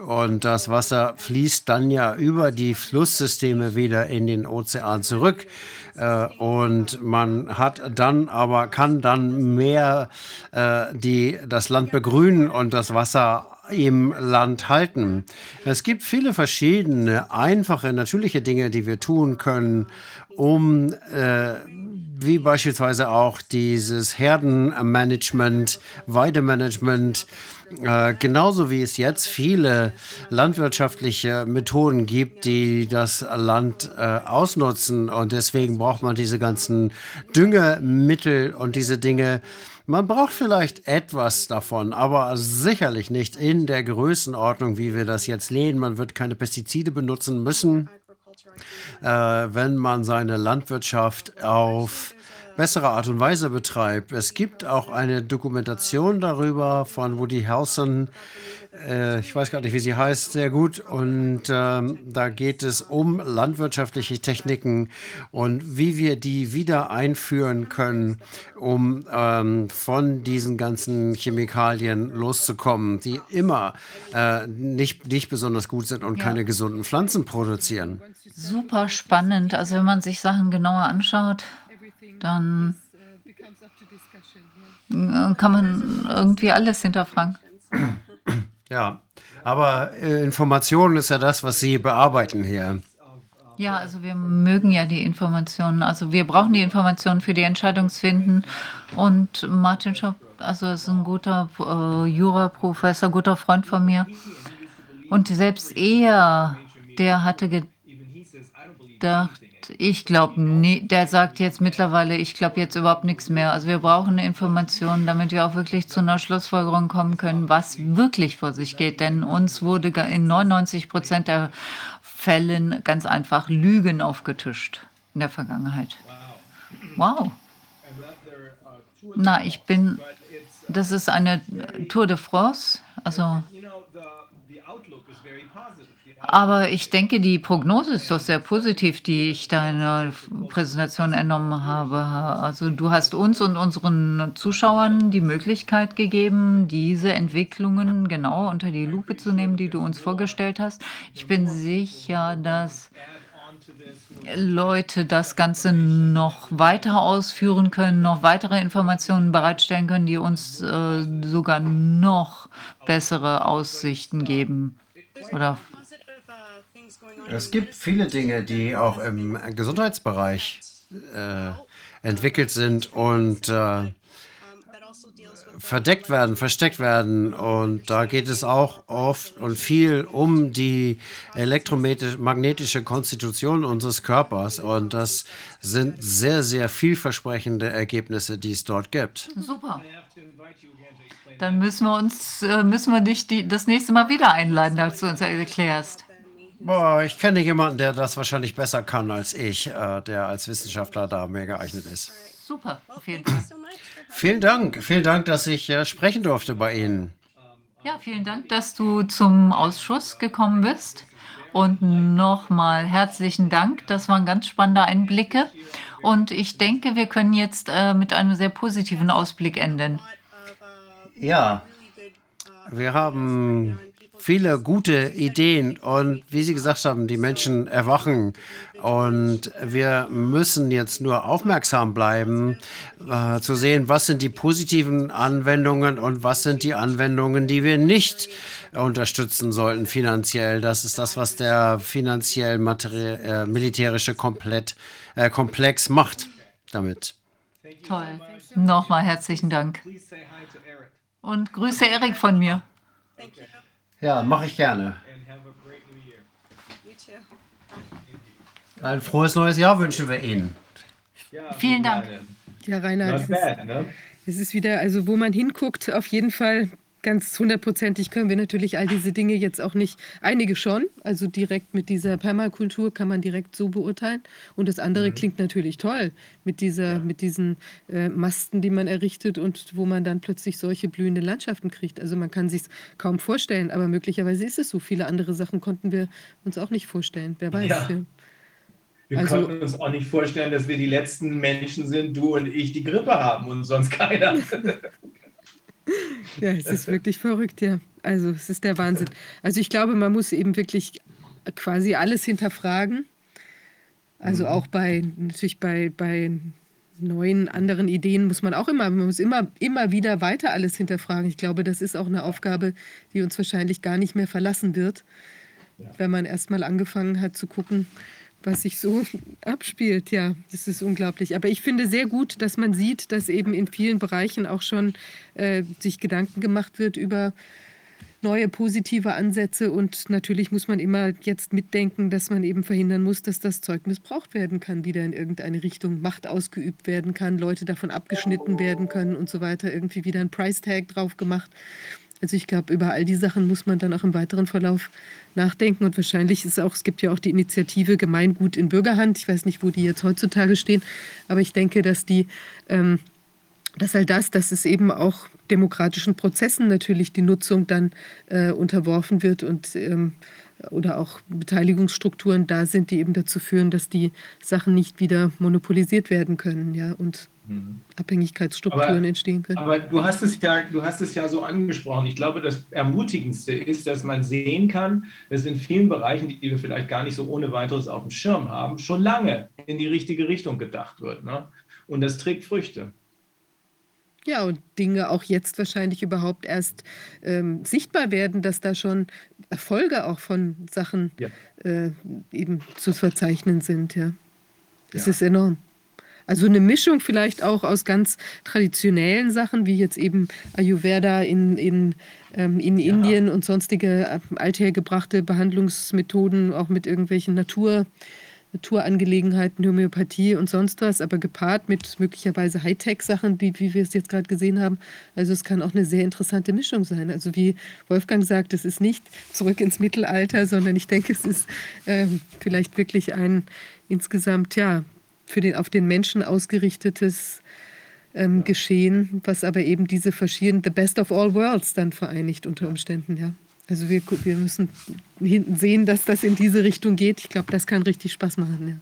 und das Wasser fließt dann ja über die Flusssysteme wieder in den Ozean zurück. Äh, und man hat dann aber, kann dann mehr äh, die, das Land begrünen und das Wasser im Land halten. Es gibt viele verschiedene, einfache, natürliche Dinge, die wir tun können, um äh, wie beispielsweise auch dieses Herdenmanagement, Weidemanagement, äh, genauso wie es jetzt viele landwirtschaftliche Methoden gibt, die das Land äh, ausnutzen. Und deswegen braucht man diese ganzen Düngemittel und diese Dinge man braucht vielleicht etwas davon, aber sicherlich nicht in der Größenordnung, wie wir das jetzt lehnen. Man wird keine Pestizide benutzen müssen, äh, wenn man seine Landwirtschaft auf bessere Art und Weise betreibt. Es gibt auch eine Dokumentation darüber von Woody Harrelson, äh, ich weiß gar nicht, wie sie heißt, sehr gut. Und ähm, da geht es um landwirtschaftliche Techniken und wie wir die wieder einführen können, um ähm, von diesen ganzen Chemikalien loszukommen, die immer äh, nicht, nicht besonders gut sind und ja. keine gesunden Pflanzen produzieren.
Super spannend. Also wenn man sich Sachen genauer anschaut, dann äh, kann man irgendwie alles hinterfragen.
Ja, aber äh, Information ist ja das, was Sie bearbeiten hier.
Ja, also wir mögen ja die Informationen. Also wir brauchen die Informationen für die Entscheidungsfinden. Und Martin Schopp, also ist ein guter äh, Juraprofessor, guter Freund von mir. Und selbst er, der hatte gedacht, ich glaube, nee, der sagt jetzt mittlerweile, ich glaube jetzt überhaupt nichts mehr. Also wir brauchen Informationen, damit wir auch wirklich zu einer Schlussfolgerung kommen können, was wirklich vor sich geht. Denn uns wurde in 99 Prozent der Fällen ganz einfach Lügen aufgetischt in der Vergangenheit. Wow. Na, ich bin, das ist eine Tour de France, also aber ich denke, die Prognose ist doch sehr positiv, die ich deiner Präsentation entnommen habe. Also du hast uns und unseren Zuschauern die Möglichkeit gegeben, diese Entwicklungen genau unter die Lupe zu nehmen, die du uns vorgestellt hast. Ich bin sicher, dass Leute das Ganze noch weiter ausführen können, noch weitere Informationen bereitstellen können, die uns äh, sogar noch bessere Aussichten geben oder
es gibt viele Dinge, die auch im Gesundheitsbereich äh, entwickelt sind und äh, verdeckt werden, versteckt werden. Und da geht es auch oft und viel um die elektromagnetische Konstitution unseres Körpers. Und das sind sehr, sehr vielversprechende Ergebnisse, die es dort gibt.
Super. Dann müssen wir uns, äh, müssen wir dich die, das nächste Mal wieder einladen, dass du uns erklärst.
Boah, ich kenne jemanden, der das wahrscheinlich besser kann als ich, äh, der als Wissenschaftler da mehr geeignet ist.
Super, jeden Fall.
Vielen Dank, vielen Dank, dass ich äh, sprechen durfte bei Ihnen.
Ja, vielen Dank, dass du zum Ausschuss gekommen bist. Und nochmal herzlichen Dank. Das waren ganz spannende Einblicke. Und ich denke, wir können jetzt äh, mit einem sehr positiven Ausblick enden.
Ja, wir haben viele gute Ideen und wie Sie gesagt haben, die Menschen erwachen und wir müssen jetzt nur aufmerksam bleiben, äh, zu sehen, was sind die positiven Anwendungen und was sind die Anwendungen, die wir nicht unterstützen sollten finanziell. Das ist das, was der finanziell äh, militärische Komplett, äh, Komplex macht damit.
Toll. Nochmal herzlichen Dank. Und grüße Erik von mir.
Ja, mache ich gerne. Ein frohes neues Jahr wünschen wir Ihnen.
Vielen Dank.
Ja, Rainer, es ist, ne? es ist wieder, also wo man hinguckt, auf jeden Fall ganz hundertprozentig können wir natürlich all diese Dinge jetzt auch nicht, einige schon, also direkt mit dieser Permakultur kann man direkt so beurteilen. Und das andere mhm. klingt natürlich toll mit, dieser, ja. mit diesen äh, Masten, die man errichtet und wo man dann plötzlich solche blühende Landschaften kriegt. Also man kann sich kaum vorstellen, aber möglicherweise ist es so. Viele andere Sachen konnten wir uns auch nicht vorstellen. Wer weiß. Ja.
Wir also, konnten uns auch nicht vorstellen, dass wir die letzten Menschen sind, du und ich, die Grippe haben und sonst keiner.
Ja, es ist wirklich verrückt, ja. Also es ist der Wahnsinn. Also ich glaube, man muss eben wirklich quasi alles hinterfragen. Also mhm. auch bei, natürlich bei, bei neuen, anderen Ideen muss man auch immer, man muss immer, immer wieder weiter alles hinterfragen. Ich glaube, das ist auch eine Aufgabe, die uns wahrscheinlich gar nicht mehr verlassen wird, ja. wenn man erstmal angefangen hat zu gucken, was sich so abspielt. Ja, das ist unglaublich. Aber ich finde sehr gut, dass man sieht, dass eben in vielen Bereichen auch schon äh, sich Gedanken gemacht wird über neue positive Ansätze. Und natürlich muss man immer jetzt mitdenken, dass man eben verhindern muss, dass das Zeug missbraucht werden kann, wieder in irgendeine Richtung Macht ausgeübt werden kann, Leute davon abgeschnitten werden können und so weiter, irgendwie wieder ein Price Tag drauf gemacht. Also ich glaube, über all die Sachen muss man dann auch im weiteren Verlauf nachdenken. Und wahrscheinlich ist auch, es gibt ja auch die Initiative Gemeingut in Bürgerhand. Ich weiß nicht, wo die jetzt heutzutage stehen, aber ich denke, dass die, ähm, dass all das, dass es eben auch demokratischen Prozessen natürlich die Nutzung dann äh, unterworfen wird und ähm, oder auch Beteiligungsstrukturen da sind, die eben dazu führen, dass die Sachen nicht wieder monopolisiert werden können, ja, und Mhm. Abhängigkeitsstrukturen aber, entstehen können.
Aber du hast es ja, du hast es ja so angesprochen. Ich glaube, das Ermutigendste ist, dass man sehen kann, dass in vielen Bereichen, die wir vielleicht gar nicht so ohne weiteres auf dem Schirm haben, schon lange in die richtige Richtung gedacht wird. Ne? Und das trägt Früchte.
Ja, und Dinge auch jetzt wahrscheinlich überhaupt erst ähm, sichtbar werden, dass da schon Erfolge auch von Sachen ja. äh, eben zu verzeichnen sind. Ja, das ja. ist enorm. Also eine Mischung vielleicht auch aus ganz traditionellen Sachen, wie jetzt eben Ayurveda in, in, ähm, in ja. Indien und sonstige äh, althergebrachte Behandlungsmethoden, auch mit irgendwelchen Natur, Naturangelegenheiten, Homöopathie und sonst was, aber gepaart mit möglicherweise Hightech-Sachen, wie, wie wir es jetzt gerade gesehen haben. Also es kann auch eine sehr interessante Mischung sein. Also wie Wolfgang sagt, es ist nicht zurück ins Mittelalter, sondern ich denke, es ist äh, vielleicht wirklich ein insgesamt, ja, für den, auf den Menschen ausgerichtetes ähm, Geschehen, was aber eben diese verschiedenen, the best of all worlds dann vereinigt unter Umständen, ja. Also wir, wir müssen hinten sehen, dass das in diese Richtung geht. Ich glaube, das kann richtig Spaß machen, ja.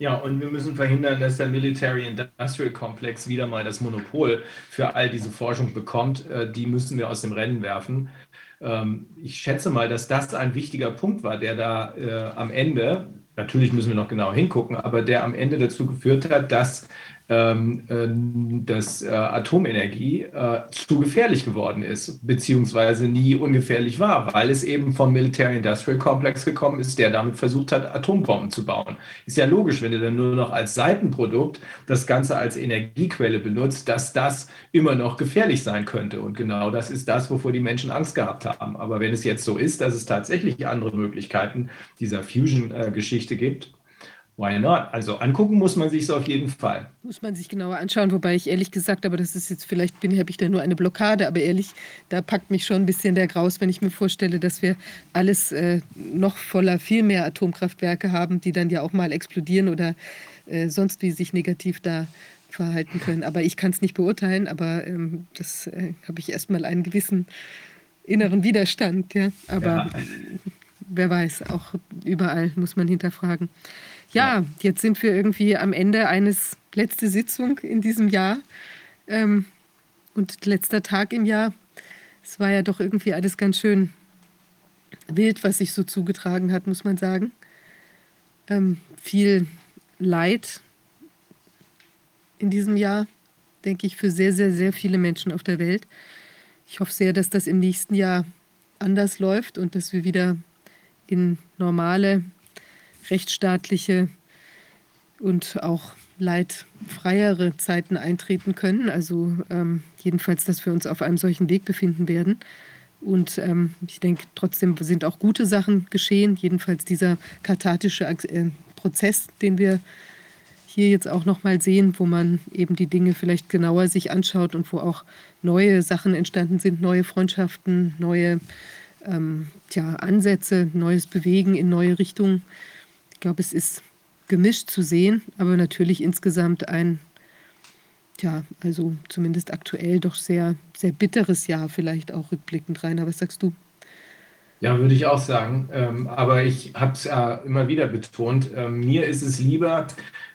Ja, und wir müssen verhindern, dass der Military Industrial Complex wieder mal das Monopol für all diese Forschung bekommt. Äh, die müssen wir aus dem Rennen werfen. Ähm, ich schätze mal, dass das ein wichtiger Punkt war, der da äh, am Ende natürlich müssen wir noch genau hingucken, aber der am Ende dazu geführt hat, dass dass äh, Atomenergie äh, zu gefährlich geworden ist, beziehungsweise nie ungefährlich war, weil es eben vom Military Industrial Complex gekommen ist, der damit versucht hat, Atombomben zu bauen. Ist ja logisch, wenn du dann nur noch als Seitenprodukt das Ganze als Energiequelle benutzt, dass das immer noch gefährlich sein könnte. Und genau das ist das, wovor die Menschen Angst gehabt haben. Aber wenn es jetzt so ist, dass es tatsächlich andere Möglichkeiten dieser Fusion-Geschichte gibt, Why not? Also angucken muss man sich es auf jeden Fall.
Muss man sich genauer anschauen, wobei ich ehrlich gesagt, aber das ist jetzt vielleicht bin habe ich da nur eine Blockade, aber ehrlich, da packt mich schon ein bisschen der Graus, wenn ich mir vorstelle, dass wir alles äh, noch voller viel mehr Atomkraftwerke haben, die dann ja auch mal explodieren oder äh, sonst wie sich negativ da verhalten können. Aber ich kann es nicht beurteilen, aber ähm, das äh, habe ich erstmal einen gewissen inneren Widerstand, ja. Aber ja. wer weiß, auch überall muss man hinterfragen. Ja, jetzt sind wir irgendwie am Ende eines letzte Sitzung in diesem Jahr ähm, und letzter Tag im Jahr. Es war ja doch irgendwie alles ganz schön wild, was sich so zugetragen hat, muss man sagen. Ähm, viel Leid in diesem Jahr, denke ich, für sehr, sehr, sehr viele Menschen auf der Welt. Ich hoffe sehr, dass das im nächsten Jahr anders läuft und dass wir wieder in normale, rechtsstaatliche und auch leidfreiere Zeiten eintreten können. Also ähm, jedenfalls, dass wir uns auf einem solchen Weg befinden werden. Und ähm, ich denke, trotzdem sind auch gute Sachen geschehen. Jedenfalls dieser kathartische äh, Prozess, den wir hier jetzt auch nochmal sehen, wo man eben die Dinge vielleicht genauer sich anschaut und wo auch neue Sachen entstanden sind, neue Freundschaften, neue ähm, tja, Ansätze, neues Bewegen in neue Richtungen. Ich glaube, es ist gemischt zu sehen, aber natürlich insgesamt ein, ja, also zumindest aktuell doch sehr, sehr bitteres Jahr, vielleicht auch rückblickend. Rainer, was sagst du?
Ja, würde ich auch sagen. Ähm, aber ich habe es ja immer wieder betont. Ähm, mir ist es lieber,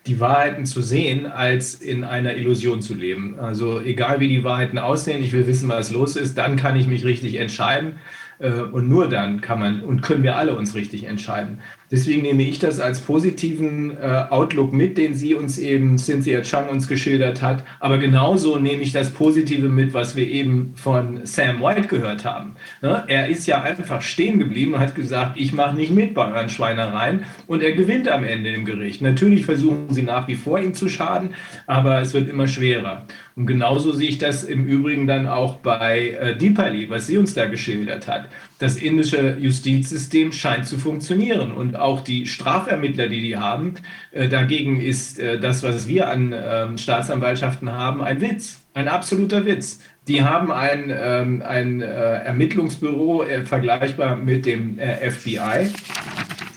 die Wahrheiten zu sehen, als in einer Illusion zu leben. Also egal wie die Wahrheiten aussehen, ich will wissen, was los ist, dann kann ich mich richtig entscheiden. Äh, und nur dann kann man und können wir alle uns richtig entscheiden. Deswegen nehme ich das als positiven äh, Outlook mit, den sie uns eben, Cynthia Chang uns geschildert hat. Aber genauso nehme ich das Positive mit, was wir eben von Sam White gehört haben. Ne? Er ist ja einfach stehen geblieben und hat gesagt, ich mache nicht mit bei euren Schweinereien. Und er gewinnt am Ende im Gericht. Natürlich versuchen sie nach wie vor ihm zu schaden, aber es wird immer schwerer. Und genauso sehe ich das im Übrigen dann auch bei äh, Deepali, was sie uns da geschildert hat. Das indische Justizsystem scheint zu funktionieren und auch die Strafermittler, die die haben, äh, dagegen ist äh, das, was wir an äh, Staatsanwaltschaften haben, ein Witz, ein absoluter Witz. Die haben ein, ähm, ein äh, Ermittlungsbüro vergleichbar mit dem FBI,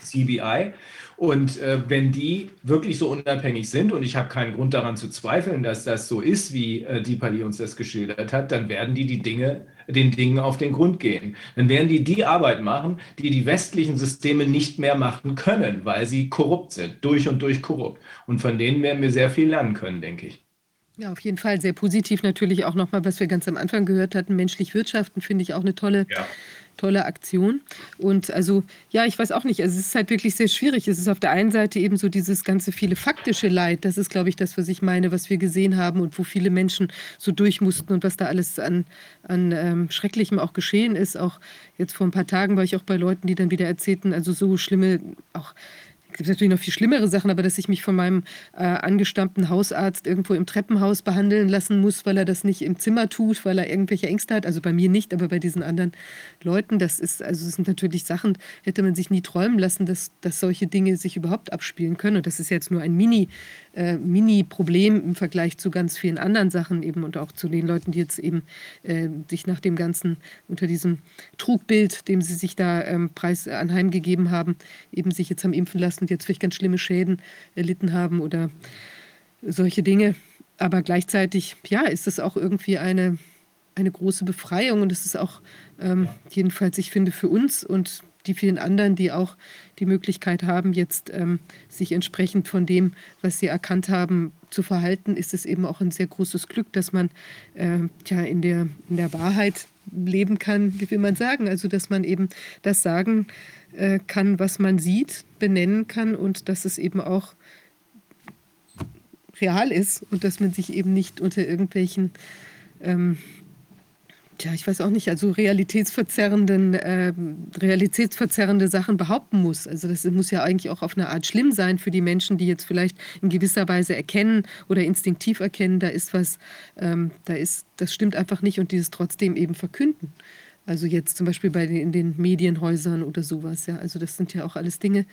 CBI und äh, wenn die wirklich so unabhängig sind, und ich habe keinen Grund daran zu zweifeln, dass das so ist, wie äh, Dipali uns das geschildert hat, dann werden die die Dinge, den Dingen auf den Grund gehen. Dann werden die die Arbeit machen, die die westlichen Systeme nicht mehr machen können, weil sie korrupt sind, durch und durch korrupt. Und von denen werden wir sehr viel lernen können, denke ich.
Ja, auf jeden Fall sehr positiv natürlich auch nochmal, was wir ganz am Anfang gehört hatten, menschlich wirtschaften, finde ich auch eine tolle ja tolle Aktion. Und also, ja, ich weiß auch nicht, also es ist halt wirklich sehr schwierig. Es ist auf der einen Seite eben so dieses ganze viele faktische Leid. Das ist, glaube ich, das, was ich meine, was wir gesehen haben und wo viele Menschen so durch mussten und was da alles an, an ähm, Schrecklichem auch geschehen ist. Auch jetzt vor ein paar Tagen war ich auch bei Leuten, die dann wieder erzählten, also so schlimme, auch gibt natürlich noch viel schlimmere Sachen, aber dass ich mich von meinem äh, angestammten Hausarzt irgendwo im Treppenhaus behandeln lassen muss, weil er das nicht im Zimmer tut, weil er irgendwelche Ängste hat. Also bei mir nicht, aber bei diesen anderen Leuten, das ist, also das sind natürlich Sachen, hätte man sich nie träumen lassen, dass, dass solche Dinge sich überhaupt abspielen können. Und das ist jetzt nur ein Mini, äh, Mini-Problem im Vergleich zu ganz vielen anderen Sachen eben und auch zu den Leuten, die jetzt eben äh, sich nach dem Ganzen unter diesem Trugbild, dem sie sich da ähm, Preis anheimgegeben haben, eben sich jetzt haben impfen lassen und jetzt vielleicht ganz schlimme Schäden erlitten haben oder solche Dinge. Aber gleichzeitig, ja, ist es auch irgendwie eine, eine große Befreiung und es ist auch ähm, jedenfalls, ich finde, für uns und die vielen anderen, die auch die Möglichkeit haben, jetzt ähm, sich entsprechend von dem, was sie erkannt haben, zu verhalten, ist es eben auch ein sehr großes Glück, dass man äh, ja, in, der, in der Wahrheit leben kann, wie will man sagen. Also dass man eben das sagen äh, kann, was man sieht, benennen kann und dass es eben auch real ist und dass man sich eben nicht unter irgendwelchen ähm, Tja, ich weiß auch nicht, also realitätsverzerrenden, äh, realitätsverzerrende Sachen behaupten muss. Also das muss ja eigentlich auch auf eine Art schlimm sein für die Menschen, die jetzt vielleicht in gewisser Weise erkennen oder instinktiv erkennen, da ist was, ähm, da ist, das stimmt einfach nicht und dieses trotzdem eben verkünden. Also jetzt zum Beispiel bei den, in den Medienhäusern oder sowas, ja. Also das sind ja auch alles Dinge.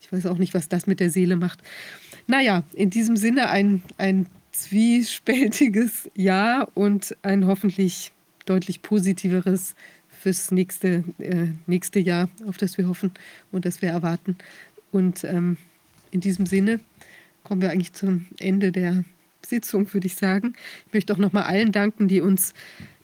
Ich weiß auch nicht, was das mit der Seele macht. Naja, in diesem Sinne ein, ein zwiespältiges Ja und ein hoffentlich deutlich positiveres fürs nächste, äh, nächste Jahr, auf das wir hoffen und das wir erwarten. Und ähm, in diesem Sinne kommen wir eigentlich zum Ende der Sitzung, würde ich sagen. Ich möchte auch nochmal allen danken, die uns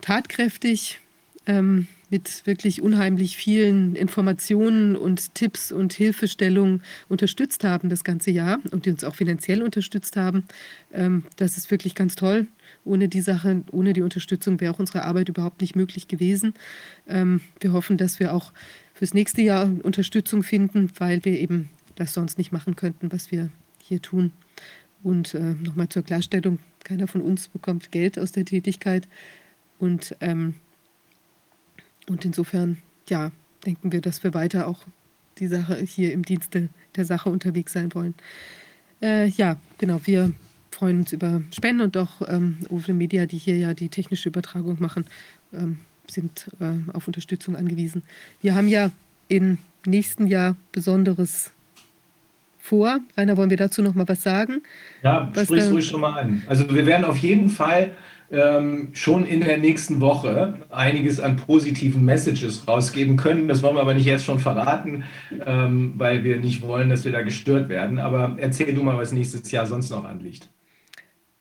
tatkräftig ähm, mit wirklich unheimlich vielen Informationen und Tipps und Hilfestellungen unterstützt haben das ganze Jahr und die uns auch finanziell unterstützt haben. Ähm, das ist wirklich ganz toll. Ohne die Sache, ohne die Unterstützung wäre auch unsere Arbeit überhaupt nicht möglich gewesen. Ähm, wir hoffen, dass wir auch fürs nächste Jahr Unterstützung finden, weil wir eben das sonst nicht machen könnten, was wir hier tun. Und äh, nochmal zur Klarstellung, keiner von uns bekommt Geld aus der Tätigkeit. Und, ähm, und insofern, ja, denken wir, dass wir weiter auch die Sache hier im Dienste der Sache unterwegs sein wollen. Äh, ja, genau, wir freuen uns über Spenden und auch ähm, Open Media, die hier ja die technische Übertragung machen, ähm, sind äh, auf Unterstützung angewiesen. Wir haben ja im nächsten Jahr Besonderes vor. Rainer, wollen wir dazu noch mal was sagen?
Ja, sprich ruhig schon mal an. Also wir werden auf jeden Fall ähm, schon in der nächsten Woche einiges an positiven Messages rausgeben können. Das wollen wir aber nicht jetzt schon verraten, ähm, weil wir nicht wollen, dass wir da gestört werden. Aber erzähl du mal, was nächstes Jahr sonst noch anliegt.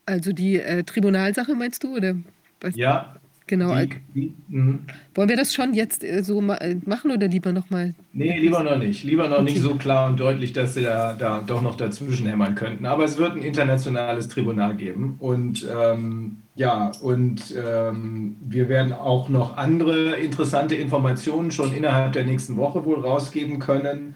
Also die äh, Tribunalsache meinst du? Oder
was? Ja,
Genau. Die, die, mhm. Wollen wir das schon jetzt äh, so äh, machen oder lieber nochmal?
Nee, lieber noch nicht. Lieber noch okay. nicht so klar und deutlich, dass sie da, da doch noch dazwischen hämmern könnten. Aber es wird ein internationales Tribunal geben. Und ähm, ja, und ähm, wir werden auch noch andere interessante Informationen schon innerhalb der nächsten Woche wohl rausgeben können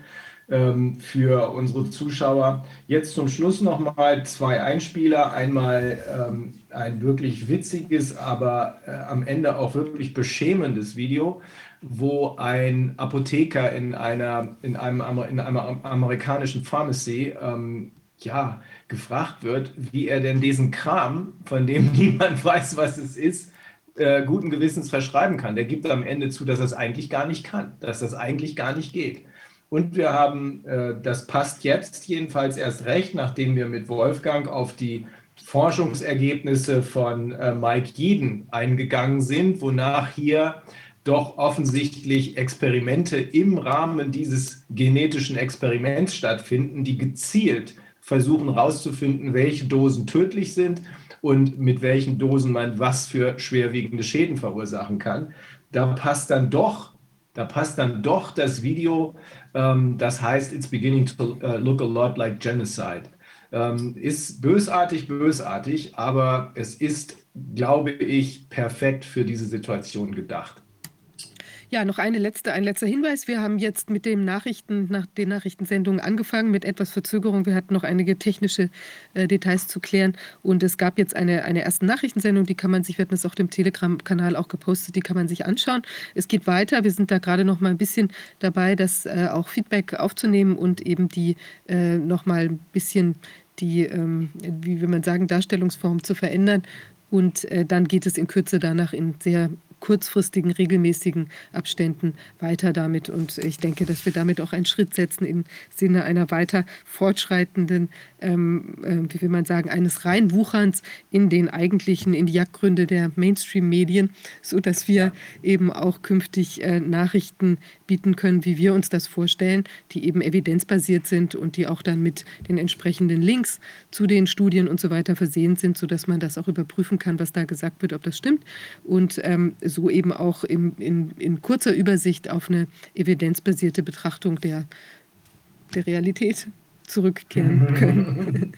für unsere Zuschauer. Jetzt zum Schluss nochmal zwei Einspieler. Einmal ähm, ein wirklich witziges, aber äh, am Ende auch wirklich beschämendes Video, wo ein Apotheker in einer, in einem, in einer amerikanischen Pharmacy ähm, ja, gefragt wird, wie er denn diesen Kram, von dem niemand weiß, was es ist, äh, guten Gewissens verschreiben kann. Der gibt am Ende zu, dass es eigentlich gar nicht kann, dass das eigentlich gar nicht geht. Und wir haben, äh, das passt jetzt jedenfalls erst recht, nachdem wir mit Wolfgang auf die Forschungsergebnisse von äh, Mike Jeden eingegangen sind, wonach hier doch offensichtlich Experimente im Rahmen dieses genetischen Experiments stattfinden, die gezielt versuchen herauszufinden, welche Dosen tödlich sind und mit welchen Dosen man was für schwerwiegende Schäden verursachen kann. Da passt dann doch, da passt dann doch das Video ähm, das heißt, it's beginning to uh, look a lot like genocide. Ähm, ist bösartig, bösartig, aber es ist, glaube ich, perfekt für diese Situation gedacht.
Ja, noch eine letzte, ein letzter Hinweis. Wir haben jetzt mit den Nachrichten, nach den Nachrichtensendungen angefangen, mit etwas Verzögerung. Wir hatten noch einige technische äh, Details zu klären. Und es gab jetzt eine, eine erste Nachrichtensendung, die kann man sich, wir hatten es auf dem Telegram-Kanal auch gepostet, die kann man sich anschauen. Es geht weiter. Wir sind da gerade noch mal ein bisschen dabei, das äh, auch Feedback aufzunehmen und eben die äh, noch mal ein bisschen die, ähm, wie will man sagen, Darstellungsform zu verändern. Und äh, dann geht es in Kürze danach in sehr kurzfristigen, regelmäßigen Abständen weiter damit. Und ich denke, dass wir damit auch einen Schritt setzen im Sinne einer weiter fortschreitenden, ähm, äh, wie will man sagen, eines Reinwucherns in den eigentlichen, in die Jagdgründe der Mainstream-Medien, sodass wir eben auch künftig äh, Nachrichten bieten können, wie wir uns das vorstellen, die eben evidenzbasiert sind und die auch dann mit den entsprechenden Links zu den Studien und so weiter versehen sind, sodass man das auch überprüfen kann, was da gesagt wird, ob das stimmt. Und ähm, so eben auch in, in, in kurzer Übersicht auf eine evidenzbasierte Betrachtung der, der Realität zurückkehren können.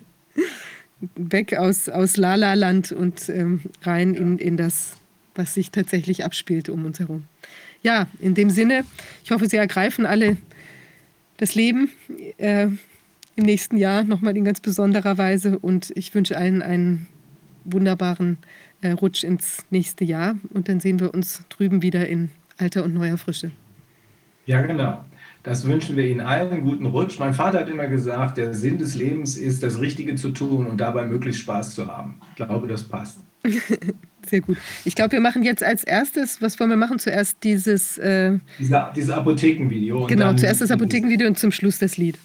Weg aus, aus Lala-Land und ähm, rein in, in das, was sich tatsächlich abspielt um uns herum. Ja, in dem Sinne, ich hoffe, Sie ergreifen alle das Leben äh, im nächsten Jahr nochmal in ganz besonderer Weise und ich wünsche allen einen wunderbaren äh, Rutsch ins nächste Jahr und dann sehen wir uns drüben wieder in alter und neuer Frische.
Ja, genau. Das wünschen wir Ihnen allen guten Rutsch. Mein Vater hat immer gesagt, der Sinn des Lebens ist, das Richtige zu tun und dabei möglichst Spaß zu haben. Ich glaube, das passt.
Sehr gut. Ich glaube, wir machen jetzt als erstes, was wollen wir machen? Zuerst dieses. Äh,
Diese, dieses Apothekenvideo.
Genau, zuerst das Apothekenvideo und zum Schluss das Lied.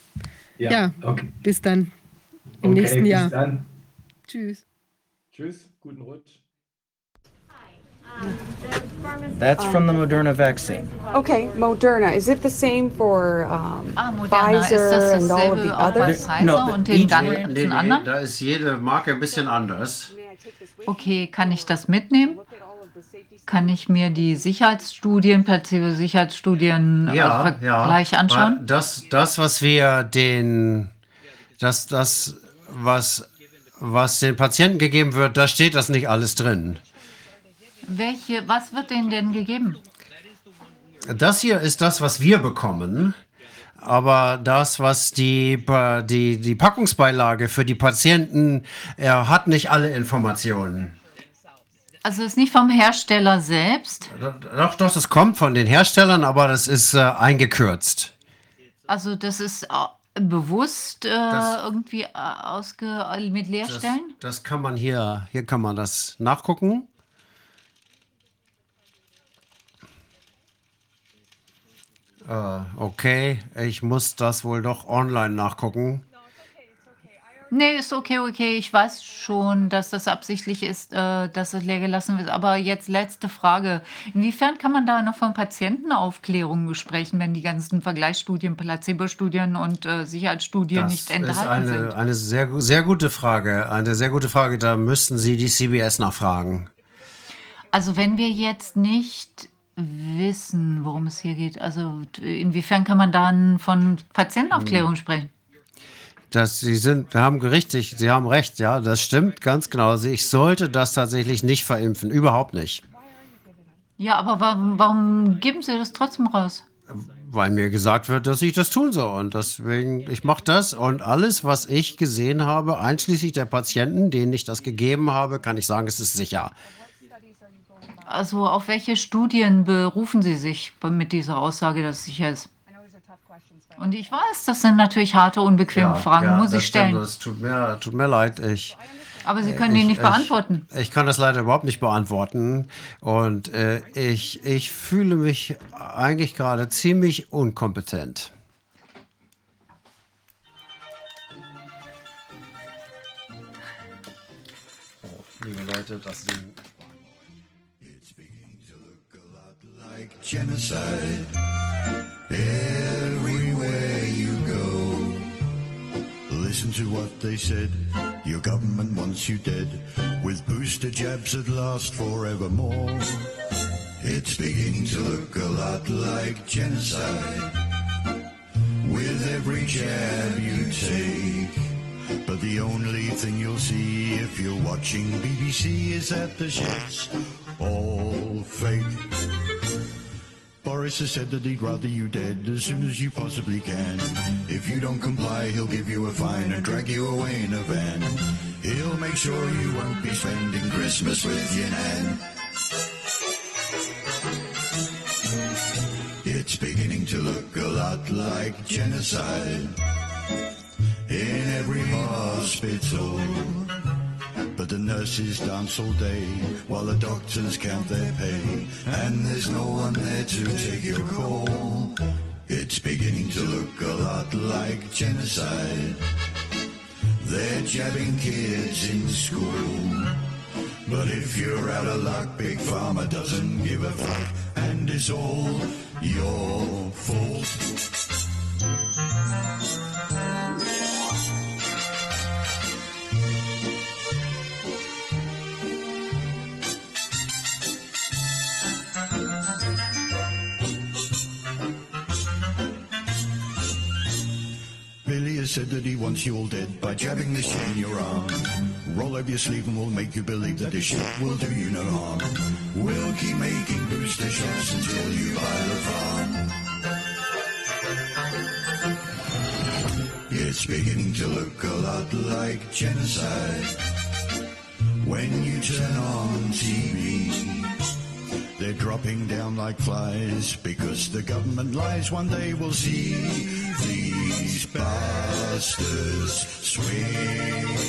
Ja, ja okay. bis dann im okay, nächsten Jahr. Bis dann.
Tschüss. Tschüss, guten Rutsch.
That's from the Moderna vaccine.
Okay, Moderna. Is it the same for um, ah, Moderna. Pfizer and all of the others?
No, und den ganzen anderen?
Da ist jede Marke ein bisschen anders.
Okay, kann ich das mitnehmen? Kann ich mir die Sicherheitsstudien, Placebo-Sicherheitsstudien äh, ja, äh, ja. anschauen?
Das, das, was wir den, das, das, was, was den Patienten gegeben wird, da steht das nicht alles drin.
Welche, was wird denen denn gegeben?
Das hier ist das, was wir bekommen. Aber das, was die, die, die Packungsbeilage für die Patienten, er hat nicht alle Informationen.
Also ist nicht vom Hersteller selbst?
Doch, doch, das kommt von den Herstellern, aber das ist äh, eingekürzt.
Also das ist äh, bewusst äh, das, irgendwie äh, ausge mit Leerstellen?
Das, das kann man hier, hier kann man das nachgucken. Äh, okay, ich muss das wohl doch online nachgucken.
Nee, ist okay, okay. Ich weiß schon, dass das absichtlich ist, äh, dass es leer gelassen wird. Aber jetzt letzte Frage. Inwiefern kann man da noch von Patientenaufklärung sprechen, wenn die ganzen Vergleichsstudien, Placebo-Studien und äh, Sicherheitsstudien
das
nicht enthalten
ist eine,
sind?
eine sehr, sehr gute Frage. Eine sehr gute Frage. Da müssten Sie die CBS nachfragen.
Also wenn wir jetzt nicht wissen, worum es hier geht, also inwiefern kann man dann von Patientenaufklärung hm. sprechen?
dass Sie sind, haben richtig, Sie haben recht, ja, das stimmt ganz genau. Also ich sollte das tatsächlich nicht verimpfen, überhaupt nicht.
Ja, aber warum, warum geben Sie das trotzdem raus?
Weil mir gesagt wird, dass ich das tun soll. Und deswegen, ich mache das und alles, was ich gesehen habe, einschließlich der Patienten, denen ich das gegeben habe, kann ich sagen, es ist sicher.
Also auf welche Studien berufen Sie sich mit dieser Aussage, dass es sicher ist? Und ich weiß, das sind natürlich harte, unbequeme ja, Fragen, ja, muss ich stellen.
Das tut mir, tut mir leid. Ich,
Aber Sie können ich, die nicht beantworten.
Ich, ich, kann das leider überhaupt nicht beantworten. Und äh, ich, ich fühle mich eigentlich gerade ziemlich unkompetent. Liebe Leute, das sind. Genocide. Everywhere you go, listen to what they said. Your government wants you dead, with booster jabs that last forevermore. It's beginning to look a lot like genocide, with every jab you take. But the only thing you'll see if you're watching BBC is that the shit's all fake. Boris has said that he'd rather you dead as soon as you possibly can. If you don't comply, he'll give you a fine and drag you away in a van. He'll make sure you won't be spending Christmas with your nan. It's beginning to look a lot like genocide in every hospital. The nurses dance all day while the doctors count their pay. And there's no one there to take your call. It's beginning to look a lot like genocide. They're jabbing kids in school. But if you're out of luck, Big Pharma doesn't give a fuck. And it's all your fault. Said that he wants you all dead by jabbing the shit in your arm. Roll up your sleeve and we'll make you believe that this shit will do you no harm. We'll keep making booster shots until you buy the farm. It's beginning to look a lot like genocide when you turn on TV. They're dropping down like flies because the government lies. One day we'll see these bastards swing.